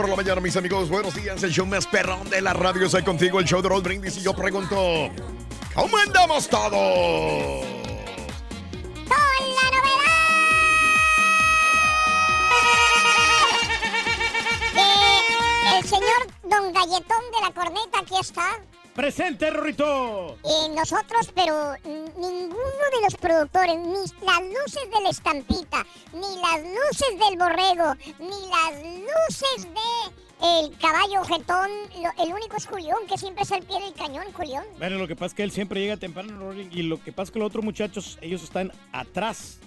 Por la mañana, mis amigos. Buenos días. El show más perrón de la radio. Soy contigo, el show de Roll Brindis. Y yo pregunto: ¿Cómo andamos todos? ¡Con la novedad! Eh, el señor Don Galletón de la Corneta aquí está. ¡Presente, Rorrito! Y nosotros, pero ninguno de los productores, ni las luces de la estampita, ni las luces del borrego, ni las luces de el caballo jetón, lo- el único es Julián, que siempre es al pie del cañón, Julián. Bueno, lo que pasa es que él siempre llega temprano, y lo que pasa es que los otros muchachos, ellos están atrás,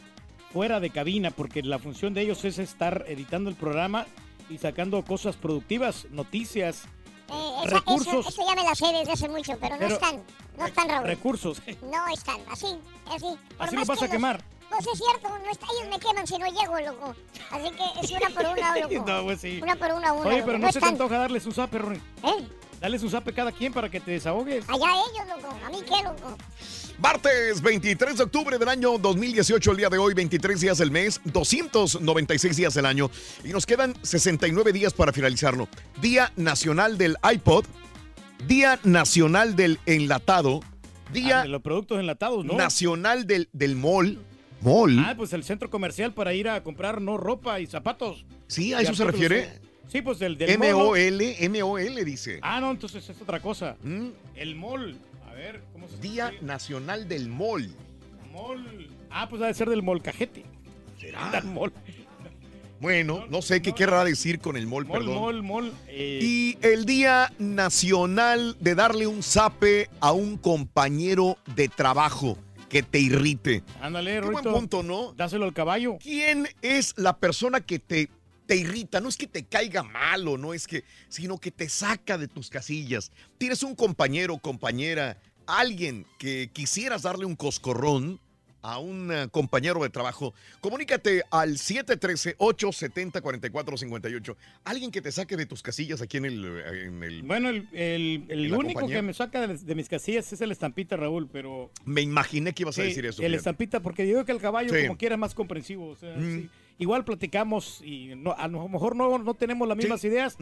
fuera de cabina, porque la función de ellos es estar editando el programa y sacando cosas productivas, noticias, Eh, esa- Recursos. Eso, eso ya me la sé desde hace mucho, pero no están, no están, Raúl. recursos. No están, así, así. Por Así más los vas que a quemar. Pues es cierto, no está, ellos me queman si no llego, loco. Así que es una por una, loco. no, pues sí. Una por una, una. Oye, loco. pero no, se te antoja darles un zape. ¿Eh? Darles un zape cada quien para que te desahogues. Allá ellos, loco. A mí qué, loco. Martes 23 de octubre del año 2018, el día de hoy, 23 días del mes, 296 días del año. Y nos quedan 69 días para finalizarlo. Día Nacional del iPod, Día Nacional del Enlatado, Día Ah, de los productos enlatados, ¿no? Nacional del, del Mall. Mall. Ah, pues el centro comercial para ir a comprar no ropa y zapatos. Sí, a eso se refiere. Sí, pues del, del. M-O-L, M-O-L dice. Ah, no, entonces es otra cosa. Mm, El mall. A ver, ¿cómo se Día? Nacional del Mall. Mall. Ah, pues ha de ser del molcajete. ¿Será? Del mall. Bueno, no sé qué querrá decir con el mall, Mall, perdón. mall, mall. eh, Y el Día Nacional de darle un zape a un compañero de trabajo que te irrite. ándale, Qué buen punto, ¿no? Dáselo al caballo. ¿Quién es la persona que te, te irrita? No es que te caiga malo, no es que, sino que te saca de tus casillas. Tienes un compañero, compañera, alguien que quisieras darle un coscorrón a un eh, compañero de trabajo, comunícate al 713-870-4458. Alguien que te saque de tus casillas aquí en el... eh, en el- Bueno, el, el- el ¿Y la único compañía? que me saca de, de mis casillas es el estampita, Raúl, pero... Me imaginé que ibas a decir eso. el fíjate. estampita, porque yo creo que el caballo, Sí. como quiera, es más comprensivo. o sea, Mm. sí. Igual platicamos y no- a lo mejor no, no tenemos las mismas Sí. ideas,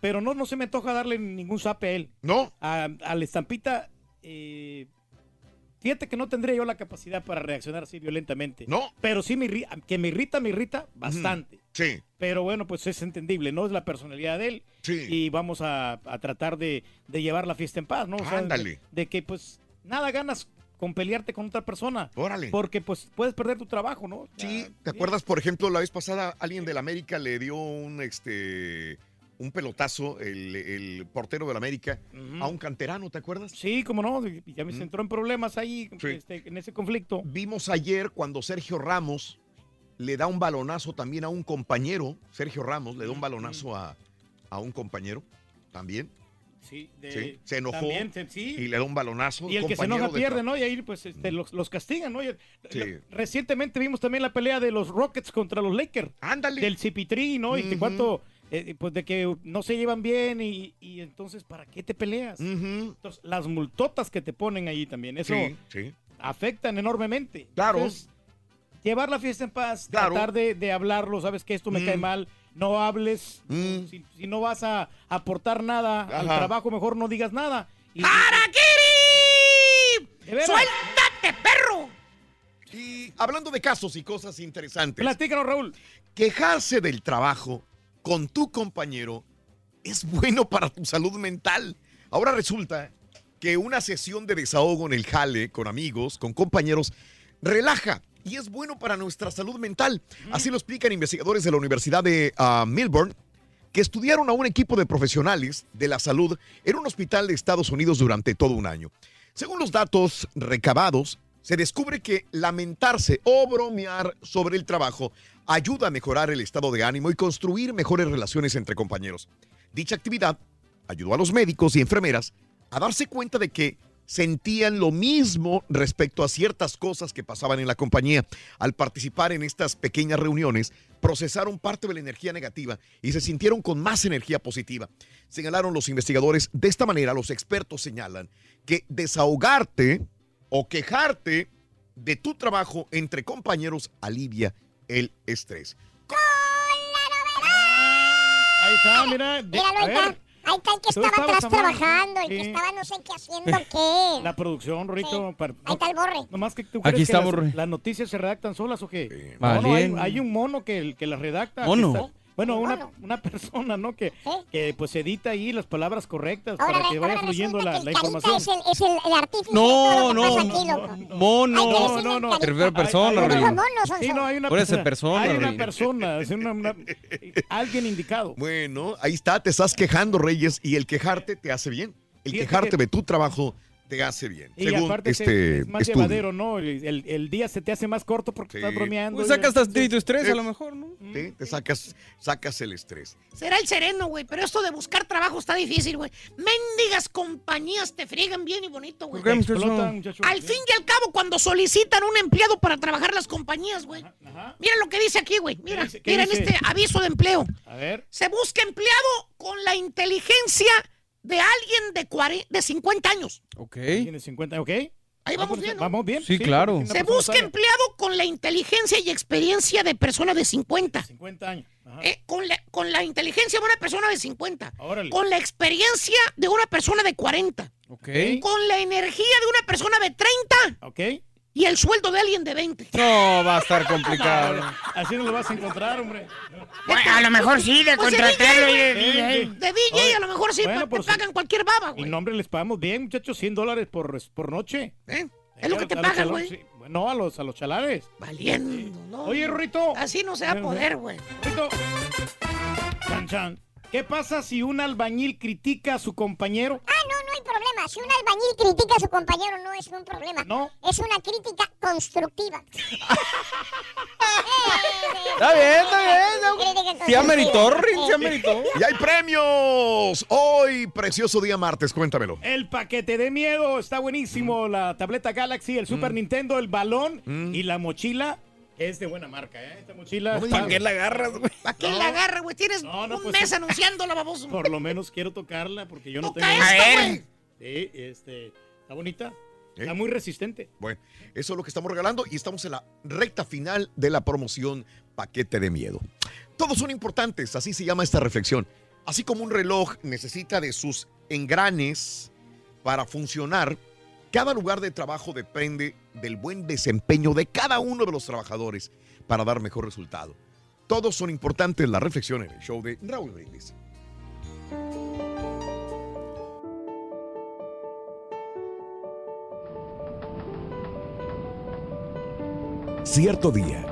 pero no, no se me antoja darle ningún zape a él. ¿No? A- al estampita, eh, fíjate que no tendría yo la capacidad para reaccionar así violentamente. ¿No? Pero sí me que me irrita, me irrita bastante. Sí. Pero bueno, pues es entendible, ¿no? Es la personalidad de él. Sí. Y vamos a, a tratar de, de llevar la fiesta en paz, ¿no? O sea, Ándale. De, de que pues nada ganas con pelearte con otra persona. Órale. Porque pues puedes perder tu trabajo, ¿no? Sí, ¿te acuerdas, por ejemplo, la vez pasada alguien del América le dio un, este, un pelotazo, el, el portero del América, a un canterano, ¿te acuerdas? Sí, como no, ya me Mm. entró en problemas ahí Sí. este, en ese conflicto. Vimos ayer cuando Sergio Ramos le da un balonazo también a un compañero, Sergio Ramos le da un balonazo a, a un compañero también, Sí, de- Sí, se enojó también, sí. y le da un balonazo. Y el que se enoja de pierde, ¿no? Y ahí pues este, los, los castigan, ¿no? Y el- Sí. lo- recientemente vimos también la pelea de los Rockets contra los Lakers. Ándale. Del CP3, ¿no? Y de Ujú. cuánto, eh, pues de que no se llevan bien y, y entonces, ¿para qué te peleas? Entonces, las multotas que te ponen ahí también, eso afectan enormemente. Claro. Entonces, llevar la fiesta en paz, Claro. tratar de, de hablarlo, sabes que esto me Mm. cae mal, no hables, Mm. si, si no vas a aportar nada al trabajo, mejor no digas nada. Y- ¡Harakiri! ¡Suéltate, perro! Y hablando de casos y cosas interesantes, Platícanos, Raúl. quejarse del trabajo con tu compañero es bueno para tu salud mental. Ahora resulta que una sesión de desahogo en el jale con amigos, con compañeros, relaja y es bueno para nuestra salud mental. Así lo explican investigadores de la Universidad de ah, Melbourne que estudiaron a un equipo de profesionales de la salud en un hospital de Estados Unidos durante todo un año. Según los datos recabados, se descubre que lamentarse o bromear sobre el trabajo ayuda a mejorar el estado de ánimo y construir mejores relaciones entre compañeros. Dicha actividad ayudó a los médicos y enfermeras a darse cuenta de que sentían lo mismo respecto a ciertas cosas que pasaban en la compañía. Al participar en estas pequeñas reuniones, procesaron parte de la energía negativa y se sintieron con más energía positiva. Señalaron los investigadores, de esta manera los expertos señalan que desahogarte o quejarte de tu trabajo entre compañeros alivia el estrés. Ahí está, mira. de- Míralo, a ahí está. ver, Ahí está el que estaba atrás trabajando, el que estaba no sé qué haciendo qué. la producción, Rorito. Sí. para- Ahí está el borre. Nomás que tú Aquí crees que estamos, las, Rey. las noticias se redactan solas o qué? Sí. No, no, hay, hay un mono que, que las redacta. que ¿Mono? Bueno, Un una, mono. una persona, ¿no? Que, Sí. que pues edita ahí las palabras correctas Ahora, para que vaya fluyendo la, que la información. es el, es el, el artífice No, de todo lo que no, pasa no, aquí, loco. no, Mono. Hay No, no, no. al Te refiero a Carita. persona, los monos son Sí, no, hay una Por persona. persona, Hay una persona, es una- una- alguien indicado. Bueno, ahí está, te estás quejando, Reyes, y el quejarte te hace bien. El Fíjate quejarte que- de tu trabajo te hace bien. Y según aparte se- este es más estudio. llevadero, ¿no? El, día se te hace más corto porque Sí. estás bromeando. Pues sacas hasta tu estrés a lo mejor, ¿no? Sí, te sacas, sacas el estrés. Será el sereno, güey, pero esto de buscar trabajo está difícil, güey. Mendigas compañías te friegan bien y bonito, güey. Al fin y al cabo, cuando solicitan un empleado para trabajar las compañías, güey. Ajá. Mira lo que dice aquí, güey. Mira, dice? ¿Qué mira en dice? este aviso de empleo. A ver. Se busca empleado con la inteligencia de alguien de, cuare- de 50 años. Ok. Tiene 50, ¿ok? Ahí vamos bien, ¿no? Vamos bien. Sí, claro. porque una Se busca empleado con la inteligencia y experiencia de persona de 50. 50 años. Ajá. Eh, con, la, con la inteligencia de una persona de 50. Órale. Con la experiencia de una persona de 40. Ok. Con la energía de una persona de 30. ¿Ok? Y el sueldo de alguien de 20. No, va a estar complicado. Así no lo vas a encontrar, hombre. Bueno, a lo mejor sí, de Pues de contratarlo DJ, y de. DJ. De DJ Oye, a lo mejor sí bueno, te su- pagan cualquier baba, Y güey. nombre les pagamos bien, muchachos, 100 dólares por, por noche. ¿Eh? Es lo que te pagan, güey. sí. No, a los, a los chalares. Valiendo, ¿no? Oye, Rorito. Así no se va a poder, güey. Rorito. Chan, chan. ¿Qué pasa si un albañil critica a su compañero? Ah, no, no hay problema. Si un albañil critica a su compañero, no es un problema. No. Es una crítica constructiva. Está bien, está bien. Sí, ameritó. Rin, sí, ameritó. Y hay premios. Hoy, precioso día martes, cuéntamelo. El paquete de miedo está buenísimo. La tableta Galaxy, el Super Nintendo, el balón y la mochila es de buena marca, ¿eh? Esta mochila. ¿Para qué la agarras, güey? ¿Para qué No. la agarra, güey? Tienes No, no, un pues, mes anunciándola, baboso. por lo menos quiero tocarla porque yo no Toca tengo. esto, A ver. güey. Sí, este, está bonita. ¿Eh? Está muy resistente. Bueno, eso es lo que estamos regalando y estamos en la recta final de la promoción Paquete de Miedo. Todos son importantes, así se llama esta reflexión. Así como un reloj necesita de sus engranes para funcionar, cada lugar de trabajo depende del buen desempeño de cada uno de los trabajadores para dar mejor resultado. Todos son importantes, la reflexión en el show de Raúl Brindis. Cierto día,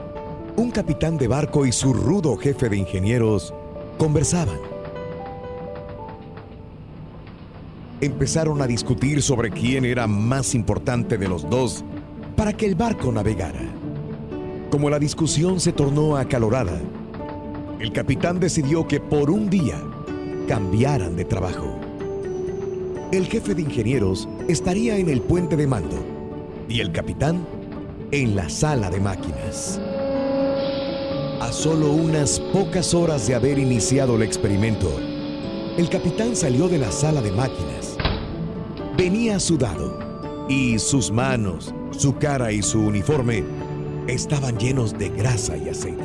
un capitán de barco y su rudo jefe de ingenieros conversaban. empezaron a discutir sobre quién era más importante de los dos para que el barco navegara. Como la discusión se tornó acalorada, el capitán decidió que por un día cambiaran de trabajo. El jefe de ingenieros estaría en el puente de mando y el capitán en la sala de máquinas. A solo unas pocas horas de haber iniciado el experimento, el capitán salió de la sala de máquinas. Venía sudado y sus manos, su cara y su uniforme estaban llenos de grasa y aceite.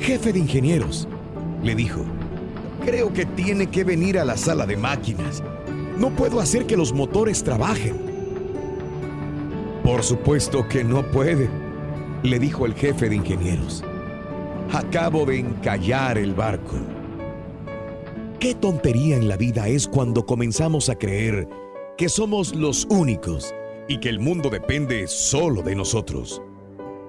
Jefe de ingenieros, le dijo, creo que tiene que venir a la sala de máquinas. No puedo hacer que los motores trabajen. Por supuesto que no puede, le dijo el jefe de ingenieros. Acabo de encallar el barco. Qué tontería en la vida es cuando comenzamos a creer que somos los únicos y que el mundo depende solo de nosotros.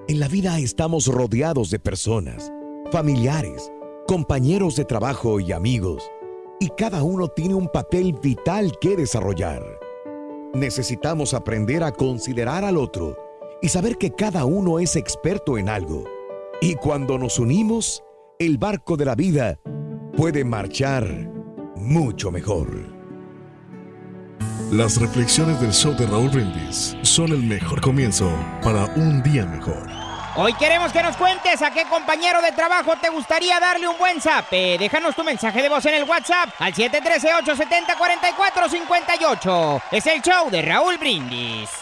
En la vida estamos rodeados de personas, familiares, compañeros de trabajo y amigos, y cada uno tiene un papel vital que desarrollar. Necesitamos aprender a considerar al otro y saber que cada uno es experto en algo. Y cuando nos unimos, el barco de la vida puede marchar mucho mejor. Las reflexiones del show de Raúl Brindis son el mejor comienzo para un día mejor. Hoy queremos que nos cuentes a qué compañero de trabajo te gustaría darle un buen zape. Déjanos tu mensaje de voz en el WhatsApp al 713-870-4458. Es el show de Raúl Brindis.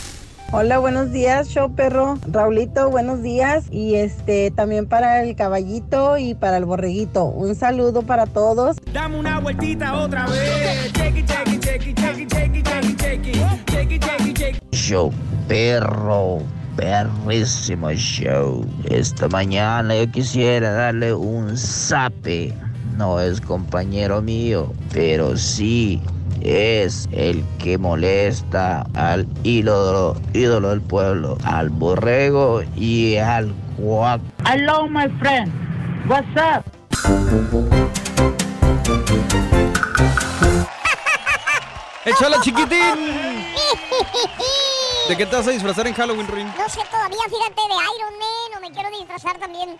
Hola, buenos días, show perro. Raulito, buenos días. Y este también para el caballito y para el borreguito. Un saludo para todos. Dame una vueltita otra vez. Show perro. Perrísimo show. Esta mañana yo quisiera darle un zape. No es compañero mío, pero sí es el que molesta al ídolo, ídolo del pueblo, al borrego y al cuac. Hello, my friend. What's up? ¡Échala, chiquitín! ¿De qué te vas a disfrazar en Halloween, Ruin? No sé todavía, fíjate, de Iron Man o me quiero disfrazar también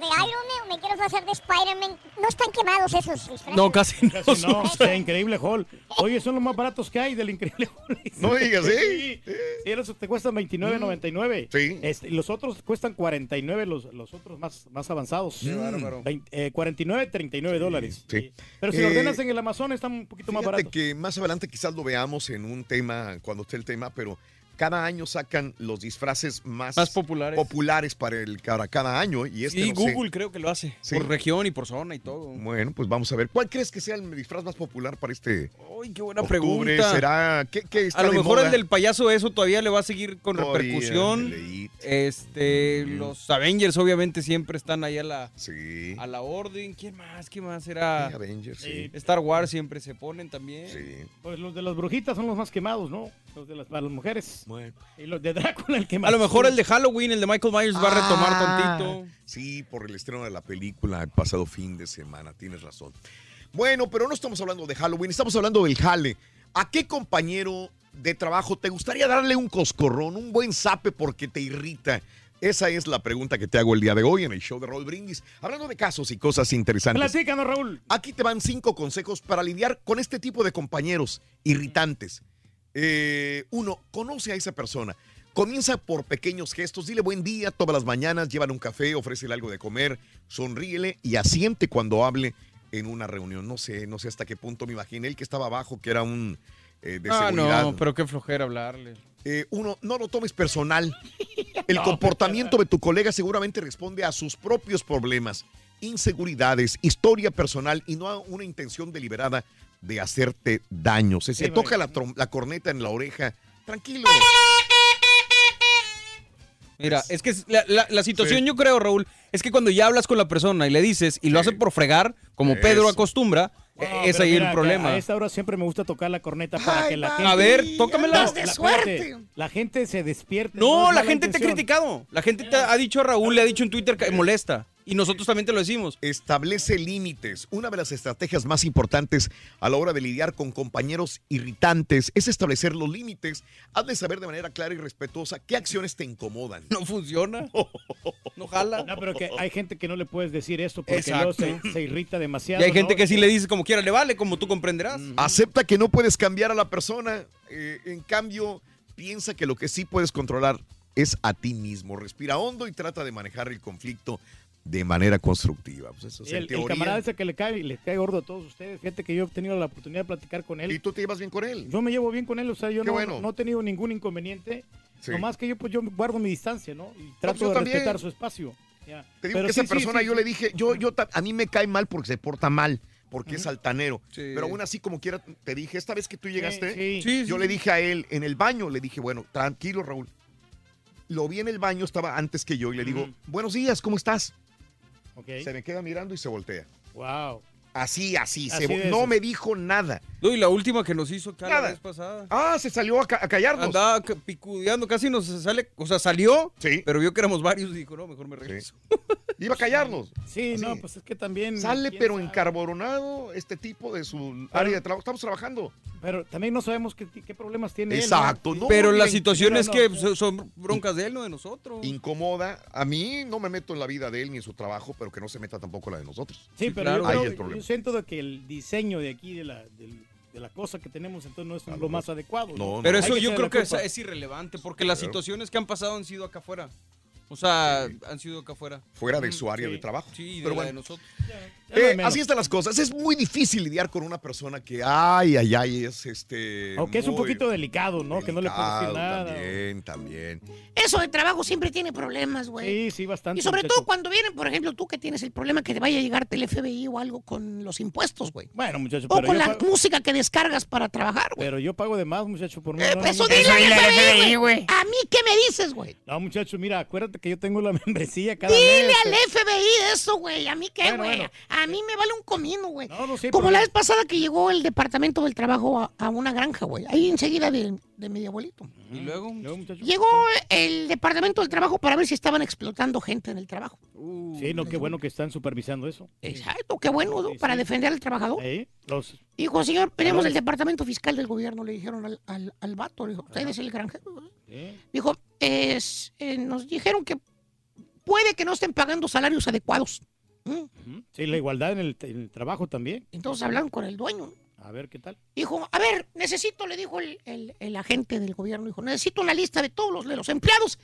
de Iron Man o me quiero disfrazar de Spider-Man. No están quemados esos disfraces. No, casi no. Casi no, sea increíble Hall. Oye, son los más baratos que hay del increíble Hall. No digas, ¿sí? Sí, Sí, esos te cuestan 29.99. Sí. Este, los otros cuestan 49, los, los otros más, más avanzados. Qué bárbaro. 20, eh, 49, 39 dólares. Sí. Pero si lo Eh, ordenas en el Amazon están un poquito más baratos. que más adelante quizás lo veamos en un tema, cuando esté el tema, pero cada año sacan los disfraces más, Más populares. populares para, el, para cada año. Y este Sí, no sé. Google creo que lo hace. Sí. Por región y por zona y todo. Bueno, pues vamos a ver. ¿Cuál crees que sea el disfraz más popular para este Uy, qué buena octubre? pregunta. ¿Será? ¿Qué, qué está A lo de mejor moda? el del payaso eso todavía le va a seguir con Todavía, repercusión. Este, los Avengers obviamente siempre están ahí a la, Sí. a la orden. ¿Quién más? ¿Quién más era? Avengers, sí. Star Wars siempre se ponen también. Pues los de las brujitas son los más quemados, ¿no? Los de las, para las mujeres. Bueno. Y los de Drácula, el que más. A lo mejor el de Halloween, el de Michael Myers va a retomar Ah, tantito. Sí, por el estreno de la película el pasado fin de semana, tienes razón. Bueno, pero no estamos hablando de Halloween, estamos hablando del jale. ¿A qué compañero de trabajo te gustaría darle un coscorrón, un buen zape porque te irrita? Esa es la pregunta que te hago el día de hoy en el show de Roll Brindis. Hablando de casos y cosas interesantes. Platícanos, Raúl. Aquí te van cinco consejos para lidiar con este tipo de compañeros irritantes. Eh, uno, conoce a esa persona. Comienza por pequeños gestos. Dile buen día todas las mañanas, llévale un café, ofrécele algo de comer, sonríele y asiente cuando hable en una reunión. No sé, no sé hasta qué punto me imaginé el que estaba abajo, que era un eh, de Ah, seguridad. no, pero qué flojera hablarle. Eh, uno, no lo tomes personal. El comportamiento de tu colega seguramente responde a sus propios problemas, inseguridades, historia personal y no a una intención deliberada de hacerte daño. Si se Sí, toca la, la corneta en la oreja, tranquilo. Mira, es que es la, la- la situación, Sí. yo creo, Raúl, es que cuando ya hablas con la persona y le dices y lo hace por fregar, como Pedro Eso. acostumbra, eh, es ahí mira, el problema. A esta hora siempre me gusta tocar la corneta para que la gente. A ver, tócamela. De la- suerte. espérate, La gente se despierte. No, la gente te ha criticado. La gente te ha dicho a Raúl, le ha dicho en Twitter que molesta. Y nosotros también te lo decimos. Establece límites. Una de las estrategias más importantes a la hora de lidiar con compañeros irritantes es establecer los límites. Haz de saber de manera clara y respetuosa qué acciones te incomodan. No funciona. No jala. No, pero que hay gente que no le puedes decir esto porque luego Exacto. se, se irrita Y demasiado. hay gente ¿no? que sí le dice como quiera, le vale, como tú comprenderás. Acepta que no puedes cambiar a la persona. eh, en cambio, piensa que lo que sí puedes controlar es a ti mismo. Respira hondo y trata de manejar el conflicto de manera constructiva. Pues eso es Y en el, el camarada ese que le cae, le cae gordo a todos ustedes. Fíjate que yo he tenido la oportunidad de platicar con él. ¿Y tú te llevas bien con él? Yo me llevo bien con él, o sea, yo no, bueno. no he tenido ningún inconveniente. Sí. Nomás que yo, pues, yo guardo mi distancia, ¿no? Y trato de también. respetar su espacio. Ya. Te digo Pero que esa sí, persona sí, yo sí. le dije, yo, yo, a mí me cae mal porque se porta mal, porque es altanero. Sí. Pero aún así, como quiera, te dije, esta vez que tú llegaste, sí. Sí, yo sí. le dije a él en el baño, le dije, bueno, tranquilo, Raúl. Lo vi en el baño, estaba antes que yo, y le digo, buenos días, ¿cómo estás? Se me queda mirando y se voltea. Wow. Así, así, no me dijo nada. No, y la última que nos hizo acá la Nada. vez pasada. Ah, se salió a, ca- a callarnos. Andaba picudeando, casi nos sale, o sea, salió, Sí. pero vio que éramos varios y dijo, no, mejor me regreso. Iba a callarnos. Sí, no, pues es que también. Sale pero sabe. encarboronado este tipo de su área de trabajo. Estamos trabajando. Pero también no sabemos qué, qué problemas tiene Exacto, él. no, pero la situación no, es no, que no. so- son broncas de él, no de nosotros. Incomoda. A mí no me meto en la vida de él ni en su trabajo, pero que no se meta tampoco en la de nosotros. Sí, Sí, pero claro. yo, Ahí el problema. yo siento de que el diseño de aquí, de la, del- de la cosa que tenemos, entonces no es lo más adecuado. No, Pero Hay eso yo creo que es, irrelevante, porque las Claro. situaciones que han pasado han sido acá afuera. O sea, han sido acá afuera. Fuera de su área sí. de trabajo. Sí, de pero la bueno. de nosotros. Ya Eh, así están las cosas. Es muy difícil lidiar con una persona que, ay, ay, ay, es este. Aunque es un poquito delicado, ¿no? que no le puedes decir delicado nada. También, también. Eso de trabajo siempre tiene problemas, güey. Sí, sí, bastante. Y sobre muchacho. todo cuando vienen, por ejemplo, tú que tienes el problema que te vaya a llegarte el FBI o algo con los impuestos, güey. Bueno, muchachos, O pero con yo, la pago, música que descargas para trabajar, güey. pero yo pago de más, muchacho, por mí. Eh, no, pues no, eso no, dile al FBI, güey. A mí, ¿qué me dices, güey? No, muchacho, mira, acuérdate que yo tengo la membresía cada Dile mes. al FBI eso, güey. ¿A mí qué, Bueno, güey? bueno. A mí me vale un comino, güey. No, no sé. Como pero- la vez pasada que llegó el departamento del trabajo a, a una granja, güey. Ahí enseguida de, de mi abuelito. Y luego, Luego, muchacho. Llegó el departamento del trabajo para ver si estaban explotando gente en el trabajo. uh, Sí, no, qué bueno que están supervisando eso. Exacto, qué bueno, ¿no? Sí, Para sí. defender al trabajador. Los... Dijo, señor, Valores. del departamento fiscal del gobierno, le dijeron al, al, al vato. Le dijo, usted es el granjero. ¿verdad?". sí. Dijo, es, eh, nos dijeron que puede que no estén pagando salarios adecuados. ¿Mm? Sí, la igualdad en el, en el trabajo también. Entonces hablaron con el dueño. A ver, ¿qué tal? Dijo, a ver, necesito, le dijo el, el- el agente del gobierno, dijo, necesito una lista de todos los, de los empleados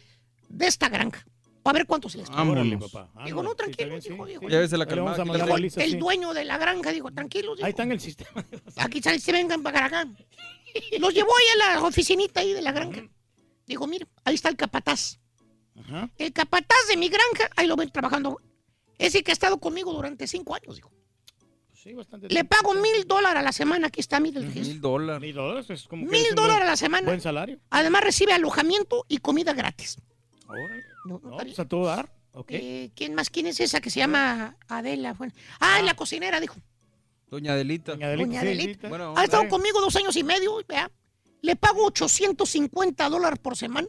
de esta granja. A ver cuántos se les paga. Papá. Digo, no. Sí, tranquilo, bien, dijo, sí, dijo. sí. Ya ves la Ahí le vamos a calmada, mandar Dijo lista, el sí. dueño de la granja, dijo, tranquilos. dijo. Ahí está en el sistema. Aquí sal- se vengan para acá. Los llevó ahí a la oficinita ahí de la granja. Dijo, mire, ahí está el capataz. Ajá. El capataz de mi granja, ahí lo ven trabajando. Ese que ha estado conmigo durante cinco años, dijo. Sí, bastante. Le pago mil dólares a la semana, aquí está, mire el mil dólares. Mil dólares es como que Mil dólares a la semana. Buen salario. Además recibe alojamiento y comida gratis. Órale. No, no No, estaría- pues a todo dar. Ok. Eh, ¿Quién más? ¿Quién es esa que se llama Adela? Bueno, ah, la cocinera, dijo. Doña Adelita. Doña Adelita, Doña sí, Adelita. sí, está- Bueno, Ha estado conmigo dos años y medio, vea. Le pago 850 dólares por semana.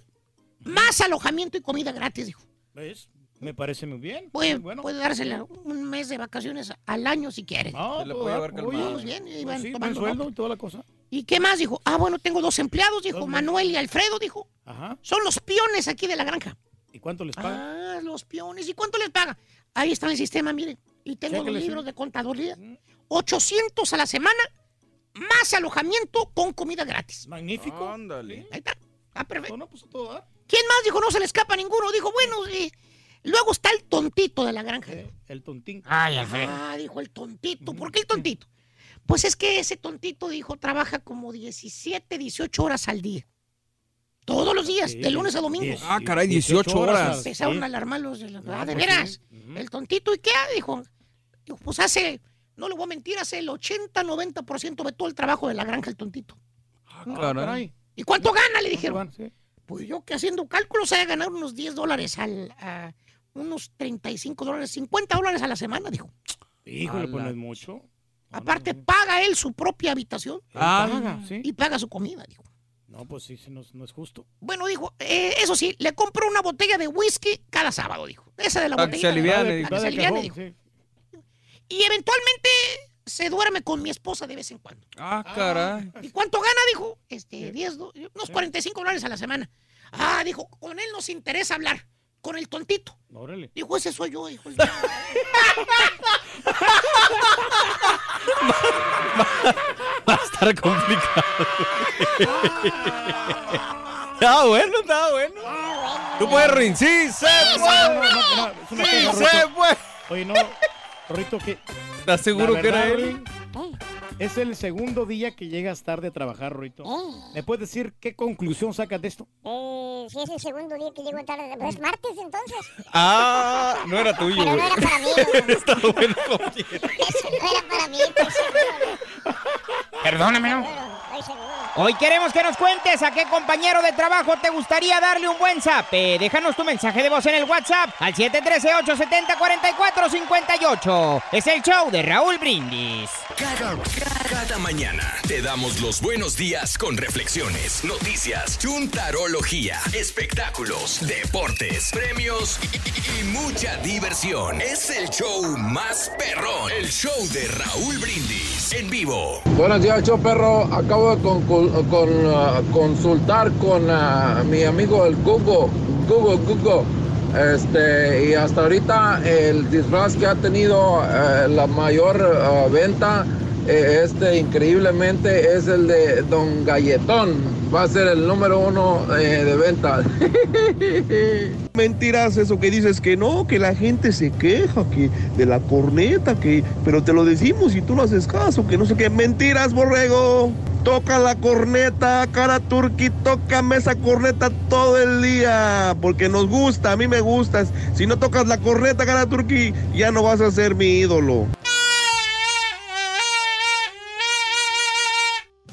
Más alojamiento y comida gratis, dijo. ¿Ves? Me parece muy bien. Puede, Muy bueno. puede dársela un mes de vacaciones al año si quiere. No, Se la todo puede Oye, calmada. Vamos bien, y pues sí, tomando sueldo y toda la cosa. ¿Y qué más? Dijo, ah, bueno, tengo dos empleados, dijo Manuel y Alfredo, dijo. Ajá. Son los peones aquí de la granja. ¿Y cuánto les pagan? Ah, los peones. ¿Y cuánto les paga? Ahí está en el sistema, miren. Y tengo los libros de contaduría. Mm. 800 a la semana, más alojamiento con comida gratis. Magnífico. Ándale. Ahí está. Ah, perfecto. No, no, pues todo. ¿Quién más dijo no se le escapa ninguno? Dijo, bueno, eh, luego está el tontito de la granja. Eh, el tontín. Ay, Alfredo. Ah, dijo el tontito. ¿Por qué el tontito? Pues es que ese tontito, dijo, trabaja como 17, 18 horas al día. Todos los días, Sí, de lunes a domingo. Ah, caray, 18 horas. Empezaron sí. a alarmar los de la... Ah, de pues veras. sí. El tontito, ¿y qué? Dijo, dijo, pues hace, no le voy a mentir, hace el 80-90% de todo el trabajo de la granja el tontito. Ah, caray. ¿Y cuánto gana? Le ¿Cuánto dijeron. van? Sí. pues yo que haciendo cálculos se a ganar unos 10 dólares al, a unos 35 dólares, 50 dólares a la semana, dijo. Híjole, pues no es mucho. Aparte, paga él su propia habitación. Ah, paga, sí. Y paga su comida, dijo. No, pues sí, sí, no, es- no es justo. Bueno, dijo, eh, eso sí, le compro una botella de whisky cada sábado, dijo. Esa de la botella. se aliviane, dijo. que se aliviane, dijo. Y eventualmente se duerme con mi esposa de vez en cuando. Ah, caray. ¿Y cuánto gana? Dijo, este, 10, do- unos 45 dólares a la semana. Ah, dijo, con él nos interesa hablar, con el tontito. Órale. Dijo, ese soy yo, dijo. Va a estar complicado. Estaba bueno, estaba bueno. Tú puedes, Rin. Sí, se puede. Sí, se puede. Oye, no, Que... ¿Estás seguro la que era verdad, él? Es el segundo día que llegas tarde a trabajar, Rorrito. ¿Me puedes decir qué conclusión sacas de esto? Eh, si es el segundo día que llego tarde, pues martes entonces. Ah, no era tuyo. Pero no era para mí. Está bueno. Eso no era para mí, estoy seguro. Perdóname, ¿no? Estoy seguro. Hoy queremos que nos cuentes a qué compañero de trabajo te gustaría darle un buen zape. Déjanos tu mensaje de voz en el WhatsApp al 713-870-4458. Es el show de Raúl Brindis. Cada, cada mañana te damos los buenos días con reflexiones, noticias, chuntarología, espectáculos, deportes, premios y, y- y mucha diversión. Es el show más perrón, el show de Raúl Brindis en vivo. Buenos días, show perro. Acabo de concu- con, ah, consultar con ah, mi amigo el Google, Google, Google. Este, y hasta ahorita el disfraz que ha tenido eh, la mayor ah, venta, eh, este increíblemente es el de Don Galletón. Va a ser el número uno eh, de venta. Mentiras, eso que dices que no, que la gente se queja, que de la corneta, que, pero te lo decimos y tú no haces caso, que no sé qué. Mentiras, borrego. Toca la corneta, cara turqui, tócame esa corneta todo el día, porque nos gusta, a mí me gustas. Si no tocas la corneta, cara turqui, ya no vas a ser mi ídolo.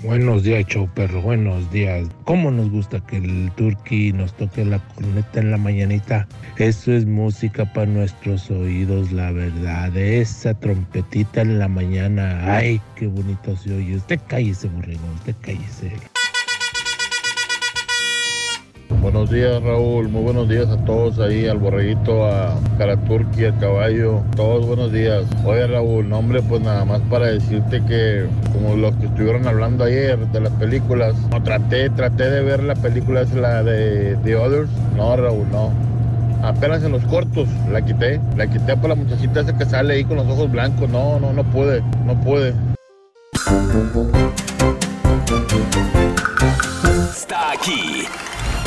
Buenos días, show perro, buenos días. ¿Cómo nos gusta que el turqui nos toque la corneta en la mañanita? Eso es música para nuestros oídos, la verdad. Esa trompetita en la mañana, ay, qué bonito se oye. Usted cállese, borrego, usted cállese. Buenos días Raúl, muy buenos días a todos ahí, al borreguito, a Caraturqui, al caballo, todos buenos días. Oye Raúl, no hombre, pues nada más para decirte que como los que estuvieron hablando ayer de las películas, no, traté, traté de ver la película, es la de The Others, no Raúl, no. Apenas en los cortos la quité, la quité por la muchachita esa que sale ahí con los ojos blancos, no, no, no pude, no pude. Está aquí.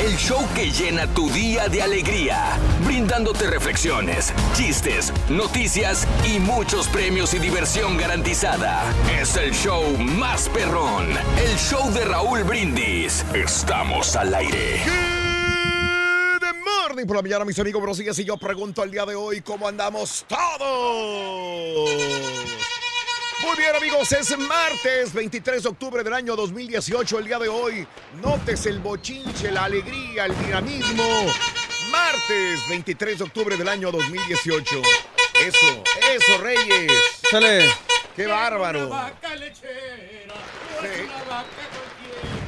El show que llena tu día de alegría, brindándote reflexiones, chistes, noticias y muchos premios y diversión garantizada. Es el show más perrón, el show de Raúl Brindis. Estamos al aire. Good morning por la mañana, mis amigos brosillas. Y yo pregunto el día de hoy, ¿cómo andamos todos? Muy bien, amigos, es martes 23 de octubre del año 2018. El día de hoy, notes el bochinche, la alegría, el dinamismo. Martes 23 de octubre del año 2018. Eso, eso, Reyes. Sale. Qué bárbaro. vaca lechera, no es una vaca cualquiera.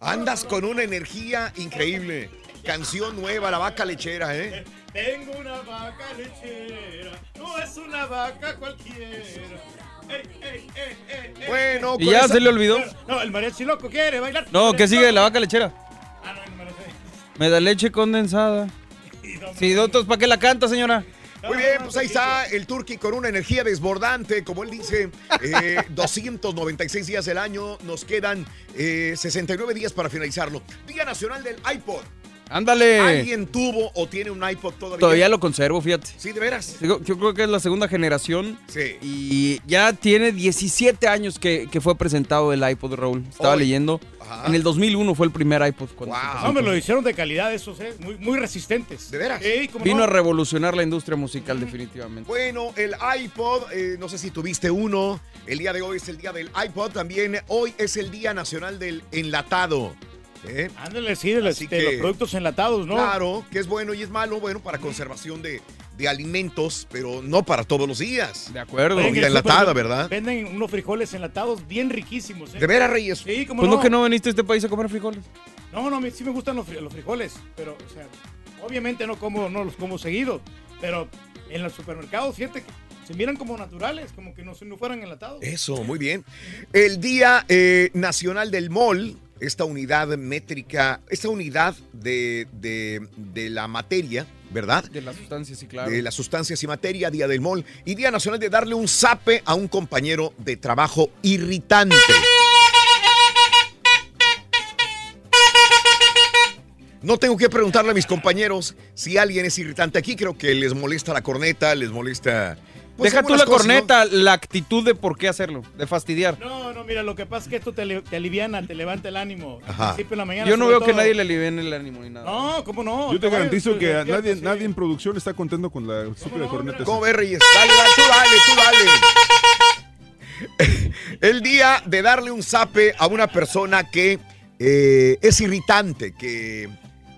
Andas con una energía increíble. Canción nueva, la vaca lechera, ¿eh? Tengo una vaca lechera, no es una vaca cualquiera. Ey, ey, ey, ey, ey. Bueno, ¿Y ya se le olvidó? No, el mariachi loco quiere bailar. No, ¿qué sigue? La vaca lechera. Ah, no, no me lo sé. Me da leche condensada. Sí, doctor, ¿para qué la canta, señora? Muy bien, pues ahí está el Turqui con una energía desbordante, como él dice, eh, 296 días del año, nos quedan eh, 69 días para finalizarlo. Día Nacional del iPod. Ándale. ¿Alguien tuvo o tiene un iPod todavía? Todavía lo conservo, fíjate. Sí, de veras. Yo, yo creo que es la segunda generación. Sí. Y ya tiene 17 años que, que fue presentado el iPod, Raúl. Estaba Hoy. leyendo. En el 2001 fue el primer iPod. cuando se No, me lo hicieron de calidad esos, ¿eh? Muy, muy resistentes. ¿De veras? Vino no. a revolucionar la industria musical, definitivamente. Bueno, el iPod, eh, no sé si tuviste uno. El día de hoy es el día del iPod. También hoy es el Día Nacional del Enlatado. ¿Eh? Ándale, sí, de, los- de productos enlatados, ¿no? Claro, que es bueno y es malo, bueno, para conservación de, de alimentos, pero no para todos los días. De acuerdo. Oye, en enlatada, ¿verdad? Venden unos frijoles enlatados bien riquísimos. ¿eh? ¿De veras, Reyes? Sí, como Pues no. no que no viniste a este país a comer frijoles. No, no, me- sí me gustan los, fri- los frijoles, pero, o sea, obviamente no como, no los como seguido, pero en los supermercados, fíjate que se miran como naturales, como que no, no fueran enlatados. Eso, muy bien. El Día eh, Nacional del MOL, esta unidad métrica, esta unidad de, de- de la materia, ¿verdad? De las sustancias, sí, claro. De las sustancias y materia, Día del MOL. Y Día Nacional de darle un zape a un compañero de trabajo irritante. No tengo que preguntarle a mis compañeros si alguien es irritante aquí. Creo que les molesta la corneta, les molesta. Pues, Deja tú la cosas, ¿no? corneta, la actitud de por qué hacerlo, de fastidiar. No, no, mira, lo que pasa es que esto te, te aliviana, te levanta el ánimo. Al Ajá. principio de la mañana, Yo no veo que nadie le aliviene el ánimo ni nada. No, ¿cómo no? Yo te garantizo que nadie, sí. nadie en producción está contento con la estúpida corneta. ¿Cómo ves, Reyes? Dale, dale, tú dale, tú dale. El día de darle un zape a una persona que eh, es irritante, que,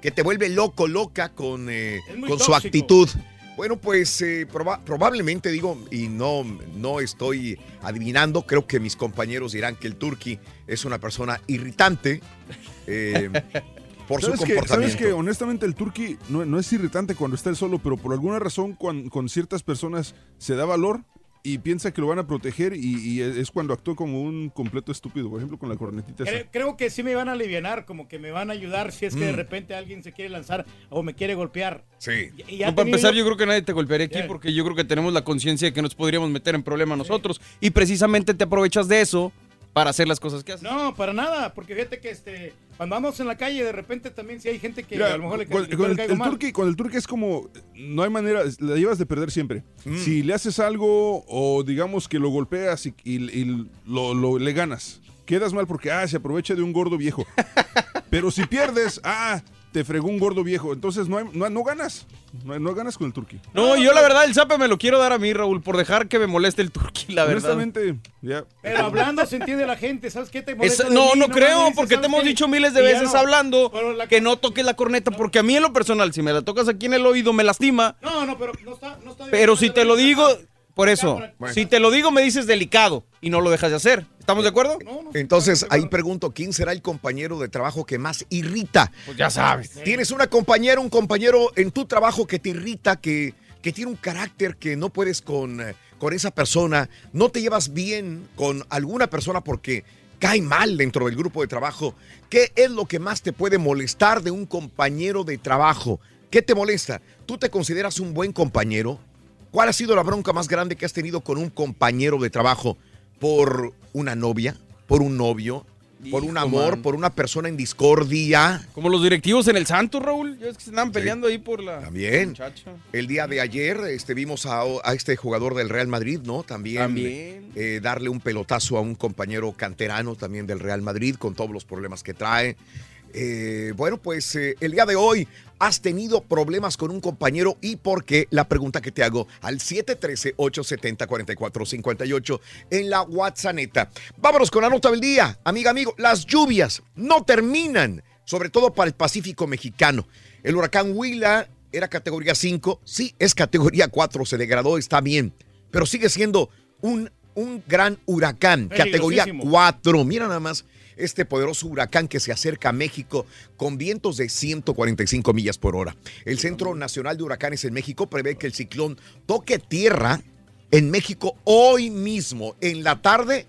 que te vuelve loco, loca con, eh, con su actitud. Bueno, pues eh, proba- probablemente digo, y no, no estoy adivinando, creo que mis compañeros dirán que el turqui es una persona irritante eh, por su ¿Sabes que, comportamiento. sabes que honestamente el turqui no, no es irritante cuando está él solo, pero por alguna razón con, ciertas personas se da valor y piensa que lo van a proteger y, y es cuando actúa como un completo estúpido, por ejemplo con la cornetita. esa. Creo, creo que sí me van a aliviar, como que me van a ayudar si es que de Mm. repente alguien se quiere lanzar o me quiere golpear. Sí. Y No, para empezar, yo creo que nadie te golpearía aquí Yeah. porque yo creo que tenemos la conciencia de que nos podríamos meter en problemas nosotros y precisamente te aprovechas de eso para hacer las cosas que haces. No, para nada, porque fíjate que este, cuando vamos en la calle, de repente también si hay gente que Mira, a lo mejor le, con, le- con le el, caigo el con el es como, no hay manera, la llevas de perder siempre. Mm. Si le haces algo o digamos que lo golpeas y, y- y lo, lo- le ganas, quedas mal porque, ah, se aprovecha de un gordo viejo. Pero si pierdes, ah, te fregó un gordo viejo. Entonces no, hay- no, no ganas, no, no ganas con el turqui. No, yo la verdad el zape me lo quiero dar a mí, Raúl, por dejar que me moleste el turqui, la verdad. Honestamente, ya. Pero hablando se entiende la gente, ¿sabes qué te Es- molesta de no, mí? no creo, dices, porque te ¿sabes hemos qué? dicho miles de veces no. hablando la- que no toques la corneta, porque a mí en lo personal, si me la tocas aquí en el oído, me lastima. No, no, pero no está, no está Pero si te lo digo, por eso, Bueno. si te lo digo, me dices delicado y no lo dejas de hacer. ¿Estamos de acuerdo? Entonces, ahí pregunto, ¿quién será el compañero de trabajo que más irrita? Pues ya sabes. ¿Tienes una compañera, un compañero en tu trabajo que te irrita, que, que tiene un carácter que no puedes con, eh, con esa persona? ¿No te llevas bien con alguna persona porque cae mal dentro del grupo de trabajo? ¿Qué es lo que más te puede molestar de un compañero de trabajo? ¿Qué te molesta? ¿Tú te consideras un buen compañero? ¿Cuál ha sido la bronca más grande que has tenido con un compañero de trabajo? ¿Por una novia? ¿Por un novio? ¿Por un amor? man. ¿Por una persona en discordia? Como los directivos en el Santos, Raúl. Ya es que se andan peleando ahí por la También. muchacha. El día de ayer este, vimos a, a este jugador del Real Madrid, ¿no? También, También. eh, darle un pelotazo a un compañero canterano también del Real Madrid con todos los problemas que trae. Eh, bueno, pues eh, el día de hoy has tenido problemas con un compañero y por qué la pregunta que te hago al 713-870-4458 en la WhatsApp. Vámonos con la nota del día. Amiga, amigo, las lluvias no terminan, sobre todo para el Pacífico mexicano. El huracán Huila era categoría 5, sí, es categoría 4, se degradó, está bien, pero sigue siendo un, un gran huracán, categoría Peligrosísimo. 4. Mira nada más este poderoso huracán que se acerca a México con vientos de 145 millas por hora. El Centro Nacional de Huracanes en México prevé que el ciclón toque tierra en México hoy mismo, en la tarde,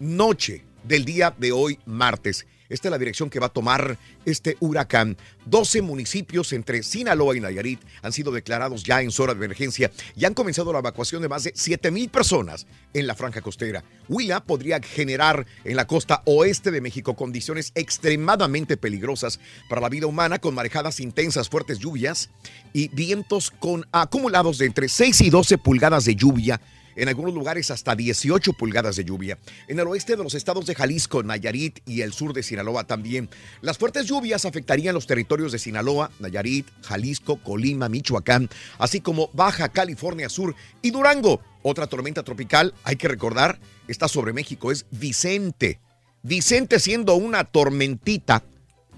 noche del día de hoy, martes. Esta es la dirección que va a tomar este huracán. 12 municipios entre Sinaloa y Nayarit han sido declarados ya en zona de emergencia y han comenzado la evacuación de más de 7 mil personas en la franja costera. Huila podría generar en la costa oeste de México condiciones extremadamente peligrosas para la vida humana con marejadas intensas, fuertes lluvias y vientos con acumulados de entre 6 y 12 pulgadas de lluvia en algunos lugares hasta 18 pulgadas de lluvia. En el oeste de los estados de Jalisco, Nayarit y el sur de Sinaloa también. Las fuertes lluvias afectarían los territorios de Sinaloa, Nayarit, Jalisco, Colima, Michoacán, así como Baja California Sur y Durango. Otra tormenta tropical, hay que recordar, está sobre México, es Vicente. Vicente siendo una tormentita,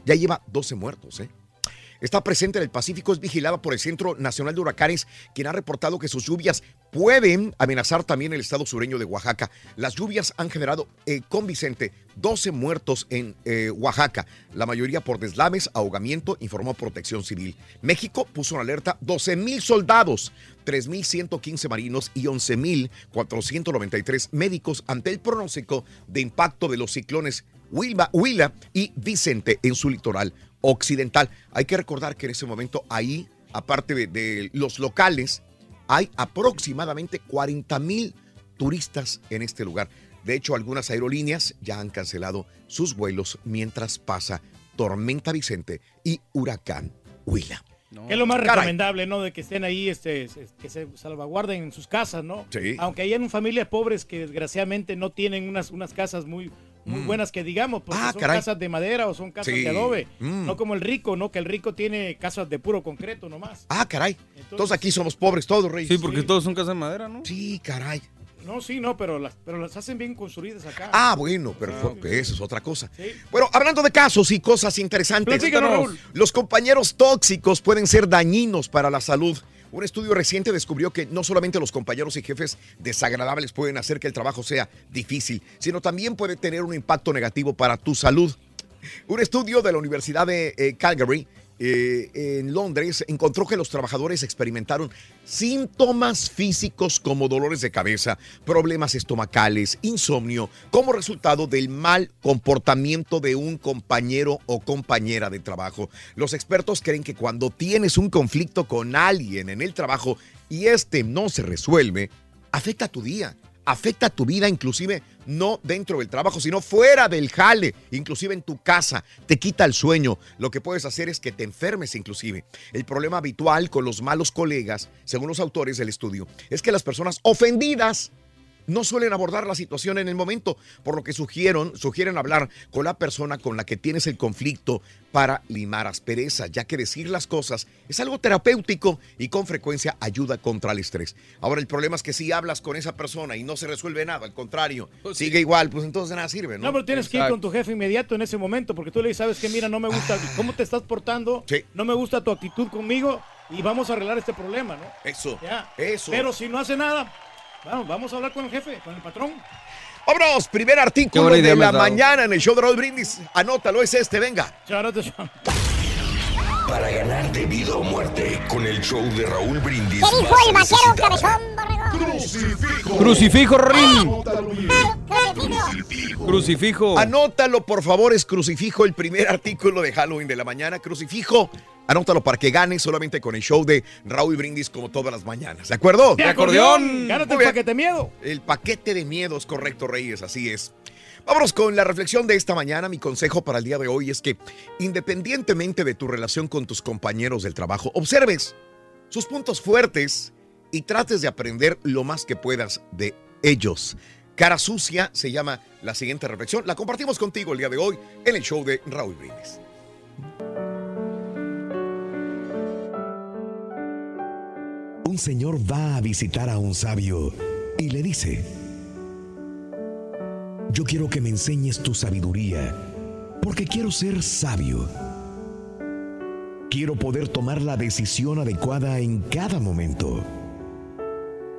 ya lleva 12 muertos, ¿eh? Está presente en el Pacífico, es vigilada por el Centro Nacional de Huracanes, quien ha reportado que sus lluvias pueden amenazar también el estado sureño de Oaxaca. Las lluvias han generado eh, con Vicente 12 muertos en eh, Oaxaca, la mayoría por deslaves, ahogamiento, informó Protección Civil. México puso en alerta 12 mil soldados, 3.115 marinos y 11.493 médicos ante el pronóstico de impacto de los ciclones Huila, Huila y Vicente en su litoral occidental. Hay que recordar que en ese momento ahí, aparte de, de los locales, hay aproximadamente 40 mil turistas en este lugar. De hecho, algunas aerolíneas ya han cancelado sus vuelos mientras pasa Tormenta Vicente y Huracán Huila. Que es lo más Caray. recomendable, ¿no? De que estén ahí, este, se- que se salvaguarden en sus casas, ¿no? Sí. Aunque hayan familias pobres que desgraciadamente no tienen unas, unas casas muy, muy Mm. buenas que digamos, porque Ah, son caray. casas de madera o son casas Sí. de adobe. Mm. No como el rico, ¿no? Que el rico tiene casas de puro concreto nomás. Ah, caray. Todos aquí somos pobres, todos, Reyes. Sí, porque todos son casas de madera, ¿no? Sí, caray. No, sí, no, pero las, pero las hacen bien construidas acá. Ah, bueno, pero fue- eso es otra cosa. Bueno, hablando de casos y cosas interesantes, Raúl. los compañeros tóxicos pueden ser dañinos para la salud. Un estudio reciente descubrió que no solamente los compañeros y jefes desagradables pueden hacer que el trabajo sea difícil, sino también puede tener un impacto negativo para tu salud. Un estudio de la Universidad de eh, Calgary eh, en Londres encontró que los trabajadores experimentaron síntomas físicos como dolores de cabeza, problemas estomacales, insomnio, como resultado del mal comportamiento de un compañero o compañera de trabajo. Los expertos creen que cuando tienes un conflicto con alguien en el trabajo y este no se resuelve, afecta tu día afecta tu vida, inclusive no dentro del trabajo, sino fuera del jale, inclusive en tu casa, te quita el sueño. Lo que puedes hacer es que te enfermes inclusive. El problema habitual con los malos colegas, según los autores del estudio, es que las personas ofendidas no suelen abordar la situación en el momento, por lo que sugieren, sugieren hablar con la persona con la que tienes el conflicto para limar aspereza, ya que decir las cosas es algo terapéutico y con frecuencia ayuda contra el estrés. Ahora el problema es que si hablas con esa persona y no se resuelve nada, al contrario, sigue igual, pues entonces nada sirve, ¿no? No, pero tienes que ir con tu jefe inmediato en ese momento, porque tú le dices, sabes que mira, no me gusta cómo te estás portando, no me gusta tu actitud conmigo y vamos a arreglar este problema, ¿no? Eso, Ya. eso. Pero si no hace nada, vamos, vamos a hablar con el jefe, con el patrón. Vámonos, primer artículo de la mañana en el show de Raúl Brindis. Anótalo, es este, venga. Para ganar de vida o muerte con el show de Raúl Brindis. ¿Qué dijo el vaquero cabezón, borregón? Crucifijo, Rin. Crucifijo. Anótalo, por favor, es crucifijo, el primer artículo de Halloween de la mañana. Crucifijo, anótalo para que ganes solamente con el show de Raúl Brindis como todas las mañanas. ¿De acuerdo? De acordeón. Gánate el paquete miedo. El paquete de miedos, correcto, Reyes, así es. Vámonos con la reflexión de esta mañana. Mi consejo para el día de hoy es que, independientemente de tu relación con tus compañeros del trabajo, observes sus puntos fuertes y trates de aprender lo más que puedas de ellos. Cara sucia se llama la siguiente reflexión. La compartimos contigo el día de hoy en el show de Raúl Brindis. Un señor va a visitar a un sabio y le dice, yo quiero que me enseñes tu sabiduría, porque quiero ser sabio. Quiero poder tomar la decisión adecuada en cada momento.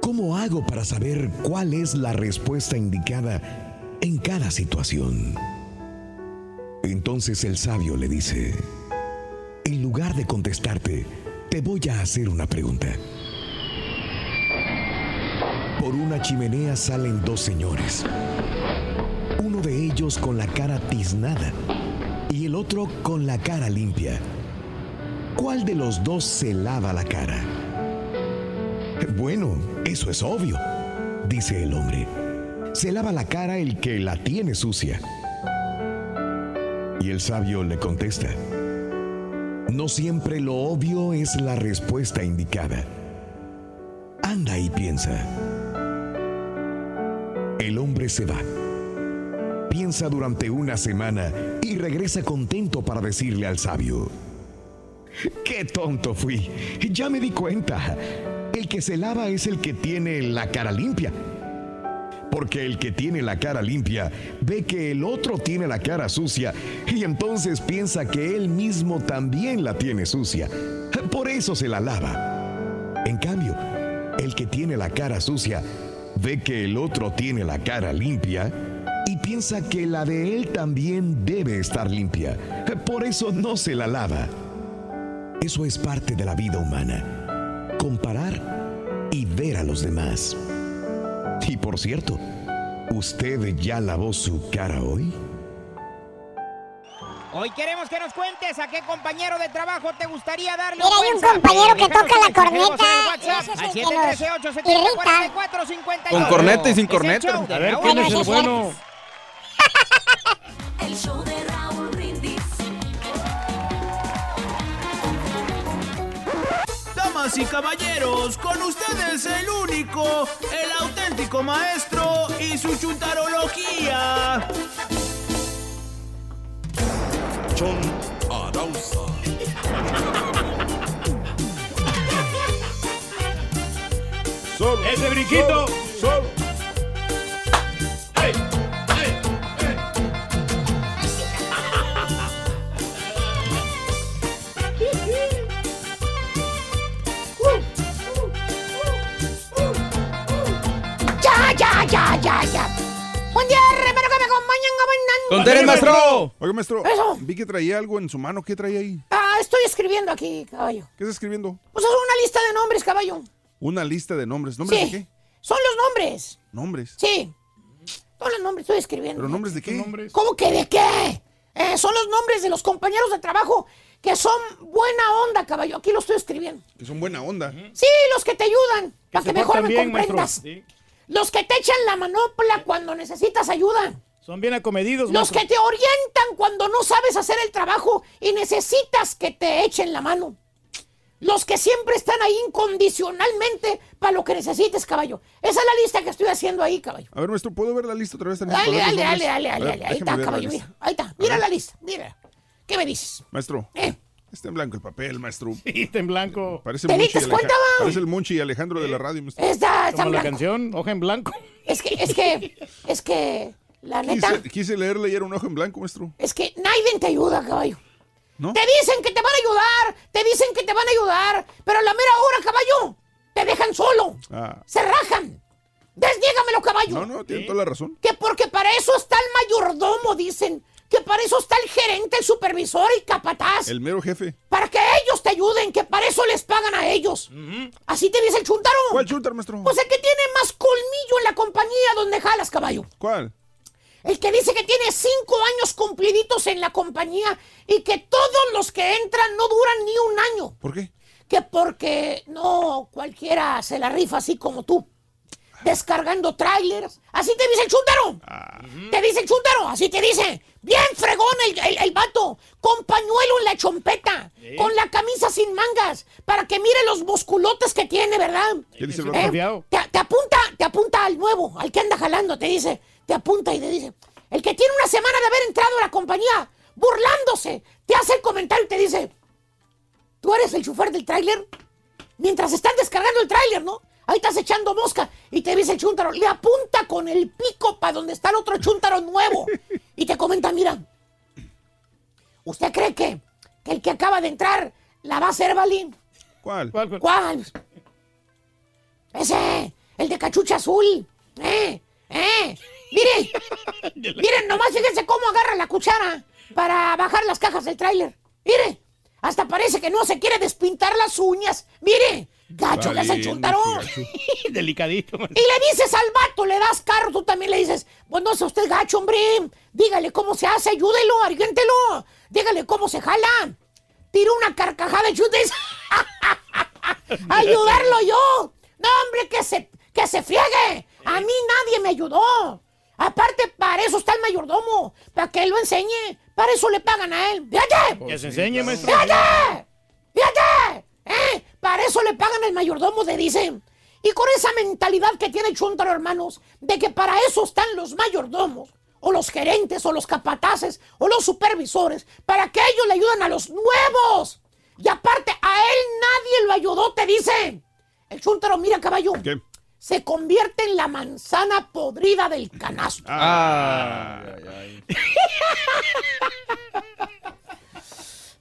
¿Cómo hago para saber cuál es la respuesta indicada en cada situación? Entonces el sabio le dice, en lugar de contestarte, te voy a hacer una pregunta. Por una chimenea salen dos señores. Uno de ellos con la cara tiznada y el otro con la cara limpia. ¿Cuál de los dos se lava la cara? Bueno, eso es obvio, dice el hombre. Se lava la cara el que la tiene sucia. Y el sabio le contesta, no siempre lo obvio es la respuesta indicada. Anda y piensa. El hombre se va. Piensa durante una semana y regresa contento para decirle al sabio, ¡Qué tonto fui! Ya me di cuenta. El que se lava es el que tiene la cara limpia. Porque el que tiene la cara limpia ve que el otro tiene la cara sucia y entonces piensa que él mismo también la tiene sucia. Por eso se la lava. En cambio, el que tiene la cara sucia ve que el otro tiene la cara limpia y piensa que la de él también debe estar limpia. Por eso no se la lava. Eso es parte de la vida humana. Comparar y ver a los demás. Y por cierto, ¿usted ya lavó su cara hoy? Hoy queremos que nos cuentes a qué compañero de trabajo te gustaría darle Mira, hay un compañero que toca la corneta, WhatsApp ese es al el que nos 713-870-4458. Con corneta y sin corneta. A ver, ¿quién es el bueno? El show de Raúl Brindis. Damas y caballeros, con ustedes el único, el auténtico maestro y su chuntarología. John Arauza. Sol. Ese. Sol. Ya, ¡Con Tere, maestro! Oiga, maestro. Eso. Vi que traía algo en su mano. ¿Qué traía ahí? Ah, estoy escribiendo aquí, caballo. ¿Qué está escribiendo? Pues es una lista de nombres, caballo. Una lista de nombres. ¿Nombres Sí. de qué? Son los nombres. Nombres. Sí. Son los nombres, estoy escribiendo. ¿Pero nombres de qué? ¿Cómo que de qué? Eh, son los nombres de los compañeros de trabajo que son buena onda, caballo. Aquí lo estoy escribiendo. Que son buena onda. Sí, los que te ayudan, para que mejor me comprendas. Sí. Los que te echan la manopla cuando necesitas ayuda. Son bien acomedidos, Los que te orientan cuando no sabes hacer el trabajo y necesitas que te echen la mano. Los que siempre están ahí incondicionalmente para lo que necesites, caballo. Esa es la lista que estoy haciendo ahí, caballo. A ver, maestro, ¿puedo ver la lista otra vez? también? Dale, dale, dale, dale, dale, ver, dale. Ahí está, la caballo, mira. Ahí está. Mira la lista, mira. ¿Qué me dices? Maestro. Eh. Está en blanco el papel, maestro. Sí, está en blanco. Parece ¿Te Monchi diste cuenta, va? Parece el Monchi y Alejandro de la radio, maestro. Está, está Como en la blanco. canción, hoja en blanco. Es que, es que, es que, la neta, Quise, quise leerle y era un ojo en blanco, maestro. es que nadie te ayuda, caballo. ¿No? Te dicen que te van a ayudar, te dicen que te van a ayudar, pero a la mera hora, caballo, te dejan solo, Ah. se rajan. Desniégamelo, caballo. No, no, tiene toda la razón. Que porque para eso está el mayordomo, dicen. Que para eso está el gerente, el supervisor y capataz. El mero jefe. Para que ellos te ayuden, que para eso les pagan a ellos. Así te dice el chuntaro. ¿Cuál chúntar, maestro? Pues el que tiene más colmillo en la compañía donde jalas, caballo. ¿Cuál? El que dice que tiene cinco años cumpliditos en la compañía y que todos los que entran no duran ni un año. ¿Por qué? Que porque no cualquiera se la rifa así como tú. Descargando trailers. Así te dice el chúntaro. Te dice el chúntaro. Así te dice. Bien fregón el, el, el vato. Con pañuelo en la chompeta. Con la camisa sin mangas. Para que mire los musculotes que tiene, ¿verdad? ¿Qué dice el Eh? Confiado. te, te apunta, te apunta al nuevo, al que anda jalando, te dice, te apunta y te dice, el que tiene una semana de haber entrado a la compañía, burlándose, te hace el comentario y te dice, tú eres el chofer del tráiler, mientras están descargando el tráiler, ¿no? Ahí estás echando mosca y te dice el chúntaro, le apunta con el pico para donde está el otro chúntaro nuevo y te comenta, mira, ¿usted cree que, que el que acaba de entrar la va a hacer, Balín? ¿Cuál? ¿Cuál, cuál? ¿Cuál? Ese, el de cachucha azul. Eh, eh. Mire, miren, nomás fíjense cómo agarra la cuchara para bajar las cajas del tráiler. Mire, hasta parece que no se quiere despintar las uñas. Mire, Gacho que es el. Delicadito. Y le dices al vato, le das carro, tú también le dices, pues no sea usted gacho, hombre. Dígale cómo se hace, ayúdelo, argüéntelo. Dígale cómo se jala. Tira una carcajada y dice, ayudarlo yo. No, hombre, que se, que se friegue. A mí nadie me ayudó. Aparte, para eso está el mayordomo, para que él lo enseñe. Para eso le pagan a él. ¡Fíjate! Que se enseñe, maestro. ¡Fíjate! ¡Fíjate! ¿Eh? Para eso le pagan al mayordomo, te dicen. Y con esa mentalidad que tiene Chuntaro, hermanos, de que para eso están los mayordomos, o los gerentes, o los capataces, o los supervisores, para que ellos le ayuden a los nuevos. Y aparte, a él nadie lo ayudó, te dicen. El Chuntaro, mira, caballo. ¿Qué? Se convierte en la manzana podrida del canasto. Ah.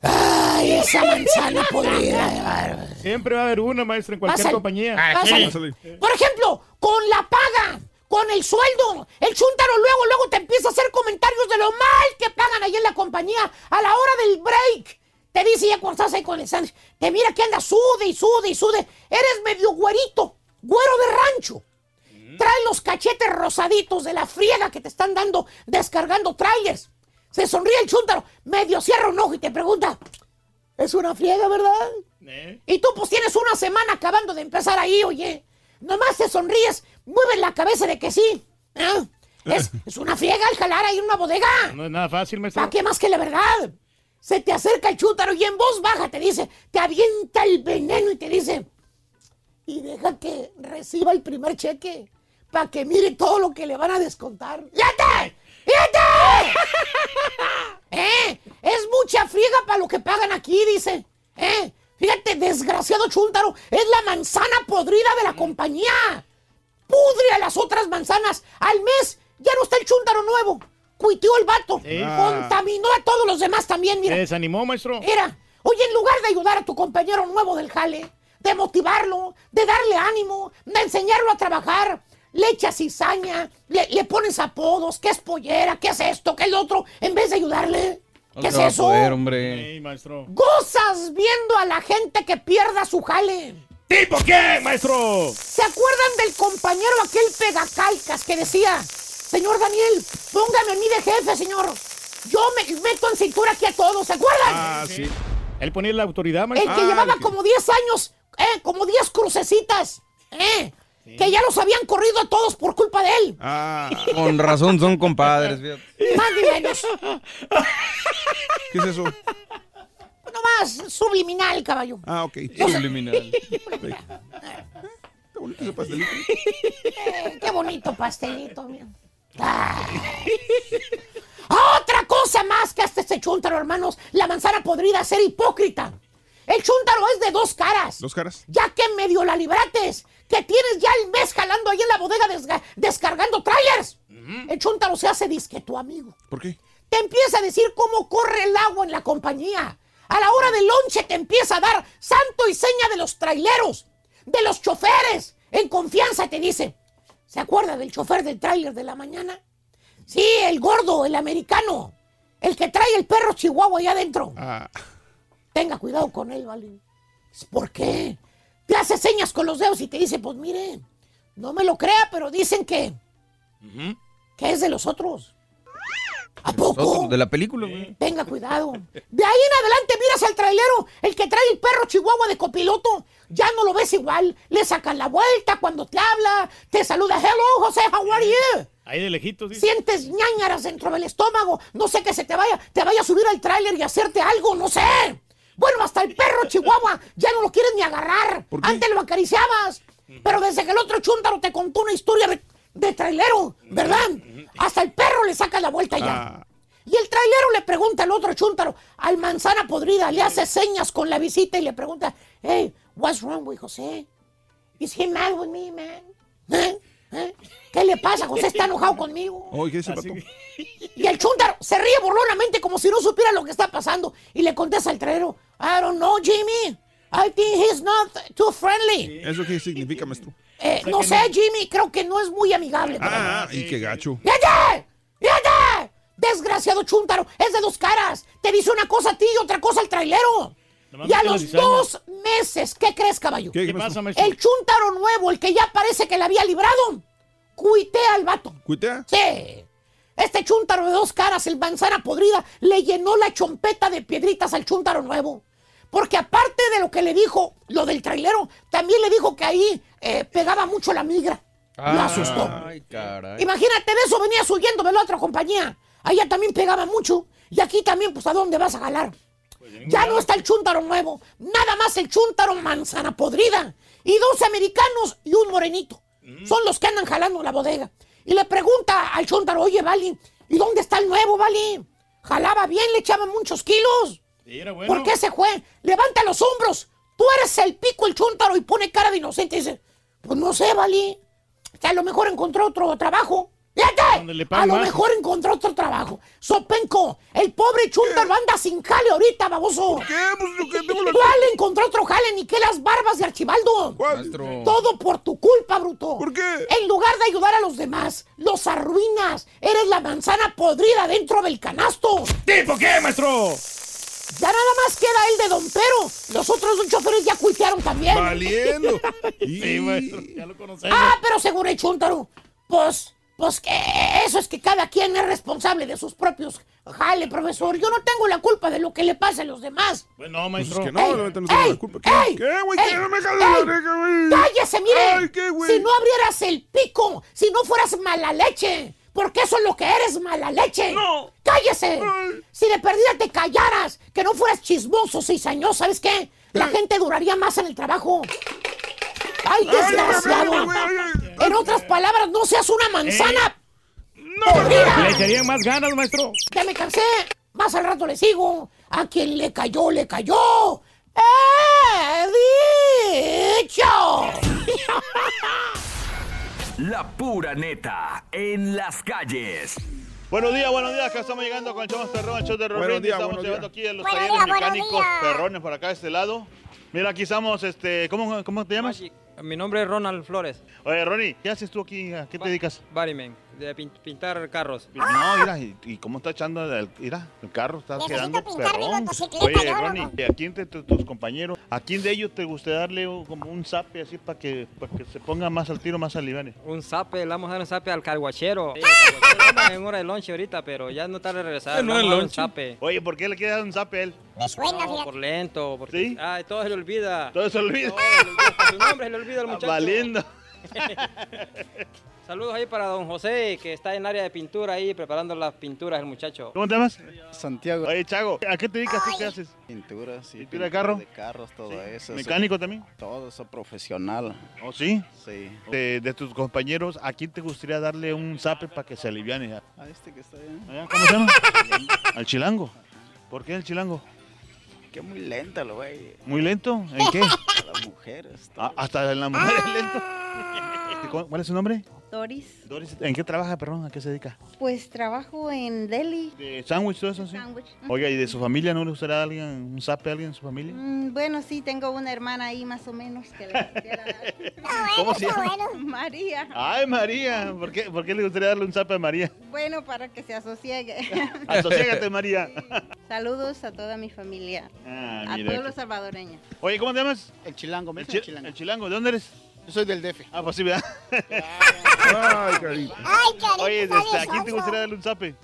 Ay, esa manzana podrida. Siempre va a haber una, maestro, en cualquier Pásale. compañía. Pásale. Por ejemplo, con la paga, con el sueldo, el chúntaro luego, luego te empieza a hacer comentarios de lo mal que pagan ahí en la compañía a la hora del break. Te dice ya cuando estás ahí con el sándwich, te mira que anda sude y sude y sude. Eres medio güerito, güero de rancho. Trae los cachetes rosaditos de la friega que te están dando descargando trailers. Se sonríe el chúntaro, medio cierra un ojo y te pregunta, ¿es una friega, verdad? Y tú pues tienes una semana acabando de empezar ahí, oye. Nomás te sonríes, mueves la cabeza de que sí. ¿eh? Es, es una friega el jalar ahí en una bodega. No es nada fácil, maestro. ¿Para qué más que la verdad? Se te acerca el chúntaro y en voz baja te dice, te avienta el veneno y te dice, y deja que reciba el primer cheque para que mire todo lo que le van a descontar. ¡Fíjate! ¡Fíjate! ¿Eh? Es mucha friega para lo que pagan aquí, dice. ¿Eh? Fíjate, desgraciado chúntaro, es la manzana podrida de la compañía. Pudre a las otras manzanas. Al mes ya no está el chúntaro nuevo. Cuitió el vato. Sí. Contaminó a todos los demás también, mira. Se desanimó, maestro. Mira, oye, en lugar de ayudar a tu compañero nuevo del jale, de motivarlo, de darle ánimo, de enseñarlo a trabajar, le echas cizaña, le, le pones apodos, qué es pollera, qué es esto, qué es lo otro, en vez de ayudarle. ¿Qué es eso? poder, hombre. Sí, maestro. Gozas viendo a la gente que pierda su jale. ¿Tipo qué, maestro? ¿Se acuerdan del compañero aquel pegacalcas que decía, señor Daniel, póngame a mí de jefe, señor? Yo me meto en cintura aquí a todos, ¿se acuerdan? Ah, sí. Él ponía la autoridad, El que llevaba como 10 años, eh, como 10 crucecitas, eh, que ya los habían corrido a todos por culpa de él. Ah, Con razón son compadres. fíjate. Más ni menos. ¿qué es eso? No más, subliminal, caballo. Ah, ok. Subliminal. Qué bonito ese pastelito. Eh, qué bonito pastelito, mira. Ay. Otra cosa más que hasta este chúntaro, hermanos. La manzana podrida ser hipócrita. El chúntaro es de dos caras. ¿Dos caras? Ya que medio la librates, que tienes ya el mes jalando ahí en la bodega desga- descargando trailers. El chúntaro se hace disque tu amigo. ¿Por qué? Te empieza a decir cómo corre el agua en la compañía. A la hora del lonche te empieza a dar santo y seña de los traileros, de los choferes. En confianza te dice. ¿Se acuerda del chofer del tráiler de la mañana? Sí, el gordo, el americano. El que trae el perro chihuahua allá adentro. Ah, Tenga cuidado con él, ¿vale? ¿Por qué? Te hace señas con los dedos y te dice, pues mire, no me lo crea, pero dicen que, que es de los otros. ¿A poco? De la película, güey. Tenga cuidado. De ahí en adelante miras al trailero, el que trae el perro chihuahua de copiloto. Ya no lo ves igual. Le sacan la vuelta cuando te habla. Te saluda. Hello, José, how are you? Ahí de lejitos, dice. Sientes ñañaras dentro del estómago. No sé que se te vaya, te vaya a subir al tráiler y hacerte algo, no sé. Bueno, hasta el perro chihuahua ya no lo quieres ni agarrar. Antes lo acariciabas. Pero desde que el otro chúntaro te contó una historia de, de trailero, ¿verdad? Hasta el perro le saca la vuelta ya. ah, Y el trailero le pregunta al otro chúntaro, al manzana podrida, le hace señas con la visita y le pregunta, hey, what's wrong with José? Is he mad with me, man? ¿Eh? ¿Eh? ¿Qué le pasa? José está enojado conmigo. Oye, ¿qué dice el pato? Y el chúntaro se ríe burlonamente como si no supiera lo que está pasando y le contesta al trailero, I don't know, Jimmy. I think he's not too friendly. ¿Eso qué significa, maestro? Eh, no sé, Jimmy, creo que no es muy amigable. mí". Ah, y qué gacho. ¡Fíjate! ¡Fíjate! Desgraciado chúntaro, es de dos caras. Te dice una cosa a ti y otra cosa al trailero. Y a los dos meses, ¿qué crees, caballo? ¿Qué, qué pasa, maestro? El chúntaro nuevo, el que ya parece que la había librado, cuitea al vato. ¿Cuitea? Sí. Este chúntaro de dos caras, el manzana podrida, le llenó la chompeta de piedritas al chúntaro nuevo. Porque aparte de lo que le dijo, lo del trailero, también le dijo que ahí eh, pegaba mucho la migra. Lo asustó. Ay, caray. Imagínate, de eso venías huyendo de la otra compañía. Allá también pegaba mucho. Y aquí también, pues, ¿a dónde vas a jalar? Ya no está el chúntaro nuevo. Nada más el chúntaro manzana podrida. Y dos americanos y un morenito. Son los que andan jalando la bodega. Y le pregunta al chúntaro, oye, Vali, ¿y dónde está el nuevo, Vali? Jalaba bien, le echaban muchos kilos. Sí, era bueno. ¿Por qué se fue? Levanta los hombros. Tú eres el pico, el chúntaro, y pone cara de inocente y dice, pues no sé, Vali. Que a lo mejor encontró otro trabajo. ¡Fíjate! A lo mejor encontró otro trabajo. Sopenco, el pobre chúntaro anda sin jale ahorita, baboso. ¿Qué? Pues que tengo la... ¿Cuál encontró otro jale? Ni que las barbas de Archibaldo. Maestro. Todo por tu culpa, bruto. ¿Por qué? En lugar de ayudar a los demás, los arruinas. Eres la manzana podrida dentro del canasto. ¿Tipo qué, maestro? Ya nada más queda el de Don Pero. Los otros dos choferes ya cuitearon también. Valiendo. Sí, maestro, ya lo conocemos. Ah, pero seguro el chúntaro. Pues, pues que eso es que cada quien es responsable de sus propios jale, profesor. Yo no tengo la culpa de lo que le pasa a los demás. Pues no, Pues es maestro. que no, neta no tengo la culpa. ¿Qué? ¡Ey! ¿Qué, güey? ¡Ey! ¿Qué? No me ¡Ey! la oreja, güey. ¡Cállese, mire! Ay, ¿qué, güey? Si no abrieras el pico, si no fueras mala leche, porque eso es lo que eres, mala leche. No. ¡Cállese! Si de perdida te callaras, que no fueras chismoso, cizañoso, ¿sabes qué? La gente duraría más en el trabajo. ¡Ay, desgraciado! ay, ay, ay, ay. En otras palabras, no seas una manzana. No. Le echarían más ganas, maestro. Ya me cansé. Más al rato le sigo. A quien le cayó, le cayó. ¡Eh, dicho! La pura neta en las calles. Buenos días, buenos días. Acá estamos llegando con el show más perrón, el show de Rorín. Buenos días, Estamos buenos llevando aquí a los Buenos talleres días, buenos mecánicos días. perrones por acá de este lado. Mira, aquí estamos, este, ¿cómo, cómo te llamas? Mi nombre es Ronald Flores, Oye, Ronnie, ¿qué haces tú aquí? ¿A qué te dedicas? Bodyman, de pin- pintar carros. No, mira, y, y cómo está echando el, mira, el carro, está Necesito quedando pintar mi perrón. motocicleta, Oye, Ronnie, loco. ¿y ¿a quién de tu- tus compañeros, a quién de ellos te gustaría darle un- como un zape así para que, para que se ponga más al tiro, más al liviane? Un zape, le vamos a dar un zape al carguachero. Sí, carguachero anda en hora de lunch ahorita, pero ya no tarda en regresar. Lunch. zape. Oye, ¿por qué le quieres dar un zape a él? Me suena, No, fíjate. por lento, porque ¿Sí? ay, todo se le olvida. Todo se olvida. Todo se le olvida, su nombre se le olvida al muchacho. Valiendo. Saludos ahí para don José, que está en área de pintura ahí, preparando las pinturas el muchacho. ¿Cómo te llamas? Santiago. Oye, Chago, ¿a qué te dedicas tú? ¿Qué haces? Pintura, sí. ¿Pintura de carro? De carros, todo eso. ¿Mecánico también? Todo eso profesional. ¿Oh, sí? Sí. De, de tus compañeros, ¿a quién te gustaría darle un zape para que se aliviane? A este que está ahí. ¿Ah, ¿Cómo se llama? Al chilango. ¿Por qué el chilango? Que muy lenta lo güey. ¿Muy lento? ¿En qué? A las mujeres. Ah, hasta en la mujer es lento. ¿Cuál cuál es su nombre? Doris, Doris. ¿En qué trabaja, perdón? ¿A qué se dedica? pues trabajo en Delhi. ¿De sándwich, todo eso, sí? Sándwich. Oiga, ¿y de su familia no le gustaría a alguien, un zape a alguien en su familia? Mm, bueno, sí, tengo una hermana ahí más o menos que le quisiera dar. ¿Cómo se llama? María. Ay, María. ¿Por qué, ¿Por qué le gustaría darle un zape a María? Bueno, para que se asosiegue. Asociégate, María. Saludos a toda mi familia. Ah, a mira. pueblo salvadoreño. Oye, ¿cómo te llamas? El chilango, me El, dicen chi- el chilango. el chilango. ¿De dónde eres? Yo soy del DF. Ah, pues sí, ¿verdad? Ay, carita. Ay, carita, Oye, sale este, ¿a quién te gustaría darle un zape?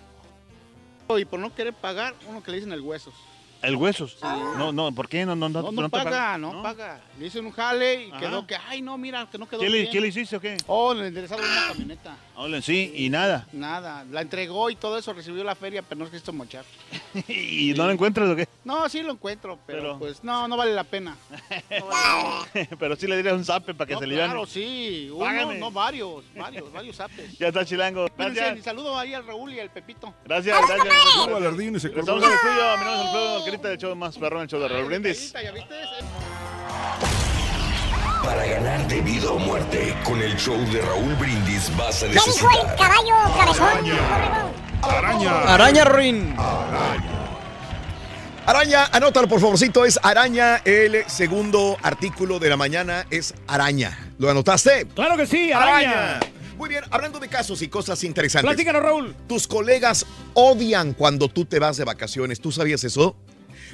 Y por no querer pagar, uno que le dicen el huesos. El huesos. No, no, ¿por qué? No, no, no, No, no, te paga, no, paga. Le hice un jale y Ajá. quedó que, ay, no, mira, que no quedó ¿Qué le, bien. ¿Qué le hiciste o qué? Oh, le enderezaron una camioneta. Hola, sí, y nada. Nada, la entregó y todo eso, recibió la feria, pero no quiso mochar. ¿Y no lo encuentras o qué? No, sí lo encuentro, pero, Pero- pues no, no vale la pena. Pero sí le dirías un zape para que No, se liviane. claro, sí, uno, Págame. no varios, varios, varios zapes. Ya está chilango. Gracias. y saludo ahí al Raúl y al Pepito. Gracias, gracias. Tuvo alardín y se Estamos cortó. en el estudio. Mi nombre es Alfredo Alcarita, el show más perrón, el show de Raúl Brindis. ¿Ya viste? Para ganar de vida o muerte, con el show de Raúl Brindis vas a ¿Qué dijo el necesitar caballo cabezón? borrego? Araña. Araña Ruin. Araña, anótalo por favorcito, es araña. El segundo artículo de la mañana es araña. ¿Lo anotaste? Claro que sí, araña. Muy bien, hablando de casos y cosas interesantes. Platícanos, Raúl. Tus colegas odian cuando tú te vas de vacaciones. ¿Tú sabías eso?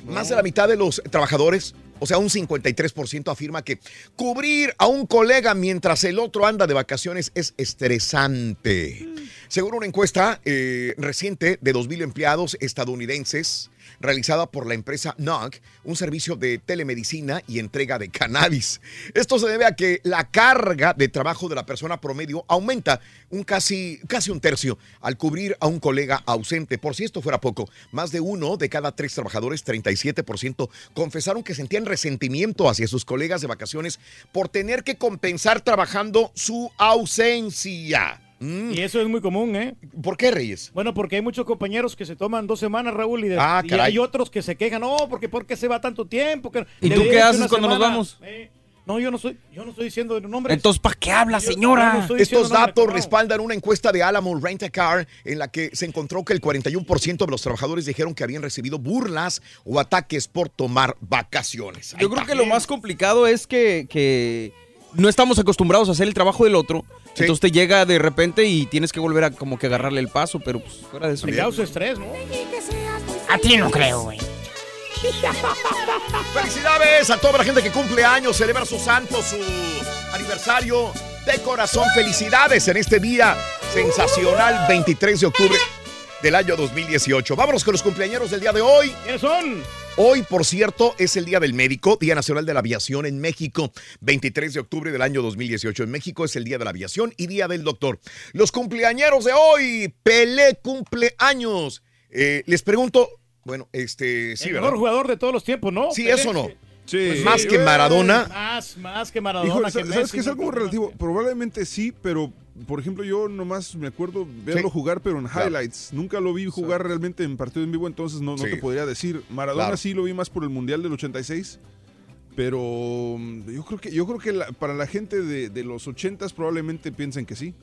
Más de la mitad de los trabajadores, o sea, un 53% afirma que cubrir a un colega mientras el otro anda de vacaciones es estresante. Según una encuesta eh, reciente de 2.000 empleados estadounidenses, realizada por la empresa NOG, un servicio de telemedicina y entrega de cannabis. Esto se debe a que la carga de trabajo de la persona promedio aumenta un casi, casi un tercio al cubrir a un colega ausente. Por si esto fuera poco, más de uno de cada tres trabajadores, 37%, confesaron que sentían resentimiento hacia sus colegas de vacaciones por tener que compensar trabajando su ausencia. Mm. Y eso es muy común, ¿eh? ¿Por qué, Reyes? Bueno, porque hay muchos compañeros que se toman dos semanas, Raúl, y, de- Ah, y hay otros que se quejan, no, porque ¿por qué se va tanto tiempo? Que ¿Y tú qué haces cuando nos semana". vamos? Eh, no, yo no soy, yo no estoy diciendo nombres. Entonces, ¿para qué habla, Yo- yo no señora? Estos datos no. respaldan una encuesta de Alamo Rent a Car en la que se encontró que el 41% de los trabajadores dijeron que habían recibido burlas o ataques por tomar vacaciones. Yo creo que lo más complicado es que, que no estamos acostumbrados a hacer el trabajo del otro. Entonces te llega de repente y tienes que volver a como que agarrarle el paso, pero pues fuera de eso. Te causa estrés, ¿no? A ti no creo, güey. Felicidades a toda la gente que cumple años, celebra su santo, su aniversario. De corazón, felicidades en este día sensacional 23 de octubre del año 2018. Vámonos con los cumpleaños del día de hoy. ¿Quiénes son? Hoy, por cierto, es el Día del Médico, Día Nacional de la Aviación en México, 23 de octubre del año 2018. En México es el Día de la Aviación y Día del Doctor. Los cumpleañeros de hoy, Pelé cumpleaños. Eh, les pregunto, bueno, este, sí, el ¿verdad? mejor jugador de todos los tiempos, ¿no? Sí, Pelé. eso no. Sí. Pues más que Maradona. Más, más que Maradona. Que ¿sabes Messi, que es algo relativo? Probablemente sí, pero por ejemplo yo nomás me acuerdo verlo Sí. jugar, pero en Claro. highlights. Nunca lo vi jugar realmente en partido en vivo, entonces no, no Sí. te podría decir. Maradona Claro. sí lo vi más por el Mundial del 86. Pero mm, yo creo que, yo creo que la- para la gente de, de los 80s probablemente piensen que sí.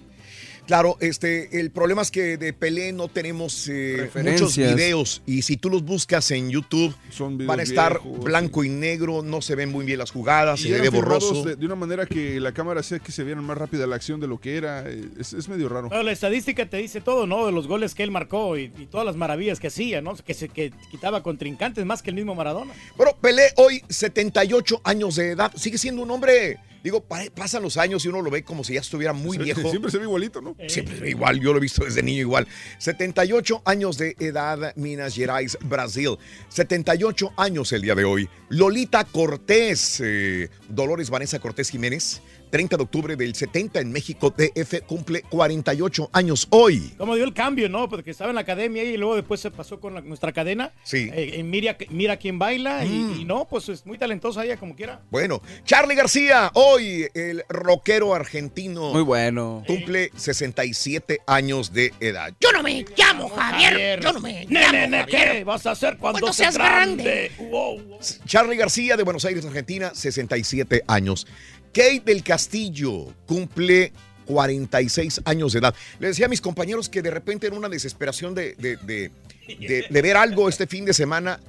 Claro, este, el problema es que de Pelé no tenemos eh, muchos videos y si tú los buscas en YouTube Son van a estar viejos, blanco y negro, no se ven muy bien las jugadas, Y se ve borroso. De, de una manera que la cámara hacía que se vieran más rápida la acción de lo que era. eh, Es, es medio raro. Bueno, la estadística te dice todo, ¿no? De los goles que él marcó y, y todas las maravillas que hacía, ¿no? Que se que quitaba contrincantes más que el mismo Maradona. Bueno, Pelé hoy 78 años de edad, sigue siendo un hombre, digo, pa- pasan los años y uno lo ve como si ya estuviera muy viejo. Siempre se ve igualito, ¿no? Siempre se ve igual, yo lo he visto desde niño igual. 78 años de edad, Minas Gerais, Brasil. 78 años el día de hoy. Lolita Cortés, eh, Dolores Vanessa Cortés Jiménez, 30 de octubre del 70 en México, DF, cumple 48 años hoy. Cómo dio el cambio, ¿no? Porque estaba en la academia y luego después se pasó con la- nuestra cadena. Sí. Eh, en mira, mira quién baila y- Mm. y, no, pues es muy talentosa ella como quiera. Bueno, Charlie García, hoy el rockero argentino. Muy bueno. Cumple 67 años de edad. Yo no me llamo Javier. Yo no me llamo Nene, nene, Javier. ¿qué vas a hacer cuando, Cuando seas seas grande? grande. Wow. Charlie García de Buenos Aires, Argentina, 67 años. Kate del Castillo cumple 46 años de edad. Le decía a mis compañeros que de repente en una desesperación de, de- de- de- de ver algo este fin de semana,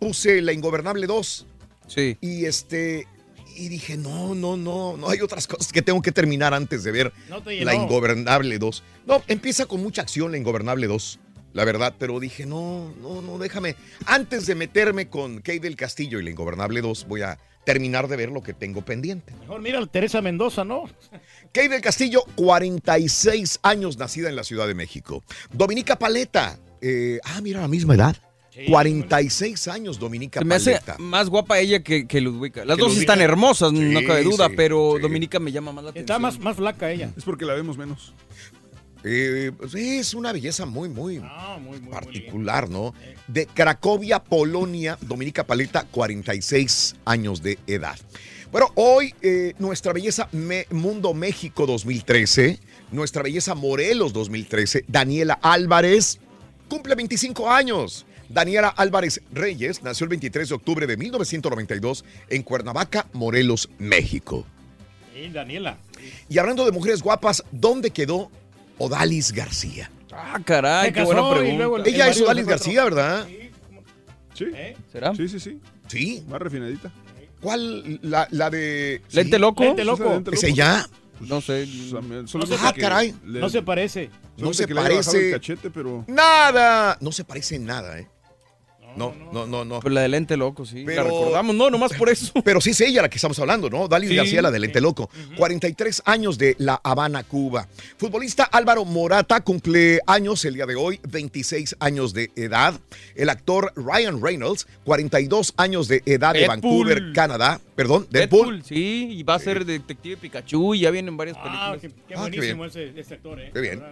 puse La Ingobernable 2 Sí. y este... Y dije, no, no, no, no hay otras cosas que tengo que terminar antes de ver No. La Ingobernable 2. No, empieza con mucha acción La Ingobernable 2, la verdad, pero dije, no, no, no, déjame. Antes de meterme con Kate del Castillo y La Ingobernable 2, voy a terminar de ver lo que tengo pendiente. Mejor mira a Teresa Mendoza, ¿no? Kate del Castillo, 46 años, nacida en la Ciudad de México. Dominica Paleta, eh, ah, mira, la misma edad. 46 años, Dominica Se me hace Paleta. más guapa ella que, que Ludwika. Las Que dos Ludwika. están hermosas, no Sí, cabe duda, sí, pero sí. Dominica me llama más la atención. Está más, más flaca ella. Es porque la vemos menos. Eh, pues, es una belleza muy, muy Ah, muy, muy, particular, ¿no? De Cracovia, Polonia, Dominica Paleta, 46 años de edad. Bueno, hoy eh, nuestra belleza Me- Mundo México 2013, nuestra belleza Morelos 2013, Daniela Álvarez, cumple 25 años. Daniela Álvarez Reyes nació el 23 de octubre de 1992 en Cuernavaca, Morelos, México. Sí, Daniela. Y hablando de mujeres guapas, ¿dónde quedó Odalis García? Ah, caray, Se qué buena pregunta. luego el- Ella el es Odalis García, ¿verdad? Sí. ¿Eh? ¿Será? Sí, sí, sí. Sí. Más refinadita. ¿Cuál? La, la de. ¿Lente sí. loco? Lente loco. Lente ¿Es loco. ella? No sé. Solo Ah, caray. No se parece. No se parece. el cachete, pero Nada. No se parece en nada, ¿eh? No, no, no, no. Pero la de lente loco, sí. Pero- La recordamos, no, nomás por eso. Pero sí es ella la que estamos hablando, ¿no? Dalis Sí. García, la de Lente Loco. 43 años de La Habana, Cuba. Futbolista Álvaro Morata cumple años el día de hoy, 26 años de edad. El actor Ryan Reynolds, 42 años de edad de Deadpool. Vancouver, Canadá. Perdón, Deadpool. Deadpool, sí, y va a ser Detective Pikachu y ya vienen varias Ah, películas. qué, qué Ah, qué buenísimo ese, ese actor, ¿eh? Qué bien.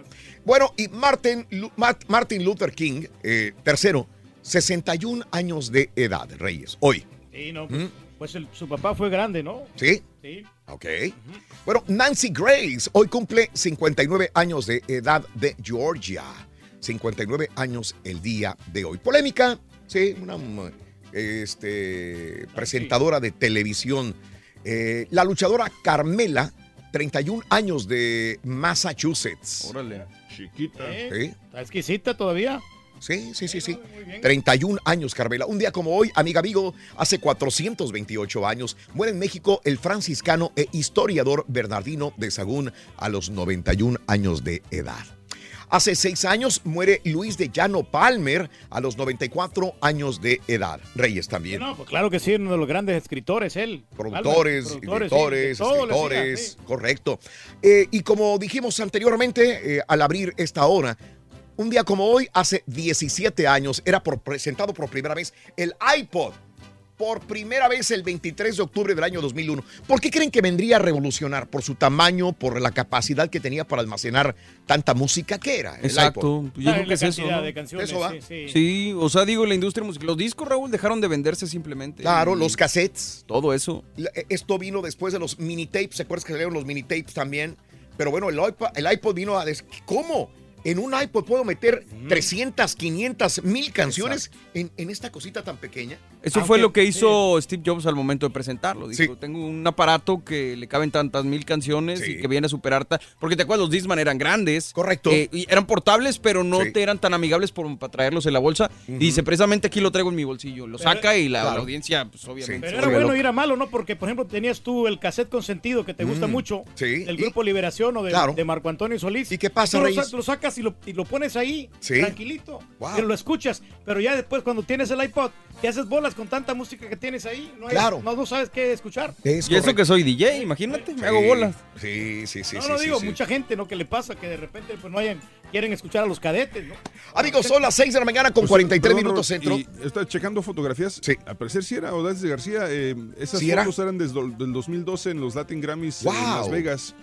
Bueno, y Martin, Lu- Ma- Martin Luther King, eh, tercero, 61 años de edad, Reyes, hoy. Sí, no, pues, ¿Mm? pues el- su papá fue grande, ¿no? ¿Sí? Sí. Ok. Bueno, Nancy Grace hoy cumple 59 años de edad de Georgia. 59 años el día de hoy. Polémica, sí, una mm, este, presentadora de televisión. Eh, la luchadora Carmela, 31 años de Massachusetts. Órale. Chiquita. ¿Eh? Sí. Está exquisita todavía. Sí, sí, sí, sí. 31 años, Carmela. Un día como hoy, amiga, amigo, hace 428 años, muere en México el franciscano e historiador Bernardino de Sagún a los 91 años de edad. Hace seis años muere Luis de Llano Palmer a los 94 años de edad. Reyes también. No, pues claro que sí, uno de los grandes escritores, él. Productores, Álvarez, directores, sí, escritores, sí. correcto. Eh, y como dijimos anteriormente, eh, al abrir esta hora, un día como hoy, hace 17 años, era por- presentado por primera vez el iPod. Por primera vez el 23 de octubre del año 2001. ¿Por qué creen que vendría a revolucionar? ¿Por su tamaño? ¿Por la capacidad que tenía para almacenar tanta música? ¿Qué era? el Exacto. iPod? Yo Ah, creo que es eso. ¿no? de canciones, Eso va. sí, sí. Sí, o sea, digo, la industria musical. Los discos, Raúl, dejaron de venderse simplemente. Claro, Y los cassettes. Todo eso. Eh, Esto vino después de los mini tapes. ¿Se acuerdan que salieron los mini tapes también? Pero bueno, el iPod, el iPod vino a decir, ¿cómo? En un iPod puedo meter 300, 500, mil canciones en, en esta cosita tan pequeña. Eso Aunque- fue lo que hizo Steve Jobs al momento de presentarlo. Dijo, Sí. tengo un aparato que le caben tantas mil canciones Sí. y que viene a superar... Porque te acuerdas, los Discman eran grandes. Correcto. eh, y eran portables, pero no Sí. te eran tan amigables por, para traerlos en la bolsa. Y dice, precisamente aquí lo traigo en mi bolsillo. Lo Pero- saca y la, Claro. la audiencia, pues obviamente... Pero era bueno loca. y era malo, ¿no? Porque, por ejemplo, tenías tú el cassette consentido que te gusta Mm, mucho, sí. del Y- grupo Liberación o de, Claro. de Marco Antonio Solís. ¿Y qué pasa, Tú lo, Reyes? sa- lo sacas y lo, y lo pones ahí, Sí. tranquilito, Wow. pero lo escuchas. Pero ya después, cuando tienes el iPod, te haces bolas con tanta música que tienes ahí. No, hay- Claro. no, no sabes qué escuchar. Es Y eso que soy DJ, imagínate, me hago bolas. Sí, sí, sí. no, sí, no digo, sí. mucha gente, ¿no? Que le pasa que de repente pues no hayan, quieren escuchar a los cadetes, ¿no? Amigos, son las 6 de la mañana con Pues, 43 perdón, minutos Raúl, centro. Está checando fotografías. Sí. Al parecer sí era Odalis de García. eh, esas ¿Sí era? fotos eran desde el del 2012 en los Latin Grammys Wow. en Las Vegas.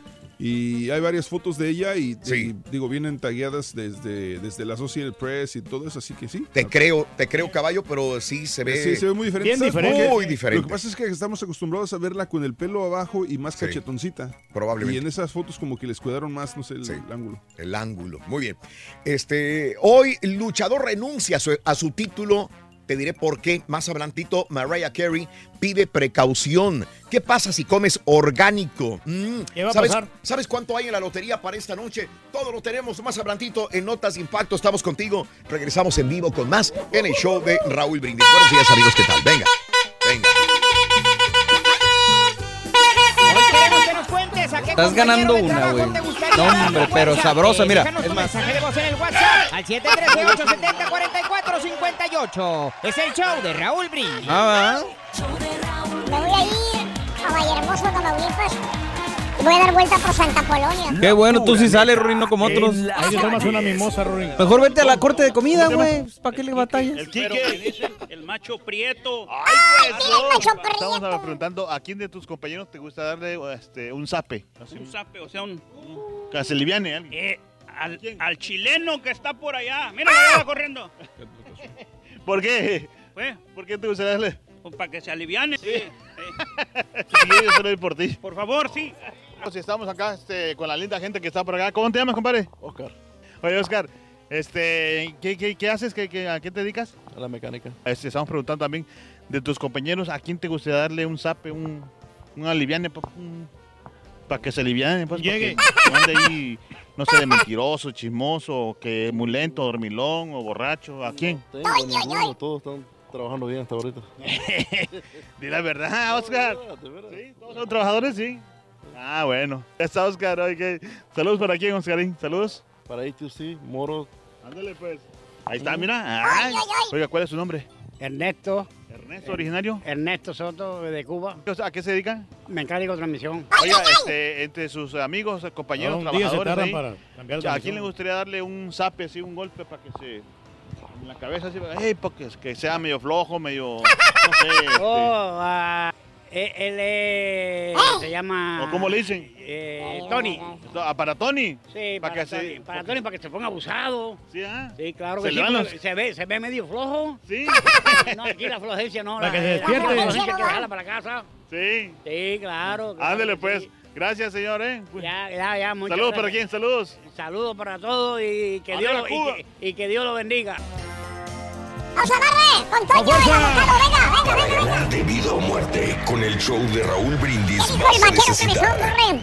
Y hay varias fotos de ella y, Sí. y, digo, vienen tagueadas desde, desde la Associated Press y todo eso, así que sí. Te creo, te creo, caballo, pero sí se ve. Sí, se ve muy diferente. Muy diferente. Lo que pasa es que estamos acostumbrados a verla con el pelo abajo y más Sí. cachetoncita. Probablemente. Y en esas fotos como que les cuidaron más, no sé, el, Sí. el ángulo. El ángulo. Muy bien. Este, hoy el luchador renuncia a su, a su título. Te diré por qué. Más adelantito, Mariah Carey pide precaución. ¿Qué pasa si comes orgánico? Mm, ¿Qué va a ¿sabes, pasar? ¿Sabes cuánto hay en la lotería para esta noche? Todo lo tenemos más adelantito en Notas de Impacto. Estamos contigo. Regresamos en vivo con más en el show de Raúl Brindis. Buenos días, amigos. ¿Qué tal? Venga. Venga. Cuentes a qué Estás ganando de una, güey. te gustaría No, hombre, pero sabrosa, mira, Déjanos es más. mensaje de voz en el WhatsApp al 713-870-4458. Es el show de Raúl Brindis. Ah, Me voy a ir a Vallehermoso, Tamaulipas. Voy a dar vuelta por Santa Polonia. Qué bueno, tú sí sales, Rory, no como otros. Ahí te tomas una mimosa, Rory. Mejor vete a la corte de comida, güey. ¿Para qué le batallas? El Quique. el macho prieto. Ay, pues, mira el macho no. Estamos prieto. preguntando a quién de tus compañeros te gusta darle este, un zape. Así, Un zape, o sea, un. que se liviane alguien. eh, al, al chileno que está por allá. Mira, allá va corriendo. ¿Por qué? Pues, ¿Por qué te gusta darle? pues, para que se aliviane. Sí, sí. Sí, yo solo doy por ti. Por favor, sí. Si estamos acá este, con la linda gente que está por acá. ¿Cómo te llamas, compadre? Oscar, Oye, Oscar, este, ¿qué, qué, qué haces? ¿Qué, qué- ¿A qué te dedicas? a la mecánica. Este, estamos preguntando también de tus compañeros, ¿a quién te gustaría darle un zape, un, un aliviane, para que se aliviane? Pues, Llegue. que no ande ahí, no sé, de mentiroso, chismoso, que muy lento, dormilón o borracho. ¿A quién? Tengo ninguno, todos están trabajando bien hasta ahorita. Di la verdad, Oscar. Sí, todos son trabajadores, sí. Ah, bueno. Ya está, Oscar. oye, Saludos para quién, Oscarín. Saludos. Para ATC, Moro, Ándale, pues. Ahí está, mira. Ay. Oiga, ¿cuál es su nombre? Ernesto. ¿Ernesto originario? Ernesto Soto de Cuba. ¿A qué se dedican? Mecánico de transmisión. Oiga, este, entre sus amigos, compañeros, Ah, día se trabajadores ahí, para cambiar ¿A quién le gustaría darle un zape, así, un golpe para que se... En la cabeza, así, hey, porque es que sea medio flojo, medio... No sé, este, Oh, ah, eh, él es. Se llama. ¿O cómo le dicen? Eh, Tony. ¿Ah, ¿Para Tony? Sí, Para para, que se- para Tony, para que se ponga abusado. ¿Sí, ah? Sí, claro ¿Se que le sí. van porque los- Se ve, se ve medio flojo. Sí. No, aquí la flojencia no. Para la, que se la despierte. flojencia hay que dejarla para casa. Sí. Sí, claro. claro pues. sí. Gracias, señor, ¿eh? Ya, ya, ya. muchas Saludos para quién, saludos. Saludos para todos y que, Dios, y, que, y que Dios lo bendiga. ¡Vamos a darle! ¡Con Toño! ¡Venga, Gonzalo, venga, venga, venga! ganar de vida o muerte con el show de Raúl Brindis Hijo vas el vaquero que me sonre.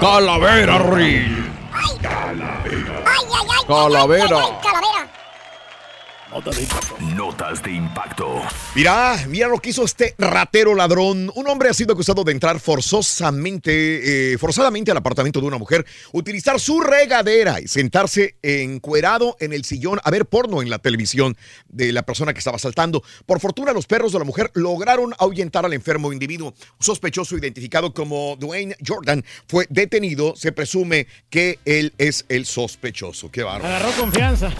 Calavera, Rey. ¡Ay, ay, ay! Calavera. ay, ay, calavera! Notas de impacto. Mira, mira lo que hizo este ratero ladrón. Un hombre ha sido acusado de entrar forzosamente, eh, forzadamente al apartamento de una mujer, utilizar su regadera y sentarse encuerado en el sillón a ver porno en la televisión de la persona que estaba asaltando. Por fortuna, los perros de la mujer lograron ahuyentar al enfermo individuo. Un sospechoso identificado como Dwayne Jordan fue detenido. Se presume que él es el sospechoso. Qué bárbaro. Agarró confianza.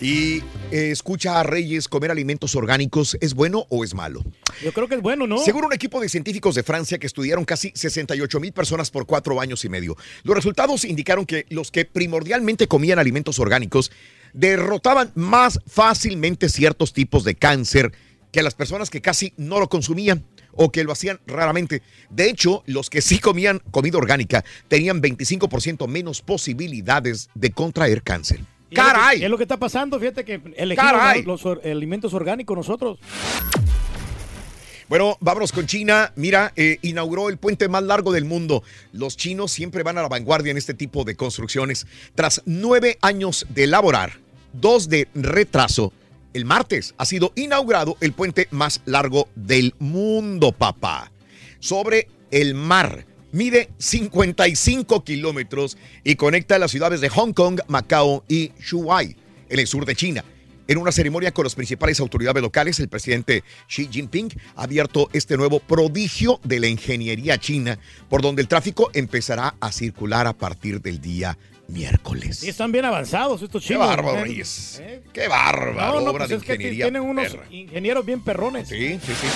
Y eh, escucha a Reyes, ¿comer alimentos orgánicos es bueno o es malo? Yo creo que es bueno, ¿no? Según un equipo de científicos de Francia que estudiaron casi 68 mil personas por cuatro años y medio, los resultados indicaron que los que primordialmente comían alimentos orgánicos derrotaban más fácilmente ciertos tipos de cáncer que las personas que casi no lo consumían o que lo hacían raramente. De hecho, los que sí comían comida orgánica tenían 25% menos posibilidades de contraer cáncer. Y es lo que- ¡Caray! Es lo que está pasando, fíjate que elegimos ¡Caray! los, alimentos orgánicos nosotros. Bueno, vámonos con China. Mira, eh, inauguró el puente más largo del mundo. Los chinos siempre van a la vanguardia en este tipo de construcciones. Tras nueve años de elaborar, dos de retraso, el martes ha sido inaugurado el puente más largo del mundo, papá. Sobre el mar. Mide 55 kilómetros y conecta las ciudades de Hong Kong, Macao y Shuai, en el sur de China. En una ceremonia con las principales autoridades locales, el presidente Xi Jinping ha abierto este nuevo prodigio de la ingeniería china, por donde el tráfico empezará a circular a partir del día miércoles. Y están bien avanzados estos Qué chinos. bárbaro, ¿eh? Reyes. ¿Eh? Qué bárbaro, No, no, obra pues de es que ingeniería. tienen unos perra. ingenieros bien perrones. Sí, sí, sí.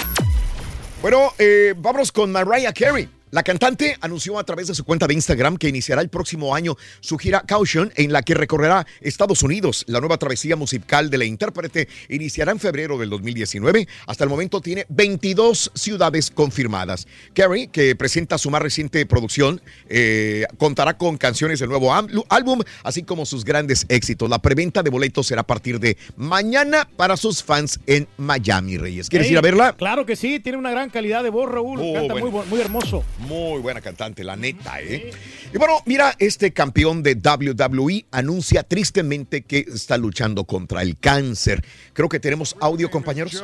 Bueno, eh, vámonos con Mariah Carey. La cantante anunció a través de su cuenta de Instagram que iniciará el próximo año su gira Caution, en la que recorrerá Estados Unidos. La nueva travesía musical de la intérprete iniciará en febrero del 2019. Hasta el momento tiene 22 ciudades confirmadas. Carey, que presenta su más reciente producción, eh, contará con canciones del nuevo álbum, así como sus grandes éxitos. La preventa de boletos será a partir de mañana para sus fans en Miami, Reyes. ¿Quieres ir a verla? Claro que sí, tiene una gran calidad de voz, Raúl. Oh, Canta bueno. muy, muy hermoso. Muy buena cantante, la neta, ¿eh? Y bueno, mira, este campeón de WWE anuncia tristemente que está luchando contra el cáncer. Creo que tenemos audio, compañeros.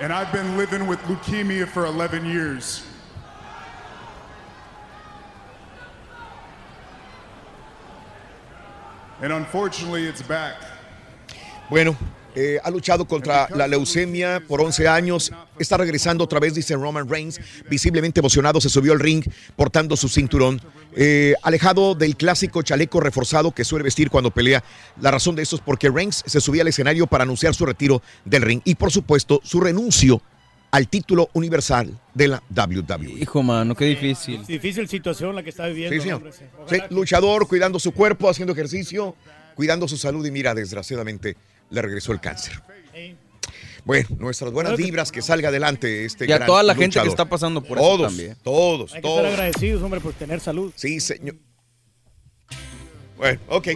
and I've been living with leukemia for 11 years. And unfortunately, it's back. Bueno, eh, ha luchado contra la leucemia por 11 años. Está regresando otra vez, dice Roman Reigns. Visiblemente emocionado, se subió al ring portando su cinturón. Eh, alejado del clásico chaleco reforzado que suele vestir cuando pelea. La razón de esto es porque Reigns se subía al escenario para anunciar su retiro del ring y, por supuesto, su renuncio al título universal de la WWE. Hijo, mano, qué difícil. Difícil situación la que está viviendo. Sí, señor. sí. Luchador, cuidando su cuerpo, haciendo ejercicio, cuidando su salud y mira, desgraciadamente le regresó el cáncer. Bueno, nuestras buenas vibras, que salga adelante este Y a gran toda la gente que luchador. está pasando por eso todos, también. Todos, Hay que todos. agradecidos, hombre, por tener salud. Sí, señor. Bueno, ok.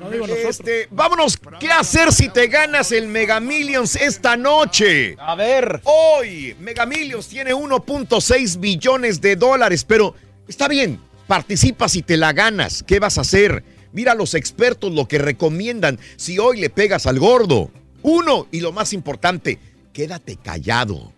No digo nosotros. Este, vámonos, ¿qué hacer si te ganas el Mega Millions esta noche? A ver. Hoy, Mega Millions tiene 1.6 billones de dólares, pero está bien, participa si te la ganas. ¿Qué vas a hacer? Mira a los expertos lo que recomiendan si hoy le pegas al gordo. Uno, y lo más importante, quédate callado.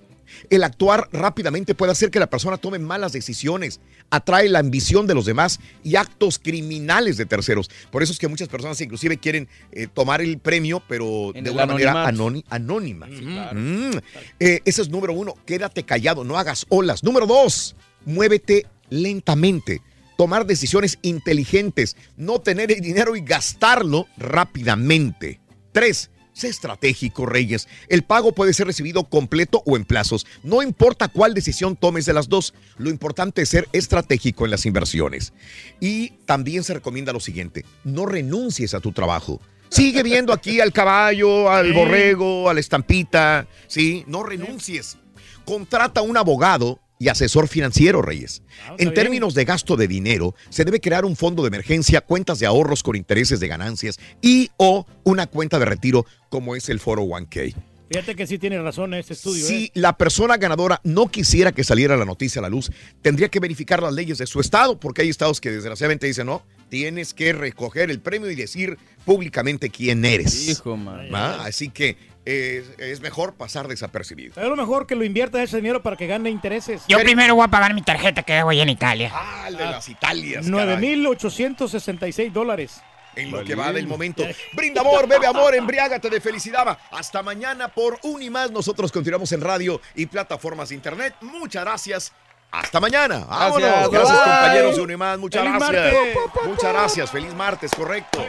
El actuar rápidamente puede hacer que la persona tome malas decisiones, atrae la ambición de los demás y actos criminales de terceros. Por eso es que muchas personas inclusive quieren eh, tomar el premio, pero En de una manera anónima. Mm. Eh, ese es número uno, quédate callado, no hagas olas. Número dos, muévete lentamente. Tomar decisiones inteligentes, no tener el dinero y gastarlo rápidamente. Tres, sé estratégico, Reyes. El pago puede ser recibido completo o en plazos. No importa cuál decisión tomes de las dos, lo importante es ser estratégico en las inversiones. Y también se recomienda lo siguiente, no renuncies a tu trabajo. Sigue viendo aquí al caballo, al borrego, a la estampita, ¿sí? No renuncies. Contrata un abogado y asesor financiero, Reyes. En términos de gasto de dinero, se debe crear un fondo de emergencia, cuentas de ahorros con intereses de ganancias y o una cuenta de retiro como es el 401k. Fíjate que sí tiene razón este estudio. Si ¿eh? la persona ganadora no quisiera que saliera la noticia a la luz, tendría que verificar las leyes de su estado, porque hay estados que desgraciadamente dicen, no, tienes que recoger el premio y decir públicamente quién eres. Hijo, man. ¿Va? Así que es mejor pasar desapercibido. Es lo mejor que lo inviertas ese dinero para que gane intereses. Yo primero voy a pagar mi tarjeta que debo ahí en Italia. Ah, el de las Italias. caray. 9,866 dólares. En lo que va del momento. Brinda amor, bebe amor, embriágate de felicidad. Hasta mañana por un y más. Nosotros continuamos en radio y plataformas de internet. Muchas gracias. Hasta mañana. Vámonos. Gracias, compañeros de Unimás. Muchas Feliz gracias. martes. Muchas gracias. Feliz martes, correcto.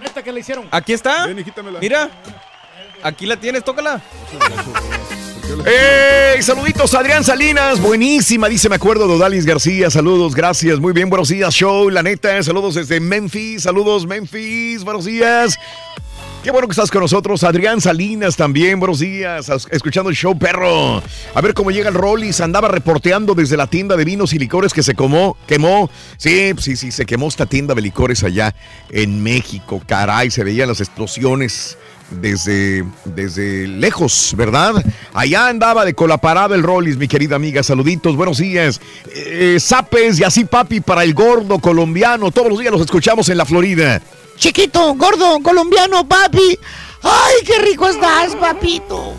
Neta, ¿qué le hicieron? Aquí está. Ven y quítamela. Mira. Aquí la tienes, tócala. ¡Ey! Saluditos, Adrián Salinas. Buenísima, dice, me acuerdo de Odalis García. Saludos, gracias. Muy bien, buenos días, show. La neta, saludos desde Memphis. Saludos, Memphis. Buenos días. Qué bueno que estás con nosotros. Adrián Salinas también, buenos días. as- Escuchando el show, perro. A ver cómo llega el Rollis. Andaba reporteando desde la tienda de vinos y licores que se comó, quemó. Sí, sí, sí, se quemó esta tienda de licores allá en México. Caray, se veían las explosiones desde, desde lejos, ¿verdad? Allá andaba de cola parada el Rollis, mi querida amiga. Saluditos, buenos días. Eh, zapes y así, papi, para el gordo colombiano. Todos los días los escuchamos en la Florida. Chiquito, gordo, colombiano, papi. ¡Ay, qué rico estás, papito!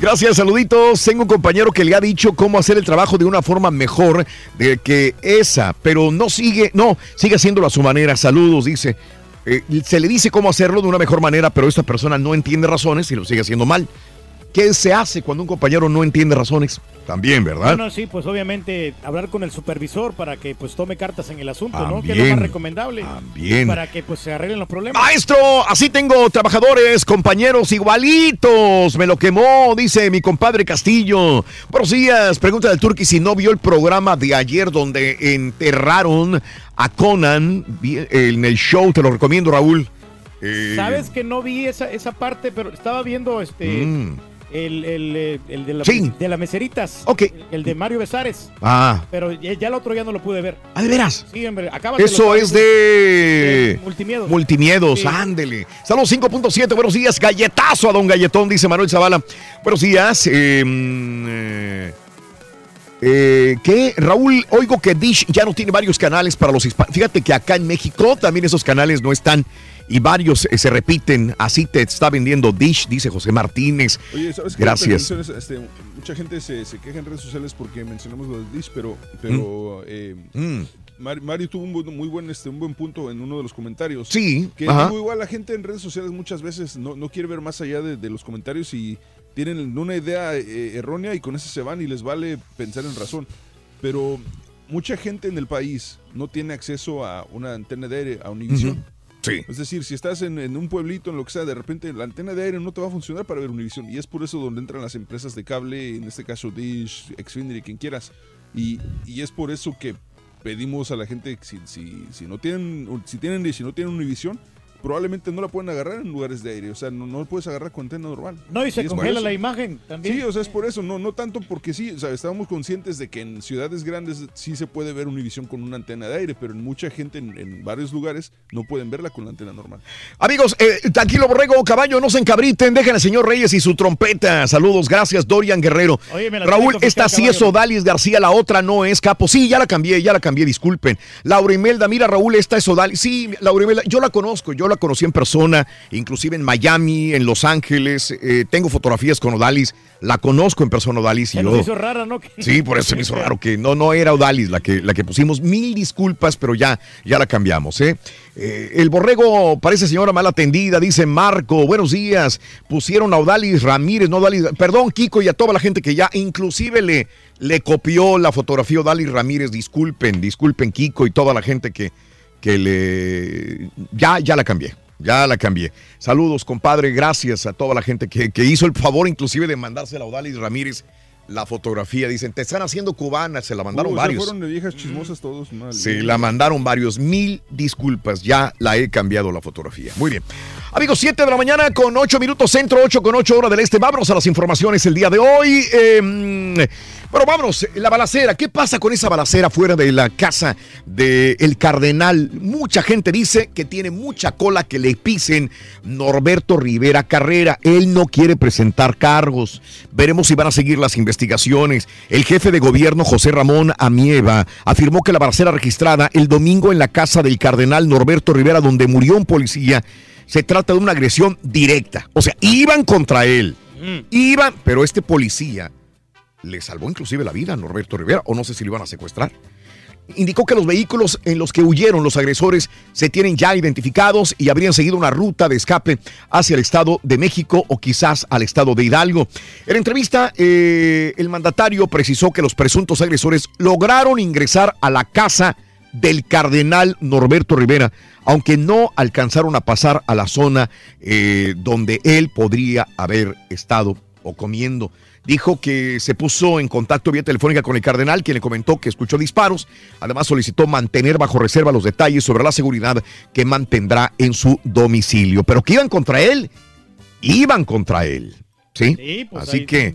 Gracias, saluditos. Tengo un compañero que le ha dicho cómo hacer el trabajo de una forma mejor de que esa, pero no sigue, no, sigue haciéndolo a su manera. Saludos, dice. Eh, se le dice cómo hacerlo de una mejor manera, pero esta persona no entiende razones y lo sigue haciendo mal. ¿Qué se hace cuando un compañero no entiende razones? También, ¿verdad? Bueno, sí, pues obviamente hablar con el supervisor para que pues tome cartas en el asunto, ¿no? Que es lo También. más recomendable. Bien. Para que pues se arreglen los problemas. Maestro, así tengo trabajadores, compañeros igualitos. Me lo quemó, dice mi compadre Castillo. Buenos días. Pregunta del Turqui si no vio el programa de ayer donde enterraron a Conan Vi- en el show. Te lo recomiendo, Raúl. Eh, Sabes que no vi esa, esa parte, pero estaba viendo este Mm. el, el, eh, el de, la, Sí. de las meseritas. Ok. El de Mario Besares. Ah. Pero ya, ya el otro ya no lo pude ver. Ah, ¿de veras? Sí, hombre. Acaba Eso es de... Multimiedos. Multimiedos, Sí. ándele. Saludos 5.7, buenos días. Galletazo a don Galletón, dice Manuel Zavala. Buenos días. eh, eh, eh, ¿Qué? Raúl, oigo que Dish ya no tiene varios canales para los hispanos. Fíjate que acá en México también esos canales no están y varios eh, se repiten. Así te está vendiendo Dish, dice José Martínez. Oye, ¿sabes qué? Gracias. Que este, mucha gente se, se queja en redes sociales porque mencionamos lo de Dish, pero, pero eh, Mm. Mar- Mario tuvo un buen, muy buen, este, un buen punto en uno de los comentarios. Sí, Que digo, igual la gente en redes sociales muchas veces no, no quiere ver más allá de, de los comentarios y tienen una idea eh, errónea y con eso se van y les vale pensar en razón. Pero mucha gente en el país no tiene acceso a una antena de aire, a Univision. Ujú. Sí. Es decir, si estás en, en un pueblito, en lo que sea, de repente la antena de aire no te va a funcionar para ver Univision. Y es por eso donde entran las empresas de cable, en este caso Dish, Xfinity, quien quieras. Y, y es por eso que pedimos a la gente si, si, si no tienen si tienen Dish, si no tienen Univision, probablemente no la pueden agarrar en lugares de aire. O sea, no, no la puedes agarrar con antena normal. No, y se congela la imagen también. Sí, o sea, es por eso, no, no tanto porque sí, o sea, estábamos conscientes de que en ciudades grandes sí se puede ver Univision con una antena de aire, pero en mucha gente en, en varios lugares no pueden verla con la antena normal. Amigos, eh, tranquilo, borrego, caballo, no se encabriten, dejen al señor Reyes y su trompeta. Saludos, gracias, Dorian Guerrero. Oye, me la Raúl, esta sí es. Odalis García, la otra no es Capo. Sí, ya la cambié, ya la cambié, disculpen. Laura Imelda, mira, Raúl, esta es Odalis. Sí, Laura Imelda, yo la conozco, yo la la conocí en persona, inclusive en Miami, en Los Ángeles. eh, tengo fotografías con Odalis. La conozco en persona, Odalis. Y yo, hizo rara, ¿no? Sí, por eso se me hizo raro que no, no era Odalis la que, la que pusimos. Mil disculpas, pero ya, ya la cambiamos, ¿eh? Eh, el borrego parece señora mal atendida, dice Marco. Buenos días. Pusieron a Odalis Ramírez, no Odalis. Perdón, Kiko, y a toda la gente que ya inclusive le, le copió la fotografía Odalis Ramírez. Disculpen, disculpen, Kiko, y toda la gente que, que le. Ya, ya la cambié. Ya la cambié. Saludos, compadre. Gracias a toda la gente que, que hizo el favor, inclusive, de mandársela a Odalis Ramírez la fotografía. Dicen, te están haciendo cubana. Se la mandaron Uh, se varios. fueron de viejas chismosas todos. mal. Se la mandaron varios. Mil disculpas. Ya la he cambiado la fotografía. Muy bien. Amigos, 7 de la mañana con 8 minutos centro, 8 con 8 horas del este. Vámonos a las informaciones el día de hoy. Eh, bueno, vámonos. La balacera. ¿Qué pasa con esa balacera fuera de la casa del cardenal? Mucha gente dice que tiene mucha cola que le pisen Norberto Rivera Carrera. Él no quiere presentar cargos. Veremos si van a seguir las investigaciones. El jefe de gobierno, José Ramón Amieva, afirmó que la balacera registrada el domingo en la casa del cardenal Norberto Rivera, donde murió un policía, se trata de una agresión directa. O sea, iban contra él. Iban, pero este policía le salvó inclusive la vida a Norberto Rivera, o no sé si lo iban a secuestrar. Indicó que los vehículos en los que huyeron los agresores se tienen ya identificados y habrían seguido una ruta de escape hacia el Estado de México o quizás al Estado de Hidalgo. En entrevista, eh, el mandatario precisó que los presuntos agresores lograron ingresar a la casa del cardenal Norberto Rivera, aunque no alcanzaron a pasar a la zona eh, donde él podría haber estado o comiendo. Dijo que se puso en contacto vía telefónica con el cardenal, quien le comentó que escuchó disparos. Además, solicitó mantener bajo reserva los detalles sobre la seguridad que mantendrá en su domicilio. Pero que iban contra él, iban contra él. ¿Sí? Sí, pues Así que,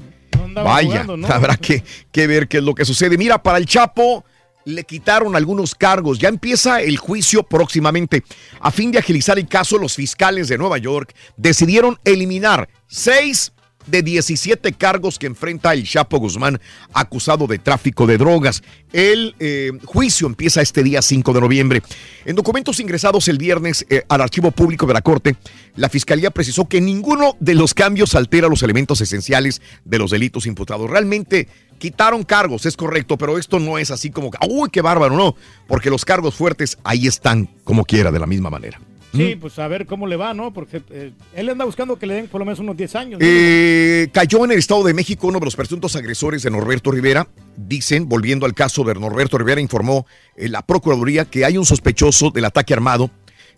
vaya, jugando, ¿no? habrá que, que ver qué es lo que sucede. Mira, para el Chapo le quitaron algunos cargos. Ya empieza el juicio próximamente. A fin de agilizar el caso, los fiscales de Nueva York decidieron eliminar seis de 17 cargos que enfrenta el Chapo Guzmán acusado de tráfico de drogas. El eh, juicio empieza este día 5 de noviembre. En documentos ingresados el viernes eh, al archivo público de la Corte, la Fiscalía precisó que ninguno de los cambios altera los elementos esenciales de los delitos imputados. Realmente quitaron cargos, es correcto, pero esto no es así como, uy, qué bárbaro, no, porque los cargos fuertes ahí están como quiera, de la misma manera. Sí, pues a ver cómo le va, ¿no? Porque eh, él anda buscando que le den por lo menos unos 10 años. ¿no? Eh, cayó en el Estado de México uno de los presuntos agresores de Norberto Rivera. Dicen, volviendo al caso de Norberto Rivera, informó eh, la Procuraduría que hay un sospechoso del ataque armado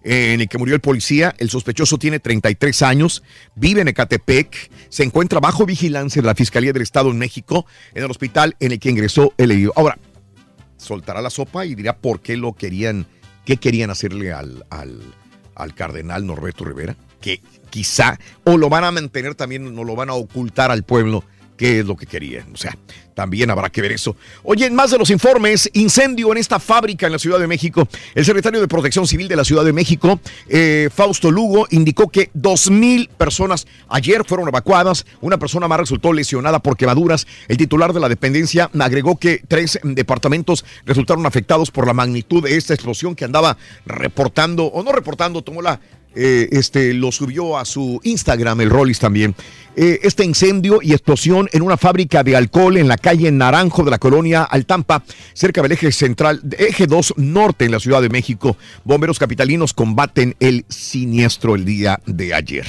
eh, en el que murió el policía. El sospechoso tiene 33 años, vive en Ecatepec, se encuentra bajo vigilancia de la Fiscalía del Estado en México, en el hospital en el que ingresó el herido. Ahora, soltará la sopa y dirá por qué lo querían, qué querían hacerle al, al, al cardenal Norberto Rivera, que quizá, o lo van a mantener también, no lo van a ocultar al pueblo qué es lo que querían. O sea, también habrá que ver eso. Oye, en más de los informes, incendio en esta fábrica en la Ciudad de México. El secretario de Protección Civil de la Ciudad de México, eh, Fausto Lugo, indicó que 2.000 personas ayer fueron evacuadas. Una persona más resultó lesionada por quemaduras. El titular de la dependencia agregó que tres departamentos resultaron afectados por la magnitud de esta explosión que andaba reportando, o no reportando, tomó la eh, este, lo subió a su Instagram, el Rollis también. Eh, este incendio y explosión en una fábrica de alcohol en la calle Naranjo de la colonia Altampa, cerca del eje central, eje 2 norte en la Ciudad de México. Bomberos capitalinos combaten el siniestro el día de ayer.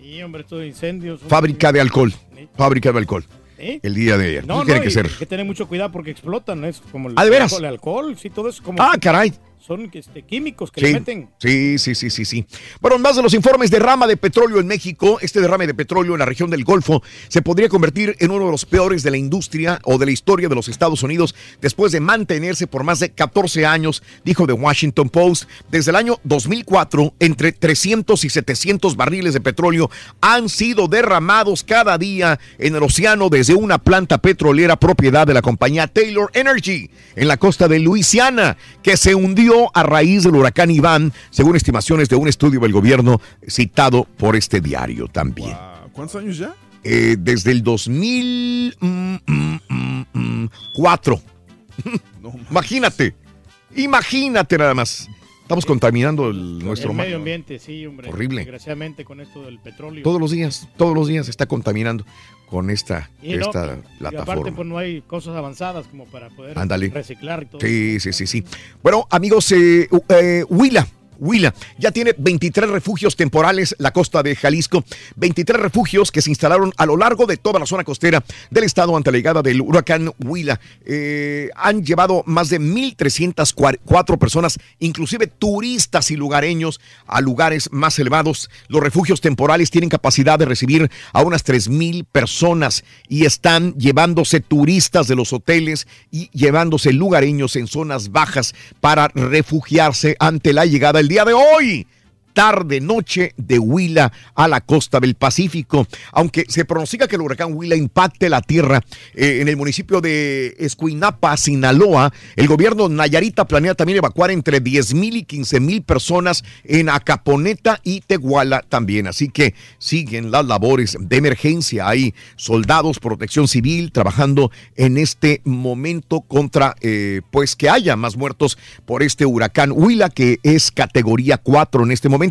Sí, hombre, estos incendios. Fábrica de alcohol. Fábrica de alcohol. ¿Eh? El día de ayer. No, tiene no, que ser. hay que tener mucho cuidado porque explotan, ¿no? es como el, Ah, ¿de veras? el alcohol, sí, todo es como... Ah, caray. Son este, químicos que le Sí, meten. sí, sí, sí, sí, sí. Bueno, más de los informes de derrama de petróleo en México, este derrame de petróleo en la región del Golfo se podría convertir en uno de los peores de la industria o de la historia de los Estados Unidos después de mantenerse por más de 14 años, dijo The Washington Post. Desde el año 2004, entre 300 y 700 barriles de petróleo han sido derramados cada día en el océano desde una planta petrolera propiedad de la compañía Taylor Energy en la costa de Luisiana, que se hundió a raíz del huracán Iván, según estimaciones de un estudio del gobierno citado por este diario también. ¿Cuántos años ya? Eh, desde el 2004. Imagínate, imagínate nada más. Estamos contaminando el- nuestro el medio ambiente, sí, hombre. Horrible. Desgraciadamente con esto del petróleo. Todos los días, todos los días se está contaminando con esta, Y no, esta y aparte, plataforma. pues no hay cosas avanzadas como para poder reciclar y todo. Sí, sí, sí, sí. Bueno, amigos, eh, eh, Huila. Huila ya tiene 23 refugios temporales la costa de Jalisco, 23 refugios que se instalaron a lo largo de toda la zona costera del estado ante la llegada del huracán Huila. Eh, han llevado más de 1.304 personas, inclusive turistas y lugareños, a lugares más elevados. Los refugios temporales tienen capacidad de recibir a unas 3.000 personas y están llevándose turistas de los hoteles y llevándose lugareños en zonas bajas para refugiarse ante la llegada el día de hoy tarde noche de Huila a la costa del Pacífico. Aunque se pronostica que el huracán Huila impacte la tierra eh, en el municipio de Escuinapa, Sinaloa, el gobierno Nayarita planea también evacuar entre 10 mil y 15 mil personas en Acaponeta y Tehuala también. Así que siguen las labores de emergencia. Hay soldados, protección civil trabajando en este momento contra, eh, pues que haya más muertos por este huracán Huila, que es categoría 4 en este momento.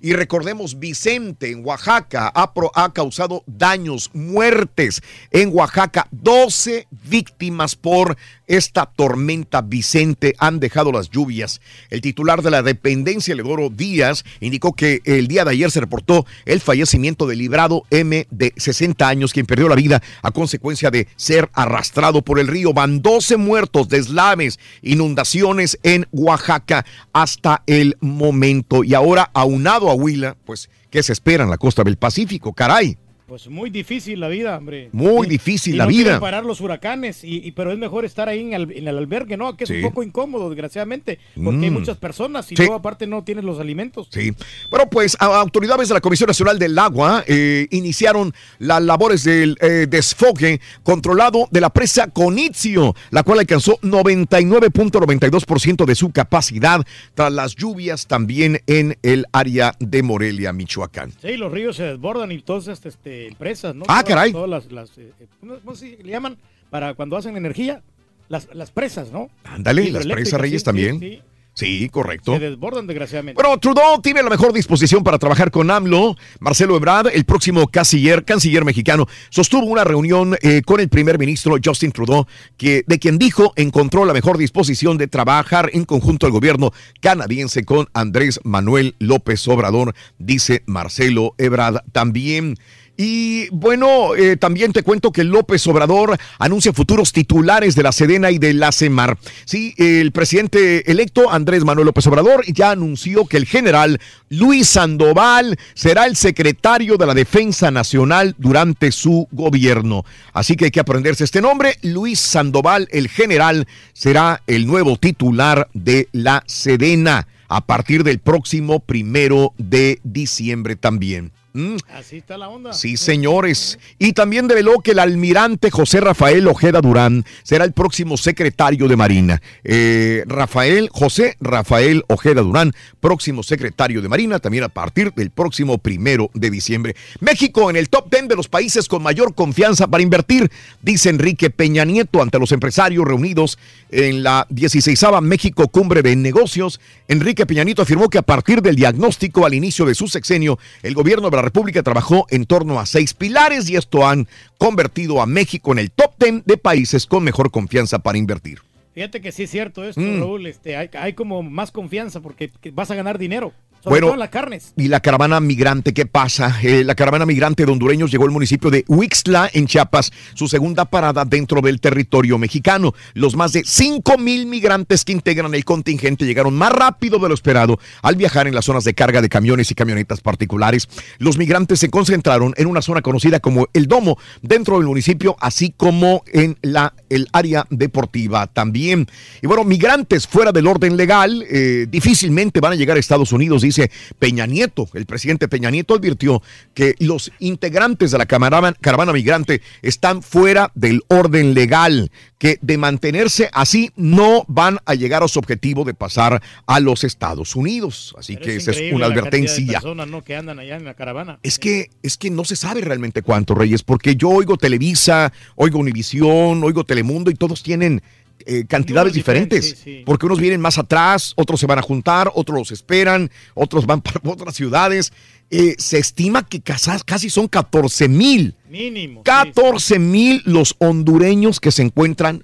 Y recordemos, Vicente en Oaxaca ha, ha causado daños, muertes en Oaxaca. 12 víctimas por esta tormenta Vicente han dejado las lluvias. El titular de la dependencia, Legoro Díaz, indicó que el día de ayer se reportó el fallecimiento del librado M de 60 años, quien perdió la vida a consecuencia de ser arrastrado por el río. Van 12 muertos, deslaves, inundaciones en Oaxaca hasta el momento. Y ahora, aunado a Huila, pues, ¿qué se espera en la costa del Pacífico? Caray. Pues muy difícil la vida, hombre. Muy Y- difícil y la no vida. parar los huracanes, y, y- pero es mejor estar ahí en el, en el albergue, ¿no? Que es Sí. un poco incómodo, desgraciadamente, porque hay Mm. muchas personas y Sí. luego aparte no tienes los alimentos. Sí. Bueno, pues a- autoridades de la Comisión Nacional del Agua eh, iniciaron las labores del eh, desfogue controlado de la presa Conitzio, la cual alcanzó 99.92% de su capacidad tras las lluvias también en el área de Morelia, Michoacán. Sí, los ríos se desbordan y todas estas este, empresas, ¿no? Ah, Todas- caray. Todas las, las, eh, eh, ¿cómo, se le llaman? Para cuando hacen energía, las, las presas, ¿no? Ándale, las presas Reyes sí, también. sí, sí. Sí, correcto. Se desbordan, desgraciadamente. Bueno, Trudeau tiene la mejor disposición para trabajar con AMLO. Marcelo Ebrard, el próximo canciller, canciller mexicano, sostuvo una reunión eh, con el primer ministro Justin Trudeau, que, de quien dijo encontró la mejor disposición de trabajar en conjunto al gobierno canadiense con Andrés Manuel López Obrador, dice Marcelo Ebrard también. Y bueno, eh, también te cuento que López Obrador anuncia futuros titulares de la Sedena y de la CEMAR. Sí, el presidente electo Andrés Manuel López Obrador ya anunció que el general Luis Sandoval será el secretario de la Defensa Nacional durante su gobierno. Así que hay que aprenderse este nombre. Luis Sandoval, el general, será el nuevo titular de la Sedena a partir del próximo primero de diciembre también. Mm. Así está la onda. Sí, señores. Y también develó que el almirante José Rafael Ojeda Durán será el próximo secretario de Marina. Eh, Rafael, José Rafael Ojeda Durán, próximo secretario de Marina, también a partir del próximo primero de diciembre. México en el top 10 de los países con mayor confianza para invertir, dice Enrique Peña Nieto ante los empresarios reunidos en la 16 México Cumbre de Negocios. Enrique Peña Nieto afirmó que a partir del diagnóstico al inicio de su sexenio, el gobierno de la República trabajó en torno a seis pilares y esto han convertido a México en el top 10 de países con mejor confianza para invertir. Fíjate que sí es cierto esto, Mm. Raúl. Este, hay, hay como más confianza porque que vas a ganar dinero. Sobre Bueno, todo las carnes. ¿Y la caravana migrante qué pasa? Eh, la caravana migrante de hondureños llegó al municipio de Huixla, en Chiapas, su segunda parada dentro del territorio mexicano. Los más de 5 mil migrantes que integran el contingente llegaron más rápido de lo esperado al viajar en las zonas de carga de camiones y camionetas particulares. Los migrantes se concentraron en una zona conocida como El Domo, dentro del municipio, así como en la, el área deportiva también. Y bueno, migrantes fuera del orden legal eh, difícilmente van a llegar a Estados Unidos, dice Peña Nieto. El presidente Peña Nieto advirtió que los integrantes de la caravana, caravana migrante están fuera del orden legal, que de mantenerse así no van a llegar a su objetivo de pasar a los Estados Unidos. Así Pero que esa es una advertencia. personas, ¿no? que andan allá en la caravana. Es que, es que no se sabe realmente cuánto, Reyes, porque yo oigo Televisa, oigo Univisión, oigo Telemundo y todos tienen eh, cantidades diferentes, porque unos vienen más atrás, otros se van a juntar, otros los esperan, otros van para otras ciudades. Eh, se estima que casi, son 14 mil. Mínimo. 14 mil los hondureños que se encuentran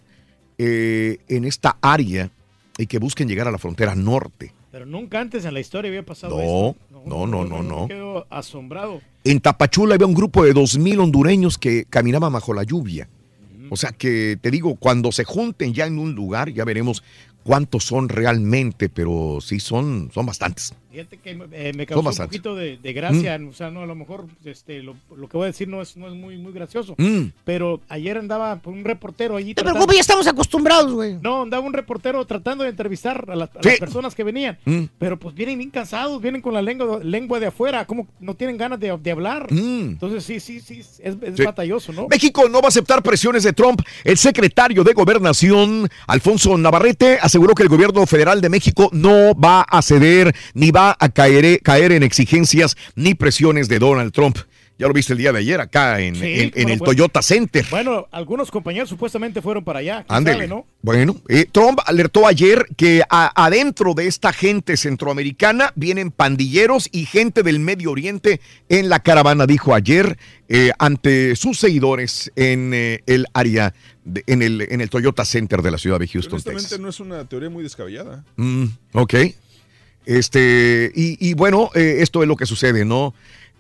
eh, en esta área y que busquen llegar a la frontera norte. Pero nunca antes en la historia había pasado No, esto. no, no, no, no. Me quedo asombrado. En Tapachula había un grupo de 2.000 hondureños que caminaban bajo la lluvia. O sea que te digo, cuando se junten ya en un lugar, ya veremos cuántos son realmente, pero sí son, son bastantes. Fíjate que eh, me Son causó un poquito de, de gracia, o sea, no, a lo mejor este, lo, lo que voy a decir no es, no es muy, muy gracioso, Mm. pero ayer andaba por un reportero allí. No te preocupes, ya estamos acostumbrados, güey. No, andaba un reportero tratando de entrevistar a, las- a Sí. las personas que venían, Mm. pero pues vienen bien cansados, vienen con la lengua, lengua de afuera, como no tienen ganas de, de hablar. Mm. Entonces sí, sí, sí, es, es Sí. batalloso, ¿no? México no va a aceptar presiones de Trump. El secretario de Gobernación, Alfonso Navarrete, aseguró que el gobierno federal de México no va a ceder ni va a caer, caer en exigencias ni presiones de Donald Trump. Ya lo viste el día de ayer acá en, Sí, en- en bueno, el bueno. Toyota Center. Bueno, algunos compañeros supuestamente fueron para allá. ¿quién Ándele. sabe, no? Bueno, eh, Trump alertó ayer que a- adentro de esta gente centroamericana vienen pandilleros y gente del Medio Oriente en la caravana, dijo ayer eh, ante sus seguidores en eh, el área, de- en, el, en el Toyota Center de la ciudad de Houston, Honestamente Texas. no es una teoría muy descabellada. Mm, ok. Este, y, y bueno, eh, esto es lo que sucede, ¿no?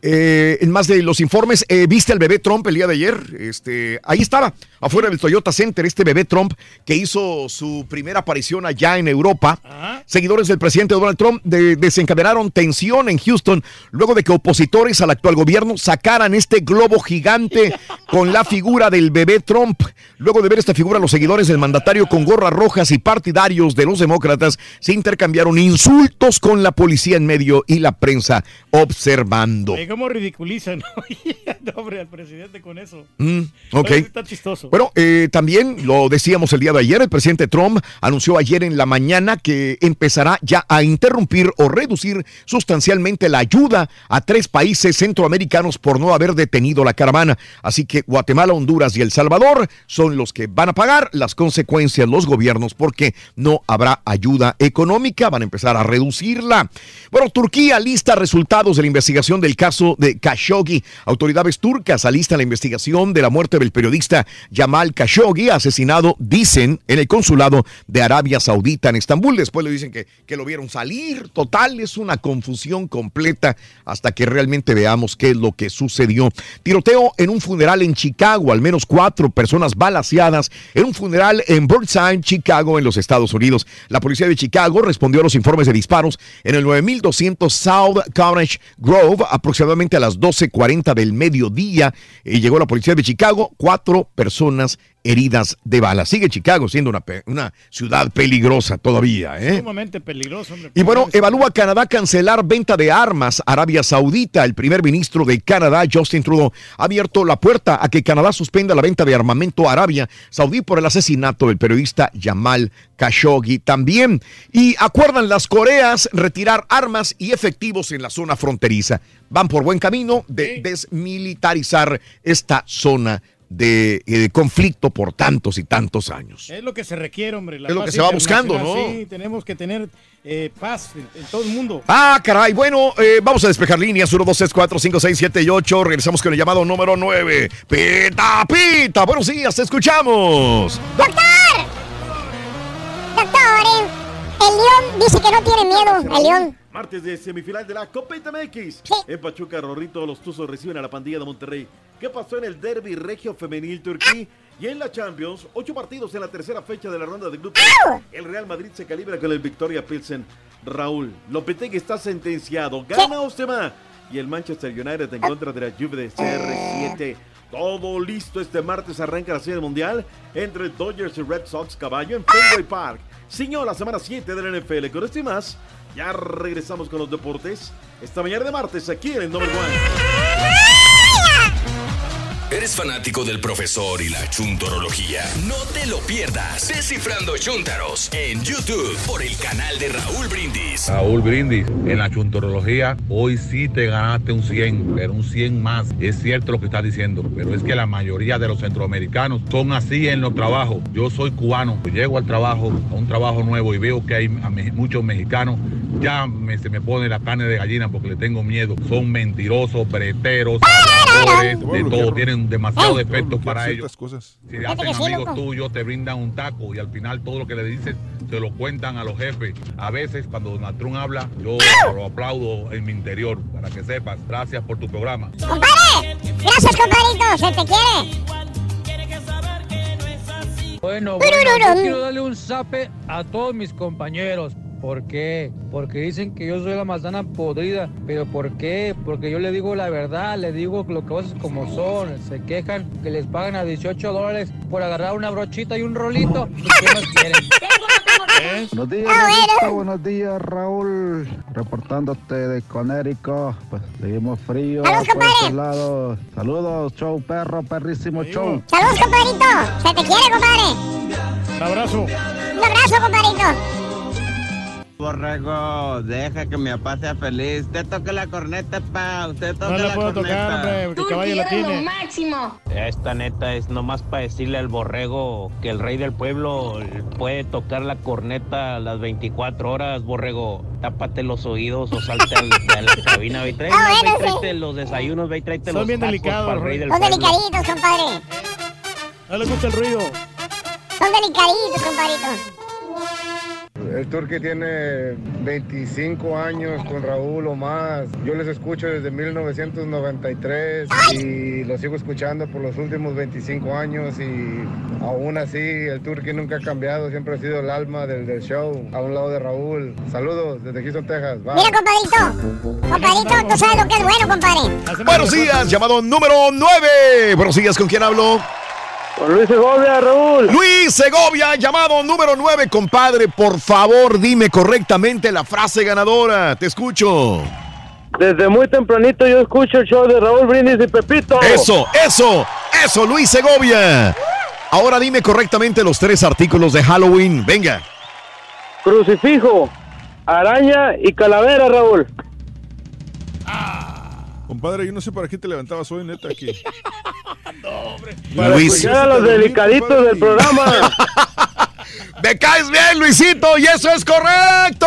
Eh, en más de los informes, eh, ¿viste al bebé Trump el día de ayer? Este, ahí estaba, afuera del Toyota Center, este bebé Trump que hizo su primera aparición allá en Europa. Seguidores del presidente Donald Trump de- desencadenaron tensión en Houston luego de que opositores al actual gobierno sacaran este globo gigante con la figura del bebé Trump. Luego de ver esta figura, los seguidores del mandatario con gorras rojas y partidarios de los demócratas se intercambiaron insultos con la policía en medio y la prensa observando. ¿Cómo ridiculizan hombre, al presidente con eso? Mm, ok. Está chistoso. Bueno, eh, también lo decíamos el día de ayer, el presidente Trump anunció ayer en la mañana que empezará ya a interrumpir o reducir sustancialmente la ayuda a tres países centroamericanos por no haber detenido la caravana. Así que Guatemala, Honduras y El Salvador son los que van a pagar las consecuencias los gobiernos porque no habrá ayuda económica, van a empezar a reducirla. Bueno, Turquía lista resultados de la investigación del caso de Khashoggi. Autoridades turcas alistan la investigación de la muerte del periodista Jamal Khashoggi, asesinado, dicen, en el consulado de Arabia Saudita en Estambul. Después le dicen que, que lo vieron salir. Total, es una confusión completa hasta que realmente veamos qué es lo que sucedió. Tiroteo en un funeral en Chicago, al menos cuatro personas balaseadas en un funeral en Burnside, Chicago, en los Estados Unidos. La policía de Chicago respondió a los informes de disparos en el 9200 South Carnage Grove, aproximadamente a las 12.40 del mediodía. Y llegó la policía de Chicago, cuatro personas heridas de bala. Sigue Chicago siendo una, ciudad peligrosa todavía, ¿eh? Sumamente peligroso, hombre. Y bueno, evalúa Canadá cancelar venta de armas a Arabia Saudita. El primer ministro de Canadá, Justin Trudeau, ha abierto la puerta a que Canadá suspenda la venta de armamento a Arabia Saudí por el asesinato del periodista Jamal Khashoggi también. Y acuerdan las Coreas retirar armas y efectivos en la zona fronteriza. Van por buen camino de desmilitarizar esta zona de eh, conflicto por tantos y tantos años. Es lo que se requiere, hombre. la Es lo que se va buscando. ¿no? Sí, tenemos que tener eh, paz en, en todo el mundo. Ah, caray. Bueno, eh, vamos a despejar líneas. 1, 2, 3, 4, 5, 6, 7 y 8. Regresamos con el llamado número 9. Pita, pita. Buenos días, te escuchamos. ¡Doctor! Doctor, el león dice que no tiene miedo, el león. Martes de semifinal de la Copa MX. En Pachuca, Rorrito, los Tuzos reciben a la pandilla de Monterrey. ¿Qué pasó en el derby regio femenil turquí? Y en la Champions, ocho partidos en la tercera fecha de la ronda de grupos. El Real Madrid se calibra con el Victoria Pilsen. Raúl, Lopetegui está sentenciado. Gana Ostema. Y el Manchester United en contra de la Juve de CR7. Todo listo este martes arranca la serie mundial entre Dodgers y Red Sox caballo en Fenway Park. Ciñó la semana 7 de la NFL. Con esto y más, ya regresamos con los deportes. Esta mañana de martes aquí en el Number One. ¿Eres fanático del profesor y la chuntorología? No te lo pierdas. Descifrando Chuntaros en YouTube por el canal de Raúl Brindis. Raúl Brindis, en la chuntorología, hoy sí te ganaste un 100, pero un 100 más. Es cierto lo que estás diciendo, pero es que la mayoría de los centroamericanos son así en los trabajos. Yo soy cubano, llego al trabajo, a un trabajo nuevo y veo que hay muchos mexicanos, ya me- se me pone la carne de gallina porque le tengo miedo. Son mentirosos, breteros, de todo, tienen demasiados defectos para ellos. cosas. Si Fíjate hacen amigos loco. tuyos, te brindan un taco y al final todo lo que le dices se lo cuentan a los jefes. A veces cuando Donald Trump habla, yo lo aplaudo en mi interior para que sepas. Gracias por tu programa. ¡Compadre! Gracias, compadrito. Se te quiere. Bueno, bueno, no, yo quiero darle un zape a todos mis compañeros. ¿Por qué? Porque dicen que yo soy la manzana podrida. ¿Pero por qué? Porque yo le digo la verdad, le digo lo que cosas como son. Se quejan que les pagan a 18 dólares por agarrar una brochita y un rolito. ¿Y ¿Qué más quieren? Buenos días, buenos días, Raúl. Reportándote de Conérico. Pues seguimos frío Saludos, por compadre. estos lados. Saludos, show perro, perrísimo show. Saludos, compadrito. Se te quiere, compadre. Un abrazo. Un abrazo, compadrito. Borrego, deja que mi papá sea feliz. Usted toca la corneta, pa. Usted toca No la la puedo corneta. tocar, hombre, porque el caballo la tiene. máximo. Esta neta es nomás para decirle al borrego que el rey del pueblo puede tocar la corneta las 24 horas, borrego. Tápate los oídos o salte al- a la cabina, ve y tráete, Ah, ve bueno, sí. tráete los desayunos, ve y tráete Son los bien tacos delicados, para el rey del Son pueblo. delicaditos, compadre. No le gusta el ruido. Son delicaditos, compadrito. El Turqui tiene 25 años con Raúl o más. Yo les escucho desde 1993 y los sigo escuchando por los últimos 25 años y aún así el Turqui nunca ha cambiado, siempre ha sido el alma del, del show, a un lado de Raúl. Saludos desde Houston, Texas. Bye. Mira, compadrito. Compadrito, tú sabes lo que es bueno, compadre. Buenos días, llamado número 9. Buenos días, ¿con quién hablo? Con Luis Segovia, Raúl. Luis Segovia, llamado número 9, compadre. Por favor, dime correctamente la frase ganadora. Te escucho. Desde muy tempranito yo escucho el show de Raúl Brindis y Pepito. Eso, eso, eso, Luis Segovia. Ahora dime correctamente los tres artículos de Halloween. Venga. Crucifijo, araña y calavera, Raúl. Compadre, yo no sé para qué te levantabas hoy, neta, aquí. Luis. escuchar a los delicaditos del programa. Me caes bien, Luisito, y eso es correcto.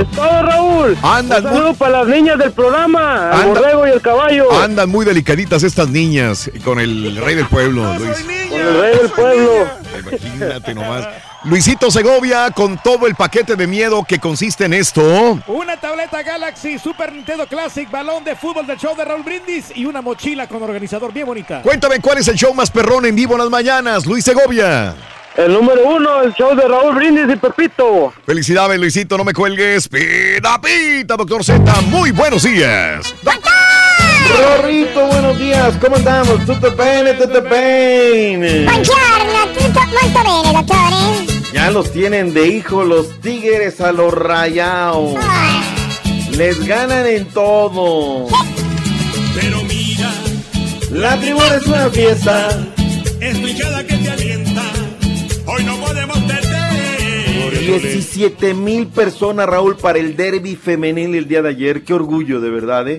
Es todo, Raúl. Andan Un saludo para las niñas del programa, el Anda- borrego y el caballo. Andan muy delicaditas estas niñas con el rey del pueblo, Luis. Con el rey del pueblo. Imagínate nomás. Luisito Segovia con todo el paquete de miedo que consiste en esto. Una tableta Galaxy Super Nintendo Classic, balón de fútbol del show de Raúl Brindis y una mochila con organizador bien bonita. Cuéntame cuál es el show más perrón en vivo en las mañanas, Luis Segovia. El número uno, el show de Raúl Brindis y Pepito. Felicidades, Luisito, no me cuelgues. Pita, pita, doctor Z, muy buenos días. Rorrito, buenos días, ¿cómo andamos? Tutto bene, tutto bene. Buongiorno, tutto molto bene, dottore. Ya los tienen de hijo los tigres a los rayados. Les ganan en todo. Pero mira, La tribuna es una fiesta. es mi que te alienta. Hoy no podemos perder. 17 mil personas, Raúl, para el derby femenil el día de ayer. Qué orgullo, de verdad, ¿eh?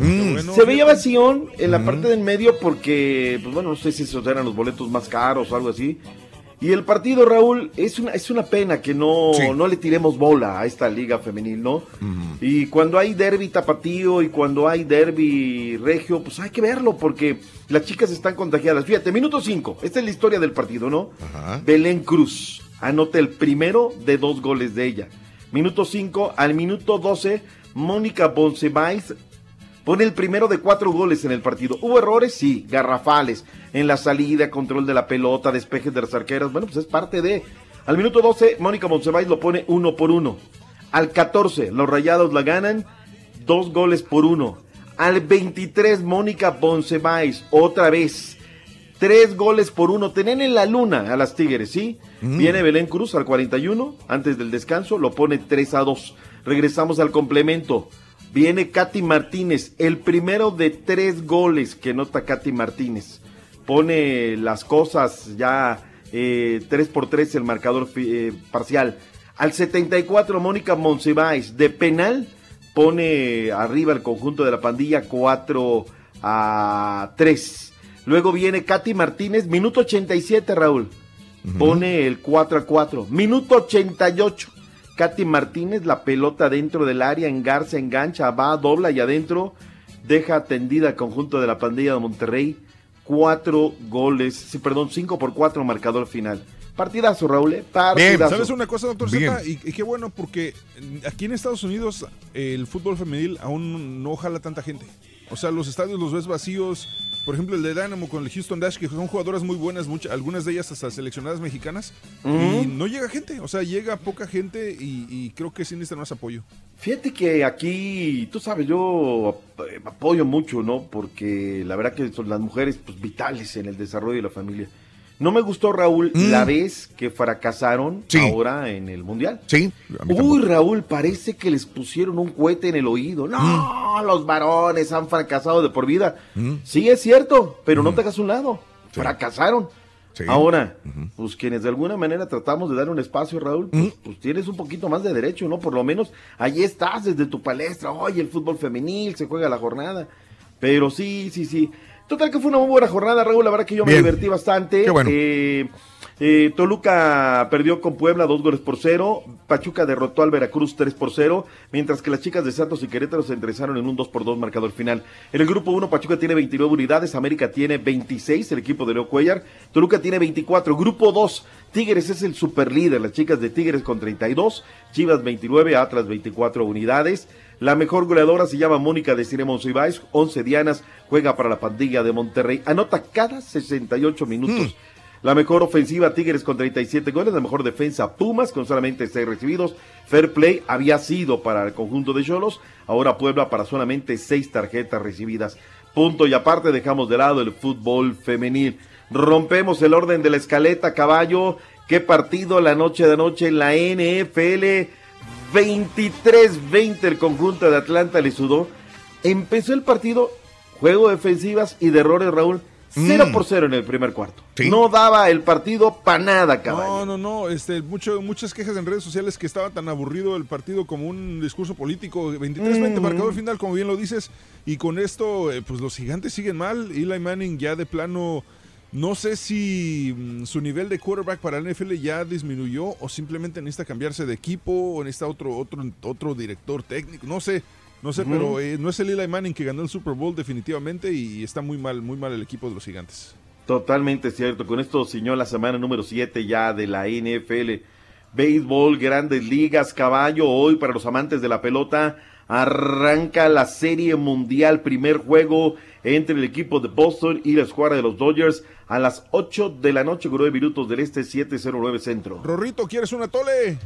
Se veía vacío en la parte del medio porque, pues bueno, no sé si esos eran los boletos más caros o algo así. Y el partido, Raúl, es una, es una pena que no, no le tiremos bola a esta liga femenil, ¿no? Y cuando hay derby tapatío y cuando hay derby regio, pues hay que verlo porque las chicas están contagiadas. Fíjate, minuto 5, esta es la historia del partido, ¿no? Belén Cruz anota el primero de dos goles de ella. Minuto 5, al minuto 12, Mónica Bonsebais pone el primero de cuatro goles en el partido. ¿Hubo errores? Sí, garrafales. En la salida, control de la pelota, despejes de las arqueras. Bueno, pues es parte de. Al minuto 12, Mónica Monsiváis lo pone uno por uno. Al 14, los rayados la ganan, dos goles por uno. Al 23, Mónica Monsiváis, otra vez. Tres goles por uno. Tenían en la luna a las Tigres, ¿sí? Viene Belén Cruz al 41, antes del descanso, lo pone 3 a 2. Regresamos al complemento. Viene Katy Martínez, el primero de tres goles que nota Katy Martínez. Pone las cosas ya eh, 3 por 3 el marcador eh, parcial. Al 74, Mónica Monsiváis, de penal, pone arriba el conjunto de la pandilla 4 a 3. Luego viene Katy Martínez, minuto 87, Raúl. Pone el 4 a 4. Minuto 88. Katy Martínez, la pelota dentro del área, engarza, engancha, va, dobla y adentro deja tendida al conjunto de la pandilla de Monterrey. Cuatro goles, sí, perdón, cinco por cuatro marcador final. Partidazo, Raúl, ¿eh? Partidazo. ¿Sabes una cosa, doctor Bien. Z? Y, y qué bueno, porque aquí en Estados Unidos el fútbol femenil aún no jala tanta gente. O sea, los estadios los ves vacíos. Por ejemplo, el de Dynamo con el Houston Dash, que son jugadoras muy buenas, muchas, algunas de ellas hasta seleccionadas mexicanas. Y no llega gente. O sea, llega poca gente y, y creo que sí necesitan más apoyo. Fíjate que aquí, tú sabes, yo apoyo mucho, ¿no? Porque la verdad que son las mujeres pues, vitales en el desarrollo de la familia. No me gustó, Raúl, la vez que fracasaron ahora en el Mundial. Sí. Uy, Raúl, parece que les pusieron un cohete en el oído. No, los varones han fracasado de por vida. Sí, es cierto, pero no te hagas un lado. Fracasaron. Ahora, pues quienes de alguna manera tratamos de dar un espacio, Raúl, pues, pues tienes un poquito más de derecho, ¿no? Por lo menos ahí estás desde tu palestra. Oye, el fútbol femenil, se juega la jornada. Pero sí, sí, sí. Total que fue una muy buena jornada, Raúl. La verdad que yo me divertí bastante. Qué bueno. Eh, eh, Toluca perdió con Puebla dos goles por cero. Pachuca derrotó al Veracruz 3 por 0. Mientras que las chicas de Santos y Querétaro se entrezaron en un 2 por 2 marcador final. En el grupo 1, Pachuca tiene 29 unidades. América tiene 26. El equipo de Leo Cuellar. Toluca tiene 24. Grupo 2, Tigres es el superlíder. Las chicas de Tigres con 32. Chivas 29. Atlas 24 unidades. La mejor goleadora se llama Mónica de Cine Monsiváis, 11 dianas, juega para la pandilla de Monterrey, anota cada 68 minutos. La mejor ofensiva Tigres con 37 goles, la mejor defensa Pumas con solamente 6 recibidos. Fair play había sido para el conjunto de Cholos, ahora Puebla para solamente 6 tarjetas recibidas. Punto y aparte dejamos de lado el fútbol femenil. Rompemos el orden de la escaleta, caballo. Qué partido la noche de anoche en la NFL. 23-20 el conjunto de Atlanta le sudó. Empezó el partido, juego de defensivas y de errores, Raúl. 0 por 0 en el primer cuarto. No daba el partido para nada, caballo. No, no, no. Este, mucho, muchas quejas en redes sociales que estaba tan aburrido el partido como un discurso político. 23-20 Mm. marcador final, como bien lo dices. Y con esto, eh, pues los gigantes siguen mal. Eli Manning ya de plano. No sé si mm, su nivel de quarterback para la NFL ya disminuyó o simplemente necesita cambiarse de equipo o necesita otro, otro, otro director técnico. No sé, no sé, pero eh, no es el Eli Manning que ganó el Super Bowl definitivamente y está muy mal, muy mal el equipo de los gigantes. Totalmente cierto. Con esto ciñó la semana número 7 ya de la NFL. Béisbol, grandes ligas, caballo. Hoy para los amantes de la pelota arranca la serie mundial. Primer juego entre el equipo de Boston y la escuadra de los Dodgers a las 8 de la noche, con 9 minutos del este, 709 centro. Rorrito, ¿quieres una tole?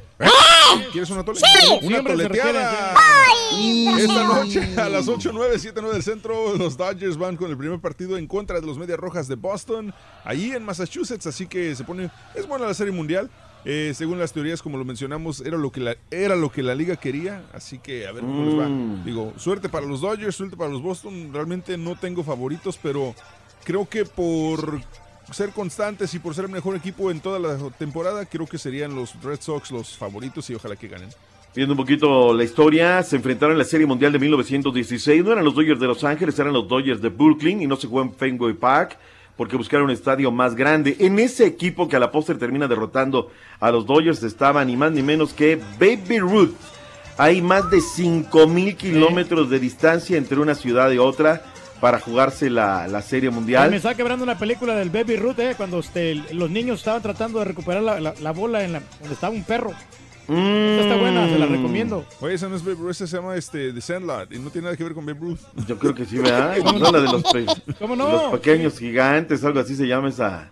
¿Quieres una tole? Sí. Una Siempre toleteada. ¡Ay, Esta noche a las 8, 9, 7, 9 del centro, los Dodgers van con el primer partido en contra de los Medias Rojas de Boston, allí en Massachusetts, así que se pone, es buena la serie mundial. Eh, según las teorías, como lo mencionamos, era lo que la, era lo que la liga quería, así que a ver cómo les va. Mm. Digo, suerte para los Dodgers, suerte para los Boston. Realmente no tengo favoritos, pero creo que por ser constantes y por ser el mejor equipo en toda la temporada, creo que serían los Red Sox los favoritos y ojalá que ganen. Viendo un poquito la historia, se enfrentaron en la Serie Mundial de 1916. No eran los Dodgers de Los Ángeles, eran los Dodgers de Brooklyn y no se jugó en Fenway Park porque buscaron un estadio más grande. En ese equipo que a la póster termina derrotando a los Dodgers estaba ni más ni menos que Baby Ruth. Hay más de 5 mil kilómetros de distancia entre una ciudad y otra para jugarse la, la Serie Ay, Mundial. Me está quebrando una película del Baby Ruth, eh, cuando este, los niños estaban tratando de recuperar la, la- la bola en la, donde estaba un perro. Esta está buena, se la recomiendo. Oye, esa no es Babe Ruth, esa se llama este, The Sandlot y no tiene nada que ver con Babe Ruth. Yo creo que sí, ¿verdad? No, la de los, pe- ¿Cómo no? los pequeños gigantes, algo así se llama esa.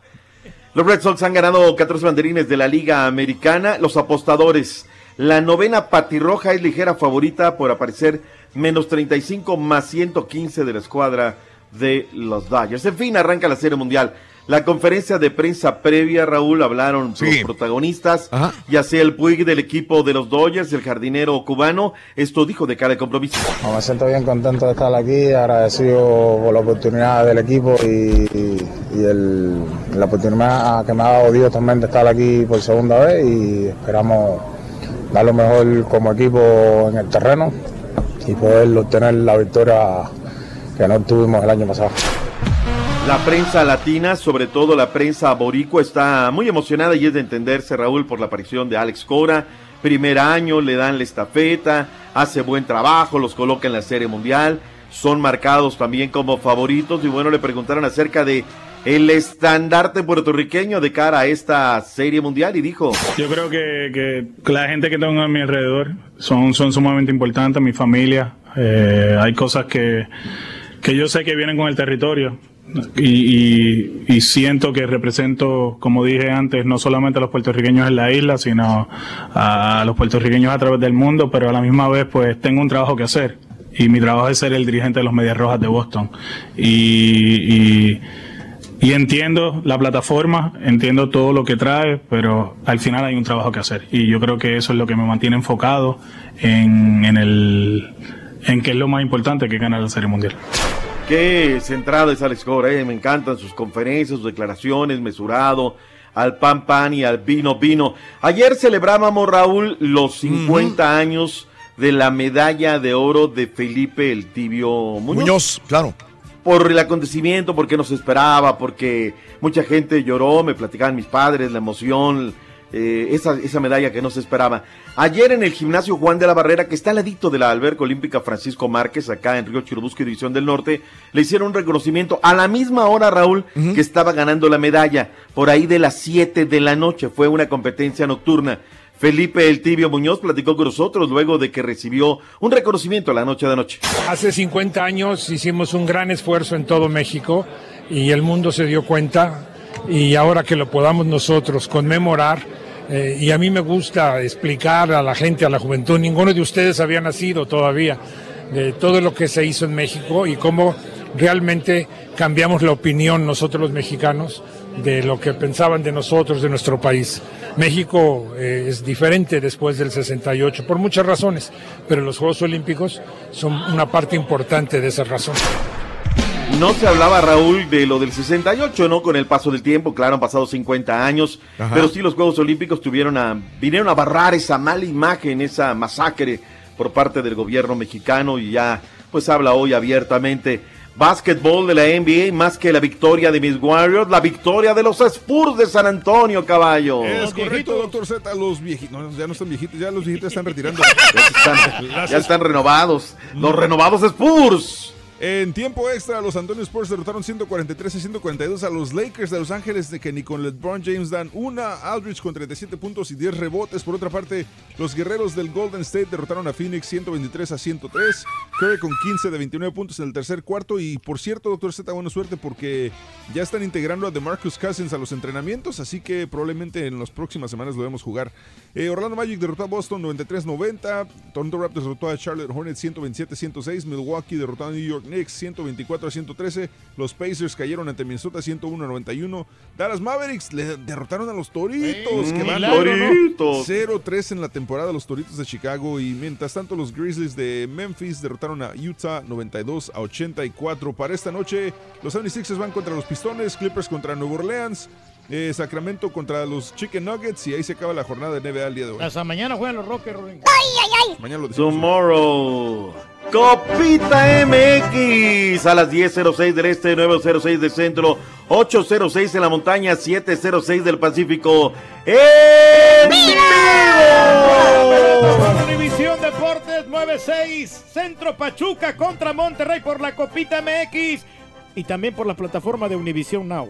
Los Red Sox han ganado 14 banderines de la Liga Americana. Los apostadores, la novena patirroja es ligera favorita por aparecer menos 35 más 115 de la escuadra de los Dodgers. En fin, arranca la Serie Mundial. La conferencia de prensa previa, Raúl, hablaron los protagonistas, ya sea el Puig del equipo de los Dodgers, el jardinero cubano. Esto dijo de cara al compromiso. No, me siento bien contento de estar aquí, agradecido por la oportunidad del equipo y, y el- la oportunidad que me ha dado Dios también de estar aquí por segunda vez y esperamos dar lo mejor como equipo en el terreno y poder obtener la victoria que no tuvimos el año pasado. La prensa latina, sobre todo la prensa boricua, está muy emocionada y es de entenderse, Raúl, por la aparición de Alex Cora. Primer año, le dan la estafeta, hace buen trabajo, los coloca en la Serie Mundial, son marcados también como favoritos y bueno, le preguntaron acerca de el estandarte puertorriqueño de cara a esta Serie Mundial y dijo... Yo creo que, la gente que tengo a mi alrededor son, sumamente importantes, mi familia. Eh, hay cosas que yo sé que vienen con el territorio y, y- y siento que represento, como dije antes, no solamente a los puertorriqueños en la isla, sino a los puertorriqueños a través del mundo, pero a la misma vez pues tengo un trabajo que hacer. Y mi trabajo es ser el dirigente de los Medias Rojas de Boston. Y, y, entiendo la plataforma, entiendo todo lo que trae, pero al final hay un trabajo que hacer. Y yo creo que eso es lo que me mantiene enfocado en, en, el, en qué es lo más importante que ganar la Serie Mundial. Qué centrado es Alex Cora, eh, me encantan sus conferencias, sus declaraciones, mesurado, al pan pan y al vino vino. Ayer celebrábamos, Raúl, los 50 años de la medalla de oro de Felipe el Tibio Muñoz. Muñoz, claro. Por el acontecimiento, porque no se esperaba, porque mucha gente lloró, me platicaban mis padres, la emoción, eh, esa, esa medalla que no se esperaba. Ayer en el gimnasio Juan de la Barrera, que está al ladito de la alberca olímpica Francisco Márquez, acá en Río Churubusco, División del Norte, le hicieron un reconocimiento a la misma hora, Raúl, que estaba ganando la medalla, por ahí de las 7 de la noche, fue una competencia nocturna. Felipe El Tibio Muñoz platicó con nosotros luego de que recibió un reconocimiento la noche de anoche. Hace 50 años hicimos un gran esfuerzo en todo México y el mundo se dio cuenta y ahora que lo podamos nosotros conmemorar, eh, y a mí me gusta explicar a la gente, a la juventud, ninguno de ustedes había nacido todavía, de todo lo que se hizo en México y cómo realmente cambiamos la opinión nosotros los mexicanos de lo que pensaban de nosotros, de nuestro país. México eh, es diferente después del 68 por muchas razones, pero los Juegos Olímpicos son una parte importante de esa razón. No se hablaba, Raúl, de lo del 68, ¿no? Con el paso del tiempo, claro, han pasado 50 años, Ajá. pero sí los Juegos Olímpicos tuvieron a, vinieron a barrar esa mala imagen, esa masacre por parte del gobierno mexicano y ya, pues habla hoy abiertamente. Básquetbol de la NBA, más que la victoria de mis Warriors, la victoria de los Spurs de San Antonio, caballo. Es correcto, doctor Z. Los viejitos, no, ya no están viejitos, ya los viejitos están retirando. están, ya están renovados. Los renovados Spurs. En tiempo extra, los Antonio Spurs derrotaron 143 y 142 a los Lakers de Los Ángeles, de que ni con LeBron James dan una. Aldridge con 37 puntos y 10 rebotes. Por otra parte, los guerreros del Golden State derrotaron a Phoenix 123 a 103. Curry con 15 de 29 puntos en el tercer cuarto. Y por cierto, doctor Z, buena suerte porque ya están integrando a DeMarcus Cousins a los entrenamientos. Así que probablemente en las próximas semanas lo vemos jugar. Eh, Orlando Magic derrotó a Boston 93-90. Toronto Raptors derrotó a Charlotte Hornets 127-106. Milwaukee derrotó a New York Knicks 124 a 113. Los Pacers cayeron ante Minnesota 101 a 91. Dallas Mavericks le derrotaron a los Toritos. que van Toritos. 0-3 en la temporada los Toritos de Chicago. Y mientras tanto, los Grizzlies de Memphis derrotaron a Utah 92 a 84. Para esta noche, los 76ers van contra los Pistones, Clippers contra Nueva Orleans. eh, Sacramento contra los Chicken Nuggets y ahí se acaba la jornada de NBA el día de hoy. Hasta mañana juegan los Rockers, Rolling. Mañana lo decimos. Tomorrow. Copita MX a las 10.06 del este, 9.06 del centro, 8.06 en la montaña, 7.06 del Pacífico. ¡En vivo! Univisión Deportes 96, Centro Pachuca contra Monterrey por la Copita MX y también por la plataforma de Univisión Now.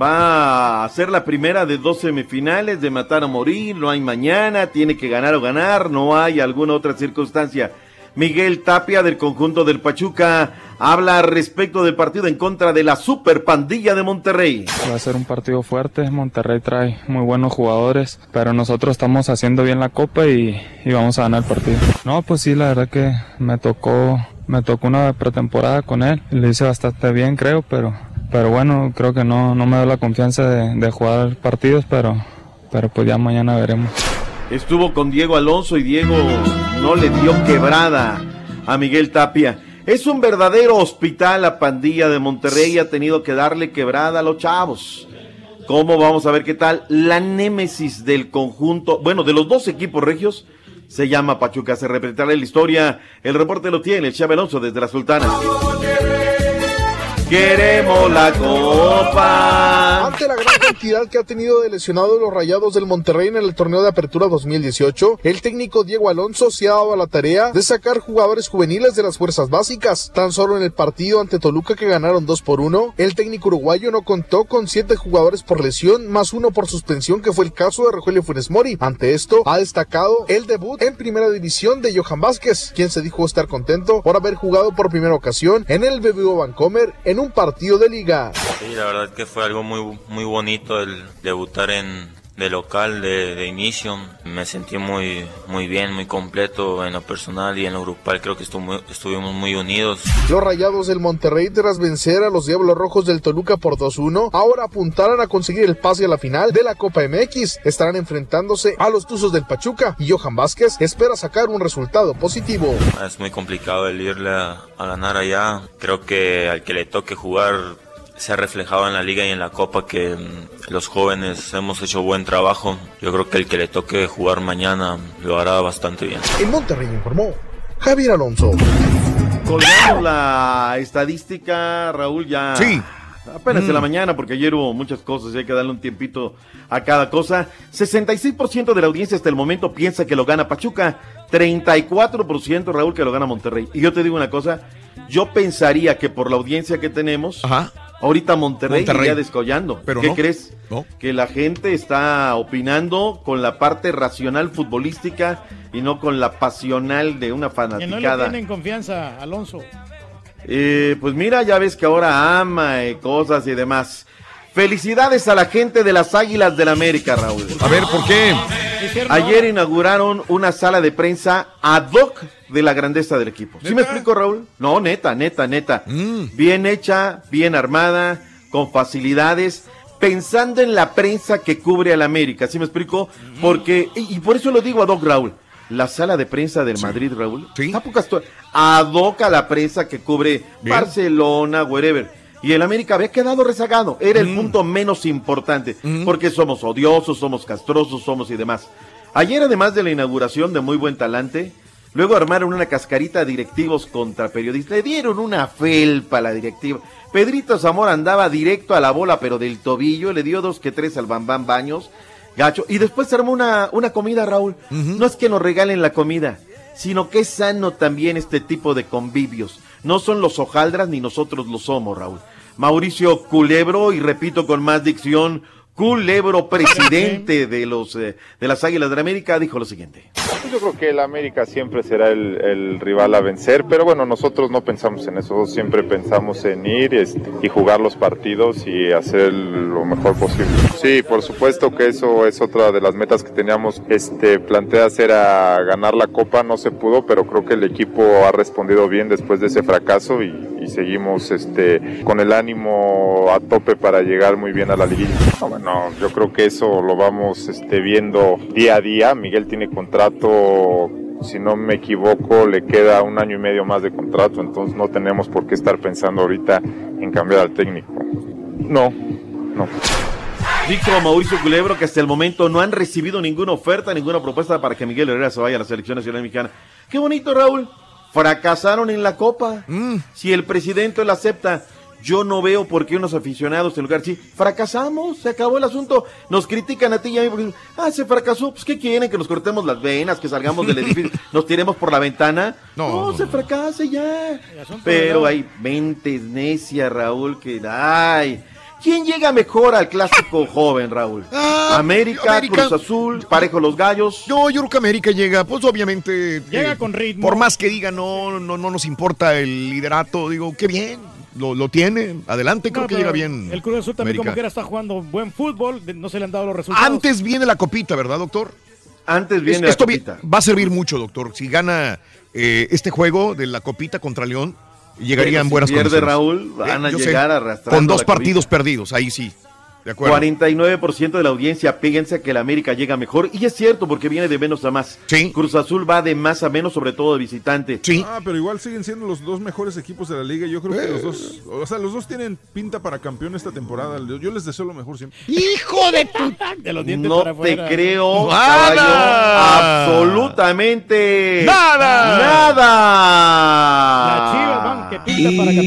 Va a ser la primera de dos semifinales de matar o morir, no hay mañana, tiene que ganar o ganar, no hay alguna otra circunstancia. Miguel Tapia del conjunto del Pachuca habla respecto del partido en contra de la super pandilla de Monterrey. Va a ser un partido fuerte, Monterrey trae muy buenos jugadores, pero nosotros estamos haciendo bien la copa y, y vamos a ganar el partido. No, pues sí, la verdad que me tocó, me tocó una pretemporada con él, le hice bastante bien creo, pero pero bueno, creo que no, no me da la confianza de, de jugar partidos, pero, pero pues ya mañana veremos. Estuvo con Diego Alonso y Diego no le dio quebrada a Miguel Tapia. Es un verdadero hospital la pandilla de Monterrey, ha tenido que darle quebrada a los chavos. ¿Cómo vamos a ver qué tal? La némesis del conjunto, bueno, de los dos equipos regios, se llama Pachuca. Se repetirá la historia. El reporte lo tiene el Chave Alonso desde la Sultana. Queremos la copa. Ante la gran cantidad que ha tenido de lesionados los rayados del Monterrey en el torneo de apertura 2018, el técnico Diego Alonso se ha dado a la tarea de sacar jugadores juveniles de las fuerzas básicas. Tan solo en el partido ante Toluca que ganaron 2 por 1, el técnico uruguayo no contó con 7 jugadores por lesión, más uno por suspensión, que fue el caso de Rogelio Funes Mori. Ante esto, ha destacado el debut en primera división de Johan Vázquez, quien se dijo estar contento por haber jugado por primera ocasión en el BBO Vancomer en un partido de liga. Sí, la verdad que fue algo muy, muy bonito el debutar en de local, de, de inicio. Me sentí muy, muy bien, muy completo en lo personal y en lo grupal. Creo que estuvimos muy unidos. Los rayados del Monterrey, tras vencer a los Diablos Rojos del Toluca por 2-1, ahora apuntarán a conseguir el pase a la final de la Copa MX. Estarán enfrentándose a los Tuzos del Pachuca y Johan Vázquez espera sacar un resultado positivo. Es muy complicado el irle a, a ganar allá. Creo que al que le toque jugar se ha reflejado en la liga y en la copa que mm, los jóvenes hemos hecho buen trabajo. Yo creo que el que le toque jugar mañana lo hará bastante bien. En Monterrey informó Javier Alonso. Colgamos la estadística, Raúl, ya. Sí. Apenas Mm. de la mañana, porque ayer hubo muchas cosas y hay que darle un tiempito a cada cosa. 66% de la audiencia hasta el momento piensa que lo gana Pachuca. 34% Raúl que lo gana Monterrey. Y yo te digo una cosa, yo pensaría que por la audiencia que tenemos, ahorita Monterrey, Monterrey. iría descollando. Pero ¿Qué no. crees? No. Que la gente está opinando con la parte racional futbolística y no con la pasional de una Que no le fanaticada. tienen confianza, Alonso. Eh, pues mira, ya ves que ahora ama eh, cosas y demás. Felicidades a la gente de las Águilas del América, Raúl. A ver, ¿por qué? Ayer inauguraron una sala de prensa ad hoc de la grandeza del equipo. ¿Sí me explico, Raúl? No, neta, neta, neta. Bien hecha, bien armada, con facilidades, pensando en la prensa que cubre al América. ¿Sí me explico? Porque, y, y por eso lo digo ad hoc, Raúl. La sala de prensa del Madrid, Raúl, está pocas to- ad hoc a la prensa que cubre Bien. Barcelona, wherever. Y el América había quedado rezagado. Era el punto menos importante. Porque somos odiosos, somos castrosos, somos y demás. Ayer, además de la inauguración de muy buen talante, luego armaron una cascarita de directivos contra periodistas. Le dieron una felpa a la directiva. Pedrito Zamora andaba directo a la bola, pero del tobillo. Le dio dos que tres al Bambán Baños. Gacho. Y después se armó una, una comida, Raúl. No es que nos regalen la comida, sino que es sano también este tipo de convivios. No son los hojaldras ni nosotros lo somos, Raúl. Mauricio Culebro, y repito con más dicción, Culebro, presidente de los eh, de las Águilas de la América, dijo lo siguiente. Pues Yo creo que el América siempre será el, el rival a vencer, pero bueno, nosotros no pensamos en eso, siempre pensamos en ir este, y jugar los partidos y hacer lo mejor posible. Sí, por supuesto que eso es otra de las metas que teníamos este, planteadas, era ganar la Copa, no se pudo, pero creo que el equipo ha respondido bien después de ese fracaso y, y seguimos este, con el ánimo a tope para llegar muy bien a la liguilla. No, bueno, yo creo que eso lo vamos este, viendo día a día. Miguel tiene contrato, si no me equivoco, le queda un año y medio más de contrato, entonces no tenemos por qué estar pensando ahorita en cambiar al técnico. No, no. Dijo Mauricio Culebro que hasta el momento no han recibido ninguna oferta, ninguna propuesta para que Miguel Herrera se vaya a la selección nacional mexicana. Qué bonito, Raúl. Fracasaron en la Copa. Si el presidente lo acepta, yo no veo por qué unos aficionados en lugar sí, fracasamos, se acabó el asunto. Nos critican a ti y a mí porque ah, se fracasó. Pues qué quieren que nos cortemos las venas, que salgamos del edificio, nos tiremos por la ventana. No, se fracase ya. Pero hay mentes necias, Raúl, que ay. ¿Quién llega mejor al clásico joven, Raúl? América, América. Cruz Azul, Parejo los Gallos. No, yo creo que América llega, pues obviamente. Llega eh, con ritmo. Por más que diga, no, no, no nos importa el liderato, digo, qué bien, lo, lo tiene, adelante, creo que llega bien. El Cruz Azul también América. como quiera está jugando buen fútbol, no se le han dado los resultados. Antes viene la copita, ¿verdad, doctor? Antes viene la esto copita. va a servir mucho, doctor. Si gana eh, este juego de la copita contra León, llegaría Pero en si buenas pierde condiciones. Raúl, van a yo llegar arrastrando Con dos partidos perdidos, ahí sí. De acuerdo. 49% de la audiencia piensa que el América llega mejor. Y es cierto, porque viene de menos a más. Cruz Azul va de más a menos, sobre todo de visitante. Ah, pero igual siguen siendo los dos mejores equipos de la liga. Yo creo que los dos, o sea, los dos tienen pinta para campeón esta temporada. Yo, yo les deseo lo mejor siempre. ¡Hijo de tu... De los dientes No para te creo, ¡Nada! caballo, absolutamente ¡Nada! nada. Las Chivas van que pinta para Ya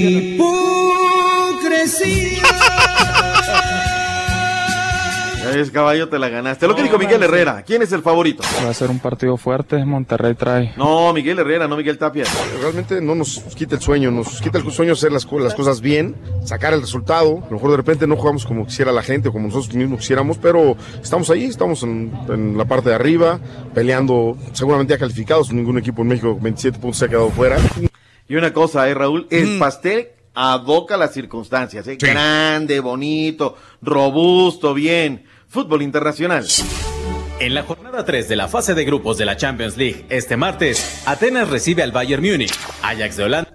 ves, caballo, te la ganaste. Lo que dijo Miguel Herrera, ¿quién es el favorito? Va a ser un partido fuerte. Monterrey trae. No, Miguel Herrera, no Miguel Tapia. Realmente no nos quita el sueño, nos quita el sueño hacer las, las cosas bien, sacar el resultado. A lo mejor de repente no jugamos como quisiera la gente o como nosotros mismos quisiéramos, pero estamos ahí, estamos en, en la parte de arriba, peleando, seguramente ya calificados. Ningún equipo en México con 27 puntos se ha quedado fuera. Y una cosa, eh, Raúl, el Mm. pastel aboca las circunstancias, eh. Grande, bonito, robusto, bien. Fútbol internacional. En la jornada 3 de la fase de grupos de la Champions League, este martes, Atenas recibe al Bayern Múnich, Ajax de Holanda,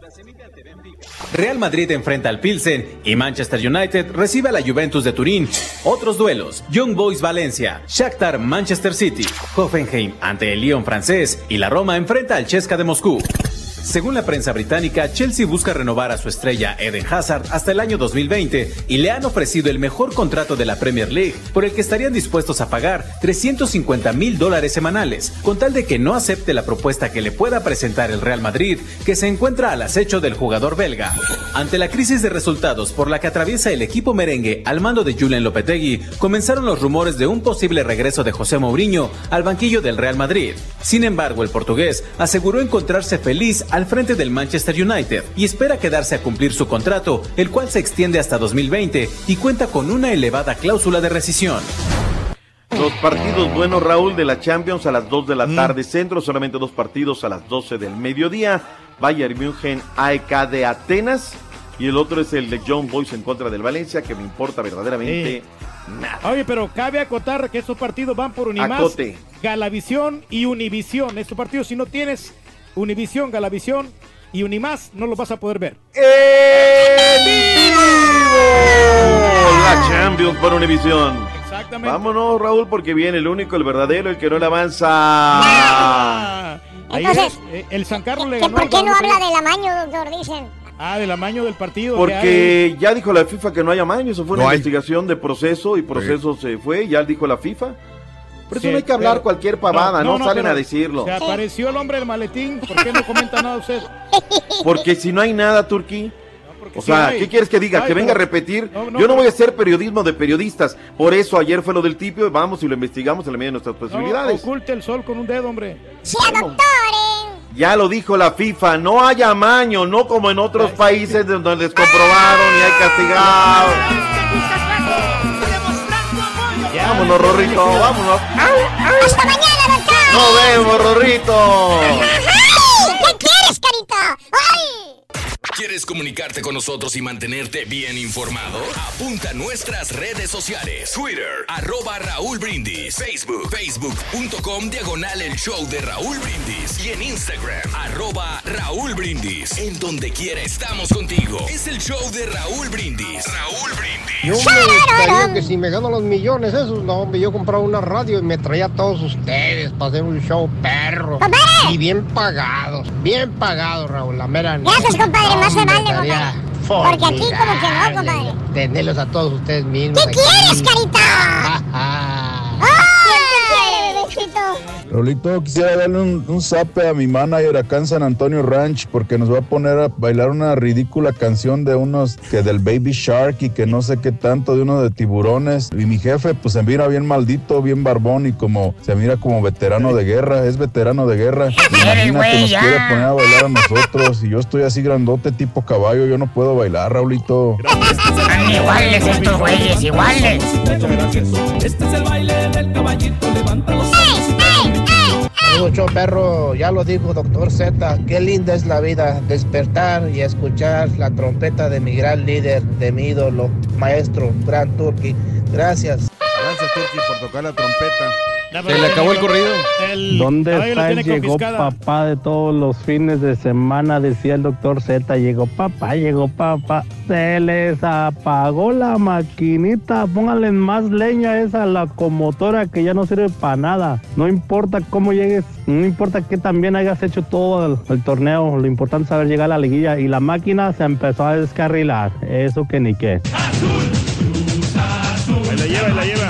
Real Madrid enfrenta al Pilsen y Manchester United recibe a la Juventus de Turín. Otros duelos, Young Boys Valencia, Shakhtar Manchester City, Hoffenheim ante el Lyon francés y la Roma enfrenta al Chesca de Moscú. Según la prensa británica, Chelsea busca renovar a su estrella Eden Hazard hasta el año 2020 y le han ofrecido el mejor contrato de la Premier League, por el que estarían dispuestos a pagar 350 mil dólares semanales, con tal de que no acepte la propuesta que le pueda presentar el Real Madrid, que se encuentra al acecho del jugador belga. Ante la crisis de resultados por la que atraviesa el equipo merengue al mando de Julen Lopetegui, comenzaron los rumores de un posible regreso de José Mourinho al banquillo del Real Madrid. Sin embargo, el portugués aseguró encontrarse feliz al frente del Manchester United y espera quedarse a cumplir su contrato, el cual se extiende hasta 2020 y cuenta con una elevada cláusula de rescisión. Los partidos buenos, Raúl, de la Champions a las 2 de la tarde centro, solamente dos partidos a las 12 del mediodía. Bayern München, AEK de Atenas. Y el otro es el de John Boys en contra del Valencia, que me importa verdaderamente nada. Oye, pero cabe acotar que estos partidos van por Unimás, Acote. Galavisión y Univisión. Estos partidos, si no tienes Univisión, Galavisión y Unimás, no los vas a poder ver. La Champions por Univisión. Exactamente. Vámonos, Raúl, porque viene el único, el verdadero, el que no le avanza. Ahí Entonces, es, eh, el San Carlos le ¿Que ganó. ¿Por qué no habla del amaño, doctor? Dicen. Ah, del amaño del partido. que Porque ya dijo la FIFA que no hay amaño, eso fue No una hay. investigación de proceso y proceso se fue, ya dijo la FIFA. Por eso Sí, no hay que hablar pero- cualquier pavada, no, salen a decirlo. Se apareció el hombre del maletín. ¿Por qué no comenta nada usted? Porque si no hay nada, Turquí. O sí sea, hay. ¿qué quieres que diga? Ay, que venga a repetir. No, no, Yo no voy a hacer periodismo de periodistas. Por eso ayer fue lo del tipio. Vamos y lo investigamos en la medida de nuestras No, posibilidades. oculte el sol con un dedo, hombre. Ya lo dijo la FIFA, no hay amaño, no como en otros países donde les comprobaron y hay castigados. Vámonos, Rorrito, vámonos. ¡Hasta mañana, doctor! Nos vemos, Rorrito. ¡Ay! ¿Qué quieres, carita? ¡Ay! ¿Quieres comunicarte con nosotros y mantenerte bien informado? Apunta a nuestras redes sociales. Twitter, arroba Raúl Brindis. Facebook, facebook.com, diagonal el show de Raúl Brindis. Y en Instagram, arroba Raúl Brindis. En donde quiera estamos contigo. Es el show de Raúl Brindis. Raúl Brindis. Yo me gustaría que si me gano los millones esos, no, hombre, yo compraba una radio y me traía a todos ustedes para hacer un show perro. Y bien pagados, bien pagados, Raúl, la mera. Gracias, compadre, más se vale, compadre. Porque aquí como que no, compadre. Tenerlos a todos ustedes mismos. ¿Qué quieres, carita? Rolito, quisiera darle un, un zape a mi manager acá en San Antonio Ranch porque nos va a poner a bailar una ridícula canción de unos que del Baby Shark y que no sé qué tanto de uno de tiburones. Y mi jefe pues se mira bien maldito, bien barbón y como se mira como veterano de guerra, es veterano de guerra. Imagínate, nos quiere poner a bailar a nosotros y yo estoy así grandote tipo caballo, yo no puedo bailar, Raulito. Están iguales estos güeyes, iguales. Este es el baile del caballito, levanta los show perro, ya lo dijo doctor Z, qué linda es la vida, despertar y escuchar la trompeta de mi gran líder, de mi ídolo, maestro, Gran Turkey. Gracias. Gracias, Turki, por tocar la trompeta. Se le acabó el corrido. ¿Dónde está el tiene llegó confiscada. papá de todos los fines de semana? Decía el doctor Z, llegó papá, llegó papá. Se les apagó la maquinita, pónganle más leña a esa locomotora que ya no sirve para nada. No importa cómo llegues, no importa que también hayas hecho todo el, el torneo, lo importante es saber llegar a la liguilla y la máquina se empezó a descarrilar. Eso que ni qué. Ahí la lleva, ahí la lleva.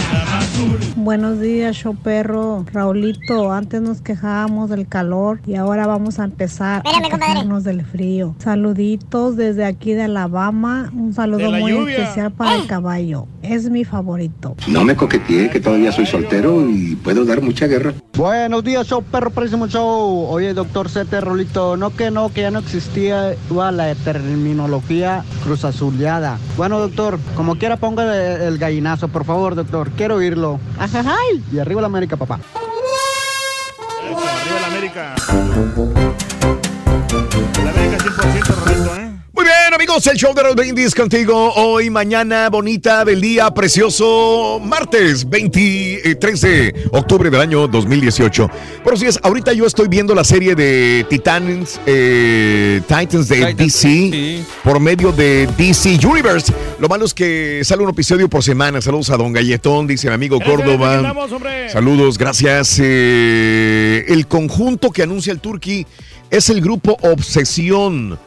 Buenos días, show perro. Raulito, antes nos quejábamos del calor y ahora vamos a empezar Espérame, a compadre. quejarnos del frío. Saluditos desde aquí de Alabama. Un saludo muy lluvia. especial para el caballo. Es mi favorito. No me coqueteé, que todavía soy soltero y puedo dar mucha guerra. Buenos días, show perro, próximo show. Oye, doctor Sete Rolito, no que no, que ya no existía toda la terminología cruzazuleada. Bueno, doctor, como quiera ponga el, el gallinazo, por favor, doctor. Quiero oírlo. Y arriba la América, papá. Eso, arriba la América. La América 100% Rolito, ¿eh? Bien, amigos, el show de los brindis contigo hoy, mañana bonita del día precioso, martes 23 de octubre del año 2018. Bueno, sí, es, ahorita yo estoy viendo la serie de Titans, eh, Titans de DC por medio de DC Universe. Lo malo es que sale un episodio por semana. Saludos a Don Galletón, dice mi amigo Córdoba. andamos. Saludos, gracias. Eh, el conjunto que anuncia el Turqui es el grupo Obsesión.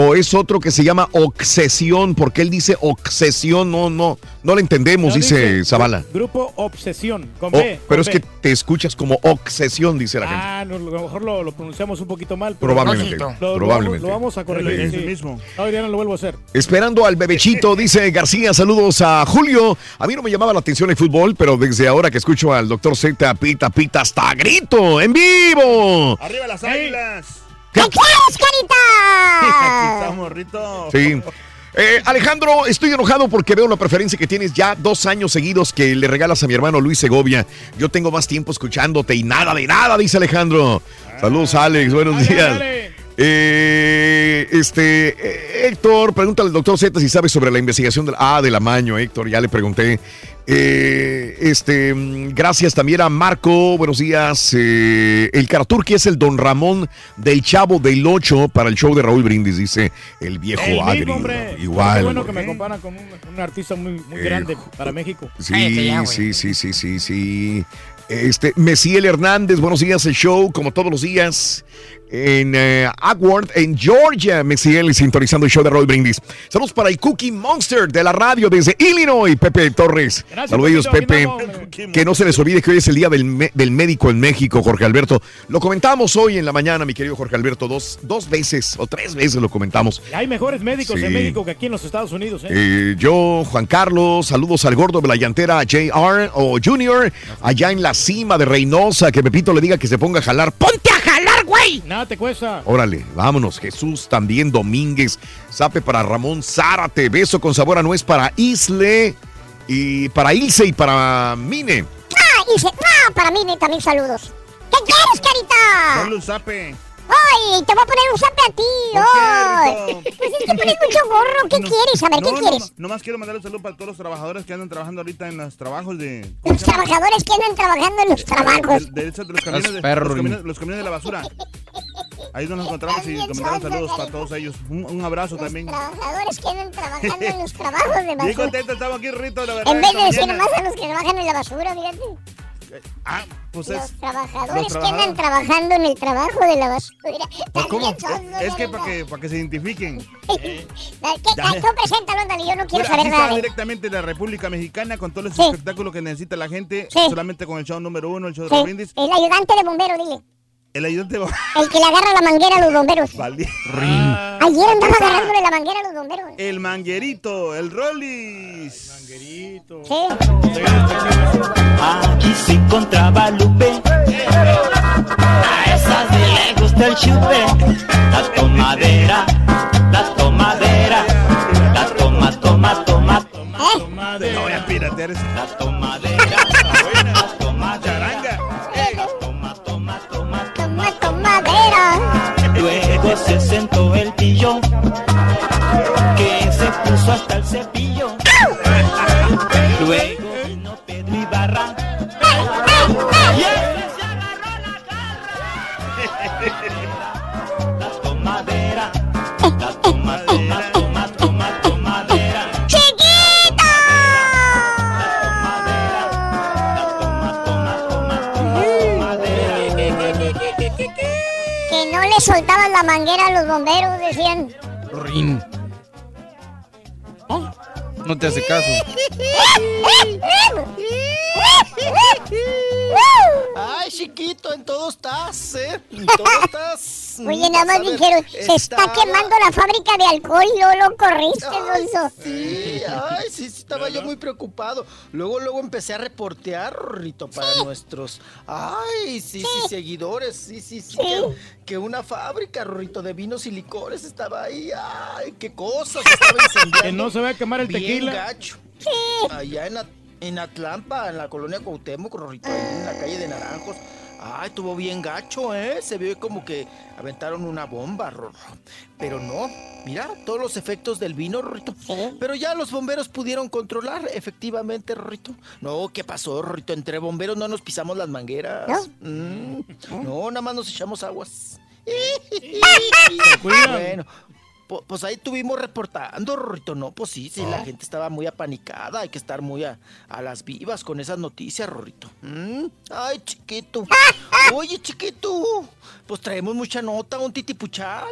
O es otro que se llama Obsesión, porque él dice Obsesión, no, no, no lo entendemos, No, dice Zavala. Grupo Obsesión, con Oh, B. pero es que te escuchas como Obsesión, dice la gente. Ah, no, a lo mejor lo, lo pronunciamos un poquito mal. pero- Probablemente, Lo- lo- probablemente. Lo, vamos a corregir. Es sí. el mismo. No, ya no lo vuelvo a hacer. Esperando al bebechito, dice García. Saludos a Julio. A mí no me llamaba la atención el fútbol, pero desde ahora que escucho al doctor Z, pita, pita, hasta grito, en vivo. Arriba las águilas. ¿Qué quieres, carita? Aquí estamos, Rito. Sí. Eh, Alejandro, estoy enojado porque veo la preferencia que tienes ya dos años seguidos que le regalas a mi hermano Luis Segovia. Yo tengo más tiempo escuchándote y nada de nada, dice Alejandro. Saludos, Alex. Buenos días. Eh, este, eh, Héctor, pregúntale al doctor Z si sabe sobre la investigación del A del amaño, Héctor, ya le pregunté. Eh, este, mm, gracias también a Marco, buenos días. Eh, el Karaturki es el Don Ramón del Chavo del 8 para el show de Raúl Brindis, dice el viejo El mismo, agrio. hombre. Qué Igual. bueno que me comparan con un, un artista muy, muy Eh, grande para México. Sí, sí, sí, sí, sí, sí. Este, Mesiel Hernández, buenos días, el show, como todos los días, en eh, Agworth, en Georgia. Mesiel sintonizando el show de Roy Brindis. Saludos para el Cookie Monster de la radio desde Illinois, Pepe Torres. Gracias, Saludos, Pepe. andamos. Que no se les olvide que hoy es el día del, me- del médico en México, Jorge Alberto. Lo comentamos hoy en la mañana, mi querido Jorge Alberto, dos, dos veces o tres veces lo comentamos. Hay mejores médicos Sí. en México que aquí en los Estados Unidos. ¿eh? Eh, yo, Juan Carlos, saludos al gordo de la llantera JR o Junior, allá en la cima de Reynosa, que Pepito le diga que se ponga a jalar. ¡Ponte a Nada te cuesta. Órale, vámonos. Jesús también Domínguez. Sape para Ramón Zárate. Beso con sabor a nuez para Isle. Y para Ilse y para Mine. Ah, y se- ah, para mí también saludos. ¿Qué quieres, carita? Un zape. Ay, te voy a poner un zape a ti. ¿Por Ay. Pues es que tienes mucho gorro. ¿Qué quieres? A ver, ¿qué No, quieres? No, nomás quiero mandar un saludo para todos los trabajadores que andan trabajando ahorita en los trabajos de. Los trabajadores que andan trabajando en los trabajos. De, de los, camiones de, perros. los, camiones, los camiones de la basura. Ahí nos encontramos y comentaron saludos para todos ellos. Un, un abrazo también. Trabajadores que andan trabajando en los trabajos de Bien basura. contento estamos aquí, Rito, la verdad. En vez de decir nomás a los que trabajan en la basura, fíjate. Ah, pues Los es. trabajadores los que andan trabajando en el trabajo de la basura. Pues, ¿Cómo? Es que para que, para que se identifiquen. ¿Qué? Tú preséntalo, ándale, yo no quiero Bueno, saber aquí nada. de- directamente de la República Mexicana con todos los Sí. espectáculos que necesita la gente. Sí. Solamente con el show número uno, el show de Sí, los brindis. el ayudante de bombero, dile. El ayudante. El que le agarra la manguera a los bomberos. Vale. Ayer andaba agarrándole la manguera a los bomberos. El manguerito, el Rollis. Manguerito. Aquí se encontraba Lupe. A esas de le gusta el chupe. La tomadera, la tomadera. La toma, toma, toma, toma. No voy a piratear. La tomadera. Se sentó el pillo. Que se puso hasta el cepillo. Luego vino Pedro Ibarra. Le soltaban la manguera a los bomberos, decían. Rin. No te hace caso. Ay, chiquito, en todo estás, ¿eh? En todo estás. Oye, nada más dijeron, se está quemando la fábrica de alcohol y luego lo corriste, Alonso. Sí, ay, sí, sí, estaba yo muy preocupado. Luego, luego empecé a reportear, Rito, para nuestros, ay, sí, sí, seguidores, sí, sí, sí, Que, que una fábrica, Rito, de vinos y licores estaba ahí, ay, qué cosas, estaba incendiando. Que no se va a quemar el bien tequila. gacho. Allá en, At- en Atlampa, en la colonia Cuauhtémoc, Rorrito, ahí en la calle de Naranjos. Ay, estuvo bien gacho, ¿eh? Se vio como que aventaron una bomba, Rorro. Pero no, mira, todos los efectos del vino, Rorrito. Pero ya los bomberos pudieron controlar, efectivamente, Rorrito. No, ¿qué pasó, Rorrito? Entre bomberos no nos pisamos las mangueras. Mm, no, nada más nos echamos aguas. Bueno, pues ahí estuvimos reportando, Rorrito, ¿no? Pues sí, sí, la gente estaba muy apanicada, hay que estar muy a, a las vivas con esas noticias, Rorrito. Mm, Ay, chiquito. Oye, chiquito, pues traemos mucha nota, un titipuchal.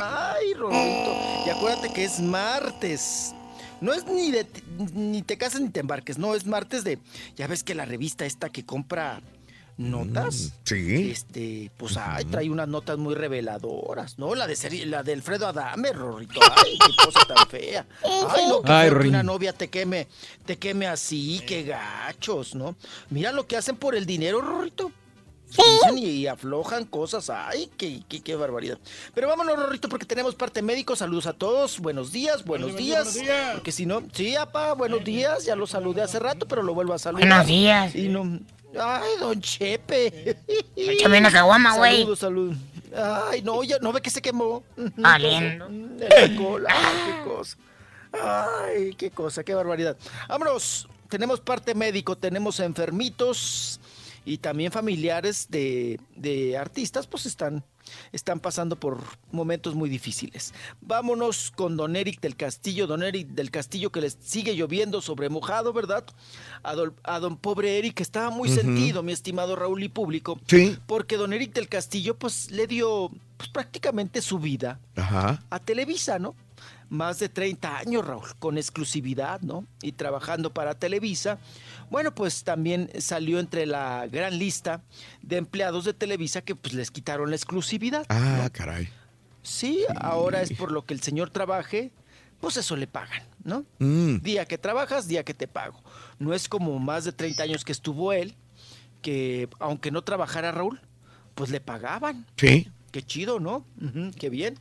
Ay, Rorrito. Y acuérdate que es martes. No es ni de ni te casas ni te embarques, no, es martes de. Ya ves que la revista esta que compra notas. Sí. Este, pues ay, trae unas notas muy reveladoras, ¿no? La de Seri- la de Alfredo Adame, Rorrito. Ay, qué cosa tan fea. Ay, no, que, Ay, una novia te queme, te queme así, qué gachos, ¿no? Mira lo que hacen por el dinero, Rorrito. Dicen y, y aflojan cosas. Ay, qué, qué, qué barbaridad. Pero vámonos, Rorrito, porque tenemos parte médico. Saludos a todos. Buenos días, buenos días. días, buenos días. Porque si no, sí, apá, buenos días. Ya lo saludé hace rato, pero lo vuelvo a saludar. Buenos días. Y no. Ay, don Chepe. Échame una caguama, güey. Saludos, saludos. Ay, no, ya no ve que se quemó. Valiendo. En la cola, qué cosa. Ay, qué cosa, qué barbaridad. Vámonos, tenemos parte médico, tenemos enfermitos y también familiares de, de artistas, pues están, están pasando por momentos muy difíciles. Vámonos con don Eric del Castillo, don Eric del Castillo que les sigue lloviendo sobre mojado, ¿verdad? A don, a don pobre Eric que estaba muy sentido, mi estimado Raúl y público. Sí. Porque don Eric del Castillo pues le dio pues, prácticamente su vida Ajá. a Televisa, ¿no? Más de 30 años, Raúl, con exclusividad, ¿no? Y trabajando para Televisa. Bueno, pues también salió entre la gran lista de empleados de Televisa que pues les quitaron la exclusividad. Ah, caray. Sí, ahora es por lo que el señor trabaje, pues eso le pagan, ¿no? Mm. Día que trabajas, día que te pago. No es como más de 30 años que estuvo él, que aunque no trabajara Raúl, pues le pagaban. Sí. Qué chido, ¿no? Qué bien.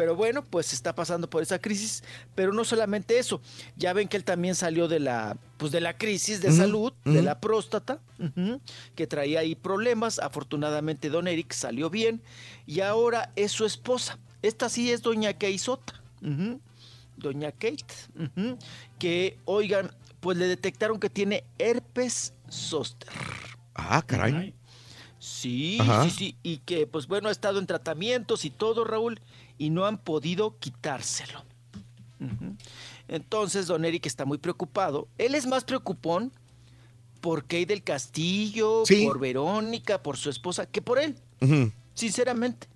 Pero bueno, pues está pasando por esa crisis. Pero no solamente eso. Ya ven que él también salió de la, pues de la crisis de salud, de la próstata, que traía ahí problemas. Afortunadamente, don Eric salió bien. Y ahora es su esposa. Esta sí es doña Keisota. ujú, Doña Kate. que, oigan, pues le detectaron que tiene herpes zóster. Ah, caray. Sí, Ajá. sí, sí. Y que, pues bueno, ha estado en tratamientos y todo, Raúl, y no han podido quitárselo. Entonces, don Eric está muy preocupado. Él es más preocupón por Kay del Castillo, Sí. por Verónica, por su esposa, que por él, sinceramente.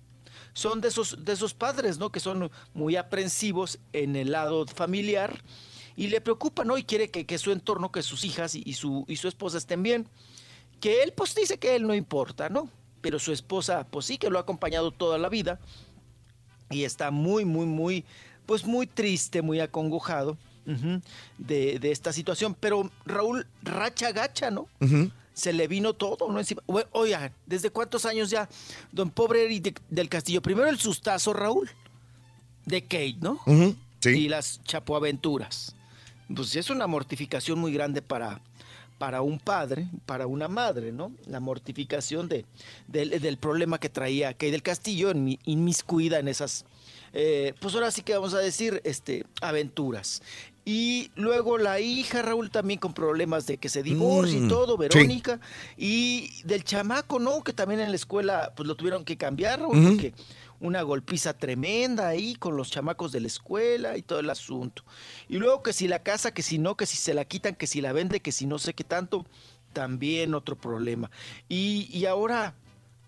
Son de esos, de esos padres, ¿no? Que son muy aprensivos en el lado familiar y le preocupa, ¿no? Y quiere que, que su entorno, que sus hijas y, y su, y su esposa estén bien que él pues dice que él no importa, ¿no? Pero su esposa pues sí que lo ha acompañado toda la vida y está muy, muy, muy, pues muy triste, muy acongojado de, de esta situación. Pero Raúl, racha gacha, ¿no? Se le vino todo, ¿no? Oigan, ¿desde cuántos años ya, don pobre Eric de- del Castillo? Primero el sustazo, Raúl, de Kate, ¿no? Sí. y las chapoaventuras. Pues es una mortificación muy grande para, para un padre, para una madre, ¿no? La mortificación de, del, del problema que traía Kay del Castillo en mi- inmiscuida en esas, eh, pues ahora sí que vamos a decir, este, aventuras. Y luego la hija, Raúl, también con problemas de que se divorcia Mm, y todo, sí. Verónica. Y del chamaco, ¿no? Que también en la escuela, pues lo tuvieron que cambiar, Raúl, porque una golpiza tremenda ahí con los chamacos de la escuela y todo el asunto. Y luego que si la casa, que si no, que si se la quitan, que si la vende, que si no sé qué tanto, también otro problema. Y, y ahora,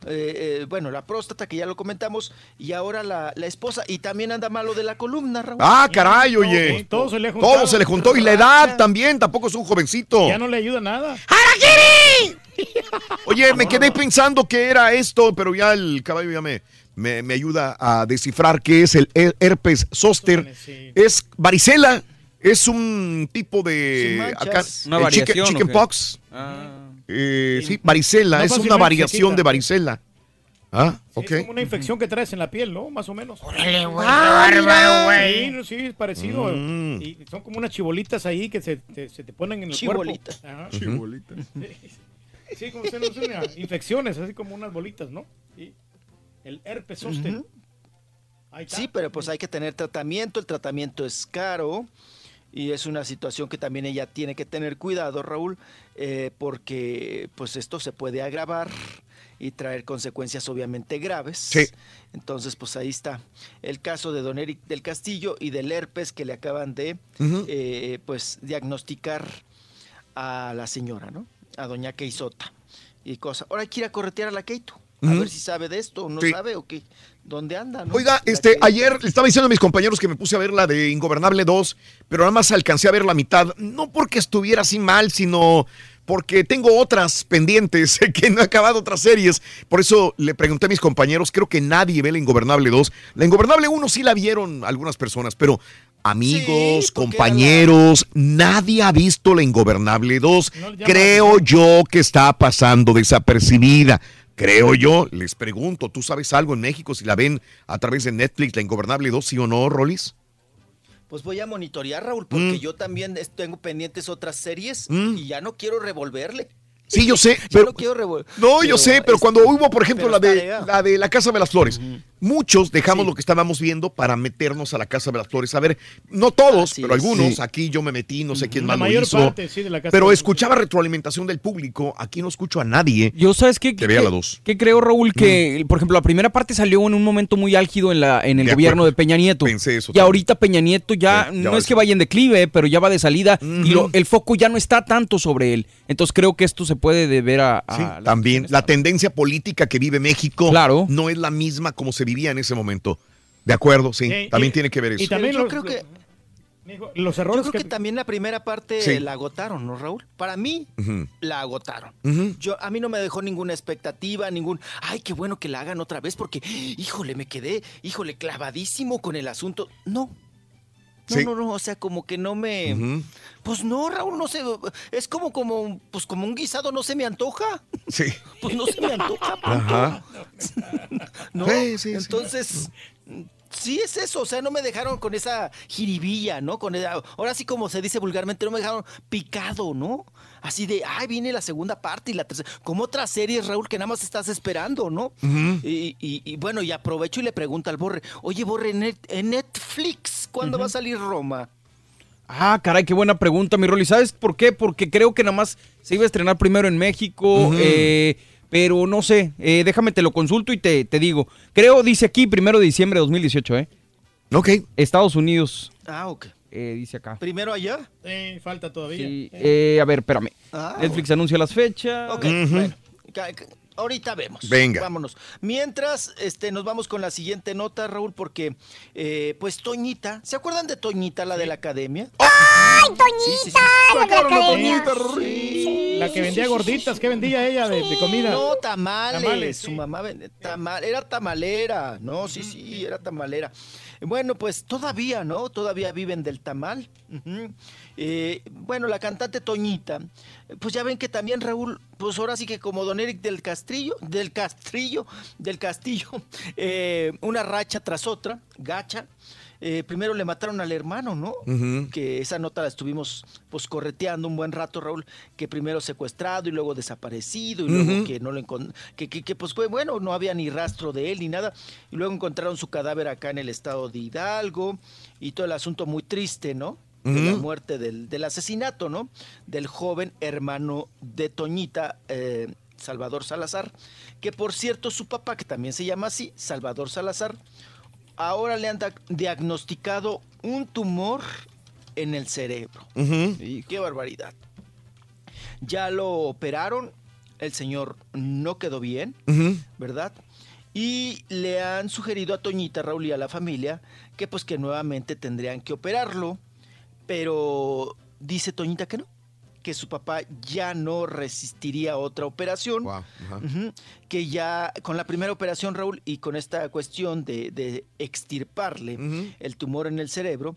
eh, eh, bueno, la próstata, que ya lo comentamos, y ahora la, la esposa, y también anda malo de la columna, Raúl. Ah, caray, oye. todo se le ha Todo se le juntó. Y la edad también, tampoco es un jovencito. Ya no le ayuda nada. Oye, me quedé pensando que era esto, pero ya el caballo ya me, me, me ayuda a descifrar qué es el her- herpes zóster. Es varicela, es un tipo de... Acá, ¿Una chicken- variación chicken pox. Ah. Eh, sí, varicela, No es una variación de varicela. Ah, ok. Es como una infección que traes en la piel, ¿no? Más o menos. güey, Ah, bárbaro, güey. Sí, sí, es parecido. Mm. Y son como unas chibolitas ahí que se te, se te ponen en el Chibolitas. cuerpo. Ajá. Chibolitas. Sí, como se nos una infecciones, así como unas bolitas, ¿no? Sí. El herpes zóster. Sí, pero pues hay que tener tratamiento, el tratamiento es caro y es una situación que también ella tiene que tener cuidado, Raúl, eh, porque pues esto se puede agravar y traer consecuencias obviamente graves. Sí. Entonces, pues ahí está el caso de Don Eric del Castillo y del herpes que le acaban de eh, pues diagnosticar a la señora, ¿no? A doña Keisota y cosa. Ahora hay que ir a corretear a la Keito. A ver si sabe de esto no Sí. sabe o qué. ¿Dónde anda? no? Oiga, este, ayer le estaba diciendo a mis compañeros que me puse a ver la de Ingobernable 2, pero nada más alcancé a ver la mitad. No porque estuviera así mal, sino porque tengo otras pendientes, que no he acabado otras series. Por eso le pregunté a mis compañeros, creo que nadie ve la Ingobernable 2. La Ingobernable 1 sí la vieron algunas personas, pero amigos, compañeros, nadie ha visto la Ingobernable 2. No le llama Creo yo que está pasando desapercibida. Creo yo, les pregunto, ¿tú sabes algo en México si la ven a través de Netflix, La Ingobernable 2, sí o no, Rolis? Pues voy a monitorear, Raúl, porque Mm. yo también tengo pendientes otras series Mm. y ya no quiero revolverle. Sí, yo sé, pero... no quiero revol- No, yo sé, pero cuando hubo, por ejemplo, la de, la de la Casa de las Flores, muchos dejamos lo que estábamos viendo para meternos a la Casa de las Flores. A ver, no todos, Así pero es. algunos, Sí. aquí yo me metí, no sé quién La más lo mayor hizo. parte, sí, de la Casa pero de las escuchaba retroalimentación del público, aquí no escucho a nadie Yo, ¿sabes qué? que ¿Qué- la 2. qué creo, Raúl? Que, por ejemplo, la primera parte salió en un momento muy álgido en, la, en el De gobierno acuerdo. de Peña Nieto. Pensé eso y también. ahorita Peña Nieto ya, no es que vaya en declive, pero ya va de salida y lo- el foco ya no está tanto sobre él. Entonces creo que esto se puede deber a... a Sí, también la tendencia política que vive México Claro. no es la misma como se vivía en ese momento. De acuerdo, sí, Sí, también tiene que ver eso. Y también yo los, creo que los yo errores creo que, también la primera parte Sí. la agotaron, ¿no, Raúl? Para mí la agotaron. Yo a mí no me dejó ninguna expectativa, ningún, ay, qué bueno que la hagan otra vez porque híjole, me quedé, híjole, clavadísimo con el asunto. No. No, Sí. no, no, o sea, como que no me. Pues no, Raúl, no sé, es como como pues como un guisado no se me antoja. Sí. Pues no se me antoja. Ajá. ¿no? Sí, sí, sí. Entonces, sí es eso, o sea, no me dejaron con esa jiribilla, ¿no? Con esa- ahora sí como se dice vulgarmente, no me dejaron picado, ¿no? Así de, ay, viene la segunda parte y la tercera, como otras series, Raúl, que nada más estás esperando, ¿no? Y, y- y bueno, y aprovecho y le pregunto al Borre, oye, Borre, en, Net- en Netflix, ¿cuándo va a salir Roma? Ah, caray, qué buena pregunta, mi Rolly. ¿Sabes por qué? Porque creo que nada más se iba a estrenar primero en México, eh, pero no sé, eh, déjame te lo consulto y te, te digo. Creo, dice aquí, primero de diciembre de 2018, ¿eh? Ok. Estados Unidos, Ah, ok. Eh, dice acá. ¿Primero allá? Sí, falta todavía. Sí, eh, a ver, espérame. Ah, Netflix anuncia las fechas. Ok, bueno. Ahorita vemos. Venga. Vámonos. Mientras, este, nos vamos con la siguiente nota, Raúl, porque, eh, pues, Toñita, ¿se acuerdan de Toñita, la de la academia? ¡Ay, Sí, sí, sí. Toñita! la de la Sacaron a academia. Toñita, Sí, La que vendía gorditas, ¿qué vendía ella de, de comida? No, tamales. Tamales, Su mamá vende tamal, era tamalera. No, sí, sí, era tamalera. Bueno, pues todavía, ¿no? Todavía viven del tamal. Eh, bueno, la cantante Toñita, pues ya ven que también Raúl, pues ahora sí que como Don Eric del Castrillo, del Castrillo, del Castillo, eh, una racha tras otra, gacha. Eh, primero le mataron al hermano, ¿no? Que esa nota la estuvimos pues correteando un buen rato, Raúl, que primero secuestrado y luego desaparecido y luego que no lo que, que, que, pues fue bueno, no había ni rastro de él ni nada, y luego encontraron su cadáver acá en el estado de Hidalgo y todo el asunto muy triste, ¿no? De la muerte del, del asesinato, ¿no? Del joven hermano de Toñita, eh, Salvador Salazar, que por cierto su papá, que también se llama así, Salvador Salazar, ahora le han diagnosticado un tumor en el cerebro. Ujú. Qué barbaridad. Ya lo operaron, el señor no quedó bien. ¿verdad? Y le han sugerido a Toñita, Raúl y a la familia que pues que nuevamente tendrían que operarlo, pero dice Toñita que no, que su papá ya no resistiría otra operación, que ya con la primera operación, Raúl, y con esta cuestión de, de extirparle el tumor en el cerebro,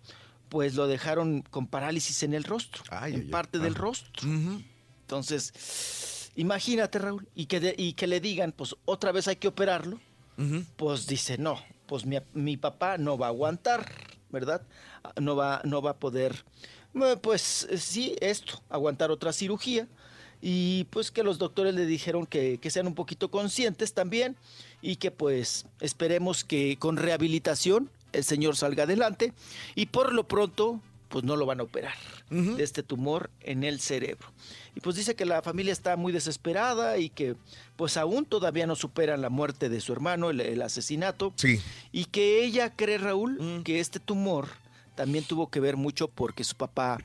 pues lo dejaron con parálisis en el rostro, en parte del rostro. Entonces, imagínate, Raúl, y que, de- y que le digan, pues otra vez hay que operarlo, pues dice, no, pues mi, mi papá no va a aguantar, ¿verdad? No va, no va a poder, pues eh, sí, esto, aguantar otra cirugía. Y pues que los doctores le dijeron que, que sean un poquito conscientes también y que pues esperemos que con rehabilitación el señor salga adelante y por lo pronto pues no lo van a operar de este tumor en el cerebro. Y pues dice que la familia está muy desesperada y que pues aún todavía no superan la muerte de su hermano, el, el asesinato. Sí. Y que ella cree, Raúl, que este tumor también tuvo que ver mucho porque su papá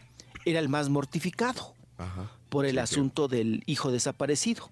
era el más mortificado por el asunto del hijo desaparecido.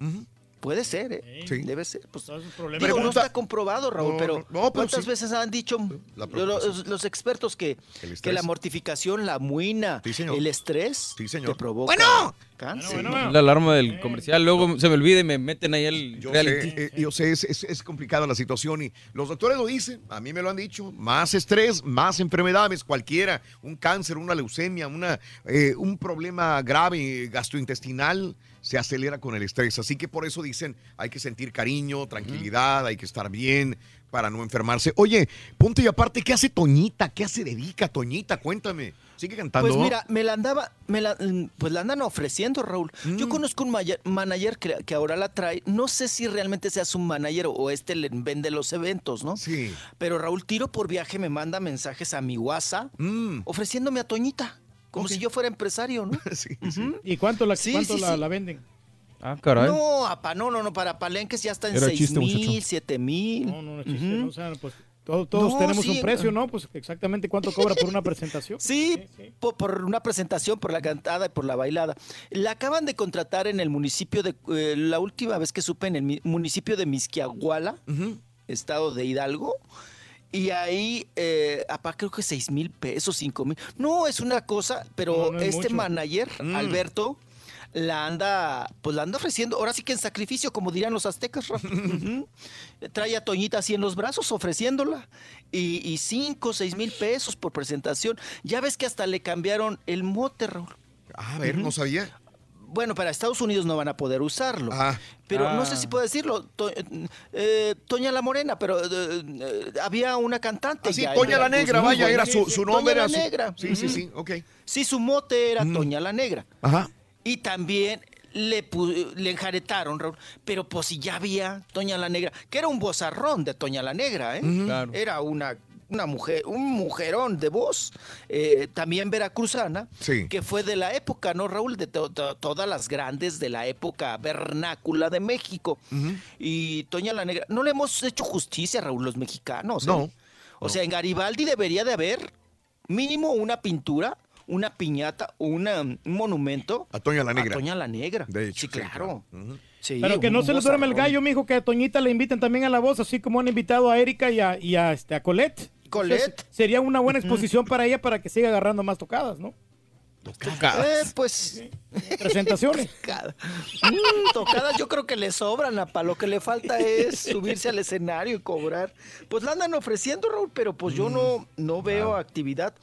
Puede ser, ¿eh? Debe ser. Pues, digo, no Pregunta- está comprobado, Raúl, No, pero, no, no, pero ¿cuántas sí. veces han dicho los, expertos que, que la mortificación, la muina, el estrés Sí, señor. te provoca Bueno. Cáncer? La alarma del comercial, luego se me olvida y me meten ahí el Yo reality. sé, eh, yo sé, es, es- es complicada la situación y los doctores lo dicen, a mí me lo han dicho, más estrés, más enfermedades, cualquiera, un cáncer, una leucemia, una, eh, un problema grave gastrointestinal se acelera con el estrés. Así que por eso dicen, hay que sentir cariño, tranquilidad, hay que estar bien para no enfermarse. Oye, ponte y aparte, ¿qué hace Toñita? ¿Qué se dedica Toñita? Cuéntame. Sigue cantando. Pues mira, me la andaba, me la, mm, pues la andan ofreciendo, Raúl. Mm. Yo conozco un manager que, que ahora la trae. No sé si realmente sea su manager o este le vende los eventos, ¿no? Sí. Pero Raúl Tiro por viaje me manda mensajes a mi WhatsApp Mm. ofreciéndome a Toñita. Como si yo fuera empresario, ¿no? sí, ¿Y cuánto la, Sí, cuánto sí, la, sí. la venden? Ah, caray. No, apa, no, no, no, para palenques ya está en Era 6 chiste, mil, muchacho. 7 mil. No, no, no, chiste, no, o sea, pues todo- todos No, tenemos sí. un precio, ¿no? Pues exactamente cuánto cobra por una presentación. Sí, po- Por, una presentación, por la cantada y por la bailada. La acaban de contratar en el municipio de, eh, la última vez que supe, en el municipio de Misquiahuala, estado de Hidalgo. Y ahí, eh, apá, creo que 6 mil pesos, 5 mil. No, es una cosa, pero No, no es este mucho. manager, Mm. Alberto, la anda, pues la anda ofreciendo, ahora sí que en sacrificio, como dirían los aztecas. Trae a Toñita así en los brazos ofreciéndola. Y, y cinco, seis mil pesos por presentación. Ya ves que hasta le cambiaron el mote, Raúl. A ver, no sabía. Bueno, para Estados Unidos no van a poder usarlo. Pero no sé Ah. si puedo decirlo. To- eh, Toña la Morena, pero eh, eh, había una cantante. Ah, sí, ya Toña la Negra, vaya, era su- su nombre, Toña era la su- Negra. Sí, sí, sí, ok. Sí, su mote era Toña la Negra. Ajá. Y también le, le enjaretaron, Raúl. Pero pues si ya había Toña la Negra, que era un vozarrón de Toña la Negra, ¿eh? Claro. Era una, una mujer, un mujerón de voz. eh, también veracruzana, Sí. que fue de la época, ¿no, Raúl? De to- to- todas las grandes de la época vernácula de México. Y Toña la Negra, no le hemos hecho justicia, Raúl, los mexicanos. ¿eh? No, O sea, en Garibaldi debería de haber mínimo una pintura, una piñata, una, un monumento A Toña la Negra. a Toña la Negra. De hecho, sí, claro. Sí, Pero que no se les duerme el gallo, mijo, que a Toñita le inviten también a la voz, así como han invitado a Erika y a, y a, este, a Colette. Colette. Entonces, sería una buena exposición para ella para que siga agarrando más tocadas, ¿no? Eh, pues. Presentaciones. Tocada. Mm, tocadas yo creo que le sobran, para lo que le falta es subirse al escenario y cobrar. Pues la andan ofreciendo, Raúl, pero pues yo no, no veo actividad.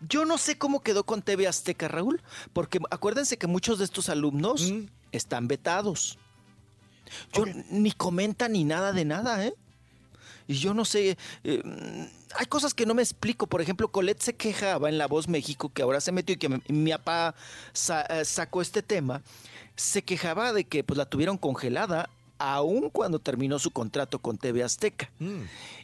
Yo no sé cómo quedó con TV Azteca, Raúl, porque acuérdense que muchos de estos alumnos están vetados. Yo ni comentan ni nada de nada, ¿eh? Y yo no sé, eh, mm, hay cosas que no me explico. Por ejemplo, Colette se quejaba en La Voz México, que ahora se metió y que mi, mi papá sa- eh, sacó este tema. Se quejaba de que pues la tuvieron congelada aún cuando terminó su contrato con TV Azteca.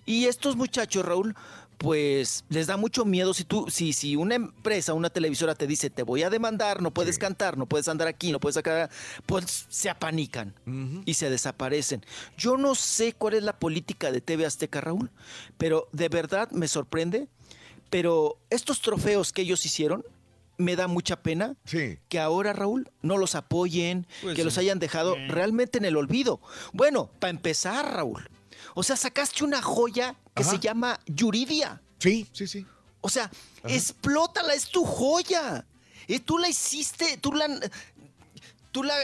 Y estos muchachos, Raúl, pues les da mucho miedo si tú, si, si una empresa, una televisora te dice te voy a demandar, no puedes cantar, no puedes andar aquí, no puedes sacar, pues se apanican y se desaparecen. Yo no sé cuál es la política de TV Azteca, Raúl, pero de verdad me sorprende. Pero estos trofeos que ellos hicieron, me da mucha pena que ahora, Raúl, no los apoyen, Pues que los hayan dejado realmente en el olvido. Bueno, para empezar, Raúl, o sea, sacaste una joya que se llama Yuridia. Sí, sí, sí. O sea, explótala, es tu joya. Y tú la hiciste, tú la... Tú la,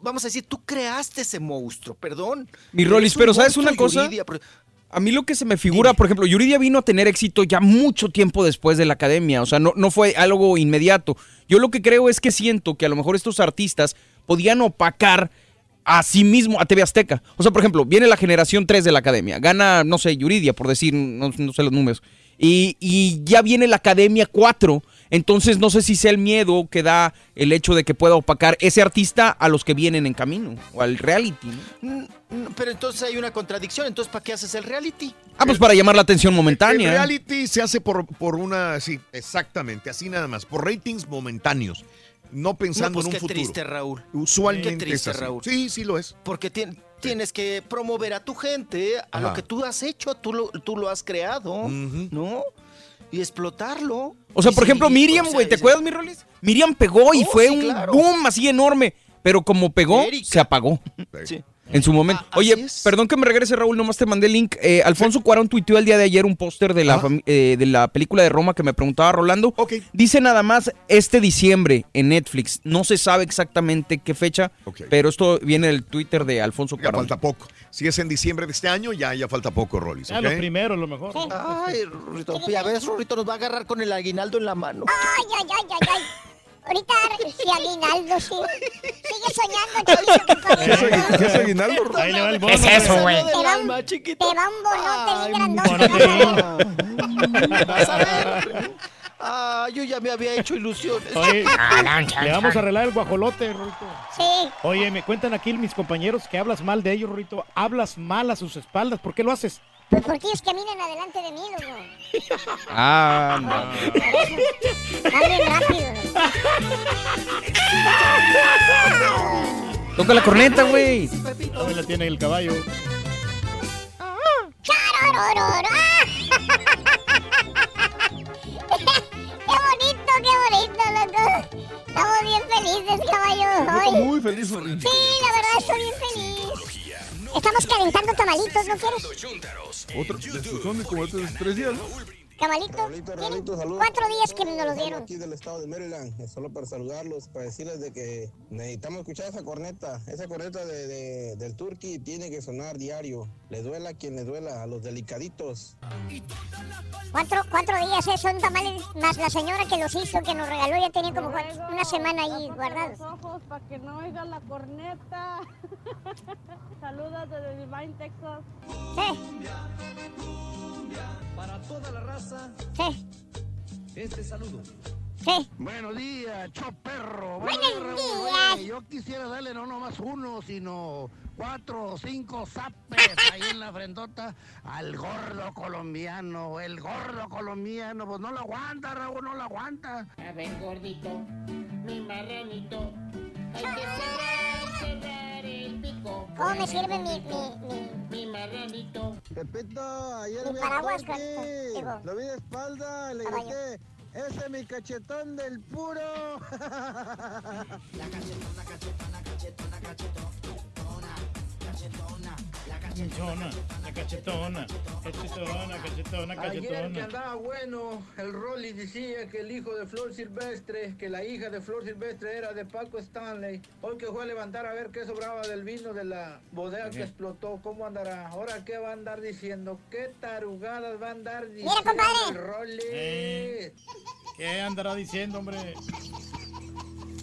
vamos a decir, tú creaste ese monstruo, perdón. Mi un pero ¿sabes una cosa? Yuridia, pero- A mí lo que se me figura, por ejemplo, Yuridia vino a tener éxito ya mucho tiempo después de la academia, o sea, no, no fue algo inmediato. Yo lo que creo es que siento que a lo mejor estos artistas podían opacar a sí mismo a TV Azteca. O sea, por ejemplo, viene la generación 3 de la academia, gana, no sé, Yuridia, por decir, no, no sé los números, y, y ya viene la academia 4. Entonces no sé si sea el miedo que da el hecho de que pueda opacar ese artista a los que vienen en camino o al reality. ¿no? Mm, mm, Pero entonces hay una contradicción, entonces ¿para qué haces el reality? Ah, pues para llamar la atención El momentánea. reality se hace por, por una, sí, exactamente, así nada más, por ratings momentáneos, no pensando No, pues en un qué futuro. triste, Raúl. Usualmente Qué triste, es así. Raúl. Sí, sí lo es. Porque tien- tienes que promover a tu gente, a Ajá. lo que tú has hecho, tú lo, tú lo has creado, ¿no? Y explotarlo. O sea, por ejemplo, Miriam, o sea, güey, ¿te acuerdas, mi Rolis? Miriam pegó y Oh, fue sí, un claro. boom así enorme, pero como pegó, se apagó. Sí. En su momento. Oye, perdón que me regrese, Raúl, nomás te mandé el link. Eh, Alfonso Cuarón tuiteó el día de ayer un póster de, la eh, de la película de Roma que me preguntaba Rolando. Dice nada más este diciembre en Netflix. No se sabe exactamente qué fecha, pero esto viene del Twitter de Alfonso Ya Cuarón. falta poco. Si es en diciembre de este año, ya, ya falta poco, Rolis. Ya lo primero, lo mejor. Ay, ya ves, Rorrito nos va a agarrar con el aguinaldo en la mano. Ay, ay, ay, ay, ay. Ahorita si Aguinaldo sí. Sigue soñando, compadre. ¿Qué es, agui- qué es aguinaldo? Ahí le va el bono. ¿Qué es eso, güey? Te va un, alma, chiquito. te va un bonote bien grandote. Vas a ver. Ah, yo ya me había hecho ilusiones. Oye, le vamos a arreglar el guajolote, Rorito. Sí. Oye, me cuentan aquí mis compañeros que hablas mal de ellos, Rorito. Hablas mal a sus espaldas. ¿Por qué lo haces? Pues porque ellos caminan adelante de mí, loco. Ah, no. Van bien rápido. Toca la corneta, güey. Hoy la tiene el caballo. ¡Qué bonito, qué bonito, loco! Estamos bien felices, caballo. Estoy hoy. muy feliz. Sí, la verdad estoy bien feliz. Estamos calentando tamalitos, ¿no quieres? Otra, son de como estos tres días, ¿no? Tamalito. Tienen cuatro días que nos los dieron. Aquí del estado de Maryland, es solo para saludarlos, para decirles de que necesitamos escuchar esa corneta, esa corneta de, de- del Turkey tiene que sonar diario. Le duela a quien le duela, a los delicaditos. Cuatro, cuatro días, ¿eh? Son tamales más la señora que los hizo, que nos regaló, ya tenía como cuatro- una semana ahí guardados. ojos para que no oiga la corneta. Saludos desde Divine, Texas. Para toda la raza, Sí, este saludo. Sí. Buenos días, cho perro. Buenos Raúl, días. yo quisiera darle no nomás uno, sino cuatro o cinco zapes ahí en la frentota al gordo colombiano. El gordo colombiano, pues no lo aguanta, Raúl, no lo aguanta. A ver, gordito, mi marranito, hay que cerrar, cerrar el pico. ¿Cómo me sirve mi, mi, mi, Mi marranito. Pepito, ayer mi vi paraguas? a lo vi de espalda, le Caballo. Ese es mi cachetón del puro. Cachetona, la cachetona, cachetona, cachetona, Ayer que cachetona. andaba bueno, el Rolly decía que el hijo de Flor Silvestre, que la hija de Flor Silvestre era de Paco Stanley. Hoy que fue a levantar a ver qué sobraba del vino de la bodega que explotó, ¿cómo andará? Ahora qué va a andar diciendo, qué tarugadas va a andar diciendo compadre. el Rolly. Eh, ¿Qué andará diciendo, hombre?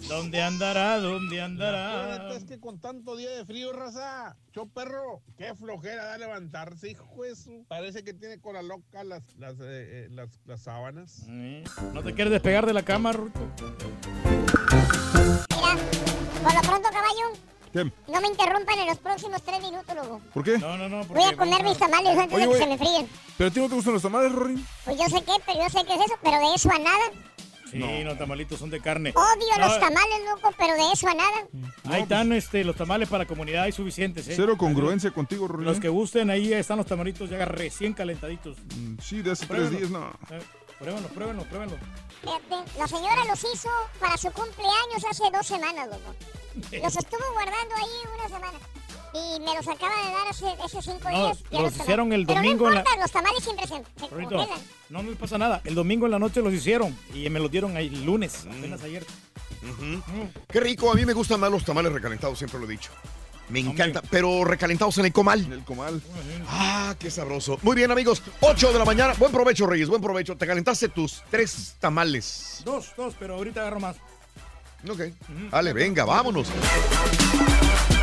¿Dónde andará? ¿Dónde andará? Acuérdate, es que con tanto día de frío, raza, cho perro, qué flojera da levantarse, hijo de su. Parece que tiene cola loca las, las, eh, eh, las, las sábanas. ¿No te quieres despegar de la cama, Rorito? por lo pronto, caballo, ¿Qué? no me interrumpan en los próximos tres minutos, loco. ¿Por qué? No, no, no. Voy a comer mis tamales antes Oye, de que se me fríen. ¿Pero a ti no te gustan los tamales, Rorín? Pues yo sé qué, pero yo sé qué es eso, pero de eso a nada. Sí, los tamalitos son de carne. Odio No, los tamales, loco, pero de eso a nada. Ahí están este, los tamales para comunidad, hay suficientes. ¿eh? Cero congruencia contigo, Rorín. Los que gusten, ahí están los tamalitos ya recién calentaditos. Mm, Sí, de hace tres días, no. Eh, Pruébenlo, pruébenlo, pruébenlo. Fíjate, la señora los hizo para su cumpleaños hace dos semanas, loco. Los estuvo guardando ahí una semana. Y me los acaba de dar hace, hace cinco No, días. ya los hicieron el Pero domingo no en la- los tamales siempre se, se no, le pasa nada. El domingo en la noche los hicieron y me los dieron el lunes, apenas ayer. Qué rico, a mí me gustan más los tamales recalentados, siempre lo he dicho. Me encanta, pero recalentados en el comal. En el comal. Ah, qué sabroso. Muy bien, amigos. 8 de la mañana. Buen provecho, Reyes, buen provecho. Te calentaste tus tres tamales. Dos, dos, pero ahorita agarro más. Ok. Dale, venga, vámonos.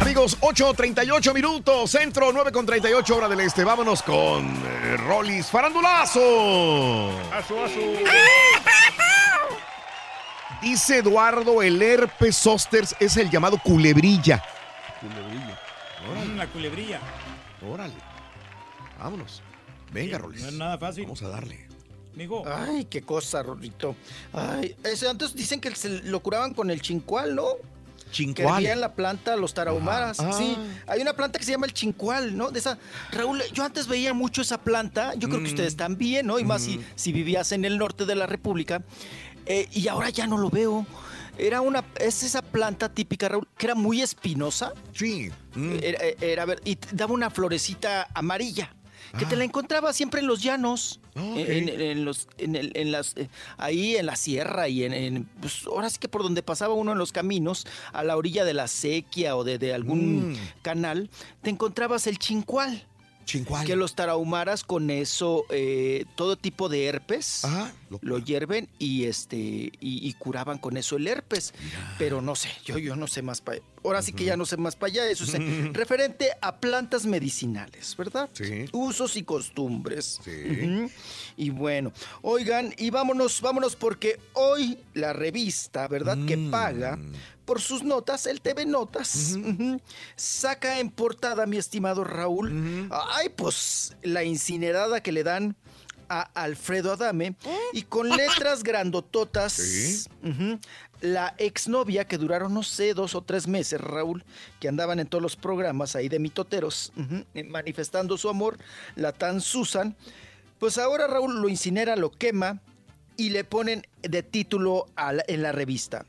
Amigos, 8.38 minutos, centro 9.38 hora del este. Vámonos con eh, Rolis Farandulazo. Dice Eduardo, el herpes zóster es el llamado culebrilla. Culebrilla. La culebrilla. Órale. Vámonos. Venga, Rolis. No es nada fácil. Vamos a darle. Mijo. Ay, qué cosa, Rorrito. Ay, ese, antes dicen que se lo curaban con el chincual, ¿no? Que Chincual. hervían la planta, los tarahumaras. Ah. Sí, hay una planta que se llama el chincual, ¿no? De esa, Raúl, yo antes veía mucho esa planta. Yo creo que Mm. ustedes también, ¿no? Y más si, si vivías en el norte de la República. Eh, y ahora ya no lo veo. Era una, es esa planta típica, Raúl, que era muy espinosa. Sí. Era, era ver- y daba una florecita amarilla. Que te la encontraba siempre en los llanos, en, en- en los, en, el- en las, eh, ahí en la sierra y en, en, pues, ahora sí que por donde pasaba uno en los caminos, a la orilla de la sequía o de, de algún Mm. canal, te encontrabas el chincual. Chincual. Que los tarahumaras con eso, eh, todo tipo de herpes, lo hierven y este y, y curaban con eso el herpes. Pero no sé, yo, yo no sé más para Ahora sí que ya no sé más para allá. Eso es referente a plantas medicinales, ¿verdad? Sí. Usos y costumbres. Sí. Y bueno, oigan, y vámonos, vámonos, porque hoy la revista, ¿verdad? Que paga por sus notas, el TV Notas, saca en portada, mi estimado Raúl, ay, pues la incinerada que le dan a Alfredo Adame. Y con letras grandototas, la exnovia que duraron, no sé, dos o tres meses, Raúl, que andaban en todos los programas ahí de mitoteros, eh, manifestando su amor, la tan Susan, pues ahora Raúl lo incinera, lo quema y le ponen de título la- en la revista.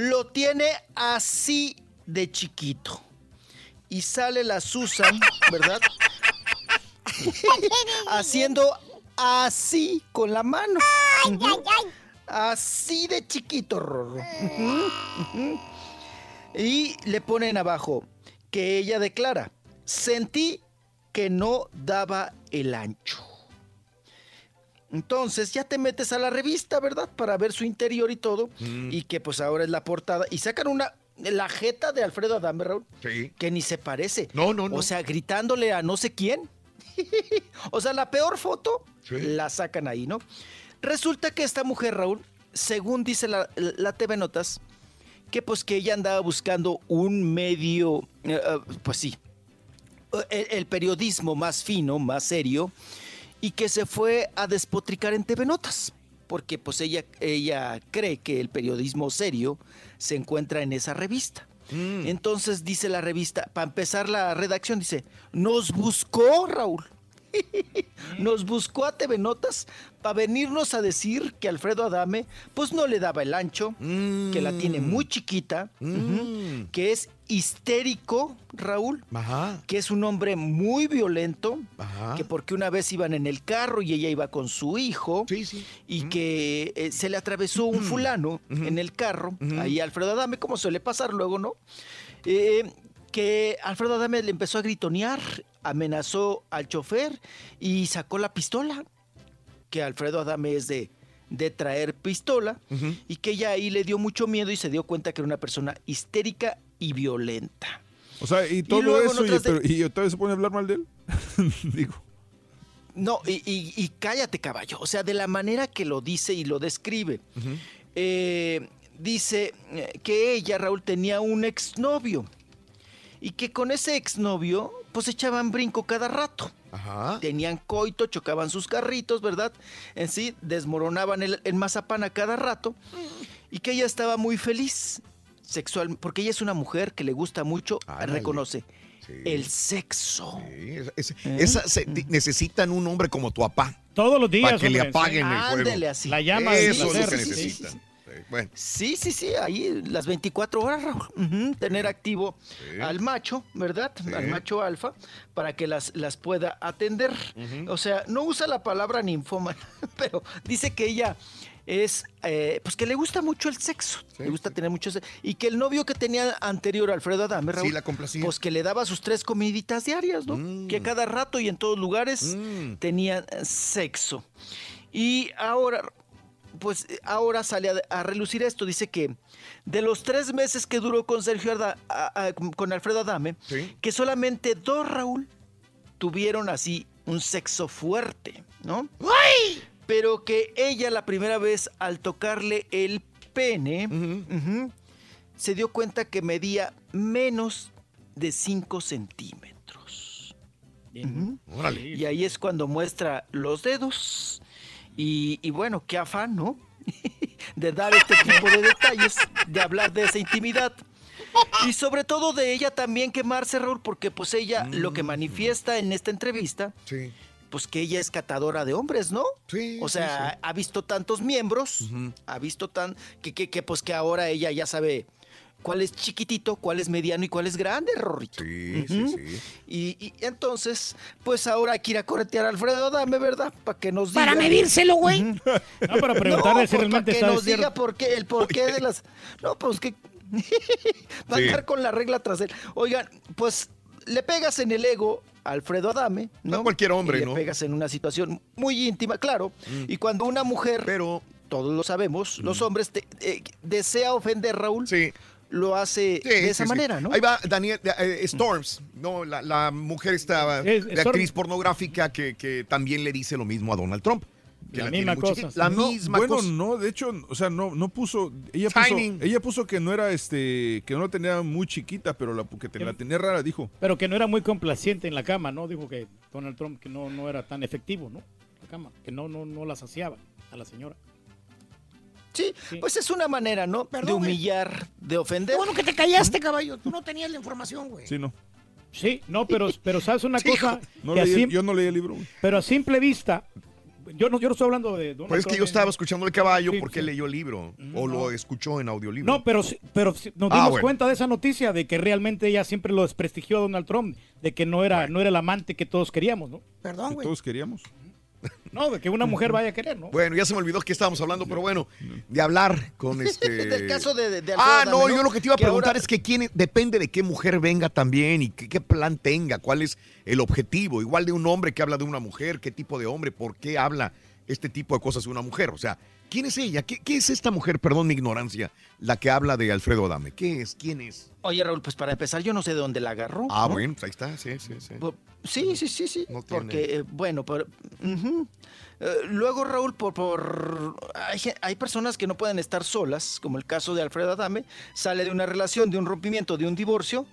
Lo tiene así de chiquito. Y sale la Susan, ¿verdad? Haciendo así con la mano. Ujú. Así de chiquito, Rorro. Ujú. Y le ponen abajo que ella declara, sentí que no daba el ancho. Entonces ya te metes a la revista, ¿verdad? Para ver su interior y todo. Mm. Y que pues ahora es la portada. Y sacan una, la jeta de Alfredo Adame, Raúl. Sí. Que ni se parece. No, no, no. O sea, gritándole a no sé quién. o sea, la peor foto la sacan ahí, ¿no? Resulta que esta mujer, Raúl, según dice la, la TV Notas, que pues que ella andaba buscando un medio, eh, eh, pues sí, el, el periodismo más fino, más serio, y que se fue a despotricar en TV Notas, porque pues ella, ella cree que el periodismo serio se encuentra en esa revista. Entonces dice la revista, para empezar la redacción, dice, nos buscó Raúl. Nos buscó a TV Notas para venirnos a decir que Alfredo Adame pues no le daba el ancho, que la tiene muy chiquita, ujú, que es histérico, Raúl, Ajá. que es un hombre muy violento, Ajá. que porque una vez iban en el carro y ella iba con su hijo, y que eh, se le atravesó un fulano en el carro, ahí a Alfredo Adame, como suele pasar luego, ¿no? Eh, que Alfredo Adame le empezó a gritonear, amenazó al chofer y sacó la pistola, que Alfredo Adame es de, de traer pistola, y que ella ahí le dio mucho miedo y se dio cuenta que era una persona histérica y violenta. O sea, y todo luego eso, y, de- otra vez se pone a hablar mal de él. Digo. No, y, y- y cállate, caballo. O sea, de la manera que lo dice y lo describe. Eh, dice eh, que ella, Raúl, tenía un exnovio. Y que con ese exnovio, pues echaban brinco cada rato. Tenían coito, chocaban sus carritos, ¿verdad? En sí, desmoronaban el, el mazapán a cada rato. Y que ella estaba muy feliz sexual, porque ella es una mujer que le gusta mucho, reconoce, el sexo. Esa se- di- necesitan un hombre como tu papá. Todos los días. Para que le apaguen sí. el fuego. Ándele así. La llama Eso es lo que necesitan. Sí, Sí, Bueno, Sí, sí, sí, ahí las 24 horas, Raúl. Tener activo Sí. al macho, ¿verdad? Al macho alfa, para que las, las pueda atender. O sea, no usa la palabra ninfómana, pero dice que ella es, eh, pues que le gusta mucho el sexo, le gusta tener mucho sexo, y que el novio que tenía anterior, Alfredo Adame, Raúl, Sí, la complacía. pues que le daba sus tres comiditas diarias, ¿no? Que cada rato y en todos lugares tenían eh, sexo. Y ahora, pues eh, ahora sale a, a relucir esto. Dice que de los tres meses que duró con Sergio Arda- a- a- con Alfredo Adame, que solamente dos, Raúl, tuvieron así un sexo fuerte, ¿no? Pero que ella la primera vez al tocarle el pene, se dio cuenta que medía menos de 5 centímetros. Y ahí es cuando muestra los dedos. Y, y bueno, qué afán, ¿no? de dar este tipo de detalles, de hablar de esa intimidad. Y sobre todo de ella también quemarse, Raúl, porque pues ella lo que manifiesta en esta entrevista, pues que ella es catadora de hombres, ¿no? o sea, sí. ha visto tantos miembros, ha visto tan, que, que, que, pues que ahora ella ya sabe cuál es chiquitito, cuál es mediano y cuál es grande, Rorrito. Sí, sí, sí. Y, y entonces, pues ahora hay que ir a corretear a Alfredo Dame, ¿verdad? Para que nos diga. Para medírselo, güey. No, para preguntarle No, si pues, realmente para que nos diga por qué, el porqué de las... No, pues que... Va a Sí. andar con la regla tras él. Oigan, pues le pegas en el ego a Alfredo Adame, ¿no? A cualquier hombre, Y le ¿no? pegas en una situación muy íntima, claro. Y cuando una mujer, Pero, todos lo sabemos, los hombres te- eh, desea ofender, Raúl, sí. Lo hace Sí, de esa sí, sí. manera, ¿no? Ahí va Daniel eh, Storms, no, la, la mujer estaba Es- de actriz pornográfica que, que también le dice lo mismo a Donald Trump. Que La misma cosa. La No, misma bueno, cosa. no, de hecho, o sea, no, no puso, ella puso, ella puso que no era este, que no la tenía muy chiquita, pero la que te- la tenía rara, dijo. Pero que no era muy complaciente en la cama, ¿no? Dijo que Donald Trump que no, no era tan efectivo, ¿no? La cama, que no, no, no la saciaba a la señora. Sí, pues es una manera, ¿no? de Perdón, güey. humillar, de ofender. Qué bueno que te callaste, caballo. Tú no tenías la información, güey. Sí, no. Sí, no, pero, pero sabes una Sí, cosa, No leí- sim- yo no leí el libro. güey. pero a simple vista, yo no, yo no estoy hablando de Donald Pues es que Trump, yo estaba escuchando el caballo Sí, porque sí. leyó el libro o lo escuchó en audiolibro. No, pero, sí- pero nos Ah, dimos bueno. cuenta de esa noticia de que realmente ella siempre lo desprestigió a Donald Trump, de que no era, no era el amante que todos queríamos, ¿no? Perdón, Que güey. todos queríamos. No, de que una mujer vaya a querer, ¿no? Bueno, ya se me olvidó que estábamos hablando, pero bueno, de hablar con este. Del caso de, de- de Ah, no, yo lo que te iba a Que preguntar ahora- es que quién depende de qué mujer venga también y qué, qué plan tenga, cuál es el objetivo, igual de un hombre que habla de una mujer, qué tipo de hombre, por qué habla este tipo de cosas de una mujer, o sea, ¿quién es ella? ¿Qué, qué es esta mujer, perdón mi ignorancia, la que habla de Alfredo Adame? ¿Qué es? ¿Quién es? Oye, Raúl, pues para empezar, yo no sé de dónde la agarró. Ah, ¿no? bueno, pues ahí está, sí, sí, sí. Por- Sí, sí, sí, sí. No tiene- porque, eh, bueno, por. Eh, luego, Raúl, por, por hay, hay personas que no pueden estar solas, como el caso de Alfredo Adame, sale de una relación, de un rompimiento, de un divorcio,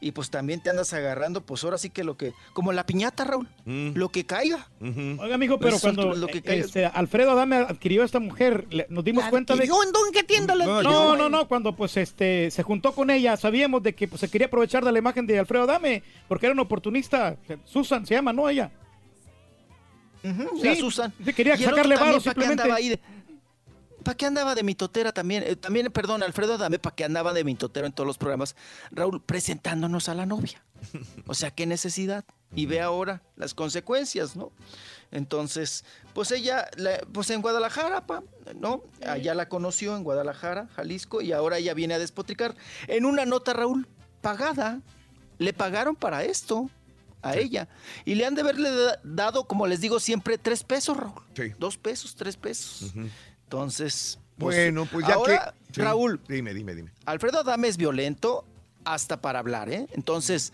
y pues también te andas agarrando, pues ahora sí que lo que, como la piñata, Raúl, Mm. lo que caiga. Oiga, amigo, pero Pues, cuando lo que caiga. este, Alfredo Adame adquirió a esta mujer, le- nos dimos cuenta de... ¿Adquirió en dónde? tienda No, no, no, cuando pues este se juntó con ella, sabíamos de que pues, se quería aprovechar de la imagen de Alfredo Adame, porque era un oportunista. Susan se llama, ¿no? Ella. Ujú, Sí, la Susan. sí, quería Y sacarle varo ¿pa' qué simplemente. andaba ahí de- ¿Para qué andaba de mitotera también? Eh, también, perdón, Alfredo Adame, ¿para qué andaba de mitotero en todos los programas? Raúl, presentándonos a la novia. O sea, qué necesidad. Y ve ahora las consecuencias, ¿no? Entonces, pues ella, la- pues en Guadalajara, pa, ¿no? Allá la conoció en Guadalajara, Jalisco, y ahora ella viene a despotricar. En una nota, Raúl, pagada. Le pagaron para esto a ella. Y le han de haberle da- dado, como les digo siempre, tres pesos, Raúl. Dos pesos, tres pesos. Entonces, pues, Bueno, pues ya ahora, que... sí. Raúl, Dime, dime, dime. Alfredo Adame es violento hasta para hablar, ¿eh? Entonces,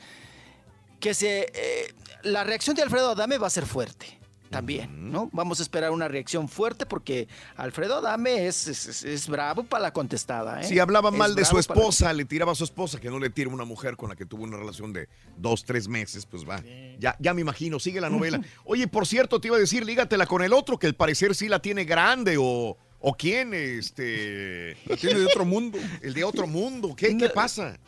que se... eh, la reacción de Alfredo Adame va a ser fuerte. También, ¿no? Vamos a esperar una reacción fuerte porque Alfredo Adame es, es, es- es bravo para la contestada, ¿eh? Si hablaba Es mal de su para- esposa, le tiraba a su esposa, que no le tire una mujer con la que tuvo una relación de dos, tres meses, pues va. Ya, ya me imagino, sigue la novela. Oye, por cierto, te iba a decir, lígatela con el otro, que al parecer sí la tiene grande, o, o quién, este... Tiene de otro mundo. El de otro mundo, ¿qué, qué pasa?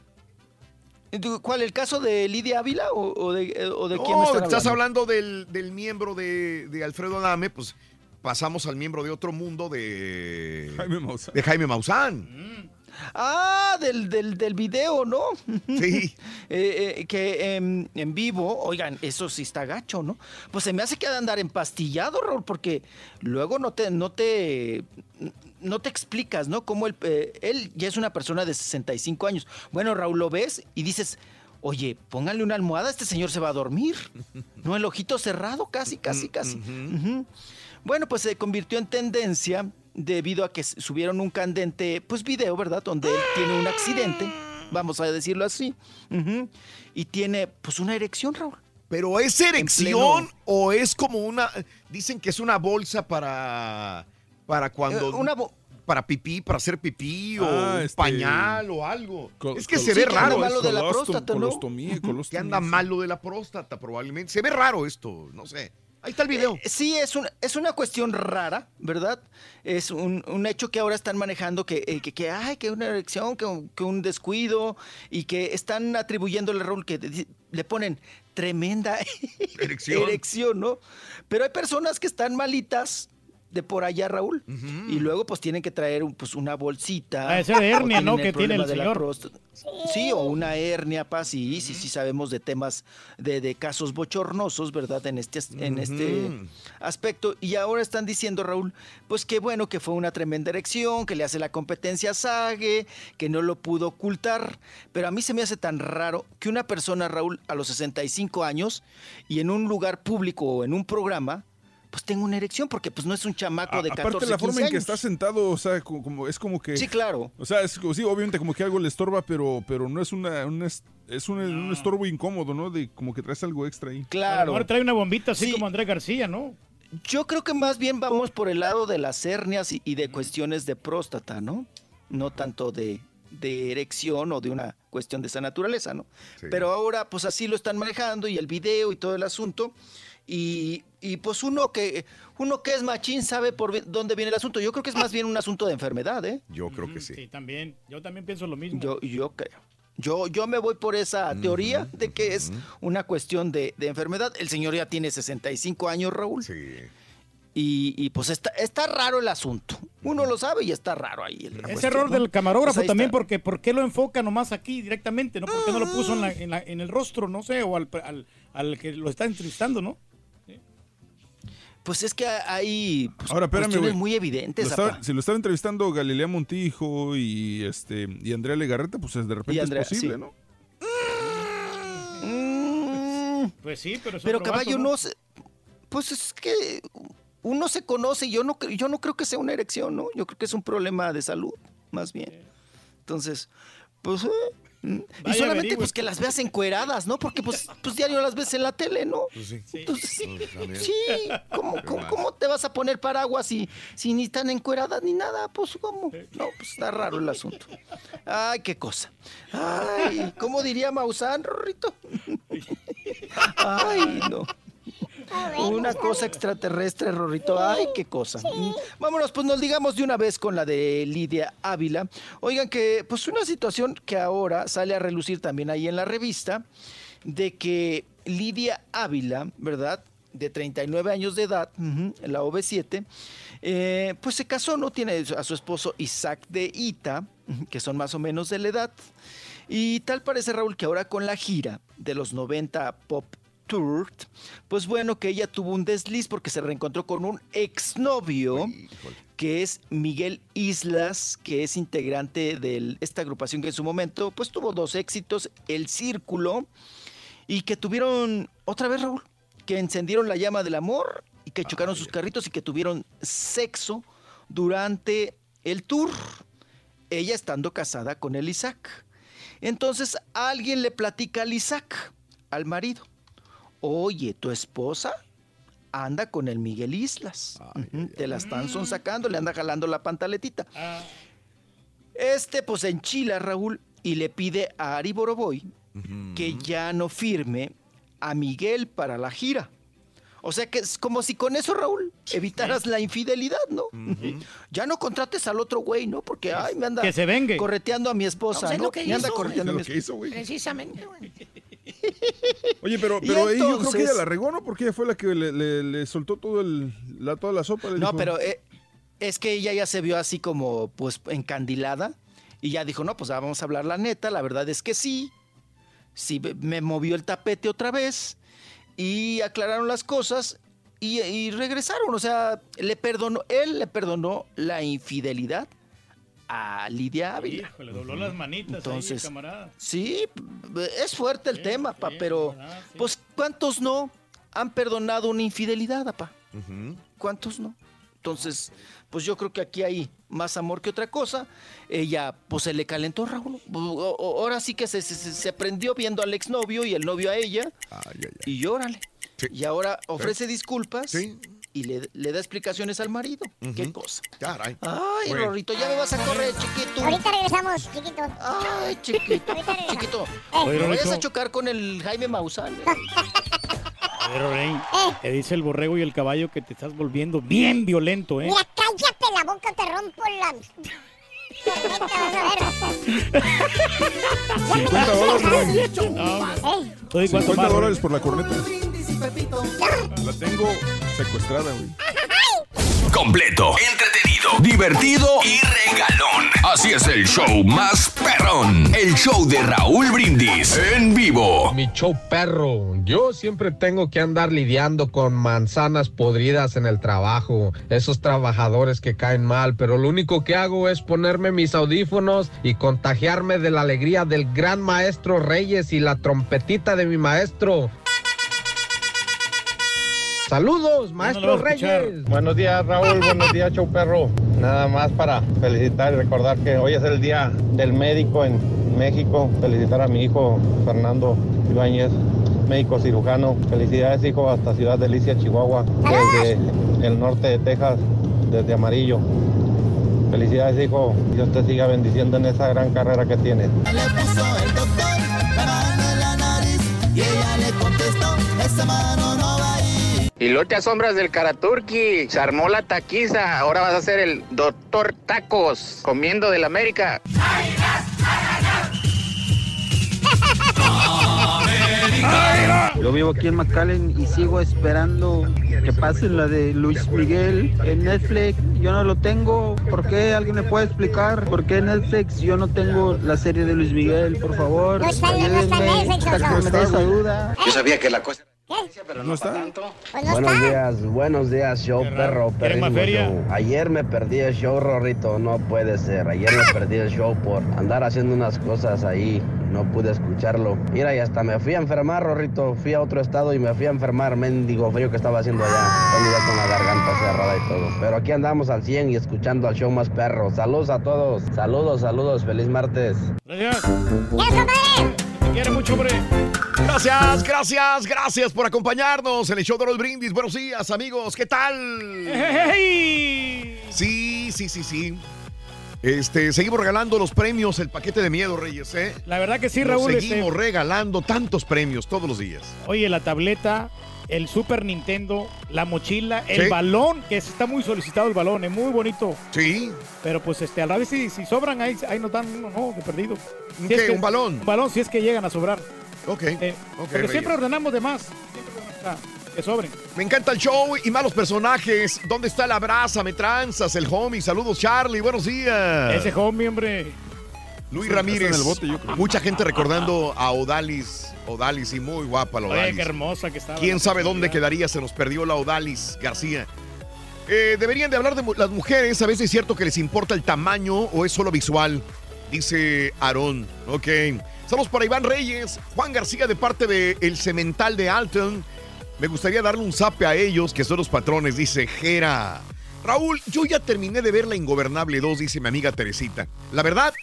¿Tú- ¿Cuál? ¿El caso de Lidia Ávila o, o de, o de quién me No, están estás hablando? hablando del, del miembro de, de Alfredo Adame, pues pasamos al miembro de otro mundo de Jaime Maussan. De Jaime Maussan. Ah, del, del, del video, ¿no? Sí. Eh, eh, que en vivo, oigan, eso sí está gacho, ¿no? Pues se me hace que ha de andar empastillado, Raúl, porque luego no te, no te, no te explicas, ¿no? Cómo él, eh, él ya es una persona de 65 años. Bueno, Raúl, lo ves y dices, oye, póngale una almohada, este señor se va a dormir. No, el ojito cerrado, casi, casi, casi. Ujú. Bueno, pues se convirtió en tendencia debido a que subieron un candente, pues video, ¿verdad? Donde él tiene un accidente, vamos a decirlo así, y tiene pues una erección, Raúl. Pero es erección pleno- o es como una. Dicen que es una bolsa para. Para cuando. Eh, una bo- para pipí, para hacer pipí o Ah, un este, pañal o algo. col- es que se ve que raro. anda malo de la Colostom- próstata, ¿no? colostomía, Ujú. colostomía, Que anda malo de la próstata, probablemente. Se ve raro esto, no sé. Ahí está el video. Eh, sí, es, un- es una cuestión rara, ¿verdad? Es un, un hecho que ahora están manejando que, eh, que, que, ay, que una erección, que, un- que un descuido, y que están atribuyéndole Raúl que di- le ponen tremenda Erección. erección, ¿no? Pero hay personas que están malitas de por allá, Raúl, y luego pues tienen que traer un- pues, una bolsita. Ah, esa hernia, ¿no? que tiene el señor. Sí, o una hernia, pa, sí, sí, sí sabemos de temas de, de casos bochornosos, ¿verdad? En este, as- en este aspecto. Y ahora están diciendo, Raúl, pues qué bueno que fue una tremenda erección, que le hace la competencia a Sage, que no lo pudo ocultar. Pero a mí se me hace tan raro que una persona, Raúl, a los 65 años y en un lugar público o en un programa, pues tenga una erección, porque pues no es un chamaco de A- 14, Aparte la forma 15 en que está sentado, o sea, como, como- es como que... Sí, claro. O sea, es sí, obviamente como que algo le estorba, pero, pero no es una, una es, es un, un estorbo incómodo, ¿no? De como que traes algo extra ahí. Claro. Ahora trae una bombita así como Andrés García, ¿no? Yo creo que más bien vamos por el lado de las hernias y, y de cuestiones de próstata, ¿no? No tanto de, de erección o de una cuestión de esa naturaleza, ¿no? Sí. Pero ahora, pues así lo están manejando y el video y todo el asunto. Y, y, pues uno que uno que es machín sabe por dónde viene el asunto. Yo creo que es más bien un asunto de enfermedad, ¿eh? Yo creo que sí. Sí, también. Yo también pienso lo mismo. Yo, yo creo. Yo, yo me voy por esa teoría de que es una cuestión de, de enfermedad. El señor ya tiene 65 años, Raúl. Y, y, pues está, está raro el asunto. Uno lo sabe y está raro ahí. Ese cuestión, error ¿no? del camarógrafo Pues también, está. porque ¿por qué lo enfoca nomás aquí directamente? ¿no? ¿Por qué no lo puso en, la- en la- en el rostro, no sé, o al, al- al que lo está entrevistando, no? Pues es que hay pues, Ahora, espérame, cuestiones muy evidentes. Lo estaba- apa. si lo estaba entrevistando Galilea Montijo y este y Andrea Legarreta, pues de repente Y Andrea, es posible, sí. ¿no? Pues sí, pero es Pero caballo, no sé. Pues es que uno se conoce y yo no, yo no creo que sea una erección, ¿no? Yo creo que es un problema de salud, más bien. Entonces, pues. eh, mm, y solamente averigüe. pues que las veas encueradas, ¿no? Porque pues, pues diario las ves en la tele, ¿no? Pues sí. Entonces, sí, Pues sí, ¿cómo, cómo, cómo te vas a poner paraguas si, si ni están encueradas ni nada? Pues, ¿cómo? No, pues está raro el asunto. Ay, qué cosa. Ay, ¿cómo diría Maussan, Rorrito? Ay, no. Una cosa extraterrestre, Rorrito. Ay, qué cosa. Mm, Vámonos, pues nos digamos de una vez con la de Lidia Ávila. Oigan que, pues una situación que ahora sale a relucir también ahí en la revista, de que Lidia Ávila, ¿verdad? De 39 años de edad, la OV7, eh, pues se casó, ¿no? Tiene a su esposo Isaac de Ita, que son más o menos de la edad. Y tal parece, Raúl, que ahora con la gira de los 90 Pop Tour, pues bueno, que ella tuvo un desliz porque se reencontró con un exnovio que es Miguel Islas, que es integrante de esta agrupación que en su momento pues tuvo dos éxitos, El Círculo, y que tuvieron, otra vez Raúl, que encendieron la llama del amor y que chocaron sus carritos y que tuvieron sexo durante el tour, ella estando casada con el Isaac. Entonces alguien le platica al Isaac, al marido, oye, tu esposa anda con el Miguel Islas. Te la están sacando, le anda jalando la pantaletita. Este pues enchila Raúl y le pide a Ari Boroboy que ya no firme a Miguel para la gira. O sea que es como si con eso, Raúl, evitaras la infidelidad, ¿no? Ya no contrates al otro güey, ¿no? Porque, ay, me anda Que se vengue. correteando a mi esposa, Pues es ¿no? lo que me anda correteando a mi esposa. hizo, güey. Precisamente, güey. Oye, pero, pero ahí yo creo que ella la regó, ¿no? Porque ella fue la que le, le- le soltó todo el, la, toda la sopa. No, dijo. pero eh, es que ella ya se vio así como, pues, encandilada. Y ya dijo, no, pues ah, vamos a hablar la neta. La verdad es que sí. Sí, me- me movió el tapete otra vez. Y aclararon las cosas. Y, y regresaron. O sea, le perdonó, él le perdonó la infidelidad a Lidia Ávila. Hijo, le dobló las manitas Entonces, ahí, camarada. Sí, es fuerte el tema, pa, pero pues ¿cuántos no han perdonado una infidelidad, pa? ¿Cuántos no? Entonces, pues yo creo que aquí hay más amor que otra cosa. Ella, pues se le calentó, Raúl. O- o- Ahora sí que se, se, prendió viendo al exnovio y el novio a ella. Y llórale. Y ahora ofrece disculpas y le, le da explicaciones al marido. Qué cosa. Caray. Ay, Bueno. Rorrito, ya me vas a correr, chiquito. Ahorita regresamos, chiquito. Ay, chiquito. Chiquito. Oye, no vayas a chocar con el Jaime Maussan. ¿eh? Pero, Rey, te dice el borrego y el caballo que te estás volviendo bien violento, ¿eh? Mira, cállate la boca, te rompo la... Corneta, vas a ver. 50 dólares. Ey, Oye, ¿cuánto 50 más, dólares por la corneta. La tengo secuestrada, güey. Completo, entretenido, divertido y regalón. Así es el show más perrón. El show de Raúl Brindis en vivo. Mi show perro. Yo siempre tengo que andar lidiando con manzanas podridas en el trabajo. Esos trabajadores que caen mal, pero lo único que hago es ponerme mis audífonos y contagiarme de la alegría del gran maestro Reyes y la trompetita de mi maestro. Saludos, maestro Reyes. Buenos días, Raúl. Buenos días, show perro. Nada más para felicitar y recordar que hoy es el día del médico en México. Felicitar a mi hijo Fernando Ibáñez, médico cirujano. Felicidades, hijo, hasta Ciudad Delicia, Chihuahua, desde el norte de Texas, desde Amarillo. Felicidades, hijo. Dios te siga bendiciendo en esa gran carrera que tienes. Le puso el doctor la mano en la nariz y ella le contestó, esa mano no. Y no te asombras del Karaturki. Se armó la taquiza. Ahora vas a ser el doctor Tacos comiendo del América. Yo vivo aquí en McAllen y sigo esperando que pase la de Luis Miguel en Netflix. Yo no lo tengo. ¿Por qué? ¿Alguien me puede explicar? ¿Por qué en Netflix yo no tengo la serie de Luis Miguel? Por favor, No está- no está Netflix, esa duda. Yo sabía que la cosa... Pero no está. Pues no Buenos está. días, buenos días, show perro, ¿Quieren más perrísimo show. Ayer me perdí el show, Rorrito, no puede ser. Ayer me perdí el show por andar haciendo unas cosas ahí, no pude escucharlo. Mira, y hasta me fui a enfermar, Rorrito. Fui a otro estado y me fui a enfermar, mendigo frío que estaba haciendo allá. Ya con la garganta cerrada y todo. Pero aquí andamos al 100 y escuchando al show más perro. Saludos a todos, saludos, saludos, feliz martes. Gracias. Quiere mucho, hombre. Gracias, gracias, gracias por acompañarnos en el show de los brindis. Buenos días, amigos. ¿Qué tal? Sí, sí, sí, sí. Este, seguimos regalando los premios, el paquete de miedo, Reyes, ¿eh? La verdad que sí, Nos Raúl. Seguimos este, regalando tantos premios todos los días. Oye, la tableta, el Super Nintendo, la mochila, el Sí. balón, que está muy solicitado el balón, es muy bonito. Sí. Pero pues este, a la vez si, si sobran, ahí, ahí nos dan uno, no, de perdido. Si ¿Qué? es que- ¿Un balón? Un balón, si es que llegan a sobrar. Ok. Eh, ok, porque siempre ordenamos de más. Siempre ordenamos, que sobren. Me encanta el show y malos personajes. ¿Dónde está la brasa? Me tranzas, el homie. Saludos, Charlie. Buenos días. Ese homie, hombre. Luis Ramírez. está en el bote, yo creo. Mucha gente recordando a Odalis. Odalis, y muy guapa la Oye, Odalis. qué hermosa que estaba. ¿Quién sabe dónde quedaría? Se nos perdió la Odalis García. Eh, deberían de hablar de las mujeres. A veces es cierto que les importa el tamaño o es solo visual, dice Aarón. Ok. Saludos para Iván Reyes, Juan García de parte de El Cemental de Alton. Me gustaría darle un zape a ellos, que son los patrones, dice Jera. Raúl, yo ya terminé de ver La Ingobernable 2, dice mi amiga Teresita. La verdad,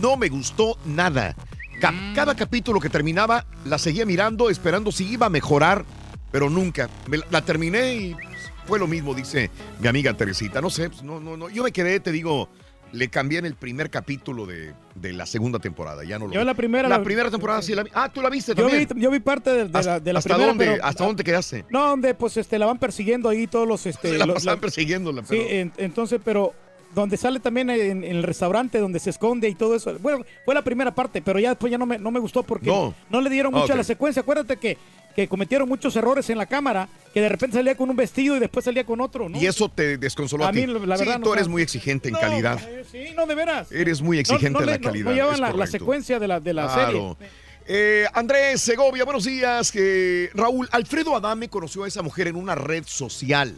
no me gustó nada. Ca- Cada capítulo que terminaba, la seguía mirando, esperando si iba a mejorar, pero nunca. Me la, la terminé y pues, fue lo mismo, dice mi amiga Teresita. No sé, pues, no, no, no. Yo me quedé, te digo, le cambié en el primer capítulo de, de la segunda temporada. Ya no lo Yo vi. la primera La la- primera temporada sí la vi. Ah, tú la viste Yo también. vi, yo vi parte de, de la, de la ¿Hasta, primera, dónde, pero- ¿Hasta dónde te quedaste? No, donde pues este la van persiguiendo ahí todos los este Se la los- pasaban la- persiguiéndola. Sí, pero- en- entonces, pero donde sale también en, en el restaurante donde se esconde y todo eso. Bueno, fue la primera parte, pero ya después ya no me, no me gustó porque No. no, le dieron Ah, mucho a ok. la secuencia. Acuérdate que, que cometieron muchos errores en la cámara, que de repente salía con un vestido y después salía con otro, ¿no? Y eso te desconsoló a, A ti. mí, la sí, verdad, no tú eres muy exigente en calidad. eh, Sí, no, de veras. Eres muy exigente no en la calidad. No, llevan la, la secuencia de la, de la Claro. serie. Eh, Andrés Segovia, buenos días. Eh, Raúl, Alfredo Adame conoció a esa mujer en una red social.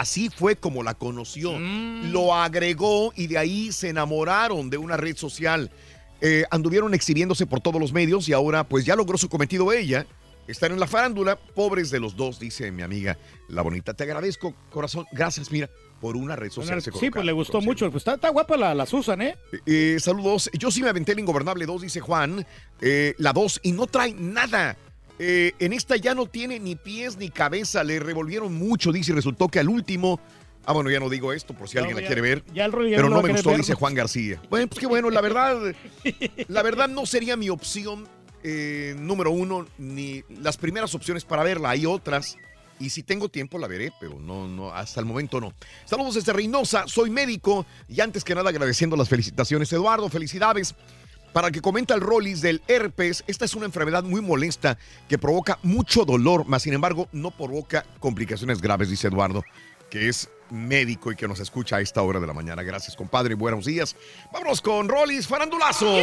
Así fue como la conoció. Mm. Lo agregó y de ahí se enamoraron de una red social. Eh, anduvieron exhibiéndose por todos los medios y ahora pues ya logró su cometido ella. Están en la farándula. Pobres de los dos, dice mi amiga la bonita. Te agradezco, corazón. Gracias, mira, por una red social. Sí, pues le gustó mucho. Pues está, está guapa la, la Susan, ¿eh? Eh, saludos. Yo sí me aventé el Ingobernable 2, dice Juan. Eh, la 2 y no trae nada. Eh, en esta ya no tiene ni pies ni cabeza. Le revolvieron mucho, dice. y Resultó que al último. Ah, bueno, ya no digo esto por si No, alguien la quiere ver. ya el pero no me gustó, dice Juan García. Bueno, pues qué bueno, la verdad. La verdad no sería mi opción eh, número uno, ni las primeras opciones para verla. Hay otras. Y si tengo tiempo la veré, pero no, no, hasta el momento no. Saludos desde Reynosa, soy médico y antes que nada agradeciendo las felicitaciones. Eduardo, felicidades. Para el que comenta el Rollis del herpes, esta es una enfermedad muy molesta que provoca mucho dolor, mas sin embargo no provoca complicaciones graves, dice Eduardo, que es médico y que nos escucha a esta hora de la mañana. Gracias, compadre. Buenos días. Vámonos con Rollis Farandulazo.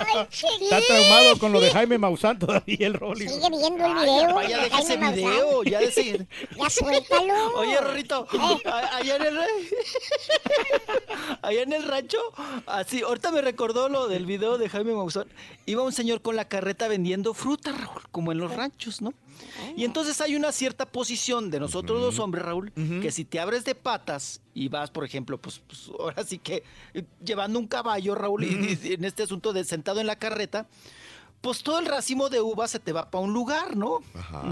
Está traumado con lo de Jaime Maussan todavía el Rolly. Sigue viendo el video. vaya, de deja ese video, ya ese- Ya suéltalo. Oye, Rorrito, Eh. a- allá en el allá en el rancho, así, ahorita me recordó lo del video de Jaime Maussan. Iba un señor con la carreta vendiendo fruta, Raúl, como en los ranchos, ¿no? Y entonces hay una cierta posición de nosotros los hombres, Raúl, que si te abres de patas y vas, por ejemplo, pues, pues, ahora sí que eh, llevando un caballo, Raúl, y- y en este asunto de sentado en la carreta, pues todo el racimo de uvas se te va para un lugar, ¿no?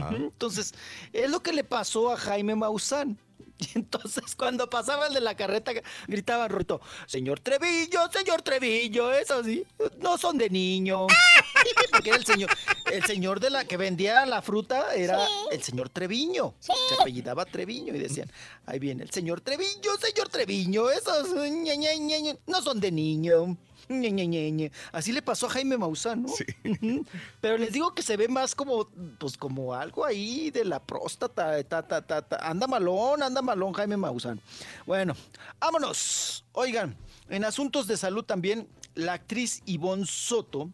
Ujú. Entonces, es lo que le pasó a Jaime Maussan. Y entonces, cuando pasaba el de la carreta, gritaba Rorito, señor Trevillo, señor Trevillo, es así, no son de niño. Porque era el señor, el señor de la que vendía la fruta era el señor Treviño. Se apellidaba Treviño y decían, ahí viene el señor Treviño, señor Treviño, esos ñe, no son de niño. Ñe, ñe, ñe, ñe. Así le pasó a Jaime Maussan, ¿no? Ujú. Pero les digo que se ve más como, pues como algo ahí de la próstata. ta, ta, ta, ta. Anda malón, anda malón Jaime Maussan. Bueno, vámonos. Oigan, en asuntos de salud también, la actriz Ivonne Soto,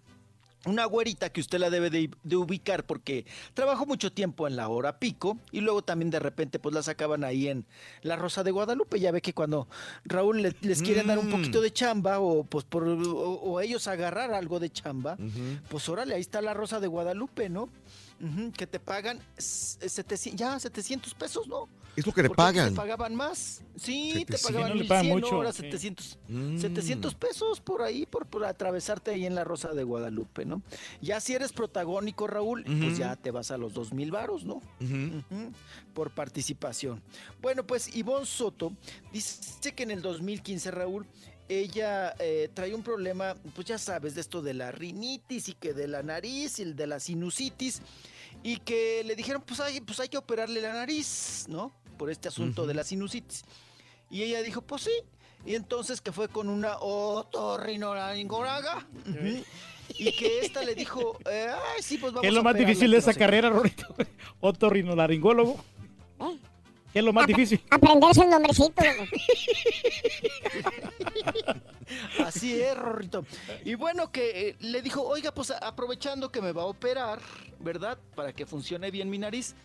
una güerita que usted la debe de, de ubicar porque trabajó mucho tiempo en la hora pico y luego también de repente pues la sacaban ahí en La Rosa de Guadalupe. Ya ve que cuando Raúl le- les quieren dar un Mm. poquito de chamba o pues por o, o ellos agarrar algo de chamba, pues órale, ahí está La Rosa de Guadalupe, ¿no? Que te pagan 700, ya 700 pesos, ¿no? Es lo que te Porque pagan. Te pagaban más. Sí, te 700. pagaban Sí, no le pagan 1100, mucho, ahora sí. 700. Mm. 700 pesos por ahí, por, por atravesarte ahí en la Rosa de Guadalupe, ¿no? Ya si eres protagónico, Raúl, pues ya te vas a los 2000 varos, ¿no? Por participación. Bueno, pues Ivonne Soto dice que en el 2015, Raúl, ella eh, trae un problema, pues ya sabes, de esto de la rinitis y que de la nariz y el de la sinusitis, y que le dijeron, pues hay, pues hay que operarle la nariz, ¿no? Por este asunto de la sinusitis. Y ella dijo, pues sí. Y entonces que fue con una otorrinolaringoraga. ujú, Y que esta le dijo, eh, ay, sí, pues vamos ¿Qué es lo a más difícil de esa no sé qué". carrera, Rorito? Otorrinolaringólogo. ¿Qué es lo más difícil? Aprenderse el nombrecito. Así es, Rorrito. Y bueno, que eh, le dijo, oiga, pues aprovechando que me va a operar, ¿verdad? Para que funcione bien mi nariz,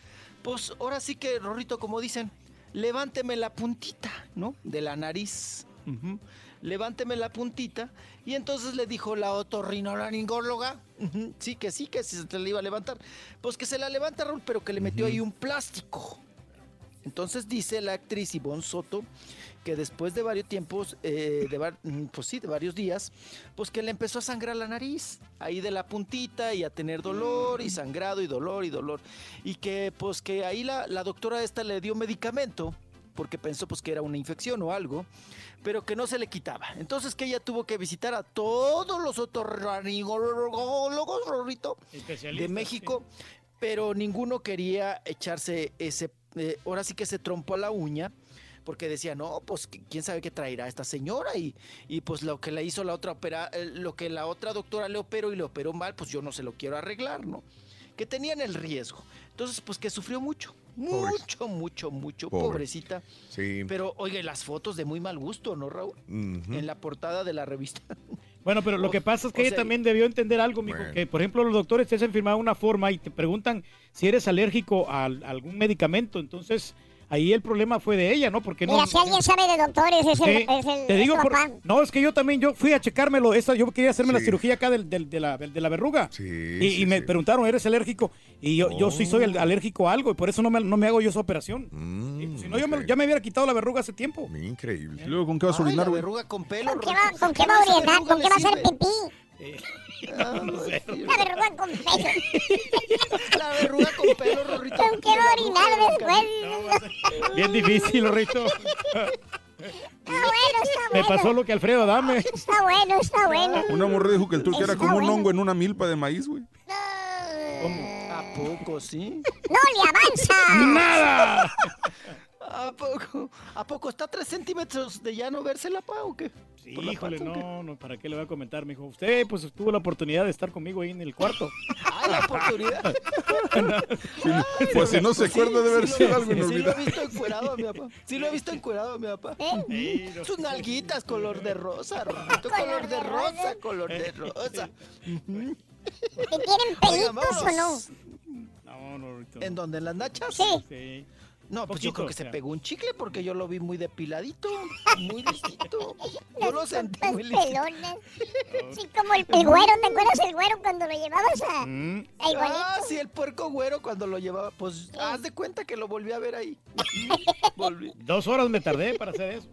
pues ahora sí que, Rorrito, como dicen, levánteme la puntita, ¿no? De la nariz. Levánteme la puntita. Y entonces le dijo la otorrinolaringóloga, ujú, sí, que sí, que se le iba a levantar. Pues que se la levanta, Raúl, pero que le metió ahí un plástico. Entonces dice la actriz Ivonne Soto que después de varios tiempos, eh, de var- mm, pues sí, de varios días, pues que le empezó a sangrar la nariz, ahí de la puntita y a tener dolor y sangrado y dolor y dolor. Y que pues que ahí la, la doctora esta le dio medicamento porque pensó pues que era una infección o algo, pero que no se le quitaba. Entonces que ella tuvo que visitar a todos los otorrinolaringólogos, Rorrito, de México, pero ninguno quería echarse ese, eh, ahora sí que se trompó la uña, porque decía, no, pues qui- quién sabe qué traerá esta señora y, y pues lo que le hizo la otra opera, eh, lo que la otra doctora le operó y le operó mal, pues yo no se lo quiero arreglar, ¿no? Que tenían el riesgo. Entonces, pues que sufrió mucho, mucho, mucho, mucho, Pobre. pobrecita. Sí. Pero, oye, las fotos de muy mal gusto, ¿no, Raúl? En la portada de la revista. Bueno, pero lo que pasa es que o ella sea, también debió entender algo, mijo, Bueno. que por ejemplo los doctores te hacen firmar una forma y te preguntan si eres alérgico a, a algún medicamento, entonces ahí el problema fue de ella, ¿no? Porque no Mira, si alguien sabe de doctores, es el, Sí, es el te es digo, tu por- no, es que yo también, yo fui a checármelo, esa, yo quería hacerme la cirugía acá del- del- de, la, de la verruga. Sí, y me sí. preguntaron, ¿eres alérgico? Y yo, yo sí soy Oh. alérgico a algo y por eso no me, no me hago yo esa operación. Mm, si no, yo me- ya me hubiera quitado la verruga hace tiempo. Increíble. ¿Y luego con qué vas a orinar, con pelo. ¿Con qué va, a verruga ¿Con qué va a hacer pipí? Ah, no sé. La verruga con pelo. La verruga con pelo, Rorrito. ¿Con a orinar después? Bien difícil, Rito. Está bueno, está Me bueno. pasó lo que Alfredo Dame. Está bueno, está bueno. Una morra dijo que el turco era como un bueno. hongo en una milpa de maíz, güey. ¿A poco, sí? ¡No le avanza! ¡Nada! ¿A poco? ¿A poco está a tres centímetros de ya no verse la pa o qué? Sí, ¿Por la híjole, no, no, ¿para qué le voy a comentar, mijo? Usted, pues, tuvo la oportunidad de estar conmigo ahí en el cuarto. ¡Ay, la oportunidad! Pues si no se acuerda de haber sí sido lo- algo Sí lo he inolvidable. visto encuerado a mi papá. Sí lo he visto encuerado a mi papá. Sus nalguitas color de rosa, Rorrito, color de rosa, color de rosa. ¿Te tienen pelitos o no? No, no, Rito. ¿En dónde? ¿En las nachas? Sí. Sí. No, pues yo creo que o se pegó un chicle porque yo lo vi muy depiladito, muy listito. Yo lo sentí muy listo. pelonas. Sí, como el, el güero, ¿te acuerdas el güero cuando lo llevabas a... Mm. a igualito? Ah, sí, el puerco güero cuando lo llevaba, pues haz de cuenta que lo volví a ver ahí. Volví. Dos horas me tardé para hacer eso.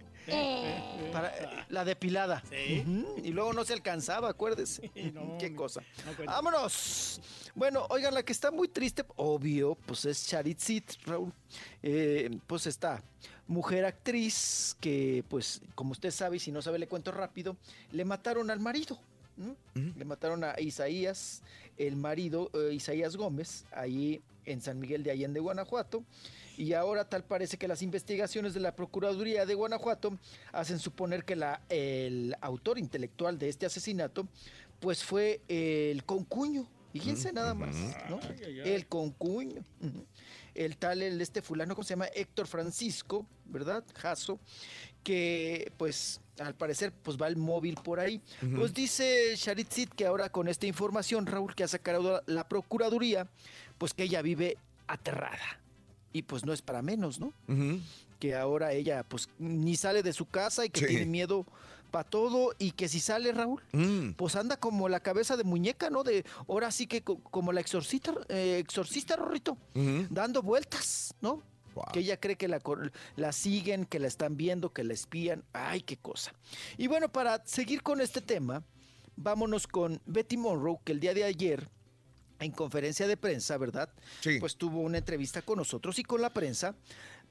Para, eh, la depilada. Sí. Y luego no se alcanzaba, acuérdese. no, Qué cosa. no. Vámonos. Bueno, oigan, la que está muy triste, obvio, pues es Charitzit, Raúl. Eh, pues está mujer actriz que, pues, como usted sabe, y si no sabe, le cuento rápido, le mataron al marido. Le mataron a Isaías, el marido, eh, Isaías Gómez, ahí en San Miguel de Allende, Guanajuato. Y ahora tal parece que las investigaciones de la Procuraduría de Guanajuato hacen suponer que la, el autor intelectual de este asesinato, pues fue el concuño. Fíjense nada más, ¿no? El concuño. El tal, el este fulano, ¿cómo se llama? Héctor Francisco, ¿verdad? Jasso, que pues al parecer pues va el móvil por ahí. Pues dice Sharitzit que ahora con esta información, Raúl, que ha sacado la Procuraduría, pues que ella vive aterrada. Y pues no es para menos, ¿no? Que ahora ella pues ni sale de su casa y que Sí. tiene miedo para todo y que si sale Raúl Mm. pues anda como la cabeza de muñeca, ¿no? De ahora sí que co- como la exorcista, eh, exorcista Rorrito, dando vueltas, ¿no? Que ella cree que la, la siguen, que la están viendo, que la espían. Ay, qué cosa. Y bueno, para seguir con este tema, vámonos con Betty Monroe, que el día de ayer, en conferencia de prensa, ¿verdad? Sí. Pues tuvo una entrevista con nosotros y con la prensa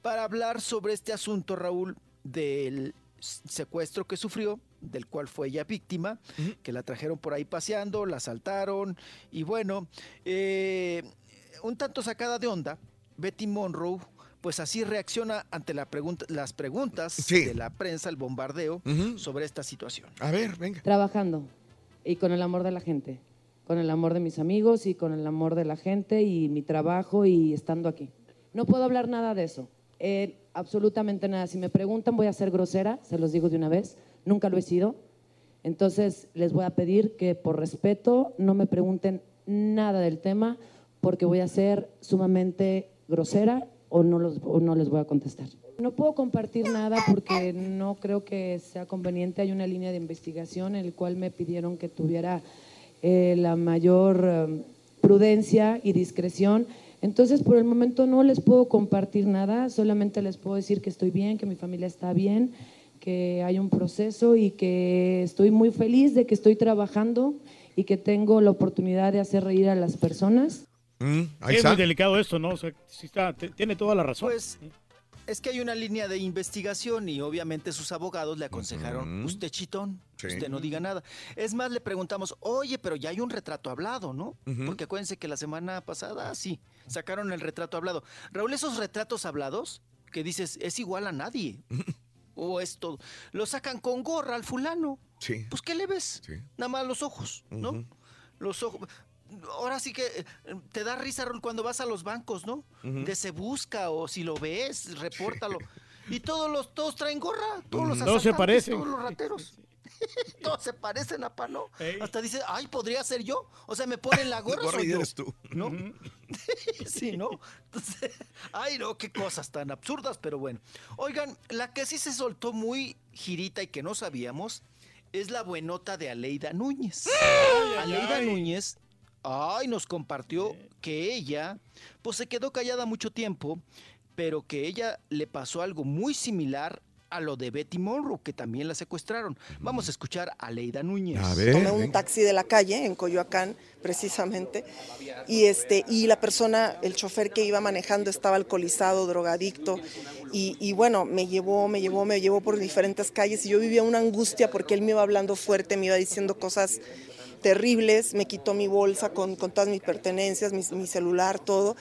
para hablar sobre este asunto, Raúl, del secuestro que sufrió, del cual fue ella víctima, que la trajeron por ahí paseando, la asaltaron y bueno, eh, un tanto sacada de onda, Betty Monroe, pues así reacciona ante la pregunta, las preguntas Sí. de la prensa, el bombardeo sobre esta situación. A ver, venga. Trabajando y con el amor de la gente, con el amor de mis amigos y con el amor de la gente y mi trabajo y estando aquí. No puedo hablar nada de eso, eh, absolutamente nada. Si me preguntan voy a ser grosera, se los digo de una vez, nunca lo he sido. Entonces les voy a pedir que por respeto no me pregunten nada del tema porque voy a ser sumamente grosera o no, los, o no les voy a contestar. No puedo compartir nada porque no creo que sea conveniente. Hay una línea de investigación en la cual me pidieron que tuviera eh, la mayor eh, prudencia y discreción. Entonces, por el momento no les puedo compartir nada, solamente les puedo decir que estoy bien, que mi familia está bien, que hay un proceso y que estoy muy feliz de que estoy trabajando y que tengo la oportunidad de hacer reír a las personas. Mm, ahí es está. muy delicado esto, ¿no? O sea, sí está, t- tiene toda la razón. Pues, Es que hay una línea de investigación y obviamente sus abogados le aconsejaron, usted chitón, Sí. usted no diga nada. Es más, le preguntamos, oye, pero ya hay un retrato hablado, ¿no? Porque acuérdense que la semana pasada, sí, sacaron el retrato hablado. Raúl, esos retratos hablados que dices, es igual a nadie. o es todo. Lo sacan con gorra al fulano. Sí. Pues, ¿qué le ves? Sí. Nada más los ojos, ¿no? Los ojos. Ahora sí que eh, te da risa cuando vas a los bancos, ¿no? Ujú. De se busca o si lo ves, repórtalo. Y todos los todos traen gorra, todos los Ujú. Todos se parecen. todos los rateros. todos se parecen a Pano. Hasta dice, ay, podría ser yo. O sea, me ponen la gorra, Gorra soy y yo. eres tú. ¿No? sí, ¿no? Entonces, ay, no, qué cosas tan absurdas, pero bueno. Oigan, la que sí se soltó muy girita y que no sabíamos es la buenota de Aleida Núñez. Aleida Núñez, ay, nos compartió que ella, pues se quedó callada mucho tiempo, pero que ella le pasó algo muy similar a lo de Betty Monroe, que también la secuestraron. Vamos a escuchar a Aleida Núñez. Tomé un taxi de la calle en Coyoacán, precisamente, y este y la persona, el chofer que iba manejando estaba alcoholizado, drogadicto, y, y bueno, me llevó, me llevó, me llevó por diferentes calles y yo vivía una angustia porque él me iba hablando fuerte, me iba diciendo cosas terribles, me quitó mi bolsa con, con todas mis pertenencias, mi, mi celular, todo.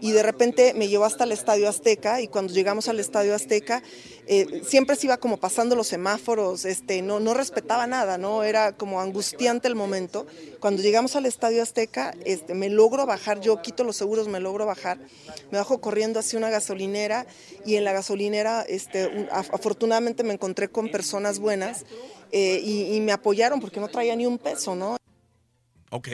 Y de repente me llevó hasta el Estadio Azteca y cuando llegamos al Estadio Azteca eh, siempre se iba como pasando los semáforos, este, no, no respetaba nada, ¿no? Era como angustiante el momento. Cuando llegamos al Estadio Azteca este, me logro bajar, yo quito los seguros, me logro bajar, me bajo corriendo hacia una gasolinera y en la gasolinera este, un- af- afortunadamente me encontré con personas buenas eh, y, y me apoyaron porque no traía ni un peso, ¿no? Ok.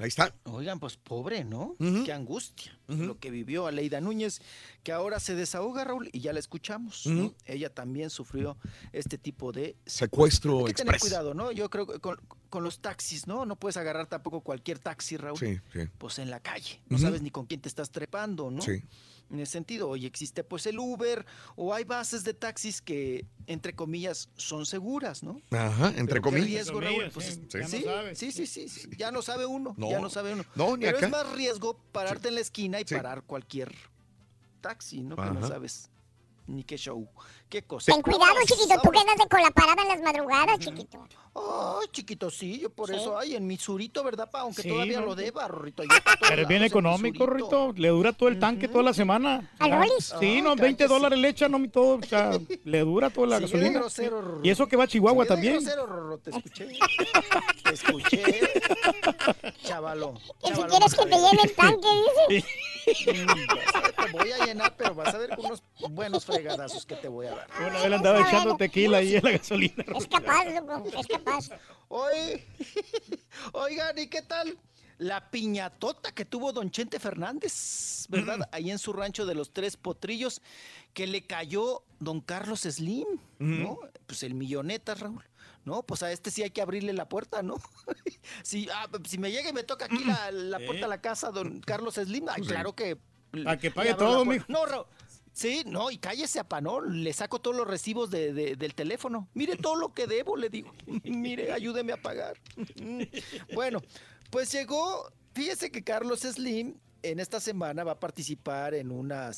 Ahí está. Oigan, pues pobre, ¿no? Qué angustia. Lo que vivió Aleida Núñez, que ahora se desahoga, Raúl, y ya la escuchamos. ¿no? Ella también sufrió este tipo de Secuestro Hay que tener express. cuidado, ¿no? Yo creo que con, con los taxis, ¿no? No puedes agarrar tampoco cualquier taxi, Raúl. Sí, sí. Pues en la calle. No sabes ni con quién te estás trepando, ¿no? Sí. En ese sentido, hoy existe pues el Uber o hay bases de taxis que, entre comillas, son seguras, ¿no? Ajá, entre comillas. riesgo, Raúl, pues, sí. sí, Ya no sí, sí, sí, sí, ya no sabe uno, No. ya no sabe uno. No, ni Pero acá. es más riesgo pararte en la esquina y Sí. parar cualquier taxi, ¿no? Que no sabes ni qué show, qué cosa. Ten cuidado, chiquito, tú que andas de con la parada en las madrugadas, chiquito. Ay, chiquito, sí, yo por Sí. eso, ay, en mi surito, ¿verdad, pa? Aunque Sí, todavía no, lo deba, Rorrito. Pero es bien económico, surito. Rito. Le dura todo el tanque toda la semana. ¿Al. Rollis? Sí, no, Ay, 20 cállese. dólares le echan, no mi todo. O sea, le dura toda la Sigue gasolina. grosero, Rorro. Y eso que va a Chihuahua Sigue también. grosero, Rorro, te escuché. Te escuché. Chavalo. Que si quieres que te llene el tanque, dice. Mm, Te voy a llenar, pero vas a ver con unos buenos fregadazos que te voy a dar. Una vez le andaba echando tequila ahí en la gasolina. Es capaz, loco, es capaz. Oye, oigan, ¿y qué tal? La piñatota que tuvo don Chente Fernández, ¿verdad? Ahí en su rancho de los Tres Potrillos, que le cayó don Carlos Slim, ¿no? Pues el milloneta, Raúl. No, pues a este sí hay que abrirle la puerta, ¿no? si, ah, si me llega y me toca aquí la, la puerta a la casa, don Carlos Slim, ay, claro que... Para que pague todo, mijo. No, Raúl. Sí, no, y cállese a panón, le saco todos los recibos de- de- del teléfono. Mire todo lo que debo, le digo. Mire, ayúdeme a pagar. bueno, pues llegó, fíjese que Carlos Slim en esta semana va a participar en una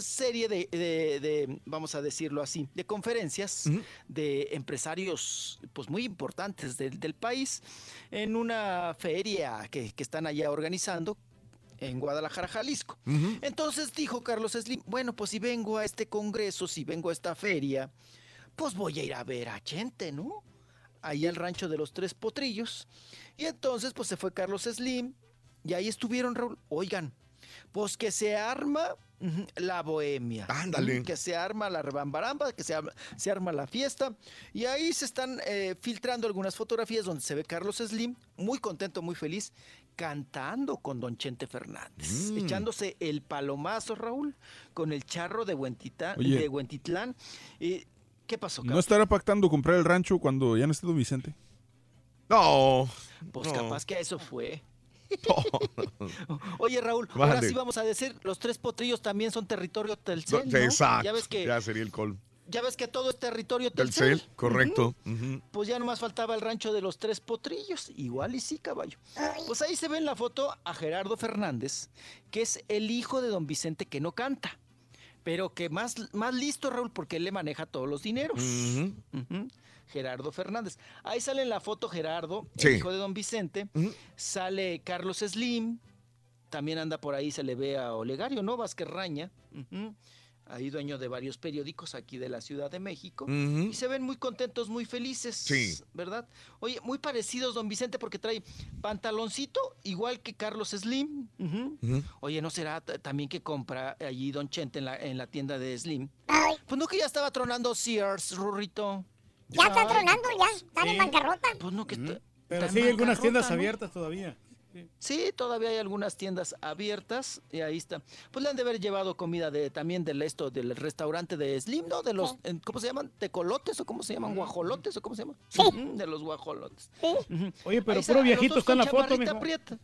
serie de, de- de, vamos a decirlo así, de conferencias de empresarios pues muy importantes del, del país en una feria que, que están allá organizando en Guadalajara, Jalisco. Entonces dijo Carlos Slim, bueno, pues si vengo a este congreso, si vengo a esta feria, pues voy a ir a ver a Chente, ¿no? Ahí al rancho de los Tres Potrillos. Y entonces, pues se fue Carlos Slim, y ahí estuvieron, Raúl. Oigan, pues que se arma la bohemia. Ándale. Que se arma la rebambaramba, que se arma, se arma la fiesta. Y ahí se están eh, filtrando algunas fotografías donde se ve Carlos Slim, muy contento, muy feliz, cantando con Don Chente Fernández, Mm. echándose el palomazo, Raúl, con el charro de, Huentita- Oye. de Huentitlán. Y, ¿Qué pasó, ¿No Carlos? estará pactando comprar el rancho cuando ya no esté Don Vicente? No. Pues no. capaz que a eso fue. Oye, Raúl, ahora sí vamos a decir, los tres potrillos también son territorio Telcel, No, ¿no? Exacto. Ya ves que Ya sería el col. ya ves que todo es territorio Del Telcel. cel, correcto. Ujú. Ujú. Pues ya nomás faltaba el rancho de los tres potrillos. Igual y sí, caballo. Pues ahí se ve en la foto a Gerardo Fernández, que es el hijo de don Vicente que no canta. pero que más, más listo, Raúl, porque él le maneja todos los dineros. Gerardo Fernández. Ahí sale en la foto Gerardo, Sí. el hijo de don Vicente. Sale Carlos Slim. También anda por ahí, se le ve a Olegario, ¿no? Vázquez Raña. Ujú. Ahí dueño de varios periódicos aquí de la Ciudad de México. Y se ven muy contentos, muy felices. Sí. ¿Verdad? Oye, muy parecidos, don Vicente, porque trae pantaloncito igual que Carlos Slim. Oye, ¿no será también que compra allí Don Chente en la, en la tienda de Slim? Pues no que ya estaba tronando Sears, Rurrito. Ya está tronando, ya. Están en Sí. bancarrota. Pues no que está- Pero está sí en hay algunas bancarrota, tiendas ¿no? abiertas todavía. Sí, todavía hay algunas tiendas abiertas y ahí está. Pues le han de haber llevado comida de también del esto del restaurante de Slim, ¿no? De los en- ¿cómo se llaman? Tecolotes o cómo se llaman? Guajolotes o cómo se llaman? Ujú, De los guajolotes. Oye, pero puro los viejito está en con la foto, mijo. prieta.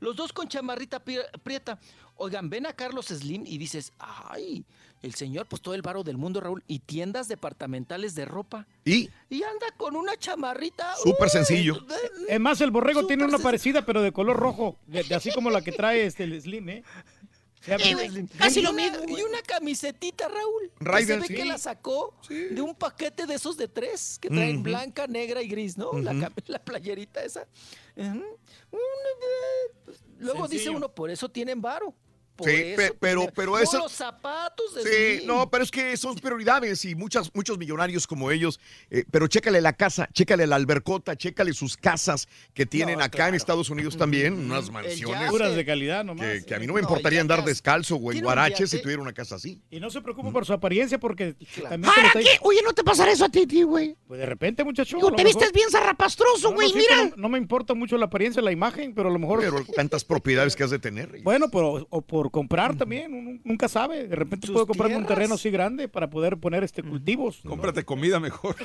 Los dos con chamarrita prie- prieta. Oigan, ven a Carlos Slim y dices, ay, el señor, pues todo el varo del mundo, Raúl, y tiendas departamentales de ropa. Y Y anda con una chamarrita. súper uy, sencillo. Es más, el borrego tiene una parecida, pero de color rojo, de- de así como la que trae este el Slim, ¿eh? Casi lo mismo. Y una camisetita, Raúl. que Ryder, se ve sí. que la sacó de un paquete de esos de tres que traen blanca, negra y gris, ¿no? la, playerita esa. Una- pues, Luego dice uno, por eso tienen varo. Por Sí, eso pe- pero, pero No, eso. los zapatos de Sí, Slim. no, pero es que son prioridades y muchas, muchos millonarios como ellos. eh, pero chécale la casa, chécale la albercota, chécale sus casas que tienen No, acá en Estados Unidos también, unas mansiones. Puras de calidad nomás. Que, que a mí no me importaría andar descalzo o en guarache si tuviera una casa así. Y no se preocupe por su apariencia porque también se le ¿Para está- qué? Oye, ¿no te pasará eso a ti, tío, güey? Pues de repente, muchacho. Digo, te vistes bien zarrapastroso, No, güey, no, sí, mira. No, me importa mucho la apariencia, la imagen, pero a lo mejor. Pero tantas propiedades que has de tener. Bueno, pero o por comprar también, uno nunca sabe. De repente puedo comprarme un terreno así grande para poder poner este cultivos. Cómprate comida mejor.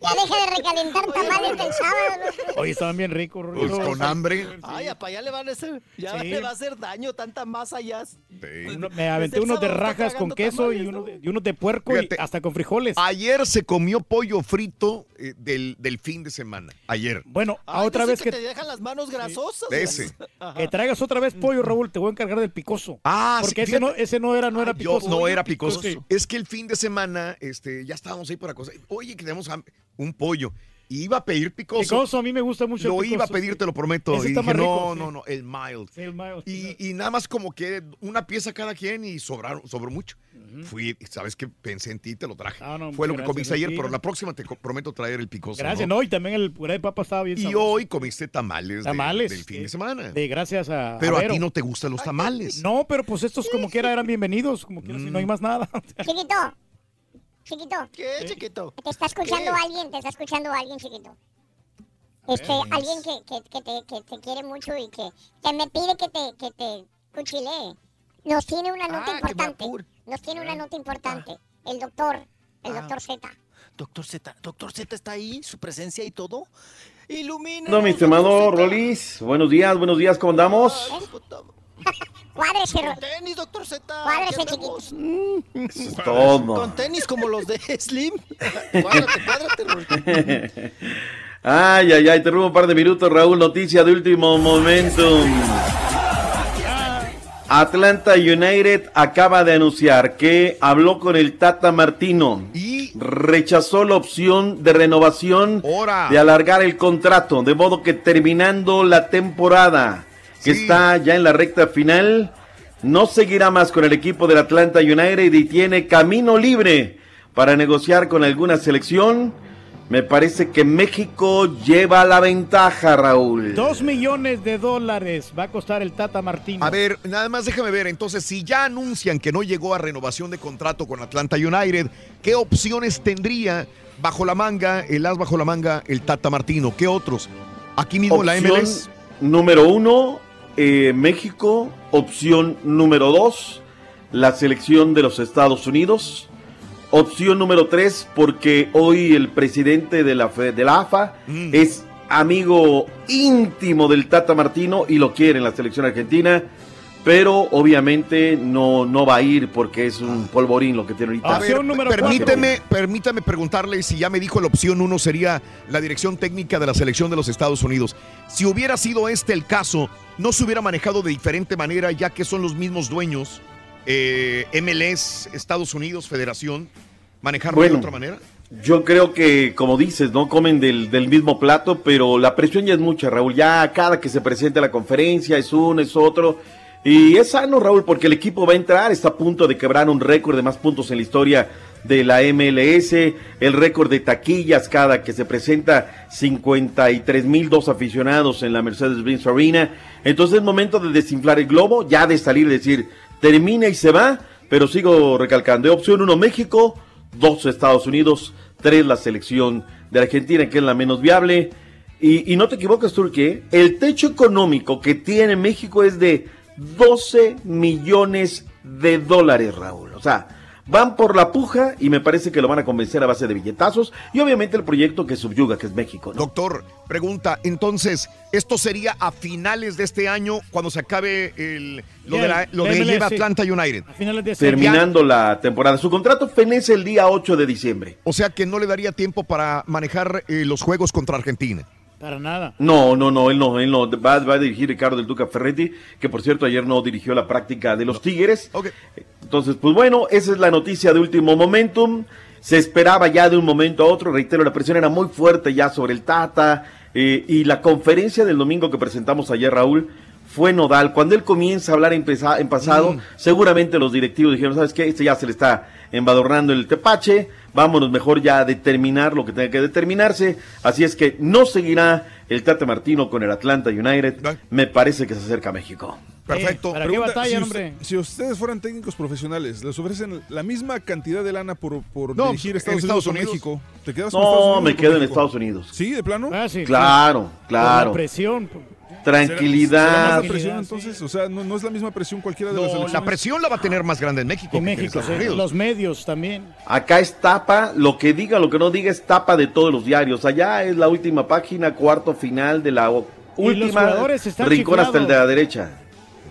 Ya deja de recalentar tamales del sábado. Oye, estaban bien ricos. Pues con hambre. Ay, para allá le van a hacer, ya Sí. le va a hacer daño tanta masa ya. Uno- me aventé unos de rajas con queso y, uno de, y unos de puerco Fíjate. y hasta con frijoles. Ayer se comió pollo frito eh, del, del fin de semana. Ayer. Bueno, a otra no vez que que, te dejan las manos grasosas. De ese. Que traigas otra vez pollo, Raúl, te voy a encargar del picoso. Ah, sí, Porque ese, no, ese no era, no era Yo picoso. no era picoso. Sí. Es que el fin de semana, este, ya estábamos ahí por la cosa. Oye, que tenemos un pollo. Y iba a pedir picoso. Picoso, a mí me gusta mucho el Lo iba a picoso, pedir, te lo prometo. Ese Y está dije, más no, sí. no, no, el mild. Sí, el mild. Y, y nada más como que una pieza cada quien y sobraron, sobró mucho. Fui, sabes que pensé en ti, te lo traje. Ah, no, Fue lo que comiste ayer, pero la próxima te prometo traer el picoso. Gracias, ¿no? no, y también el puré de papa estaba bien Y sabroso. hoy comiste tamales, de- Tamales. del fin de semana. De gracias a. Pero a ti no te gustan los tamales. No, pero pues estos como quiera eran bienvenidos, como quiera, si no hay más nada. Chiquito, chiquito. ¿Qué, chiquito? Te está escuchando ¿Qué? alguien, te está escuchando alguien, chiquito. Este, alguien que, que, que te, que te quiere mucho y que, que me pide que te, que te cuchilee. Nos tiene una nota Ah, importante. Nos tiene una nota importante. El doctor, el Ah. doctor Z. Doctor Z, Doctor Z está ahí, su presencia y todo. Ilumina. No, mi estimado Rolis, buenos días, buenos días, ¿cómo andamos? Cuádrese, Con tenis, doctor Z. Cuádrese, chiquito. todo. Con tenis como los de Slim. cuádrate, cuádrate, Raúl. Ay, ay, ay, te robo un par de minutos, Raúl, noticia de último momento. Atlanta United acaba de anunciar que habló con el Tata Martino y rechazó la opción de renovación Ora. de alargar el contrato, de modo que terminando la temporada que Sí. está ya en la recta final, no seguirá más con el equipo del Atlanta United y tiene camino libre para negociar con alguna selección. Me parece que México lleva la ventaja, Raúl. Dos millones de dólares va a costar el Tata Martino. A ver, nada más déjame ver. Entonces, si ya anuncian que no llegó a renovación de contrato con Atlanta United, ¿qué opciones tendría bajo la manga, el as bajo la manga, el Tata Martino? ¿Qué otros? Aquí mismo la Opción MLS. número uno, eh, México. Opción número dos, la selección de los Estados Unidos. Opción número tres, porque hoy el presidente de la, de la AFA Mm. es amigo íntimo del Tata Martino y lo quiere en la selección argentina. Pero obviamente no, no va a ir porque es un polvorín lo que tiene ahorita. Ver, permíteme, permítame preguntarle si ya me dijo la opción uno sería la dirección técnica de la selección de los Estados Unidos. Si hubiera sido este el caso, ¿no se hubiera manejado de diferente manera ya que son los mismos dueños? eh, MLS, Estados Unidos, Federación, manejarlo Bueno. de otra manera? Yo creo que, como dices, no comen del, del mismo plato, pero la presión ya es mucha, Raúl. Ya cada que se presente la conferencia es uno, es otro. Y es sano, Raúl, porque el equipo va a entrar, está a punto de quebrar un récord de más puntos en la historia de la MLS, el récord de taquillas cada que se presenta 53 mil dos aficionados en la Mercedes-Benz Arena. Entonces es momento de desinflar el globo, ya de salir decir, termina y se va, pero sigo recalcando, opción 1 México, 2 Estados Unidos, 3 la selección de Argentina, que es la menos viable. Y, no te equivoques, Turquía, el techo económico que tiene México es de 12 millones de dólares, Raúl. O sea, van por la puja y me parece que lo van a convencer a base de billetazos y obviamente el proyecto que subyuga, que es México. ¿no? Doctor, pregunta, entonces, ¿esto sería a finales de este año cuando se acabe el, lo, de la, lo que MLS, lleva. Atlanta United? A finales de este año. Terminando la temporada. Su contrato fenece el día 8 de diciembre. O sea que no le daría tiempo para manejar eh, los juegos contra Argentina. Para nada. No, no, no, él no, él no. Va, va a dirigir Ricardo del Duca Ferretti, que por cierto ayer no dirigió la práctica de los Tigres. Entonces, pues bueno, esa es la noticia de último momentum. Se esperaba ya de un momento a otro, reitero, la presión era muy fuerte ya sobre el Tata. eh, y la conferencia del domingo que presentamos ayer, Raúl, fue nodal. Cuando él comienza a hablar en, pesa- en pasado, Mm. seguramente los directivos dijeron, ¿sabes qué? Este ya se le está embadornando el tepache, vámonos mejor ya a determinar lo que tenga que determinarse. Así es que no seguirá el Tata Martino con el Atlanta United. Me parece que se acerca a México. Perfecto. ¿Para qué Pregunta, si, hombre? usted- si ustedes fueran técnicos profesionales, ¿les ofrecen la misma cantidad de lana por, por No, dirigir en Estados, Estados Unidos, o Unidos. México? ¿Te quedas con No, Estados Unidos me con quedo en México? Estados Unidos. ¿Sí, de plano? Ah, sí, Claro, Por claro. la presión. ¿Será más Tranquilidad. la presión entonces? O sea, no, no es la misma presión cualquiera de las No, elecciones. la presión la va a tener más grande en México. En México, sí. Los medios también. Acá es tapa, lo que diga, lo que no diga es tapa de todos los diarios. Allá es la última página, cuarto final de la o- Y los última jugadores están rincón hasta el de la chiflados. derecha.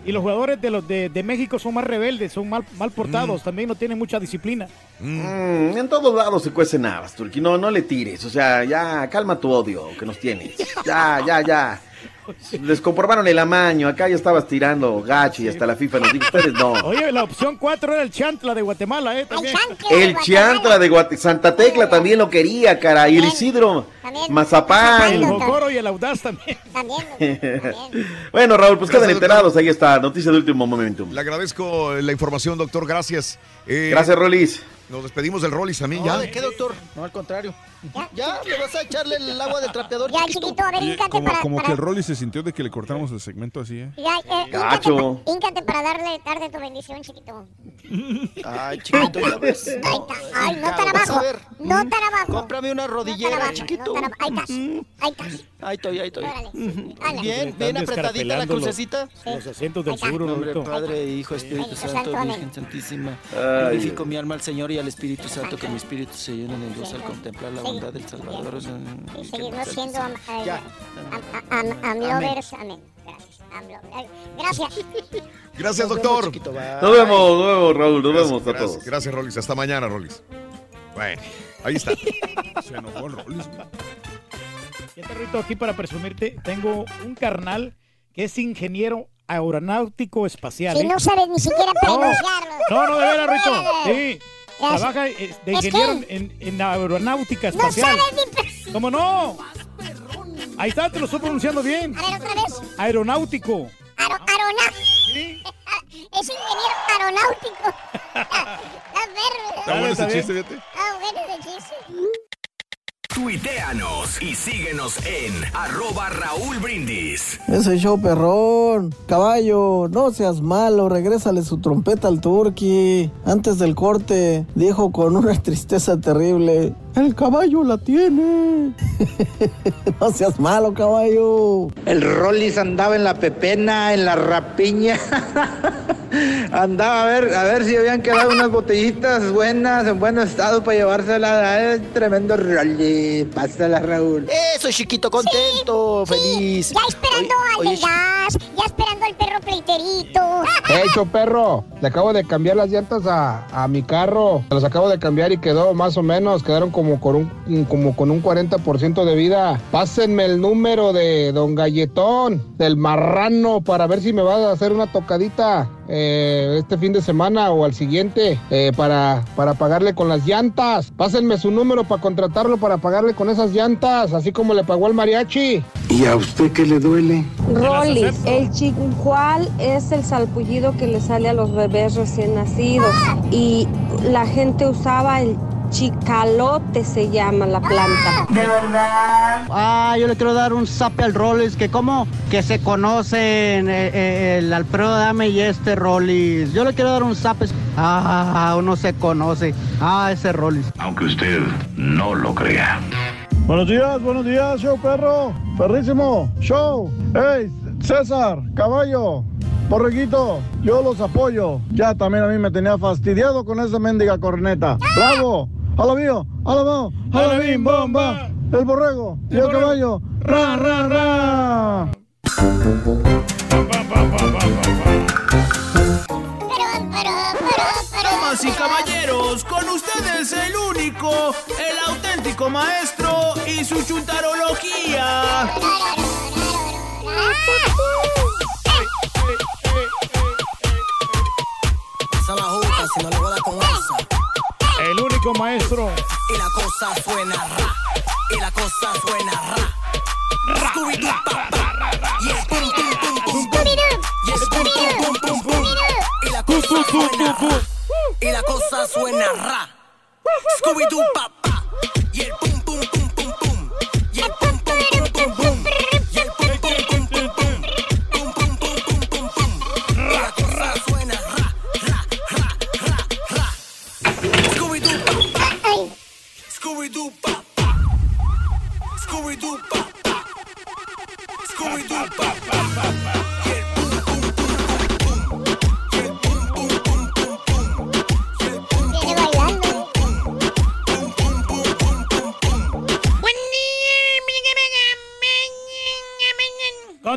Y los jugadores de los de, de México son más rebeldes, son mal, mal portados, Mm. también no tienen mucha disciplina. Mm, en todos lados se cuecen habas, Turki. No, no le tires. O sea, ya calma tu odio que nos tienes. Ya, ya, ya. Les comprobaron el amaño. Acá ya estabas tirando gacho y hasta la FIFA nos dijo, ustedes no. Oye, la opción 4 era el Chantla de Guatemala, ¿eh? También. El Chiantla de Guate Santa Tecla también lo quería, cara. Y el Isidro, El Mazapán. Jocoro y el Audaz también. bueno, Raúl, pues quedan enterados. Ahí está, noticia de último momento. Le agradezco la información, doctor. Gracias. Eh, Gracias, Rolis. Nos despedimos del Rollis también, No, ya. ¿de qué, doctor? No, al contrario. ¿Ya? ¿Le vas a echarle el agua del trapeador? Ya, chiquito, a ver, híncate como, para... como para- que el Rolly se sintió de que le cortamos el segmento así, ¿eh? Ya, eh, Gacho. híncate, pa- híncate para darle, darte tu bendición, chiquito. Ay, chiquito, ya ves. Ahí está. Ay, no tan abajo. ver. No tan abajo. Cómprame una rodillera, chiquito. No abajo. Ahí estás. Ahí estás. Ahí estoy, ahí estoy. Órale. Bien, bien apretadita la descarapelando los- crucecita. Los asientos del seguro, Nombre. Padre, Hijo, Espíritu Santo. Virgen Santísima. Glorifico mi alma al Señor y al Espíritu Santo, que mi espíritu se llene de Dios al contemplar la bondad del Salvador. Y seguirnos siendo am, Ya. am- am- am- amlovers. Amén. Gracias. Gracias. Gracias, doctor. Nos vemos, nos vemos, Raúl. Nos Gracias, vemos a gracias, todos. Gracias, Rollis. Hasta mañana, Rollis. Bueno, ahí está. Se enojó el Rolly. Fíjate, Rito, aquí para presumirte, tengo un carnal que es ingeniero aeronáutico espacial. Si ¿eh? no sabes ni siquiera No, pronunciarlo. no, no, de veras, Rito. Sí. Trabaja de ingeniero en, en aeronáutica No espacial. sabes ni... ¿Cómo no? Ahí está, te lo estoy pronunciando bien. A ver, otra vez. Aeronáutico. Aro, aeronáutico. es ingeniero aeronáutico. Está verde. Está bueno ese chiste, fíjate. Ah, bueno ese chiste. Tuiteanos y síguenos en arroba Raúl Brindis. Ese show perrón. Caballo, no seas malo, regrésale su trompeta al turqui. Antes del corte, dijo con una tristeza terrible. El caballo la tiene. no seas malo, caballo. El Rollis andaba en la pepena, en la rapiña. andaba a ver, a ver si habían quedado unas botellitas buenas, en buen estado para llevárselas. Tremendo Rollis. Pásala, Raúl. Eso, chiquito, contento, feliz. Ya esperando al Oye, del gas, ya esperando al perro pleiterito. ¡Hey, perro! Le acabo de cambiar las llantas a, a mi carro. Se las acabo de cambiar y quedó más o menos. Quedaron como con un, como con un 40% de vida. Pásenme el número de Don Galletón, del marrano, para ver si me va a hacer una tocadita. Eh, este fin de semana o al siguiente eh, para, para pagarle con las llantas. Pásenme su número para contratarlo para pagarle con esas llantas, así como le pagó al mariachi. ¿Y a usted qué le duele? Rollis, el chincual es el salpullido que le sale a los bebés recién nacidos y la gente usaba el chicalote se llama la planta. ¿De verdad? Ah, yo le quiero dar un zape al Rollis, que como que se conocen eh, eh, el Alfredo Dame y este Rollis. Yo le quiero dar un zape. Ah, uno se conoce. Ah, ese Rollis. Aunque usted no lo crea. Buenos días, buenos días, show perro. Perrísimo, show. Hey, César, caballo, borreguito, yo los apoyo. Ya también a mí me tenía fastidiado con esa mendiga corneta. ¡Bravo! ¡A lo mío! ¡A lo mío! ¡A la bim, bomba! El borrego y el caballo. ¡Ra, ra, ra! Damas y caballeros, con ustedes el único, el auténtico maestro y su chuntarología. Pasa la si no le voy a dar con único maestro. Y la cosa suena ra. Y la cosa suena ra. Y el pum, pum, pum, pum, pum. Y el pum, pum, pum, pum, pum. Y la cosa suena ra. Y la cosa suena ra. Scooby-Doo. Y el pum,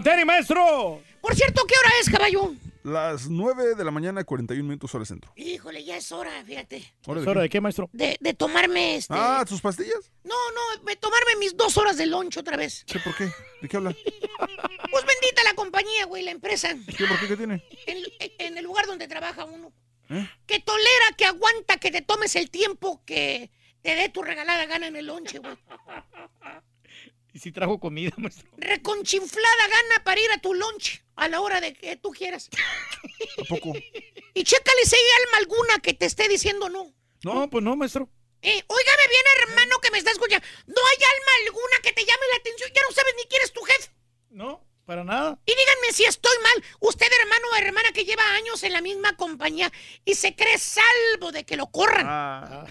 Terry, maestro. Por cierto, ¿qué hora es, caballo? Las 9 de la mañana, 41 minutos hora centro. Híjole, ya es hora, fíjate. ¿Hora ¿Es hora de qué, maestro? De, de tomarme este. Ah, ¿tus pastillas? No, no, de tomarme mis dos horas de lunch otra vez. ¿Qué, por qué? ¿De qué habla? Pues bendita la compañía, güey, la empresa. ¿Qué, por qué? ¿Qué tiene? En, en el lugar donde trabaja uno. ¿Eh? Que tolera, que aguanta, que te tomes el tiempo que te dé tu regalada gana en el lonche, güey. Y si trajo comida, maestro. Reconchinflada gana para ir a tu lunch a la hora de que tú quieras. ¿A poco? Y chécale si hay alma alguna que te esté diciendo no. No, pues no, maestro. Eh, óigame bien, hermano, que me está escuchando. No hay alma alguna que te llame la atención. Ya no sabes ni quién es tu jefe. No, para nada. Y díganme si estoy mal. Usted, hermano o hermana, que lleva años en la misma compañía y se cree salvo de que lo corran. Ah.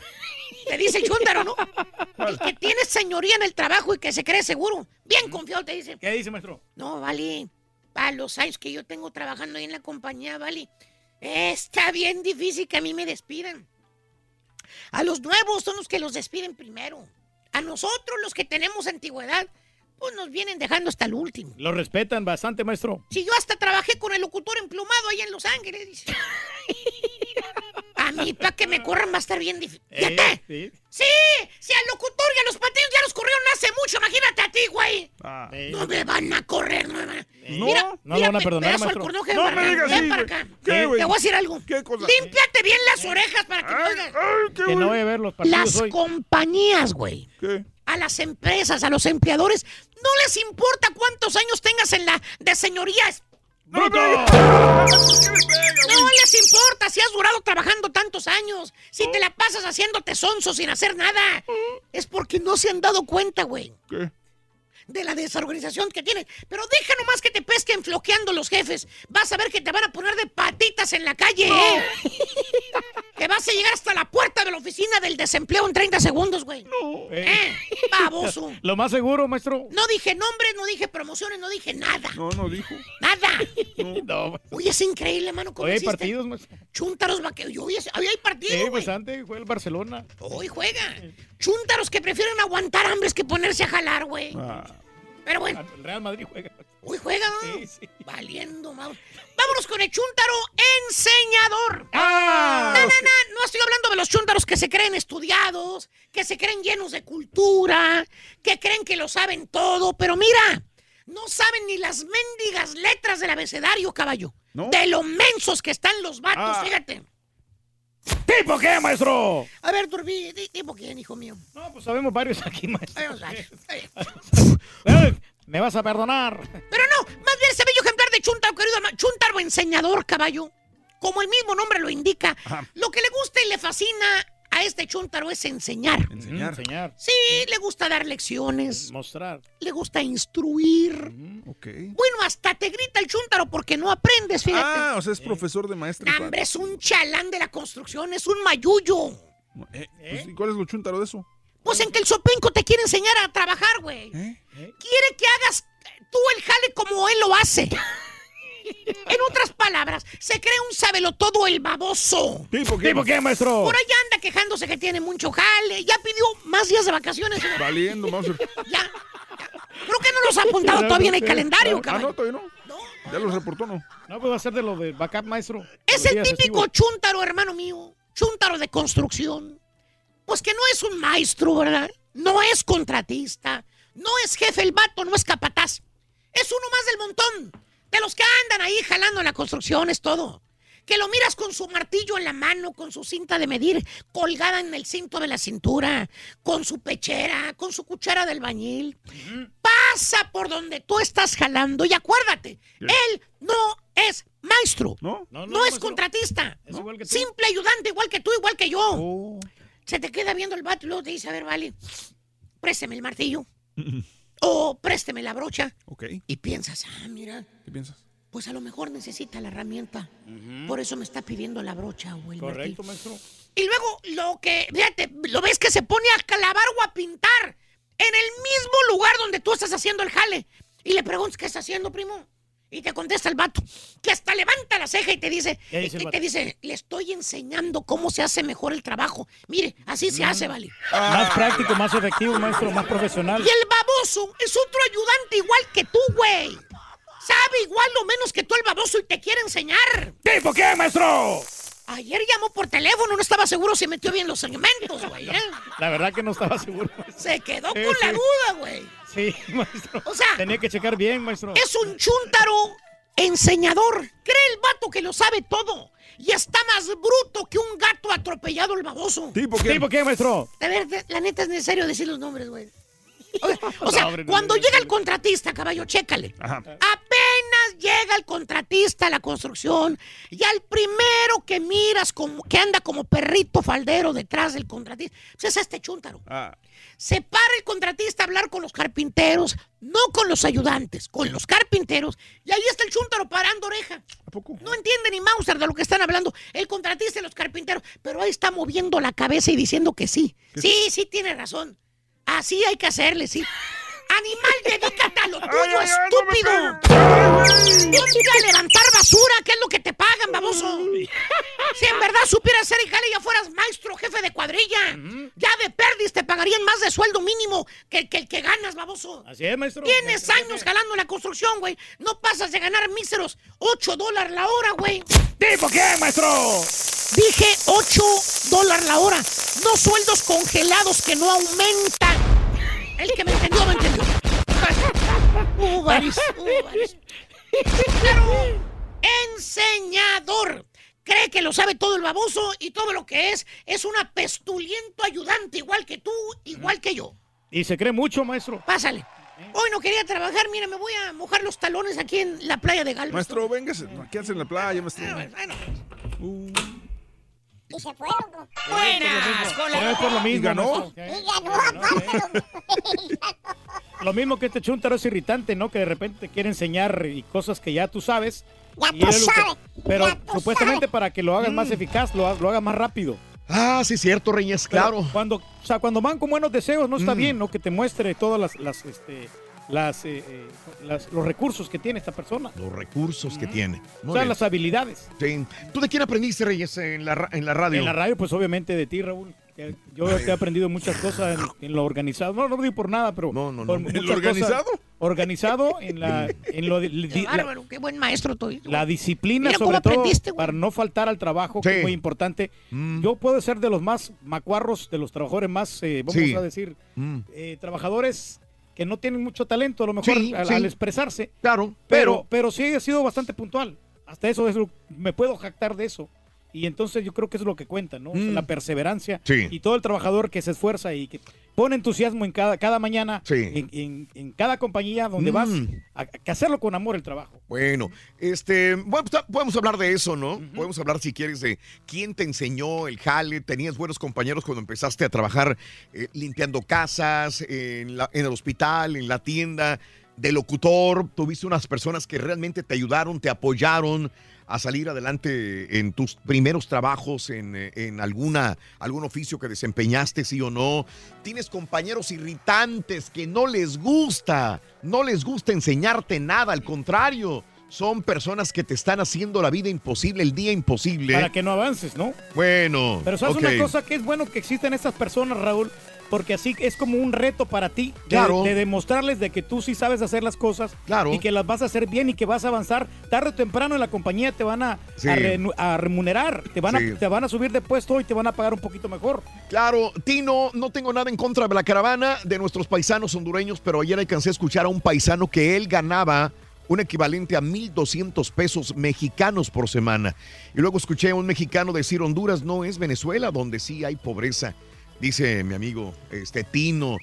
Te dice el chúndaro, ¿no? El que tiene señoría en el trabajo y que se cree seguro. Bien confiado, te dice. ¿Qué dice, maestro? No, vale. Para los años que yo tengo trabajando ahí en la compañía, vale. Está bien difícil que a mí me despidan. A los nuevos son los que los despiden primero. A nosotros, los que tenemos antigüedad, pues nos vienen dejando hasta el último. Lo respetan bastante, maestro. Si yo hasta trabajé con el locutor emplumado allá en Los Ángeles, dice. Mí, para que me corran va a estar bien difícil. Eh, sí. Sí, si al locutor y a los patinos ya los corrieron hace mucho, imagínate a ti, güey. Ah. No me van a correr, no me van a... No, Mira, no mira, lo van a pe- perdonar, al maestro. que No ven me para digas ven para güey. acá. ¿Qué, Eh, güey? Te voy a decir algo. ¿Qué cosa? Límpiate bien las orejas para que me oigas. Que no voy a ver los partidos Las hoy. compañías, güey. ¿Qué? A las empresas, a los empleadores, no les importa cuántos años tengas en la de señorías. ¡Bruto! No les importa si has durado trabajando tantos años, si te la pasas haciéndote sonso sin hacer nada. Es porque no se han dado cuenta, güey, ¿Qué? De la desorganización que tienen. Pero deja nomás que te pesquen floqueando los jefes. Vas a ver que te van a poner de patitas en la calle, ¿eh? Que vas a llegar hasta la puerta de la oficina del desempleo en 30 segundos, güey. ¿Eh? Baboso. Lo más seguro, maestro. No dije nombres, no dije promociones, no dije nada. No, no dijo. Nada. No, maestro. Oye, es increíble, mano. ¿cómo Hoy hay partidos, maestro. Chúntaros vaqueros. Hoy hay partidos, Sí, pues antes fue el Barcelona. Hoy juega. Chúntaros que prefieren aguantar hambres que ponerse a jalar, güey. Ah. Pero bueno, El Real Madrid juega. hoy juega. ¿no? Sí, sí. Valiendo, mano. Vámonos con el chúntaro enseñador. ¡Ah! No, no, no, no estoy hablando de los chúntaros que se creen estudiados, que se creen llenos de cultura, que creen que lo saben todo, pero mira, no saben ni las mendigas letras del abecedario, caballo. ¿No? De lo mensos que están los vatos, Ah. fíjate. ¿Tipo qué, maestro? A ver, Turbi, ¿tipo quién, hijo mío? No, pues sabemos varios aquí, maestro. Ay. Eh, Me vas a perdonar. Pero no, más bien ese bello ejemplar de Chuntaro, querido Chuntaro enseñador, caballo. Como el mismo nombre lo indica, lo que le gusta y le fascina a este Chuntaro es enseñar. Enseñar. Enseñar. Sí, le gusta dar lecciones, Mostrar. le gusta instruir. Ok. Bueno, hasta te grita el Chuntaro porque no aprendes, fíjate. Ah, o sea, es profesor de maestra. y Hombre, es un chalán de la construcción, es un mayuyo. pa- Eh, pues, ¿y ¿Cuál es lo chuntaro de eso? Pues en que el Sopenco te quiere enseñar a trabajar, güey. Quiere que hagas tú el jale como él lo hace. en otras palabras, se cree un sabelo todo el baboso. ¿Tipo ¿Tipo qué, maestro? Por allá anda quejándose que tiene mucho jale. Ya pidió más días de vacaciones. Valiendo, Mauser. Ya. Creo que no los ha apuntado todavía en el calendario, Ah, caballo. no, todavía no. Ya los reportó, ¿no? No, pues va a ser de lo de backup, maestro. Es Los el típico festivos. chúntaro, hermano mío. Chúntaro de construcción. Pues que no es un maestro, ¿verdad? No es contratista. No es jefe el vato, no es capataz. Es uno más del montón. De los que andan ahí jalando en la construcción, es todo. Que lo miras con su martillo en la mano, con su cinta de medir colgada en el cinto de la cintura, con su pechera, con su cuchara del bañil. Pasa por donde tú estás jalando y acuérdate, él no es maestro. No, no, es contratista. Simple ayudante, igual que tú, igual que yo. Se te queda viendo el vato y luego te dice, a ver, vale, présteme el martillo. o présteme la brocha. Ok. Y piensas, ah, mira, ¿Qué piensas? pues a lo mejor necesita la herramienta. Por eso me está pidiendo la brocha o el Correcto, martillo. maestro. Y luego lo que, fíjate, lo ves que se pone a clavar o a pintar en el mismo lugar donde tú estás haciendo el jale. Y le preguntas, ¿qué está haciendo, primo? Y te contesta el vato, que hasta levanta la ceja y te dice, ¿Qué dice el y te dice, le estoy enseñando cómo se hace mejor el trabajo. Mire, así se Mm. hace, vale. Más práctico, más efectivo, maestro, más profesional. Y el baboso es otro ayudante igual que tú, güey. Sabe igual o menos que tú el baboso y te quiere enseñar. ¿Tipo qué, maestro? Ayer llamó por teléfono, no estaba seguro si metió bien los segmentos, güey. ¿eh? La verdad que no estaba seguro. Se quedó Sí, con la duda, güey. Sí, maestro. O sea, Tenía que checar bien, maestro. es un chúntaro enseñador. Cree el vato que lo sabe todo. Y está más bruto que un gato atropellado el baboso. ¿Tipo qué? ¿Tipo qué, maestro? A ver, la neta es necesario decir los nombres, güey. O sea, o sea, No, hombre, no, cuando no, llega el contratista, caballo, chécale. Ajá. Apenas llega el contratista a la construcción y al primero que miras como, que anda como perrito faldero detrás del contratista, pues es este chúntaro. Ah, Se para el contratista a hablar con los carpinteros, no con los ayudantes, con los carpinteros, y ahí está el chúntaro parando oreja. ¿a poco? No entiende ni Mauser de lo que están hablando el contratista y los carpinteros, pero ahí está moviendo la cabeza y diciendo que sí. Sí, sí, tiene razón. Así hay que hacerle, sí. Animal, dedícate a lo tuyo, ay, ay, no me estúpido. Ponte a levantar basura, que es lo que te pagan, baboso. Si en verdad supieras hacer y jale, ya fueras maestro, jefe de cuadrilla. Ya de perdis te pagarían más de sueldo mínimo que, que el que ganas, baboso. Así es, maestro. Tienes años jalando en la construcción, güey. No pasas de ganar míseros 8 dólares la hora, güey. ¿Tipo qué, maestro? Dije 8 dólares la hora, no sueldos congelados que no aumentan. El que me entendió, me entendió. Hubo varios. Claro, enseñador. Cree que lo sabe todo el baboso y todo lo que es es un apestuliento ayudante, igual que tú, igual que yo. Y se cree mucho, maestro. Pásale. Hoy no quería trabajar, mira, me voy a mojar los talones aquí en la playa de Galveston. Maestro, véngase. ¿Qué hace en la playa, maestro? Bueno, Y se fue, loco. buenas, con la- es por lo mismo. ¿Y ganó? Y ganó aparte. Lo mismo que este chuntaro es irritante, ¿no? Que de repente te quiere enseñar y cosas que ya tú sabes. Ya tú que- sabes, Pero ya tú supuestamente para que lo hagas más eficaz, lo, ha- lo hagas más rápido. Ah, sí, cierto, Reyes, Pero claro. Cuando, o sea, cuando van con buenos deseos, no está Mm. bien, ¿no? Que te muestre todas las, las, este, las, eh, eh, las- los recursos que tiene esta persona. Los recursos que tiene. O Muy sea, bien. las habilidades. Sí. ¿Tú de quién aprendiste, Reyes, en la, ra- en la radio? En la radio, pues obviamente de ti, Raúl. Yo te he aprendido muchas cosas en, en lo organizado. No, no digo por nada, pero. No, no, no. por ¿En lo organizado? cosas. Organizado en la, en lo de- Qué di- la, bárbaro, qué buen maestro tú. la disciplina, Mira sobre todo, para no faltar al trabajo, que es muy importante. Mm. Yo puedo ser de los más macuarros, de los trabajadores más, eh, vamos Sí. a decir, Mm. eh, trabajadores que no tienen mucho talento a lo mejor Sí, al, sí. al expresarse. Claro, Pero, pero sí ha sido bastante puntual. Hasta eso es lo- me puedo jactar de eso. Y entonces yo creo que es lo que cuenta, ¿no? Mm. La perseverancia Sí. y todo el trabajador que se esfuerza y que pone entusiasmo en cada, cada mañana, Sí. en, en- en cada compañía donde Mm. vas, a, a que hacerlo con amor el trabajo. Bueno, este, bueno, pues, podemos hablar de eso, ¿no? Podemos hablar, si quieres, de quién te enseñó el jale. Tenías buenos compañeros cuando empezaste a trabajar eh, limpiando casas, en, la- en el hospital, en la tienda, de locutor. Tuviste unas personas que realmente te ayudaron, te apoyaron a salir adelante en tus primeros trabajos, en, en alguna, algún oficio que desempeñaste, sí o no. Tienes compañeros irritantes que no les gusta, no les gusta enseñarte nada, al contrario. Son personas que te están haciendo la vida imposible, el día imposible. Para que no avances, ¿no? Bueno, Pero sabes ok. una cosa que es bueno que existen estas personas, Raúl, porque así es como un reto para ti de, Claro. de demostrarles de que tú sí sabes hacer las cosas Claro. y que las vas a hacer bien y que vas a avanzar. Tarde o temprano en la compañía te van a, Sí. a renu- a remunerar, te van, Sí. a, te van a subir de puesto y te van a pagar un poquito mejor. Claro, Tino, no tengo nada en contra de la caravana de nuestros paisanos hondureños, pero ayer alcancé a escuchar a un paisano que él ganaba un equivalente a 1.200 pesos mexicanos por semana. Y luego escuché a un mexicano decir, Honduras no es Venezuela, donde sí hay pobreza. Dice mi amigo este Tino.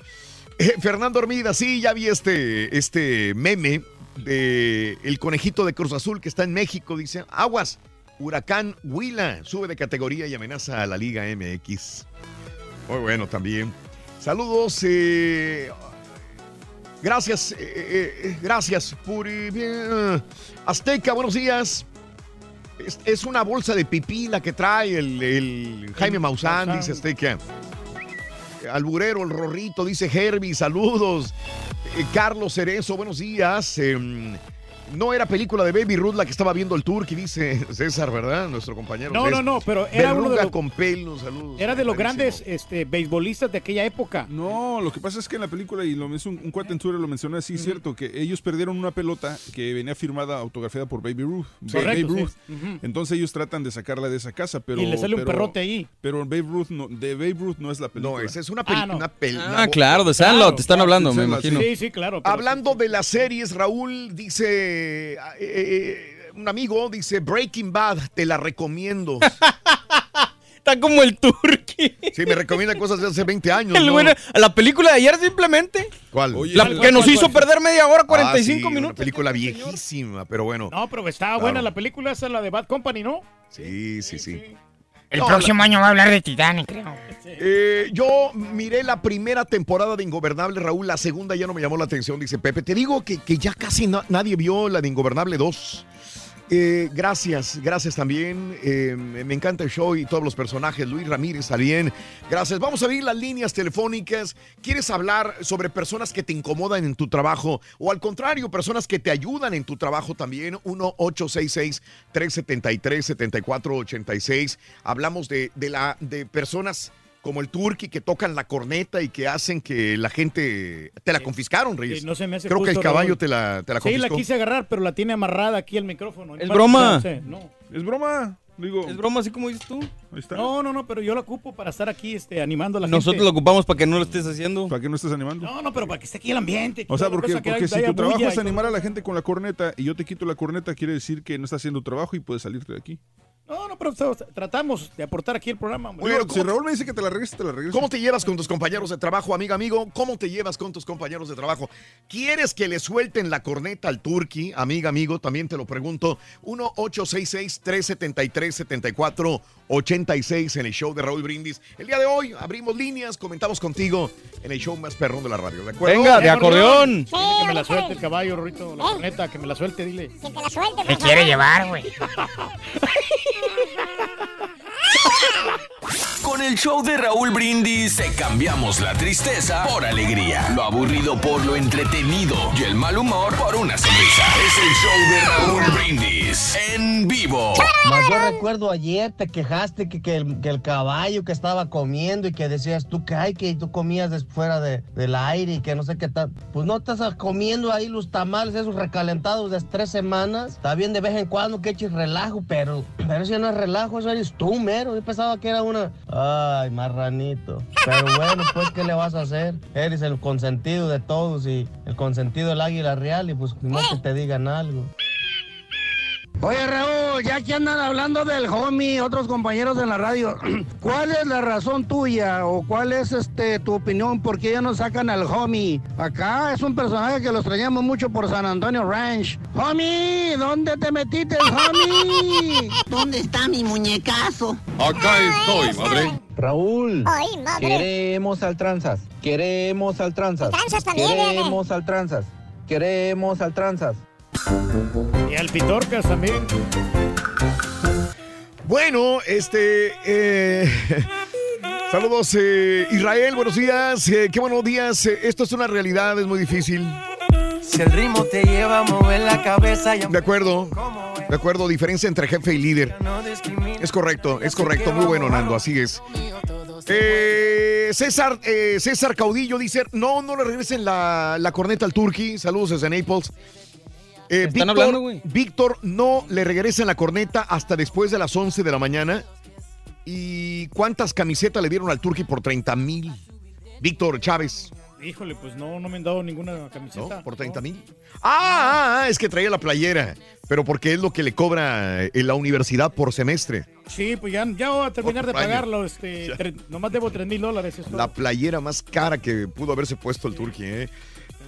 Eh, Fernando Armida, sí, ya vi este, este meme de el conejito de Cruz Azul que está en México. Dice, aguas, huracán Huila, sube de categoría y amenaza a la Liga MX. Muy bueno también. Saludos. eh, gracias, eh, gracias. Puri. Azteca, buenos días. Es, es una bolsa de pipí la que trae el, el Jaime Maussan. dice Azteca. Alburero, el Rorrito, dice Herbie, saludos. Eh, Carlos Cerezo, buenos días. Em, no era película de Baby Ruth la que estaba viendo el tour, que dice César, ¿verdad? Nuestro compañero. No, César. no, no, pero era uno de con saludos. Era de los grandes este, beisbolistas de aquella época. No, lo que pasa es que en la película, y lo mencionó un, un cuate en Twitter lo mencionó así, es cierto, que ellos perdieron una pelota que venía firmada, autografiada por Baby Ruth. Correcto, Babe sí. Ruth. Entonces ellos tratan de sacarla de esa casa, pero... Y le sale un pero- perrote ahí. Pero Babe Ruth no, de Babe Ruth no es la película. No, esa es una película. una pel- Ah, una- claro, de Sandlot, te están hablando, me imagino. Sí, sí, claro. Hablando de las series, Raúl dice, eh, eh, un amigo dice, Breaking Bad, te la recomiendo. Está como el turqui. Sí, me recomienda cosas de hace 20 años. El ¿no? güey- la película de ayer simplemente. ¿Cuál? La que nos hizo perder media hora, Ah, 45 sí, Una minutos. película viejísima, pero bueno. No, pero estaba Claro. buena la película, esa es la de Bad Company, ¿no? Sí, sí, sí. El No, próximo año va a hablar de Titanic, creo. Eh, yo miré la primera temporada de Ingobernable, Raúl. La segunda ya no me llamó la atención, dice Pepe. Te digo que, que ya casi na- nadie vio la de Ingobernable 2. Eh, gracias, gracias también. Eh, me encanta el show y todos los personajes. Luis Ramírez también. Gracias. Vamos a abrir las líneas telefónicas. ¿Quieres hablar sobre personas que te incomodan en tu trabajo? O al contrario, personas que te ayudan en tu trabajo también. 1-866-373-7486. Hablamos de, de, la, de personas como el Turqui que tocan la corneta y que hacen que la gente... Te la confiscaron, Reyes. Sí, no se me hace Creo que el caballo Raúl. te la, te la Sí, la confiscó. quise agarrar, pero la tiene amarrada aquí al micrófono. Es broma. No. Es broma. Digo, Es broma, así como dices tú. ahí está. No, no, no, pero yo la ocupo para estar aquí este, animando a la Nosotros gente. lo ocupamos para que no lo estés haciendo. ¿Para qué no estás animando? No, no, pero para que esté aquí el ambiente. O sea, la porque, que porque si tu trabajo es todo. animar a la gente con la corneta y yo te quito la corneta, quiere decir que no estás haciendo trabajo y puedes salirte de aquí. No, no, pero tratamos de aportar aquí el programa. hombre. Bueno, si Raúl me dice que te la regreses, te la regreso. ¿Cómo te llevas con tus compañeros de trabajo, amiga, amigo? ¿Cómo te llevas con tus compañeros de trabajo? ¿Quieres que le suelten la corneta al turqui, amiga, amigo? También te lo pregunto. 1-866-373-7486 en el show de Raúl Brindis. El día de hoy abrimos líneas, comentamos contigo en el show más perrón de la radio, ¿de acuerdo? Venga, de acordeón. Dile que me la suelte el caballo, Rorrito, la corneta, que me la suelte, dile. Que te la suelte, Me por quiere llevar, güey. ハハハハ! Con el show de Raúl Brindis te cambiamos la tristeza por alegría, lo aburrido por lo entretenido y el mal humor por una sonrisa. Es el show de Raúl Brindis. En vivo. Mas yo recuerdo ayer te quejaste que, que el, que el caballo que estaba comiendo y que decías tú que ay que tú comías fuera de- del aire y que no sé qué tal. Pues no estás comiendo ahí los tamales esos recalentados de tres semanas. Está bien de vez en cuando que eches relajo, pero, pero eso no es relajo, eso eres tú mero. Yo pensaba que era una... Ay, marranito. Pero bueno, pues ¿qué le vas a hacer? Eres el consentido de todos y el consentido del águila real y pues no que te digan algo. Oye, Raúl, ya que andan hablando del homie, otros compañeros en la radio, ¿cuál es la razón tuya o cuál es este tu opinión por qué ya no sacan al homie? Acá es un personaje que lo extrañamos mucho por San Antonio Ranch. Homie, ¿dónde te metiste, homie? ¿Dónde está mi muñecazo? Acá estoy, madre. Raúl, Ay, madre. queremos al tranzas, queremos al tranzas, Tranzas también, queremos al tranzas, queremos al tranzas. Y al Pitorcas también. Bueno, este. eh, saludos, eh, Israel, buenos días. eh, qué buenos días. esto es una realidad, es muy difícil. Si el ritmo te lleva a mover la cabeza De acuerdo, de acuerdo. Diferencia entre jefe y líder. Es correcto, es correcto. Muy bueno, Nando, así es. Eh, César, eh, César Caudillo dice: No, no le regresen la, la corneta al Turqui. Saludos desde Naples. Eh, Están Víctor, hablando, güey. Víctor, no le regresen la corneta hasta después de las 11 de la mañana. ¿Y cuántas camisetas le dieron al Turqui por 30 mil? Víctor Chávez. Híjole, pues no, no me han dado ninguna camiseta. ¿No? ¿Por 30 mil? Ah, ah, ah, es que traía la playera. Pero porque es lo que le cobra en la universidad por semestre. Sí, pues ya, ya voy a terminar de pagarlo. Este, tre- nomás debo 3 mil dólares. La playera más cara que pudo haberse puesto el Turqui, ¿eh?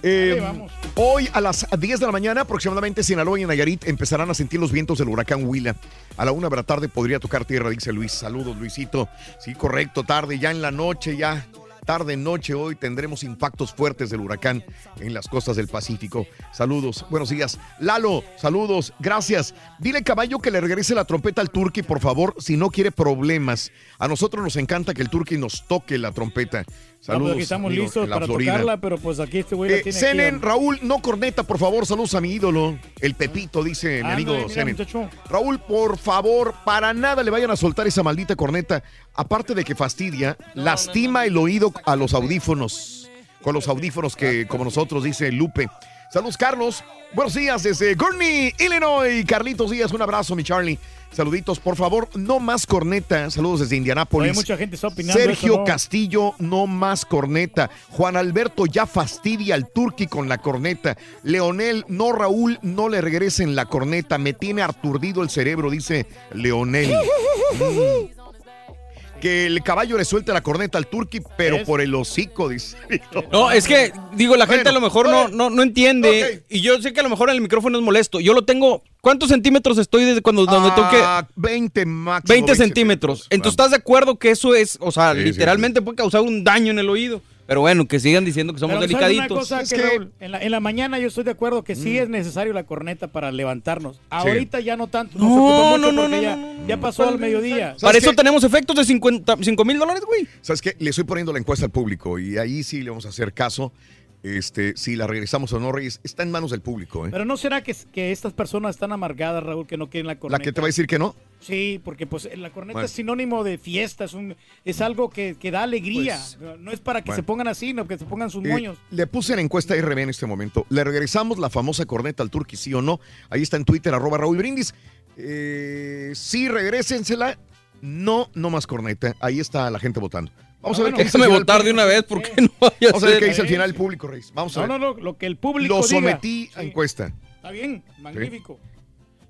Eh, vamos. hoy a las 10 de la mañana, aproximadamente Sinaloa y Nayarit empezarán a sentir los vientos del huracán Huila. A la una de la tarde podría tocar tierra, dice Luis. Saludos, Luisito. Sí, correcto, tarde, ya en la noche, ya. Tarde, noche, hoy tendremos impactos fuertes del huracán en las costas del Pacífico. Saludos, buenos días. Lalo, saludos, gracias. Dile caballo que le regrese la trompeta al Turqui, por favor, si no quiere problemas. A nosotros nos encanta que el Turqui nos toque la trompeta. No, pues Saludos. aquí estamos listos para Florida. tocarla, pero pues aquí este güey la Eh, tiene Senen, aquí. Raúl, no corneta, por favor. Saludos a mi ídolo, el Pepito, dice mi amigo muchacho. Raúl, por favor, para nada le vayan a soltar esa maldita corneta. Aparte de que fastidia, lastima el oído a los audífonos. Con los audífonos que, como nosotros, dice Lupe. Saludos, Carlos. Buenos días desde Gurney, Illinois. Carlitos Díaz, un abrazo, mi Charlie. Saluditos, por favor, no más corneta. Saludos desde Indianápolis. Oye, mucha gente está opinando Sergio eso, ¿no? Castillo, no más corneta. Juan Alberto ya fastidia al Turqui con la corneta. Leonel, no Raúl, no le regresen la corneta. Me tiene aturdido el cerebro, dice Leonel. Mm. Que el caballo le suelte la corneta al Turqui, pero por el hocico, dice. No, es que, digo, la gente Bueno, a lo mejor no, no, no entiende. Y yo sé que a lo mejor el micrófono es molesto. Yo lo tengo. ¿Cuántos centímetros estoy desde cuando donde toque? Ah, 20 máximo. 20 centímetros. Entonces, ¿estás de acuerdo que eso es, o sea, Sí, sí, literalmente puede causar un daño en el oído? Pero bueno, que sigan diciendo que somos Pero ¿sabes delicaditos. Una cosa, que, Raúl, en, la, en la mañana yo estoy de acuerdo que Mm. sí es necesario la corneta para levantarnos. Ahorita ya no tanto. No, mucho no, no, porque no, ya, ya pasó al mediodía. Para eso tenemos efectos de 55 mil dólares, güey. ¿Sabes qué? Le estoy poniendo la encuesta al público y ahí sí le vamos a hacer caso. Este, si la regresamos o no, Reyes, está en manos del público. ¿eh? Pero ¿no será que, que estas personas están amargadas, Raúl, que no quieren la corneta? La que te va a decir que no. Sí, porque pues la corneta Bueno. es sinónimo de fiesta, es, un, es algo que, que da alegría. Pues, no es para que bueno. se pongan así, no que se pongan sus Eh, moños. le puse en encuesta RB en este momento. ¿Le regresamos la famosa corneta al Turqui, sí o no? Ahí está en Twitter, arroba Raúl Brindis. Eh, sí, regrésensela. No, no más corneta. Ahí está la gente votando. Vamos a ver qué dice Déjame al final votar el de una público. vez porque no vaya Vamos a ver qué dice al final el público, Reyes. Vamos a No, ver. no, no, lo que el público Lo diga. sometí a encuesta. Está bien, magnífico.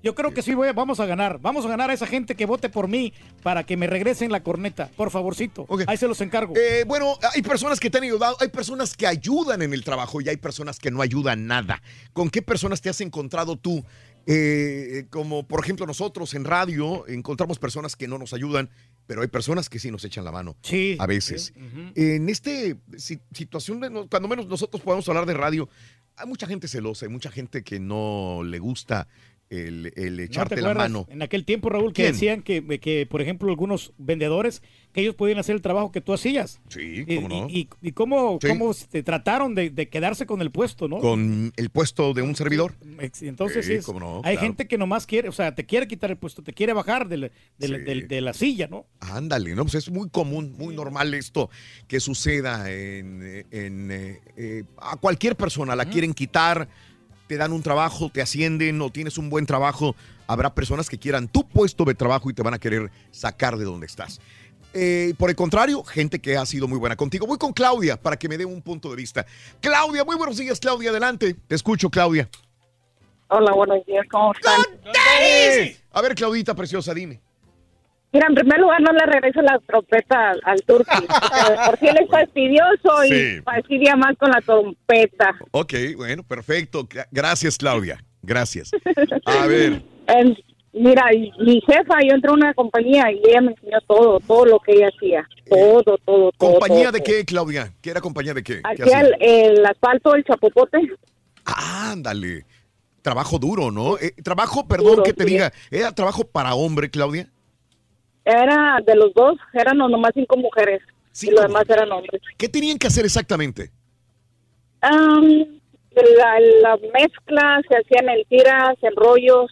Yo creo que sí voy a- vamos a ganar. Vamos a ganar a esa gente que vote por mí para que me regresen la corneta. Por favorcito. Ahí se los encargo. Eh, bueno, hay personas que te han ayudado, hay personas que ayudan en el trabajo y hay personas que no ayudan nada. ¿Con qué personas te has encontrado tú? Eh, como por ejemplo nosotros en radio encontramos personas que no nos ayudan, pero hay personas que sí nos echan la mano Sí. a veces. sí. En esta situación, de cuando menos nosotros podemos hablar de radio, hay mucha gente celosa, hay mucha gente que no le gusta el, el ¿No te echarte la mano. En aquel tiempo, Raúl, que ¿Quién? decían que, que, por ejemplo, algunos vendedores, que ellos podían hacer el trabajo que tú hacías. Sí, Y, cómo no. y, y- y cómo, Sí. cómo se trataron de, de quedarse con el puesto, ¿no? Con el puesto de un servidor. Entonces, Sí, es- cómo no, hay claro. gente que nomás quiere, o sea, te quiere quitar el puesto, te quiere bajar de la, de la- Sí. del- de la silla, ¿no? Ándale, ¿no? Pues es muy común, muy normal esto que suceda en, en, eh, eh, a cualquier persona. La quieren quitar, te dan un trabajo, te ascienden o tienes un buen trabajo. Habrá personas que quieran tu puesto de trabajo y te van a querer sacar de donde estás. Eh, por el contrario, gente que ha sido muy buena contigo. Voy con Claudia para que me dé un punto de vista. Claudia, muy buenos días, Claudia, adelante. Te escucho, Claudia. Hola, buenos días, ¿cómo están? A ver, Claudita preciosa, dime. Mira, en primer lugar no le regreso la trompeta al, al turqui. por si él es fastidioso Sí. y fastidia más con la trompeta. Ok, bueno, perfecto. Gra- Gracias, Claudia. Gracias. A ver. En- mira, mi jefa, yo entré a una compañía y ella me enseñó todo, todo lo que ella hacía. Todo, todo, todo. ¿Compañía todo, de qué, Claudia? ¿Qué era compañía de qué? ¿Qué Hacía hacía? el, el asfalto, el chapopote. Ándale. Trabajo duro, ¿no? Eh, trabajo, perdón Duro, que te sí. diga, ¿era trabajo para hombre, Claudia? Era de los dos, eran nomás cinco mujeres. y los demás eran hombres. ¿Qué tenían que hacer exactamente? Am, la, la mezcla se hacían en tiras, en rollos.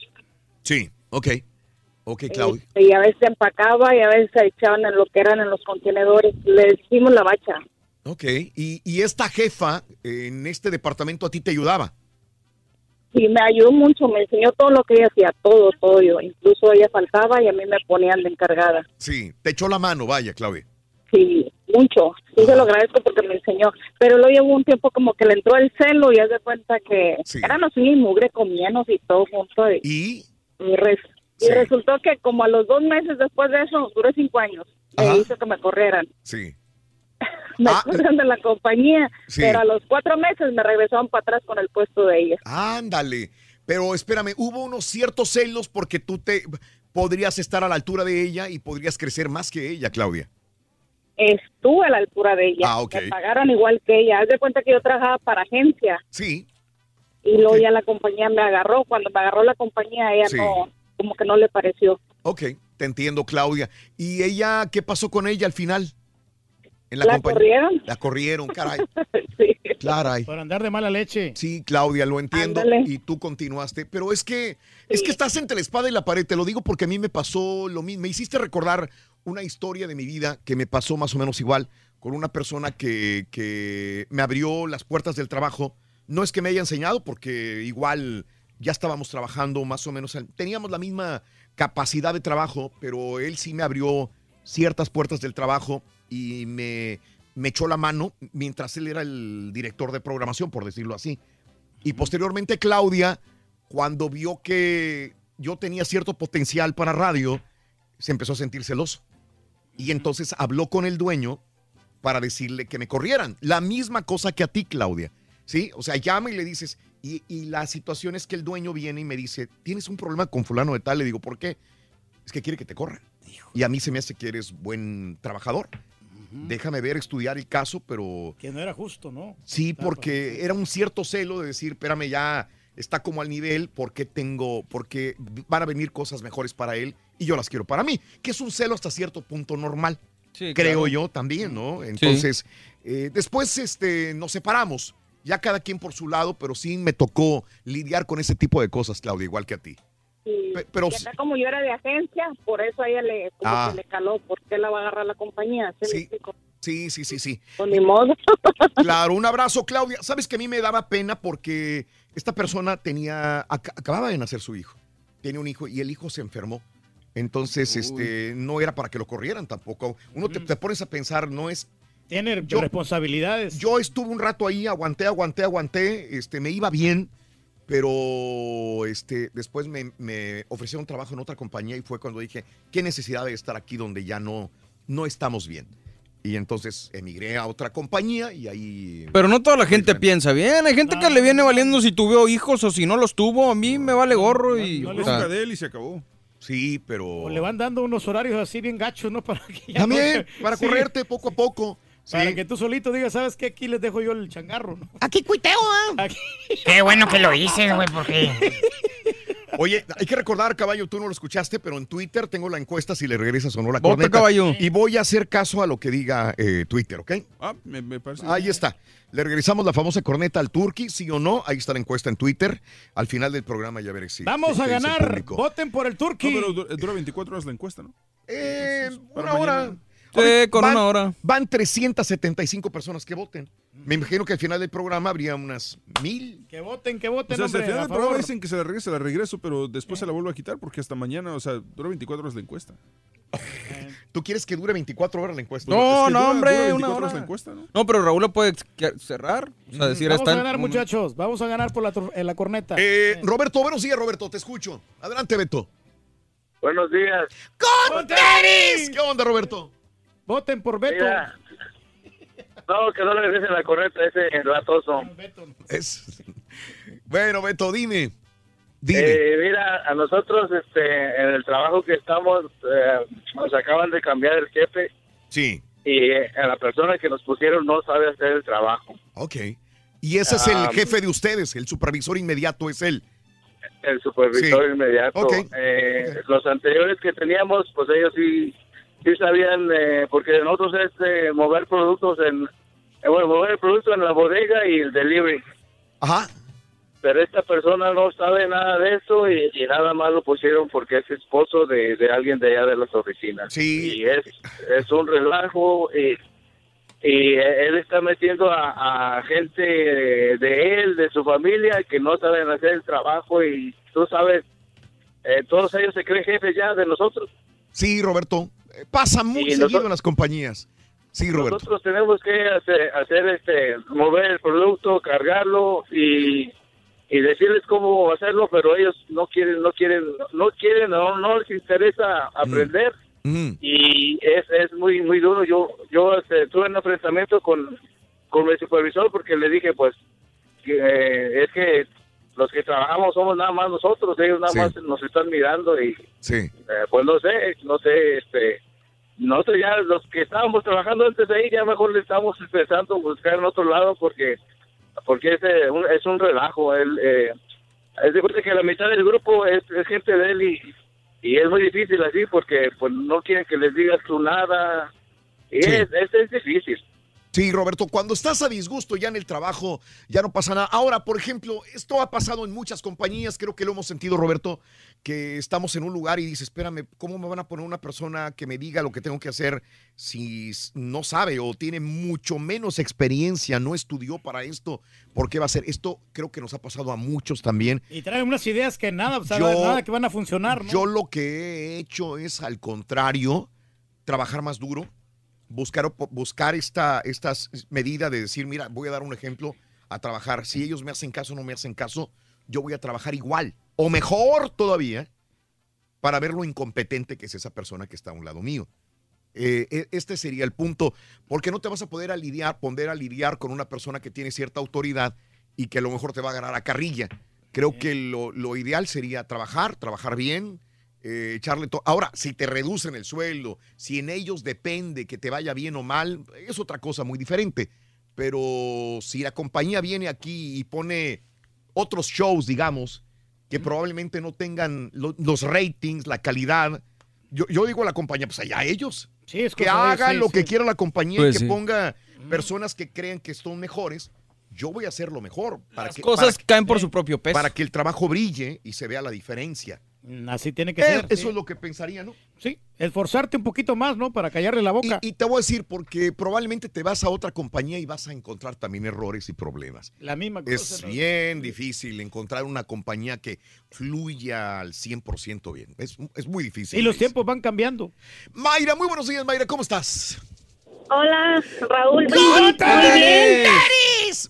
Sí, ok. Ok, Claudia. Este, y a veces se empacaba y a veces se echaban en lo que eran en los contenedores. Le hicimos la bacha. Ok. Y, y esta jefa en este departamento a ti te ayudaba. Y me ayudó mucho, me enseñó todo lo que ella hacía, todo, todo yo. Incluso ella faltaba y a mí me ponían de encargada. Sí, te echó la mano, vaya, Claudia. Sí, mucho. Sí, se lo agradezco porque me enseñó. Pero luego llevó un tiempo como que le entró el celo y haz de cuenta que eran así y mugre comíanos y todo junto. Y, y, res- y resultó que como a los dos meses después de eso, duré cinco años. Me hizo que me corrieran. Sí. Me corrieron de la compañía, Sí. pero a los cuatro meses me regresaron para atrás con el puesto de ella. Ándale. Pero espérame, hubo unos ciertos celos porque tú te podrías estar a la altura de ella y podrías crecer más que ella, Claudia. Estuve a la altura de ella. Ah, ok. Me pagaron igual que ella. Haz de cuenta que yo trabajaba para agencia. Sí. Y luego ya la compañía me agarró. Cuando me agarró la compañía, ella Sí. no, como que no le pareció. Ok, te entiendo, Claudia. ¿Y ella, qué pasó con ella al final? En ¿La corrieron? La corrieron, caray. sí. Caray. Por andar de mala leche. Sí, Claudia, lo entiendo. Ándale. Y tú continuaste. Pero es que, es que estás entre la espada y la pared. Te lo digo porque a mí me pasó lo mismo. Me hiciste recordar una historia de mi vida que me pasó más o menos igual con una persona que, que me abrió las puertas del trabajo. No es que me haya enseñado, porque igual ya estábamos trabajando más o menos. Teníamos la misma capacidad de trabajo, pero él sí me abrió ciertas puertas del trabajo y me, me echó la mano mientras él era el director de programación, por decirlo así. Y posteriormente Claudia, cuando vio que yo tenía cierto potencial para radio, se empezó a sentir celoso. Y entonces habló con el dueño para decirle que me corrieran. La misma cosa que a ti, Claudia. ¿Sí? O sea, llama y le dices, y, y la situación es que el dueño viene y me dice, ¿tienes un problema con fulano de tal? Le digo, ¿por qué? Es que quiere que te corran. Y a mí se me hace que eres buen trabajador. Déjame ver, estudiar el caso, pero Que no era justo, ¿no? Sí, porque era un cierto celo de decir, espérame, ya está como al nivel, porque tengo, porque van a venir cosas mejores para él y yo las quiero para mí, que es un celo hasta cierto punto normal. creo claro. yo también, ¿no? Entonces, eh, después este, nos separamos, ya cada quien por su lado, pero sí me tocó lidiar con ese tipo de cosas, Claudia, igual que a ti. Y, pero y acá como yo era de agencia, por eso a ella le, como Ah. que le caló, porque la va a agarrar la compañía. ¿sí? Sí, sí, sí, sí. Pues ni modo. Claro, un abrazo, Claudia. Sabes que a mí me daba pena porque esta persona tenía, ac- acababa de nacer su hijo. Tiene un hijo y el hijo se enfermó. Entonces, este, no era para que lo corrieran tampoco. Uno te, te pones a pensar, no es. Tiene Yo- responsabilidades. Yo estuve un rato ahí, aguanté, aguanté, aguanté. Este, me iba bien, pero este, después me, me ofrecieron trabajo en otra compañía y fue cuando dije, qué necesidad de estar aquí donde ya no, no estamos bien. Y entonces emigré a otra compañía y ahí Pero no toda la gente piensa bien. Hay gente que le viene valiendo si tuvo hijos o si no los tuvo. A mí me vale gorro y. o sea, de él y se acabó. Sí, pero. O le van dando unos horarios así bien gachos, ¿no? Para que ya También, no- para Sí. correrte poco a poco. Para Sí. que tú solito digas, ¿sabes qué? Aquí les dejo yo el changarro, ¿no? Aquí cuiteo, ¿ah? Qué bueno que lo dices, güey, porque Oye, hay que recordar, caballo, tú no lo escuchaste, pero en Twitter tengo la encuesta si le regresas o no la Vota, corneta. caballo. Y voy a hacer caso a lo que diga eh, Twitter, ¿ok? Ah, me, me parece. Ahí está. Le regresamos la famosa corneta al Turqui, sí o no. Ahí está la encuesta en Twitter. Al final del programa ya veré si. Vamos a ganar. Voten por el Turqui. No, pero du- dura 24 horas la encuesta, ¿no? Eh, Para una hora. Sí, con Van- una hora. Van 375 personas que voten. Me imagino que al final del programa habría unas mil. Que voten, que O voten, sea, si al hombre, final del programa dicen que se la regrese, la regreso, pero después se la vuelvo a quitar porque hasta mañana, o sea, dura 24 horas la encuesta. ¿Tú quieres que dure 24 horas la encuesta? Pues, es No, que no, dura- hombre, dura una 24 hora. horas la encuesta, ¿no? No, pero Raúl lo puede cerrar. O sea, decir, Vamos a ganar, muchachos. Vamos a ganar por la, en la corneta. Eh, Roberto, buenos días, Roberto. Te escucho. Adelante, Beto. Buenos días. ¡Con tenis! ¿Qué onda, Roberto? Voten por Beto. Mira, no, que no le regresen la correcta ese ratoso. Es... Bueno, Beto, dime. Dime. Eh, mira, a nosotros este, en el trabajo que estamos eh, nos acaban de cambiar el jefe Sí. y eh, a la persona que nos pusieron no sabe hacer el trabajo. Ok. Y ese es el Ah, jefe de ustedes, el supervisor inmediato es él. El supervisor Sí. inmediato. Ok. Eh, Los anteriores que teníamos, pues ellos sí, sí sabían, eh, porque nosotros es eh, mover productos en, eh, bueno, mover el producto en la bodega y el delivery. Ajá. Pero esta persona no sabe nada de eso y, y nada más lo pusieron porque es esposo de, de alguien de allá de las oficinas. Sí. Y es, es un relajo y, y él está metiendo a, a gente de él, de su familia, que no saben hacer el trabajo y tú sabes, eh, todos ellos se creen jefes ya de nosotros. Sí, Roberto. Pasa muy seguido nosotros- en las compañías. Sí, Roberto. Nosotros tenemos que hacer, hacer este, mover el producto, cargarlo y, y decirles cómo hacerlo, pero ellos no quieren, no quieren, no quieren, no, no les interesa aprender Mm. y es, es muy muy duro. Yo yo este, tuve un enfrentamiento con, con mi supervisor porque le dije pues que eh, es que los que trabajamos somos nada más nosotros, ellos nada Sí. más nos están mirando y Sí. eh, pues no sé, no sé, este, nosotros ya los que estábamos trabajando antes de ahí ya mejor le estamos empezando a buscar en otro lado porque porque es, eh, un, es un relajo, él, eh, es de cuenta que la mitad del grupo es, es gente de él y, y es muy difícil así porque pues no quieren que les digas tú nada y Sí. es, es, es difícil. Sí, Roberto, cuando estás a disgusto ya en el trabajo, ya no pasa nada. Ahora, por ejemplo, esto ha pasado en muchas compañías, creo que lo hemos sentido, Roberto, que estamos en un lugar y dices, espérame, ¿cómo me van a poner una persona que me diga lo que tengo que hacer si no sabe o tiene mucho menos experiencia, no estudió para esto? ¿Por qué va a ser? Esto creo que nos ha pasado a muchos también. Y traen unas ideas que nada, o sea, Yo- nada que van a funcionar, ¿no? Yo lo que he hecho es, al contrario, trabajar más duro, buscar, buscar esta estas medidas de decir, mira, voy a dar un ejemplo a trabajar. Si ellos me hacen caso o no me hacen caso, yo voy a trabajar igual o mejor todavía para ver lo incompetente que es esa persona que está a un lado mío. Eh, e- este sería el punto, porque no te vas a poder a lidiar, poner a lidiar con una persona que tiene cierta autoridad y que a lo mejor te va a ganar a carrilla. Creo que lo, lo ideal sería trabajar, trabajar bien, eh, echarle todo. Ahora, si te reducen el sueldo, si en ellos depende que te vaya bien o mal, es otra cosa muy diferente. Pero si la compañía viene aquí y pone otros shows, digamos, que probablemente no tengan lo- los ratings, la calidad, yo, yo digo a la compañía, pues allá ellos. que cosa de- hagan sí, lo sí. que quiera la compañía Pues y que sí. ponga personas que crean que son mejores. Yo voy a hacer lo mejor. Para Las que, cosas para- caen por su propio peso. Para que el trabajo brille y se vea la diferencia. Así tiene que Eh, ser. Eso sí. es lo que pensaría, ¿no? Sí, esforzarte un poquito más, ¿no? Para callarle la boca. Y, y te voy a decir, porque probablemente te vas a otra compañía y vas a encontrar también errores y problemas. La misma cosa. Es ¿no? bien difícil encontrar una compañía que fluya al 100% bien. Es, es muy difícil. Y los tiempos van cambiando. Mayra, muy buenos días, Mayra, ¿cómo estás? Hola, Raúl. ¡Con Muy bien.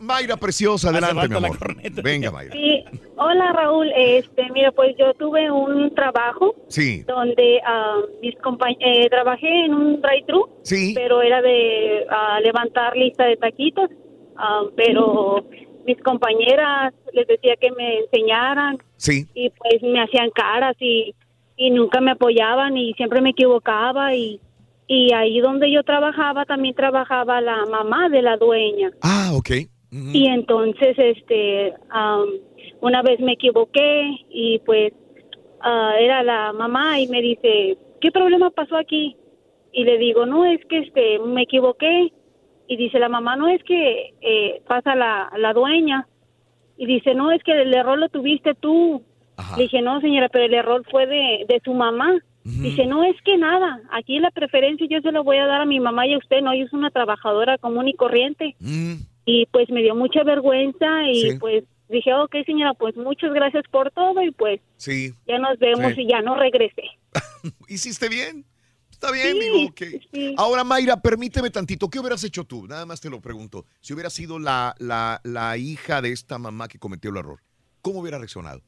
Mayra preciosa, adelante, mi amor. Venga, Mayra. Sí. Hola, Raúl. Este, mira, pues yo tuve un trabajo Sí, donde ah, mis compañ- eh, trabajé en un drive-thru, sí. pero era de ah, levantar lista de taquitos, ah, pero mis compañeras les decía que me enseñaran Sí. y pues me hacían caras y, y nunca me apoyaban y siempre me equivocaba y, y ahí donde yo trabajaba también trabajaba la mamá de la dueña. Ah, ok. Y entonces, este, am, una vez me equivoqué y pues ah, era la mamá y me dice, ¿qué problema pasó aquí? Y le digo, no, es que este, me equivoqué. Y dice la mamá, no, es que eh, pasa la, la dueña. Y dice, no, es que el error lo tuviste tú. Le dije, no, señora, pero el error fue de, de su mamá. Dice, no, es que nada, aquí la preferencia yo se lo voy a dar a mi mamá y a usted, no, ella es una trabajadora común y corriente. Y pues me dio mucha vergüenza y Sí. pues dije, ok, señora, pues muchas gracias por todo y pues Sí. ya nos vemos Sí. y ya no regresé. ¿Hiciste bien? Está bien, digo, ok. Ahora, Mayra, permíteme tantito. ¿Qué hubieras hecho tú? Nada más te lo pregunto. Si hubieras sido la, la, la hija de esta mamá que cometió el error, ¿cómo hubiera reaccionado?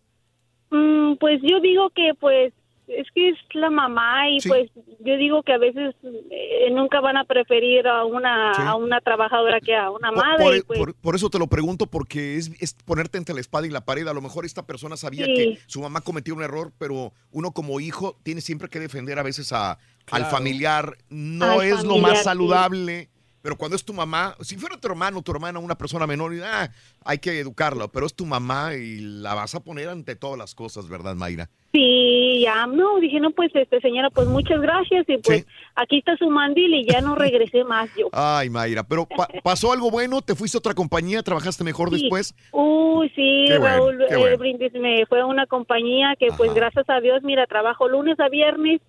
Mm, pues yo digo que pues es que es la mamá y Sí. pues yo digo que a veces eh, nunca van a preferir a una Sí. a una trabajadora que a una Por, madre por- pues, por- por eso te lo pregunto, porque es, es ponerte entre la espada y la pared. A lo mejor esta persona sabía Sí. que su mamá cometió un error, pero uno como hijo tiene siempre que defender a veces a, al familiar. No Al es lo más sí. saludable. Pero cuando es tu mamá, si fuera tu hermano, tu hermana, una persona menor, y, ah, hay que educarla, pero es tu mamá y la vas a poner ante todas las cosas, ¿verdad, Mayra? sí ya no dije no pues este señora pues muchas gracias y pues aquí está su mandil y ya no regresé más yo Ay, Mayra, pero pa- pasó algo bueno, te fuiste a otra compañía, trabajaste mejor Sí. después. Uy, sí, Qué Raúl eh, bueno. Brindis me fue a una compañía que pues gracias a Dios, mira, trabajo lunes a viernes,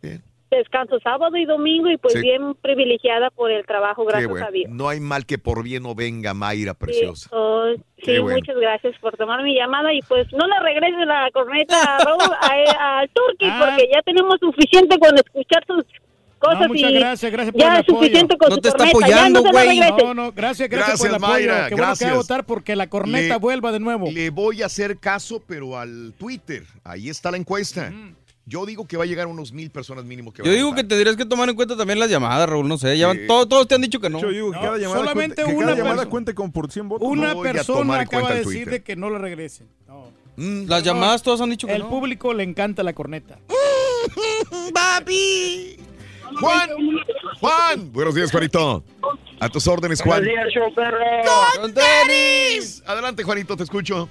descanso sábado y domingo y pues Sí. bien privilegiada por el trabajo, gracias bueno. a Dios. No hay mal que por bien no venga, Mayra, Sí, preciosa. oh, Qué sí, bueno. muchas gracias por tomar mi llamada y pues no le regrese la corneta a Raúl, a- al Turqui porque ya tenemos suficiente con escuchar sus cosas No, muchas y gracias, gracias por ya el es suficiente apoyo. con su corneta, ya no se la regrese. No, no, gracias, gracias, por el Gracias, apoyo. Mayra, Qué bueno que va a gracias. votar porque la corneta Le- vuelva de nuevo. Le voy a hacer caso, pero al Twitter. Ahí está la encuesta. Yo digo que va a llegar a unos mil personas mínimo que Yo van a digo que tendrías que tomar en cuenta también las llamadas, Raúl, no sé. Ya van- Sí. todos, todos te han dicho que no. Yo digo que cada llamada, solamente cuente, que una cada llamada persona. cuente como por 100 votos. Una No voy a persona tomar en acaba cuenta de el decir Twitter. de que no le regresen. No. Las llamadas todas han dicho que El no. público le encanta la corneta. ¡Papi! Juan, Juan. Buenos días, Juanito. A tus órdenes, Juan. Buenos días, show perro. ¡Con tenis! Adelante, Juanito, te escucho.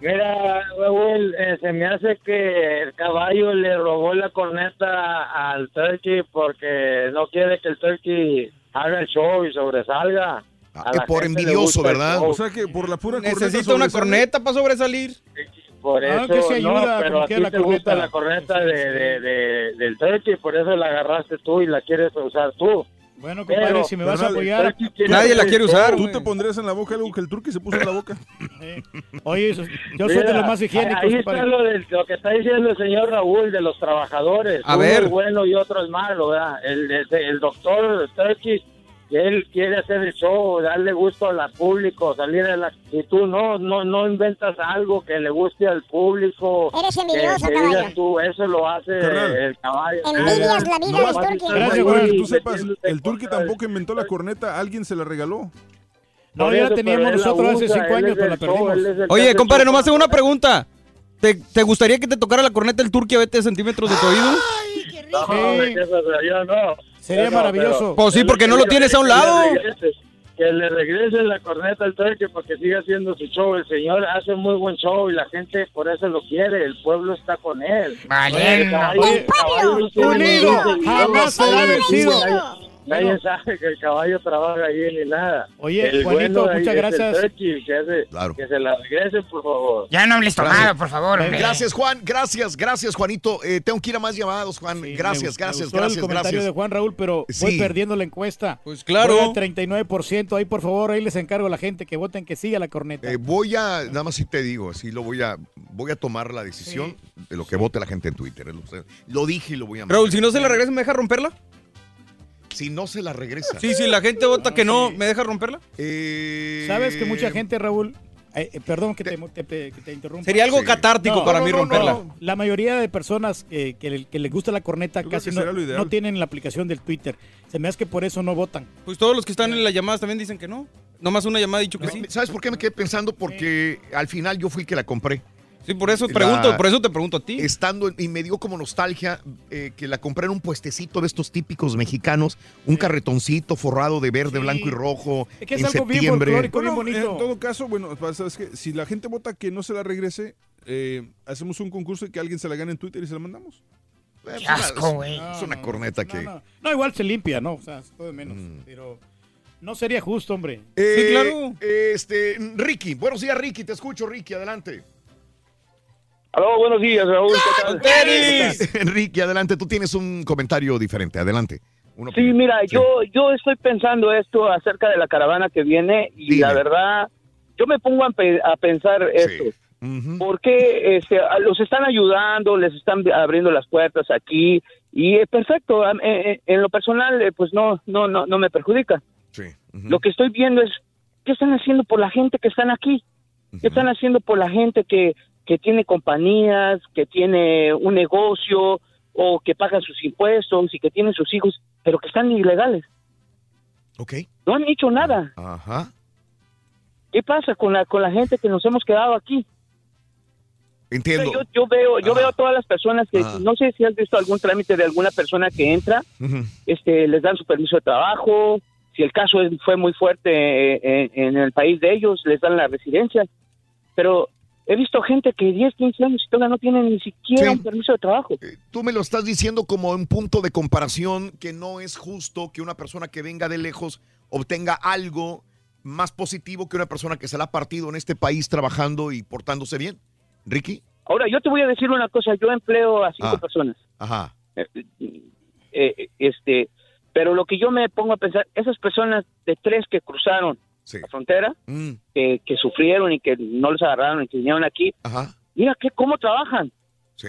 Mira, Raúl, eh, se me hace que el caballo le robó la corneta al turkey porque no quiere que el turkey haga el show y sobresalga. A que la por envidioso, gusta ¿verdad? O sea que por la pura Necesita una corneta para sobresalir. Por Ah, eso, que se ayuda, no, pero a ti la te gusta corneta. la corneta de, de- de- del turkey, por eso la agarraste tú y la quieres usar tú. Bueno, compadre, Pero- si me vas a apoyar. Nadie la quiere usar. Tú te pondrías en la boca algo que el turqui se puso en la boca. Oye, eso- yo soy de Mira, los más higiénicos, Ahí compadre. está lo, del- lo que está diciendo el señor Raúl de los trabajadores. A Uno ver. es bueno y otro es malo, ¿verdad? El, el, el doctor Turkey, él quiere hacer el show, darle gusto al público, salir de la... Y tú no, no, no inventas algo que le guste al público. Eres envidioso, que caballo. tú, eso lo hace el caballo. Envidias la vida No, del turqui. Gracias, que tú sepas, el turqui tampoco inventó la corneta, alguien se la regaló. No, ya la teníamos nosotros hace cinco años, pero la perdimos. Oye, compadre, nomás tengo una pregunta. ¿Te, te gustaría que te tocara la corneta el turqui a 20 centímetros de tu oído? No, Sí. eso, pero yo no. Sería Pero- maravilloso. Pues sí, porque no lo tienes a un que le lado. regrese, Que le regrese la corneta al turkey porque siga haciendo su show. El señor hace muy buen show y la gente por eso lo quiere. El pueblo está con él. Vale. Unido, jamás será vencido. Nadie- Nadie sabe que el caballo trabaja ahí ni nada. Oye, el Juanito, muchas gracias. Turkey, que, hace- Claro. que se la regrese, por favor. Ya no hables tomado, por favor. hombre. Gracias, Juan. Gracias, gracias, Juanito. Eh, tengo que ir a más llamados, Juan. Sí, gracias, me- me gracias, gustó gracias, el comentario gracias. de Juan Raúl, pero voy Sí. perdiendo la encuesta. Pues claro. Voy al 39%. Ahí, por favor, ahí les encargo a la gente que voten que siga la corneta. Eh, voy a, nada más si te digo, así lo voy a, voy a tomar la decisión de lo que vote la gente en Twitter. eh, Lo, lo dije y lo voy a Raúl, si no se la regresa, ¿me deja romperla? Si no se la regresa. Sí, si la gente vota que no, ¿me deja romperla? Eh, ¿Sabes que mucha gente, Raúl, eh, eh, perdón que te, te- te- que te interrumpa. Sería algo catártico para mí romperla. La mayoría de personas eh, que, le- que les gusta la corneta creo casi no tienen la aplicación del Twitter. Se me hace que por eso no votan. Pues todos los que están en las llamadas también dicen que no. Nomás una llamada ha dicho que sí. ¿Sabes por qué me quedé pensando? Porque al final yo fui el que la compré. Sí, por eso pregunto, por eso te pregunto a ti. Estando, y me dio como nostalgia eh, que la compré en un puestecito de estos típicos mexicanos, un carretoncito forrado de verde, blanco y rojo, en septiembre. Bueno, En todo caso, bueno, sabes que si la gente vota que no se la regrese, eh, hacemos un concurso y que alguien se la gane en Twitter y se la mandamos. Qué asco, güey. Es una corneta que... No, no, igual se limpia, ¿no? O sea, es todo de menos. Pero no sería justo, hombre. Eh, Este, Ricky, buenos días, Ricky. Te escucho, Ricky, adelante. Aló, buenos días, Raúl. ¿Qué tal? Ricky, adelante. Tú tienes un comentario diferente. Adelante. Uno Sí, mira, yo yo estoy pensando esto acerca de la caravana que viene y la verdad, yo me pongo a, pe- a pensar esto. Porque este, los están ayudando, les están abriendo las puertas aquí y es perfecto. A- eh, eh, En lo personal, eh, pues no, no, no, no me perjudica. Lo que estoy viendo es qué están haciendo por la gente que están aquí. ¿Qué están haciendo por la gente que, que tiene compañías, que tiene un negocio o que paga sus impuestos y que tiene sus hijos, pero que están ilegales? Ok. No han hecho nada. Ajá. ¿Qué pasa con la, con la gente que nos hemos quedado aquí? Entiendo. Yo, yo veo yo veo a todas las personas que, no sé si has visto algún trámite de alguna persona que entra, este les dan su permiso de trabajo, si el caso es- fue muy fuerte eh, eh, en el país de ellos, les dan la residencia. Pero he visto gente que 10, 15 años y todavía no tienen ni siquiera un permiso de trabajo. Tú me lo estás diciendo como un punto de comparación que no es justo que una persona que venga de lejos obtenga algo más positivo que una persona que se la ha partido en este país trabajando y portándose bien. Ricky. Ahora, yo te voy a decir una cosa, yo empleo a cinco Ah. personas. Ajá. Eh, eh, este, pero lo que yo me pongo a pensar, esas personas de tres que cruzaron la frontera, Mm. que, que sufrieron y que no los agarraron y que vinieron aquí, mira que cómo trabajan.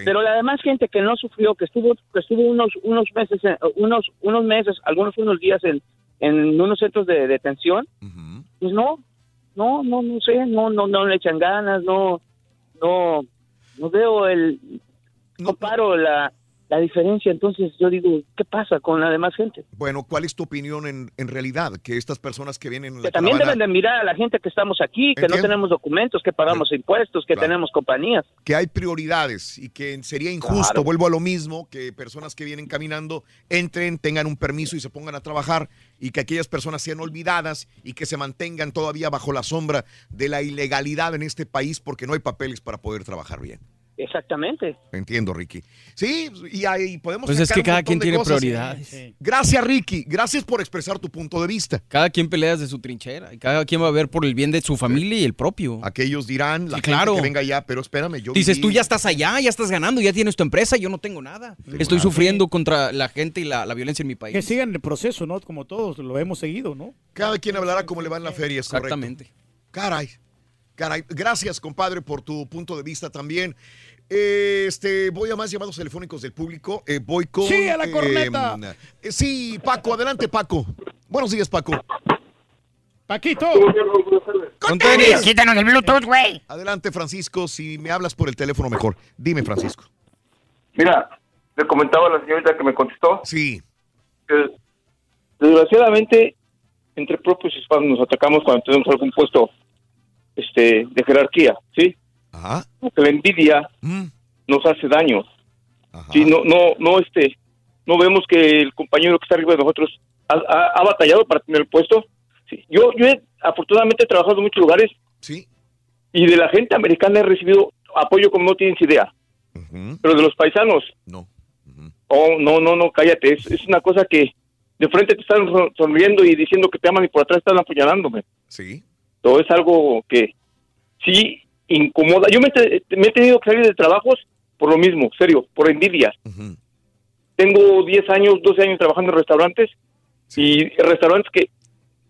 Pero la demás gente que no sufrió, que estuvo, que estuvo unos, unos meses, unos, unos meses, algunos unos días en, en unos centros de detención, pues no, no, no, no sé, no, no, no le echan ganas, no, no, no veo el, comparo la, la diferencia, entonces yo digo, ¿qué pasa con la demás gente? Bueno, ¿cuál es tu opinión en, en realidad? Que estas personas que vienen en la Que también caravana- deben de mirar a la gente que estamos aquí, que no tenemos documentos, que pagamos impuestos, que Claro. tenemos compañías. que hay prioridades y que sería injusto, Claro. vuelvo a lo mismo, que personas que vienen caminando entren, tengan un permiso y se pongan a trabajar y que aquellas personas sean olvidadas y que se mantengan todavía bajo la sombra de la ilegalidad en este país porque no hay papeles para poder trabajar bien. Exactamente. Entiendo, Ricky. Sí, y ahí podemos Pues es que cada quien tiene cosas. prioridades. Gracias, Ricky. Gracias por expresar tu punto de vista. Cada quien pelea desde su trinchera y cada quien va a ver por el bien de su familia y el propio. Aquellos dirán, la Sí, gente claro. que venga allá, pero espérame, yo Dices, viví- tú ya estás allá, ya estás ganando, ya tienes tu empresa, yo no tengo nada. Estoy nada. sufriendo contra la gente y la, la violencia en mi país. Que sigan el proceso, ¿no? Como todos lo hemos seguido, ¿no? Cada quien hablará como le va en la feria, es correcto. Exactamente. Caray, caray. Gracias, compadre, por tu punto de vista también. Este, voy a más llamados telefónicos del público. Eh, voy con. Sí, a la corneta. eh, sí, Paco, adelante, Paco. Buenos días, Paco. Paquito. Con tenis. Quítanos el Bluetooth, güey. Adelante, Francisco. Si me hablas por el teléfono, mejor. Dime, Francisco. Mira, le comentaba a la señorita que me contestó. Sí. Que desgraciadamente, entre propios hispanos nos atacamos cuando tenemos algún puesto este, de jerarquía, ¿sí? Ajá. Porque la envidia nos hace daño. Sí, no, no, no, este, no vemos que el compañero que está arriba de nosotros ha, ha- ha batallado para tener el puesto. Sí, Yo, yo he, afortunadamente he trabajado en muchos lugares. Sí. Y de la gente americana he recibido apoyo como no tienes idea. Pero de los paisanos. No. Oh, no, no, no, cállate. Es, es una cosa que de frente te están son- sonriendo y diciendo que te aman y por atrás están apuñalándome. Sí. Todo es algo que sí incomoda. Yo me, he tenido que salir de trabajos por lo mismo, serio, por envidia. Tengo 10 años, 12 años trabajando en restaurantes y restaurantes que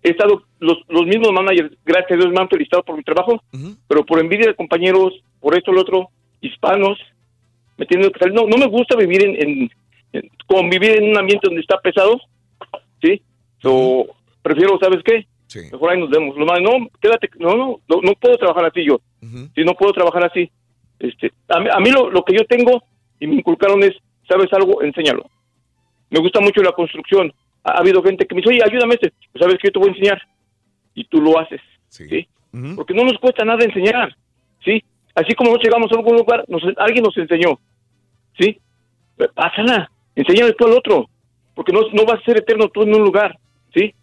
he estado, los, los mismos managers, gracias a Dios, me han felicitado por mi trabajo, pero por envidia de compañeros, por esto, lo otro, hispanos, me he tenido que salir. No, no me gusta vivir en, en- en- convivir en un ambiente donde está pesado, ¿sí? So, prefiero, ¿sabes qué? Mejor ahí nos vemos. Lo más, no, quédate, no, no, no, no puedo trabajar así yo. Sí, no puedo trabajar así. Este, a mí, a mí lo, lo que yo tengo y me inculcaron es, ¿sabes algo? Enséñalo. Me gusta mucho la construcción. Ha, ha habido gente que me dice, oye, ayúdame este. Pues, ¿Sabes qué? Yo te voy a enseñar. Y tú lo haces. Sí. Porque no nos cuesta nada enseñar. ¿Sí? Así como nosotros llegamos a algún lugar, nos- alguien nos enseñó. ¿Sí? Pásala. Enséñale tú al otro. Porque no, no vas a ser eterno tú en un lugar. ¿Sí?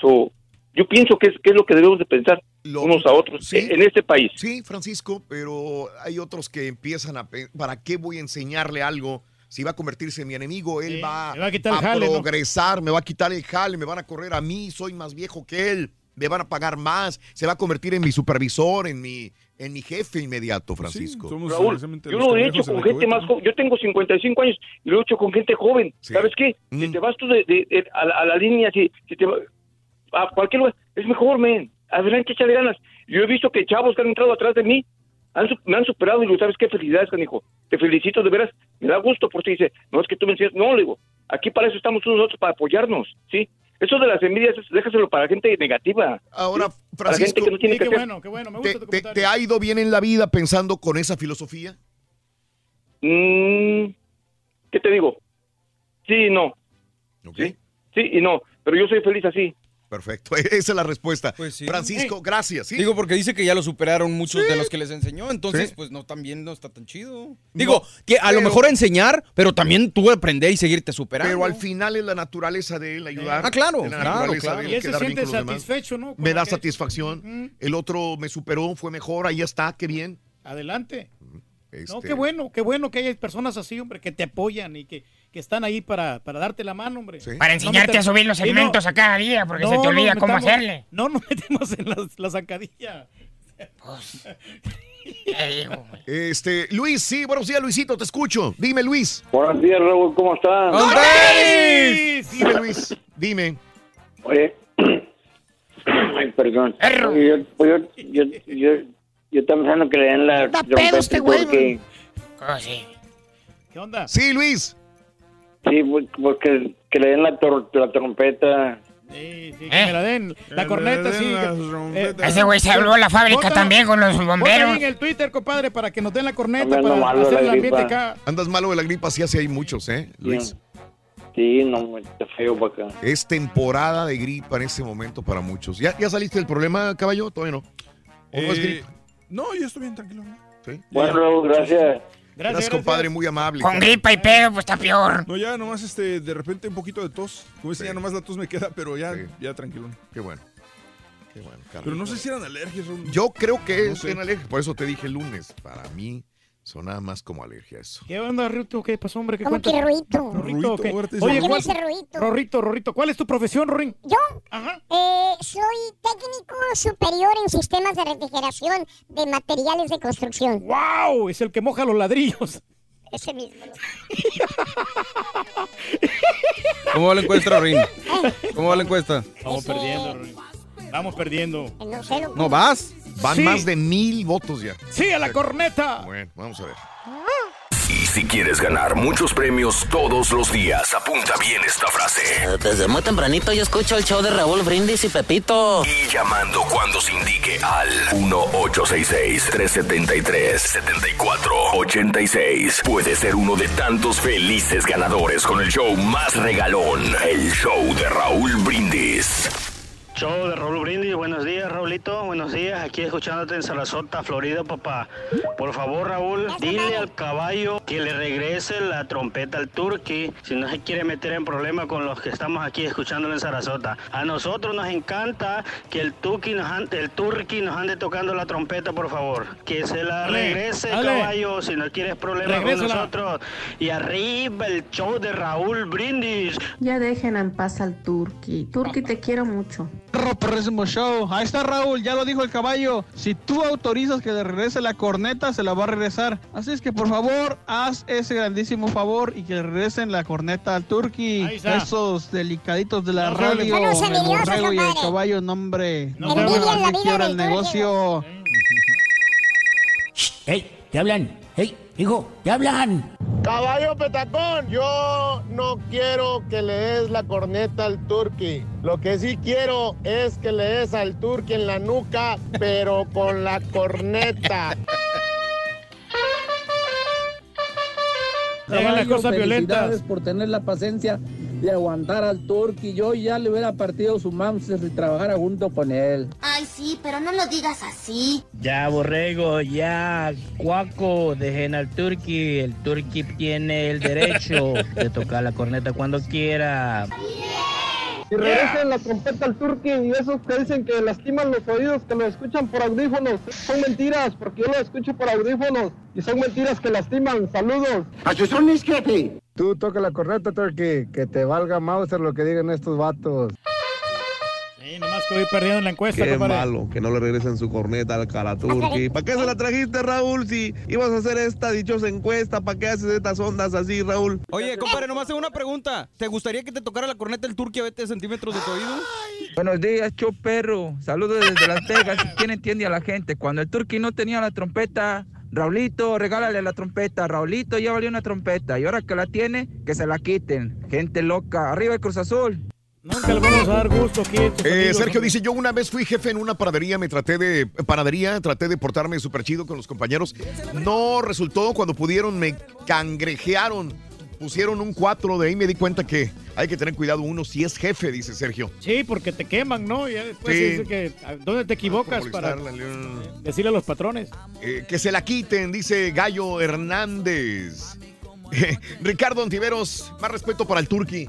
So, yo pienso que es, que es lo que debemos de pensar. Lo- unos a otros Sí. en este país. Sí, Francisco, pero hay otros que empiezan a... ¿Para qué voy a enseñarle algo? Si va a convertirse en mi enemigo, él Sí, va, a quitar el a jale, ¿no? progresar, me va a quitar el jale, me van a correr a mí, soy más viejo que él, me van a pagar más, se va a convertir en mi supervisor, en mi, en mi jefe inmediato, Francisco. Raúl, yo lo he hecho con gente más joven. Yo tengo 55 años y lo he hecho con gente joven. ¿Sabes qué? Si Mm. te vas tú de, de- de- a, la, a la línea, si, si te va- a cualquier lugar, es mejor, men. Adelante, échale ganas. Yo he visto que chavos que han entrado atrás de mí han me han superado y digo, ¿sabes qué? Felicidades, canijo. Te felicito, de veras. Me da gusto por ti. Dice, no es que tú me enseñas. No, le digo, aquí para eso estamos unos nosotros, para apoyarnos, ¿sí? Eso de las envidias, déjaselo para gente negativa. Ahora, ¿sí? Para gente Francisco, que no tiene que hacer. ¿te, te- te ha ido bien en la vida pensando con esa filosofía? Mm, ¿Qué te digo? Sí y no. ¿Sí? sí y no, pero yo soy feliz así. Perfecto, esa es la respuesta. Pues sí. Francisco, gracias. ¿sí? Digo, porque dice que ya lo superaron muchos de los que les enseñó, entonces, pues no, también no está tan chido. Digo, No, que a lo mejor enseñar, pero también tú aprender y seguirte superando. Pero al final es la naturaleza de él ayudar. Ah, claro, la claro, naturaleza claro. de él Y él se siente demás. satisfecho, ¿no? Me da satisfacción. El otro me superó, fue mejor, ahí está, qué bien. Adelante. No, Este, qué bueno, qué bueno que hay personas así, hombre, que te apoyan y que, que están ahí para, para darte la mano, hombre. Para enseñarte a subir los Sí, no. segmentos a cada día, porque se te olvida cómo metamos- hacerle. No nos metemos en la, la zancadilla. Este, Luis, sí, buenos días, Luisito, te escucho. Dime, Luis. Buenos días, Raúl, ¿cómo estás? Luis! Dime, Luis, dime. Oye, ay, perdón. Oye, yo, pues yo, yo, yo, estaba pensando que le den la Da pedo trompeta este güey, porque... ¿Qué onda? Sí, Luis. Sí, pues, porque que le den la, tor- la trompeta. Sí, sí, que me la den. La corneta, sí. Eh, Ese güey se habló a la fábrica bota- también con los bomberos. en el Twitter, compadre, para que nos den la corneta Andando para malo hacer el ambiente acá. Andas malo de la gripa, sí, así hay muchos, ¿eh, Luis? Sí, no, está feo para acá. Es temporada de gripa en este momento para muchos. ¿Ya, ya saliste del problema, caballo? Todavía no. ¿O no es Eh, gripa? No, yo estoy bien tranquilo. Sí. Bueno, Raúl, gracias. Gracias, compadre, muy amable. Con gripa y pedo, pues está peor. No, ya nomás este, de repente un poquito de tos. Como dice, ya nomás la tos me queda, pero ya, ya tranquilo. Qué bueno. Qué bueno, Carlos. Pero no sé si eran alergias. Raúl. Yo creo que No es sé. una alergia, por eso te dije el lunes. Para mí sonaba más como alergia eso. ¿Qué onda, Rorrito? ¿Qué pasó, hombre? ¿Qué ¿Cómo cuentas? que Rorrito? Rorrito, ¿qué? ahora te ¿Quién Oye, Rorrito? Rorrito, Rorrito, ¿cuál es tu profesión, Rorín? Yo eh, soy técnico superior en sistemas de refrigeración de materiales de construcción. ¡Wow! Es el que moja los ladrillos. Ese mismo. ¿Cómo va la encuesta, Rorín? ¿Cómo va la encuesta? Vamos perdiendo, Rorín. Vamos perdiendo. No sé lo ¿No vas? Van Sí. más de mil votos ya. ¡Sí, a la corneta! Bueno, vamos a ver. Y si quieres ganar muchos premios todos los días, apunta bien esta frase. Desde muy tempranito yo escucho el show de Raúl Brindis y Pepito. Y llamando cuando se indique al 1-866-373-7486. Puede ser uno de tantos felices ganadores con el show más regalón, el show de Raúl Brindis. Show de Raúl Brindis, buenos días Raulito, buenos días, aquí escuchándote en Sarasota, Florida, papá. Por favor, Raúl, dile al caballo que le regrese la trompeta al turqui, si no se quiere meter en problema con los que estamos aquí escuchándolo en Sarasota. A nosotros nos encanta que el turqui nos ande, el turqui nos ande tocando la trompeta, por favor. Que se la regrese, dale. caballo, si no quieres problemas con nosotros. Y arriba el show de Raúl Brindis. Ya dejen en paz al Turqui. Turqui, te quiero mucho. Perro perrísimo show. Ahí está Raúl, ya lo dijo el caballo. Si tú autorizas que le regrese la corneta, se la va a regresar. Así es que por favor, haz ese grandísimo favor y que le regresen la corneta al turqui. Ahí está. Esos delicaditos de la No radio, el borrego y el caballo, nombre. No el negocio. ¡Ey! ¿Te hablan? ¡Ey! Hijo, ¿te hablan? Caballo Petacón, yo no quiero que le des la corneta al turqui. Lo que sí quiero es que le des al turqui en la nuca, pero con la corneta. Hagan las cosas violentas. por tener la paciencia de aguantar al turqui. Yo ya le hubiera partido su mamses y trabajara junto con él. Ay, sí, pero no lo digas así. Ya, borrego, ya, cuaco, dejen al turqui. El turqui tiene el derecho de tocar la corneta cuando quiera. Y regresen la trompeta al turqui y esos que dicen que lastiman los oídos, que lo escuchan por audífonos. Son mentiras, porque yo lo escucho por audífonos. Y son mentiras que lastiman. Saludos. ¡Achuchones, jefe! Tú toca la corneta, Turkey, que te valga Mauser lo que digan estos vatos. Voy perdiendo en la encuesta, Qué compadre. malo que no le regresen su corneta al Calaturki. ¿Para qué se la trajiste, Raúl? Si ibas a hacer esta dichosa encuesta, ¿para qué haces estas ondas así, Raúl? Oye, compadre, nomás tengo una pregunta. ¿Te gustaría que te tocara la corneta el turqui a 20 centímetros de tu oído? Buenos días, show perro. Saludos desde Las Vegas. ¿Y quién entiende a la gente? Cuando el turqui no tenía la trompeta, Raulito, regálale la trompeta. Raulito, llévale una trompeta. Y ahora que la tiene, que se la quiten. Gente loca. Arriba el Cruz Azul. Nunca le vamos a dar gusto aquí. Eh, Sergio ¿no? dice, yo una vez fui jefe en una panadería, me traté de panadería, traté de portarme súper chido con los compañeros. No resultó, cuando pudieron me cangrejearon, pusieron un 4, de ahí me di cuenta que hay que tener cuidado uno si es jefe, dice Sergio. Sí, porque te queman, ¿no? Ya después Sí. dice que ¿a ¿dónde te equivocas Por para decirle a los patrones? Eh, que se la quiten, dice Gallo Hernández. Ricardo Antiveros, más respeto para el turqui.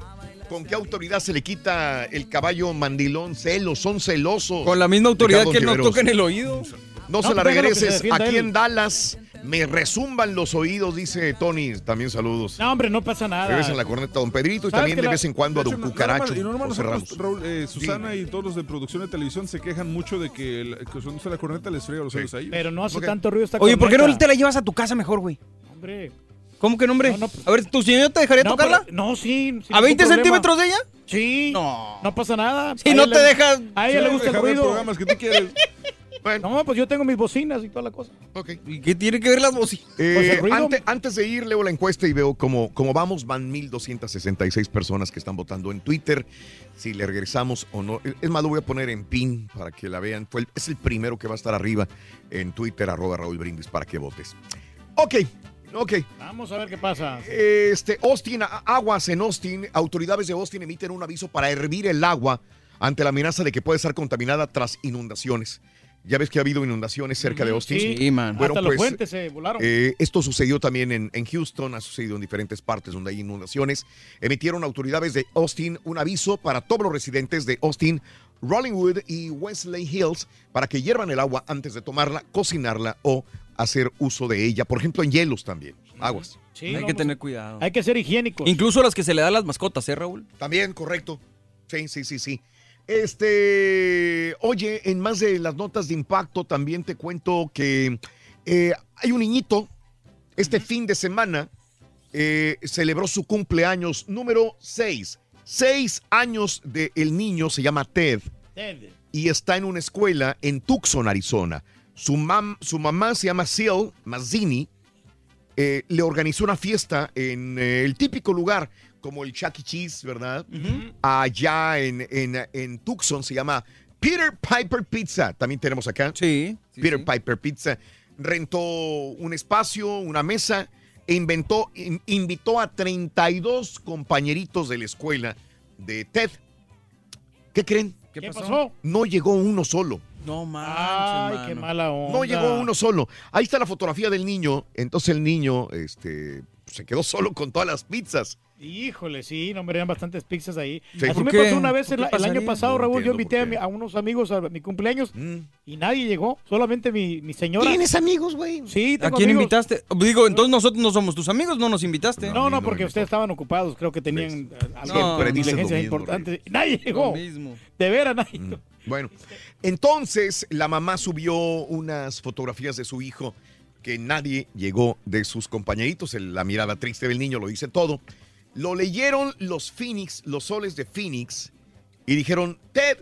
¿Con qué autoridad se le quita el caballo mandilón? Celos, son celosos. Con la misma autoridad que nos toca en el oído. No, No, se la pues se regreses. defienda Aquí en Dallas me resumban los oídos, dice Tony. También saludos. No, hombre, no pasa nada. Regresen la corneta a Don Pedrito y ¿Sabes también de la- vez en cuando a Don Cucaracho. Y no nomás José nosotros. Raúl, eh, Susana y todos los de producción de televisión se quejan mucho de que, el, que la corneta les friega los oídos a ellos. Pero no hace tanto ruido esta Oye, ¿por qué no corneta. te la llevas a tu casa mejor, güey? Hombre. ¿Cómo que no, hombre? A ver, ¿tu señor te dejaría No, tocarla? pero- no, sí. ¿A ningún 20 problema. centímetros de ella? Sí. No. No pasa nada. Si no te le- deja- A ella Sí, le gusta el ruido. programas que tú quieres. No, pues yo tengo mis bocinas y toda la cosa. ¿Y qué tiene que ver las bocinas? Eh, Pues el ruido. ante- antes de ir, leo la encuesta y veo cómo, cómo vamos. Van 1.266 personas que están votando en Twitter. Si le regresamos o no. Es más, lo voy a poner en pin para que la vean. Fue el- es el primero que va a estar arriba en Twitter, arroba Raúl Brindis, para que votes. Ok, ok. Vamos a ver qué pasa. Este, Austin, aguas en Austin. Autoridades de Austin emiten un aviso para hervir el agua ante la amenaza de que puede estar contaminada tras inundaciones. Ya ves que ha habido inundaciones cerca de Austin. Sí, hasta los puentes se volaron. eh, esto sucedió también en, en Houston, ha sucedido en diferentes partes donde hay inundaciones. Emitieron autoridades de Austin un aviso para todos los residentes de Austin, Rollingwood y Wesley Hills para que hiervan el agua antes de tomarla, cocinarla o hacer uso de ella. Por ejemplo, en hielos también. Aguas. Sí, Hay que tener cuidado. Hay que ser higiénicos. Incluso las que se le dan a las mascotas, ¿eh, Raúl? También, correcto. Sí, sí, sí, sí. Este, oye, en más de las notas de impacto, también te cuento que eh, hay un niñito, este fin de semana, eh, celebró su cumpleaños número 6. Seis años del niño, se llama Ted, Ted. y está en una escuela en Tucson, Arizona. Su, mam- su mamá se llama Seal Mazzini, eh, le organizó una fiesta en eh, el típico lugar como el Chuck E. Cheese, ¿verdad? Allá en, en, en Tucson se llama Peter Piper Pizza. También tenemos acá. Sí. Peter Piper Pizza. Rentó un espacio, una mesa e inventó, in- invitó a 32 compañeritos de la escuela de TED. ¿Qué creen? ¿Qué pasó? No llegó uno solo. No Ay, qué mala onda. No llegó uno solo. Ahí está la fotografía del niño. Entonces el niño este, se quedó solo con todas las pizzas. Híjole, sí, no, eran bastantes pizzas ahí. Sí. Así ¿Por me qué? pasó una vez ¿Por el, año pasado, No Raúl. Yo invité a, mi-. Mm. a unos amigos a mi cumpleaños y nadie llegó. Solamente mi, mi señora. ¿Tienes amigos, güey? Sí, ¿A tengo quién amigos. invitaste? Digo, entonces nosotros no somos tus amigos, no nos invitaste. No, no, porque ustedes estaban ocupados. Creo que tenían lo diligencias importantes. Nadie llegó. Lo mismo. De veras, nadie llegó. Bueno, entonces la mamá subió unas fotografías de su hijo que nadie llegó de sus compañeritos. La mirada triste del niño lo dice todo. Lo leyeron los Phoenix, los soles de Phoenix, y dijeron, Ted,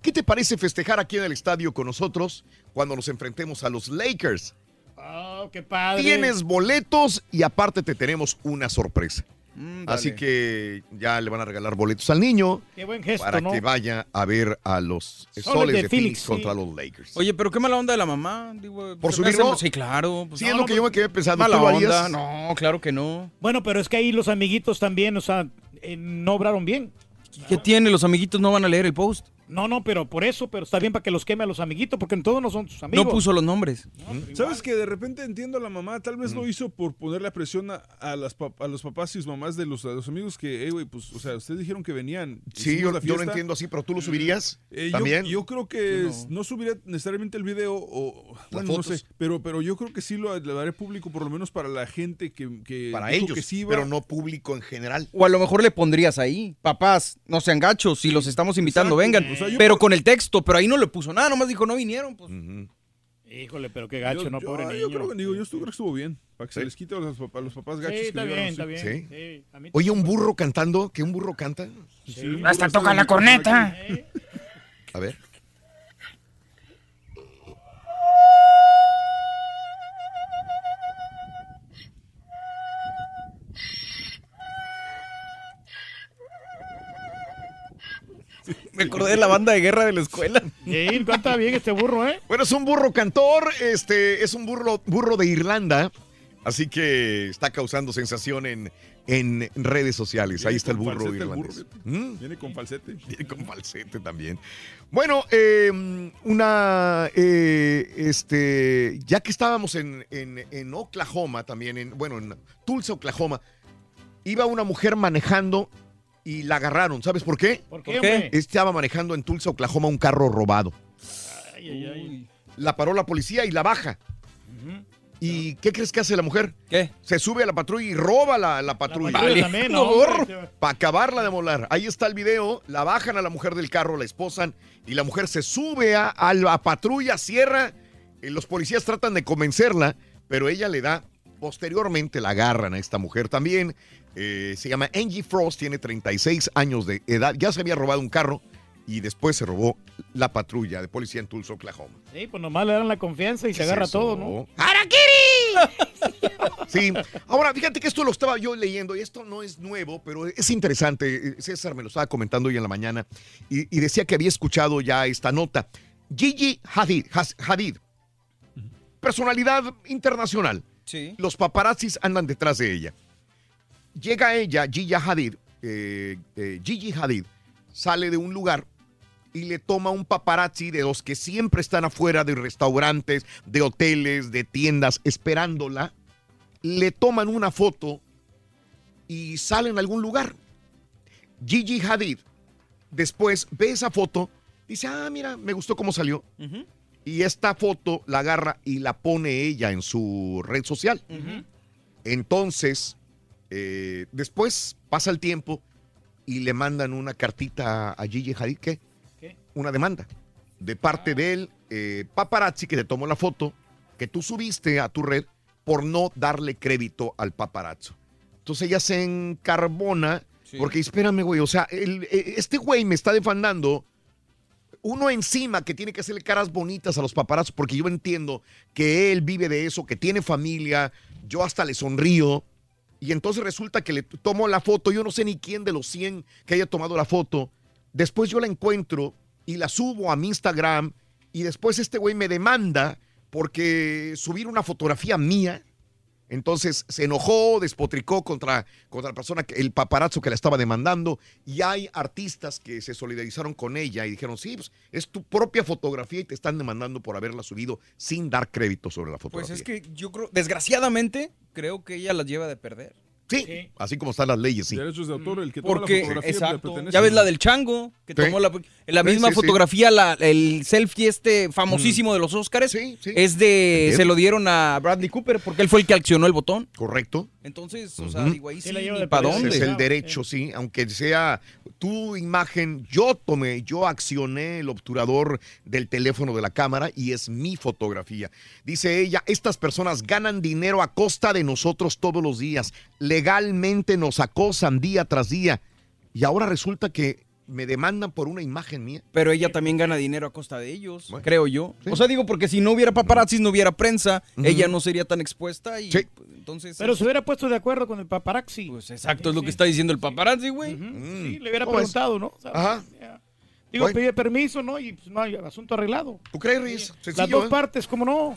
¿qué te parece festejar aquí en el estadio con nosotros cuando nos enfrentemos a los Lakers? Oh, qué padre. Tienes boletos y aparte te tenemos una sorpresa. Mm, Así que ya le van a regalar boletos al niño Qué buen gesto, para ¿no? que vaya a ver a los Soles soles, de de, Phoenix, Phoenix sí. contra los Lakers. Oye, pero qué mala onda de la mamá. Digo, ¿Por subirlo? Sí, claro. pues, Sí, no, es lo no, que yo me quedé pensando. Mala ¿Tú lo onda. No, claro que no. Bueno, pero es que ahí los amiguitos también, o sea, eh, no obraron bien. ¿Qué tiene? Los amiguitos no van a leer el post. No, no, pero por eso, pero está bien para que los queme a los amiguitos, porque todos no son sus amigos. No puso los nombres. ¿Sabes que de repente entiendo a la mamá? Tal vez lo hizo por ponerle presión a, a las a los papás y sus mamás de los, de los amigos que, hey, güey, pues, o sea, ustedes dijeron que venían. Sí, yo, lo entiendo así, pero tú lo subirías Eh, también. Yo, creo que es- no. subiría necesariamente el video o bueno, no fotos. sé, pero, pero yo creo que sí lo, lo haré público por lo menos para la gente que, que para ellos, que sí iba. pero no público en general. O a lo mejor le pondrías ahí, papás, no sean gachos, si los estamos invitando, Exacto. vengan. O sea, yo pero por- con el texto, pero ahí no le puso nada, nomás dijo no vinieron. Pues. Híjole, pero qué gacho, Yo- ¿no? yo- Pobre ah, niño. Yo creo que digo, yo estuvo- creo que estuvo bien, para que se Sí. les quite a los, papás, a los papás Sí, gachos. que está llegaron bien, está bien. Sí. Sí, a mí Oye, un burro cantando, que un burro canta. Hasta toca la corneta. A ver. Me acordé de la banda de guerra de la escuela. Sí, canta bien este burro, ¿eh? Bueno, es un burro cantor, este, es un burro, burro de Irlanda, así que está causando sensación en, en redes sociales. Viene Ahí está el burro el irlandés. burro, ¿Mm? Viene con falsete. Viene con falsete también. Bueno, eh, una, eh, este, ya que estábamos en, en- en Oklahoma también, en, bueno, en Tulsa, Oklahoma, iba una mujer manejando y la agarraron. ¿Sabes por qué? ¿Por qué. Estaba manejando en Tulsa, Oklahoma, un carro robado. Ay, ay, ay. La paró la policía y la baja. ¿Y qué crees que hace la mujer? ¿Qué? Se sube a la patrulla y roba la, la patrulla. patrulla también, ¿no? Hombre. Para acabarla de molar. Ahí está el video. La bajan a la mujer del carro, la esposan y la mujer se sube a, a la patrulla, cierra. y los policías tratan de convencerla, pero ella le da. Posteriormente la agarran a esta mujer también. Eh, se llama Angie Frost, tiene 36 años de edad. Ya se había robado un carro y después se robó la patrulla de policía en Tulsa, Oklahoma. Sí, pues nomás le dan la confianza y se ¿Qué es agarra eso? todo, ¿no? Sí, ahora fíjate que esto lo estaba yo leyendo y esto no es nuevo, pero es interesante. César me lo estaba comentando hoy en la mañana y, y decía que había escuchado ya esta nota. Gigi Hadid, Has- Hadid, personalidad internacional. Sí. Los paparazzis andan detrás de ella. Llega ella, Gigi Hadid, eh, eh, Gigi Hadid, sale de un lugar y le toma un paparazzi de los que siempre están afuera de restaurantes, de hoteles, de tiendas, esperándola. Le toman una foto y sale en algún lugar. Gigi Hadid después ve esa foto, dice, ah, mira, me gustó cómo salió. Y esta foto la agarra y la pone ella en su red social. Entonces, eh, después pasa el tiempo y le mandan una cartita a Gigi Hadid, ¿qué? ¿Qué? Una demanda de parte del eh, paparazzi que te tomó la foto que tú subiste a tu red por no darle crédito al paparazzo. Entonces ella se encarbona porque espérame, güey, o sea, el- eh, este güey me está defandando uno encima que tiene que hacerle caras bonitas a los paparazzos, porque yo entiendo que él vive de eso, que tiene familia, yo hasta le sonrío, y entonces resulta que le tomo la foto, yo no sé ni quién de los 100 que haya tomado la foto, después yo la encuentro y la subo a mi Instagram, y después este güey me demanda porque subir una fotografía mía, entonces se enojó, despotricó contra, contra la persona, que, el paparazzo que la estaba demandando. Y hay artistas que se solidarizaron con ella y dijeron, sí, pues, es tu propia fotografía y te están demandando por haberla subido sin dar crédito sobre la Pues fotografía. es que yo creo, desgraciadamente, creo que ella las lleva de perder. Sí, así como están las leyes, sí. Derechos de autor, el que toma Porque, la fotografía le exacto, pertenece. ya ves la del chango, que Sí. tomó la, la misma sí, sí. fotografía, la- el selfie este famosísimo de los Oscars, es de, se lo dieron a Bradley Cooper porque él fue el que accionó el botón. Correcto. Entonces, o sea, digo, ahí sí, dónde. Es el derecho, sí, aunque sea tu imagen, yo tomé, yo accioné el obturador del teléfono de la cámara y es mi fotografía. Dice ella, estas personas ganan dinero a costa de nosotros todos los días, legalmente nos acosan día tras día y ahora resulta que me demandan por una imagen mía. Pero ella también gana dinero a costa de ellos, creo yo. O sea, digo, porque si no hubiera paparazzis, no hubiera prensa, ella no sería tan expuesta y pues, entonces... Pero se hubiera puesto de acuerdo con el paparazzi. Pues exacto, es lo que está diciendo el paparazzi, güey. Sí, le hubiera preguntado, ¿no? ¿Sabes? Ajá. Ya. Digo, Bueno. pide permiso, ¿no? Y pues, no hay asunto arreglado. ¿Tú crees, Riz? Las dos ¿eh? partes, ¿cómo no?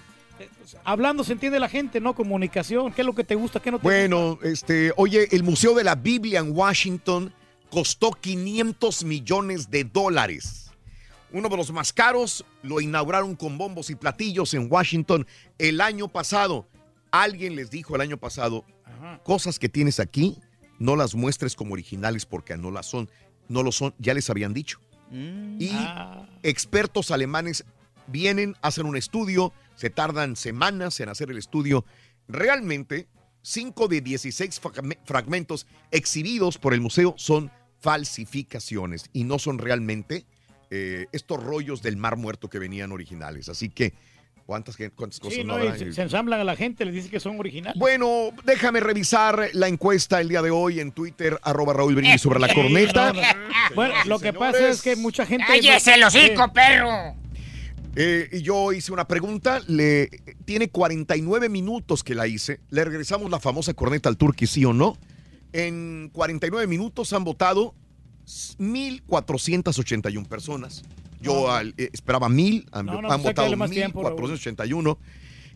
Hablando se entiende la gente, ¿no? Comunicación. ¿Qué es lo que te gusta? ¿Qué no te Bueno, este, oye, el Museo de la Biblia en Washington costó 500 millones de dólares. uno de los más caros, lo inauguraron con bombos y platillos en Washington el año pasado. Alguien les dijo el año pasado, cosas que tienes aquí, no las muestres como originales porque no las son, no lo son, ya les habían dicho. Y expertos alemanes vienen, hacen un estudio, se tardan semanas en hacer el estudio. Realmente, 5 de 16 fragme- fragmentos exhibidos por el museo son falsificaciones y no son realmente eh, estos rollos del Mar Muerto que venían originales. Así que, ¿cuántas, cuántas cosas Sí, no no, se, se ensamblan a la gente, les dice que son originales. Bueno, déjame revisar la encuesta el día de hoy en Twitter, arroba Raúl Brindis sobre la corneta. no, no. Bueno, lo que pasa es que mucha gente... ¡Cállese el hocico, perro! Eh, y yo hice una pregunta, le tiene 49 minutos que la hice. Le regresamos la famosa corneta al turqui, sí o no. En 49 minutos han votado 1.481 personas. Yo al- eh, esperaba 1.000, han, No, no, han pues darle votado más tiempo, Raúl. 1.481.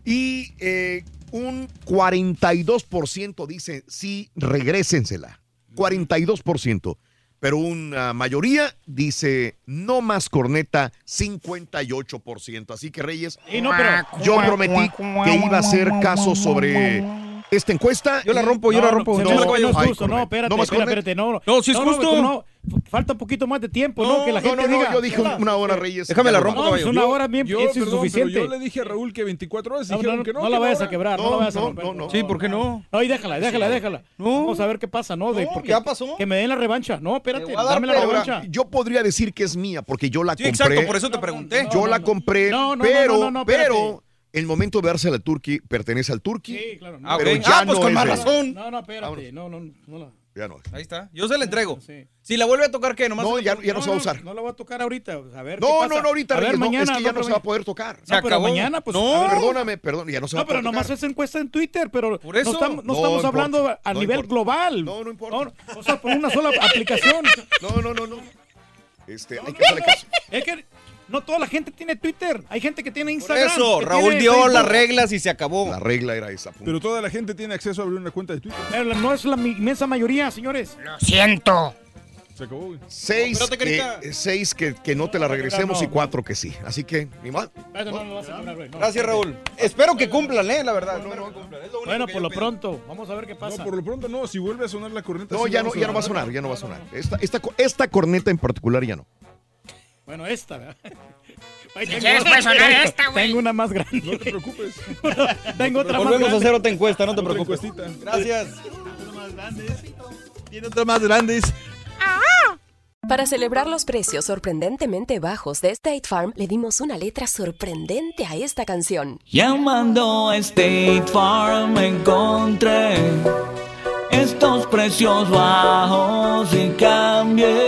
Y eh, un 42% dice sí, regrésensela. 42%. Pero una mayoría dice no más corneta, 58%. Así que Reyes, Y no, pero- yo prometí que iba a hacer caso sobre esta encuesta. Yo la rompo, yo la rompo. No, no es Ay, justo, no, espérate, ¿No más espérate, no. No, sí es justo. no, falta un poquito más de tiempo, ¿no? Que la no, gente no, no, diga. yo dije un- una hora, Reyes. Déjame la no rompo. No, caballo. una hora bien, Yo, es perdón, insuficiente. pero yo le dije a Raúl que 24 horas No, dijeron no, que no. no la vayas a quebrar, no, No, la vayas a no, romper. no, no. Sí, ¿por qué no? No, y déjala, déjala, déjala. No. Vamos a ver qué pasa, ¿no? De, No, porque ya pasó. Que me den la revancha. No, espérate, dame la revancha. yo podría decir que es mía porque yo la Sí, compré. exacto, por eso te pregunté. yo No, la no, no. compré, No, no, no, pero, no, no, no, pero el momento de dársela al Turqui pertenece al Turqui. Sí, claro. Ah, Pero ok. ya Ah, pues no con más razón. No, no, espérate. No, no, no la. Ya no. Ahí está. Yo se la entrego. Sí. Si la vuelve a tocar, ¿qué? Nomás No, ya, ya no se va a usar. No la voy a tocar ahorita. A ver. No, qué no, pasa. no, ahorita, A ver, no, mañana. es que ya no, no se pero- va a poder tocar. Se No, pero acabó. mañana, pues. No. ver, Perdóname, perdón, ya no se va No, a pero poder nomás tocar. es encuesta en Twitter, pero Por eso. no estamos, no No estamos importa, hablando a no nivel importa. global. No, no importa. No, o sea, por una sola aplicación. No, no, no, no. Este, hay que hacerle caso. Es que no toda la gente tiene Twitter. Hay gente que tiene Por Instagram. eso, Raúl dio Facebook. las reglas y se acabó. La regla era esa. punto. Pero toda la gente tiene acceso a abrir una cuenta de Twitter. Pero no es la inmensa mayoría, señores. Lo siento. Se acabó, güey. Seis, No, espérate, que, seis que, que no te la regresemos no. y cuatro que sí. Así que, ni más. No, no no. Gracias, Raúl. Espero que cumplan, ¿eh? La verdad. Bueno, por lo pido. pronto, vamos a ver qué No, pasa. por lo pronto no. Si vuelve a sonar la corneta. No, sí ya no, ya no va a sonar, ya no va a sonar. Esta, esta, esta corneta en particular ya no. Bueno, esta, ¿verdad? Si quieres, puede sonar esta, güey. Tengo una más grande. No te preocupes. Tengo otra más Volvemos a grande. hacer otra encuesta, no te Otra preocupes. encuestita. Gracias. Tiene otras más grandes. Para celebrar los precios sorprendentemente bajos de State Farm, le dimos una letra sorprendente a esta canción. Llamando a State Farm encontré estos precios bajos y cambié.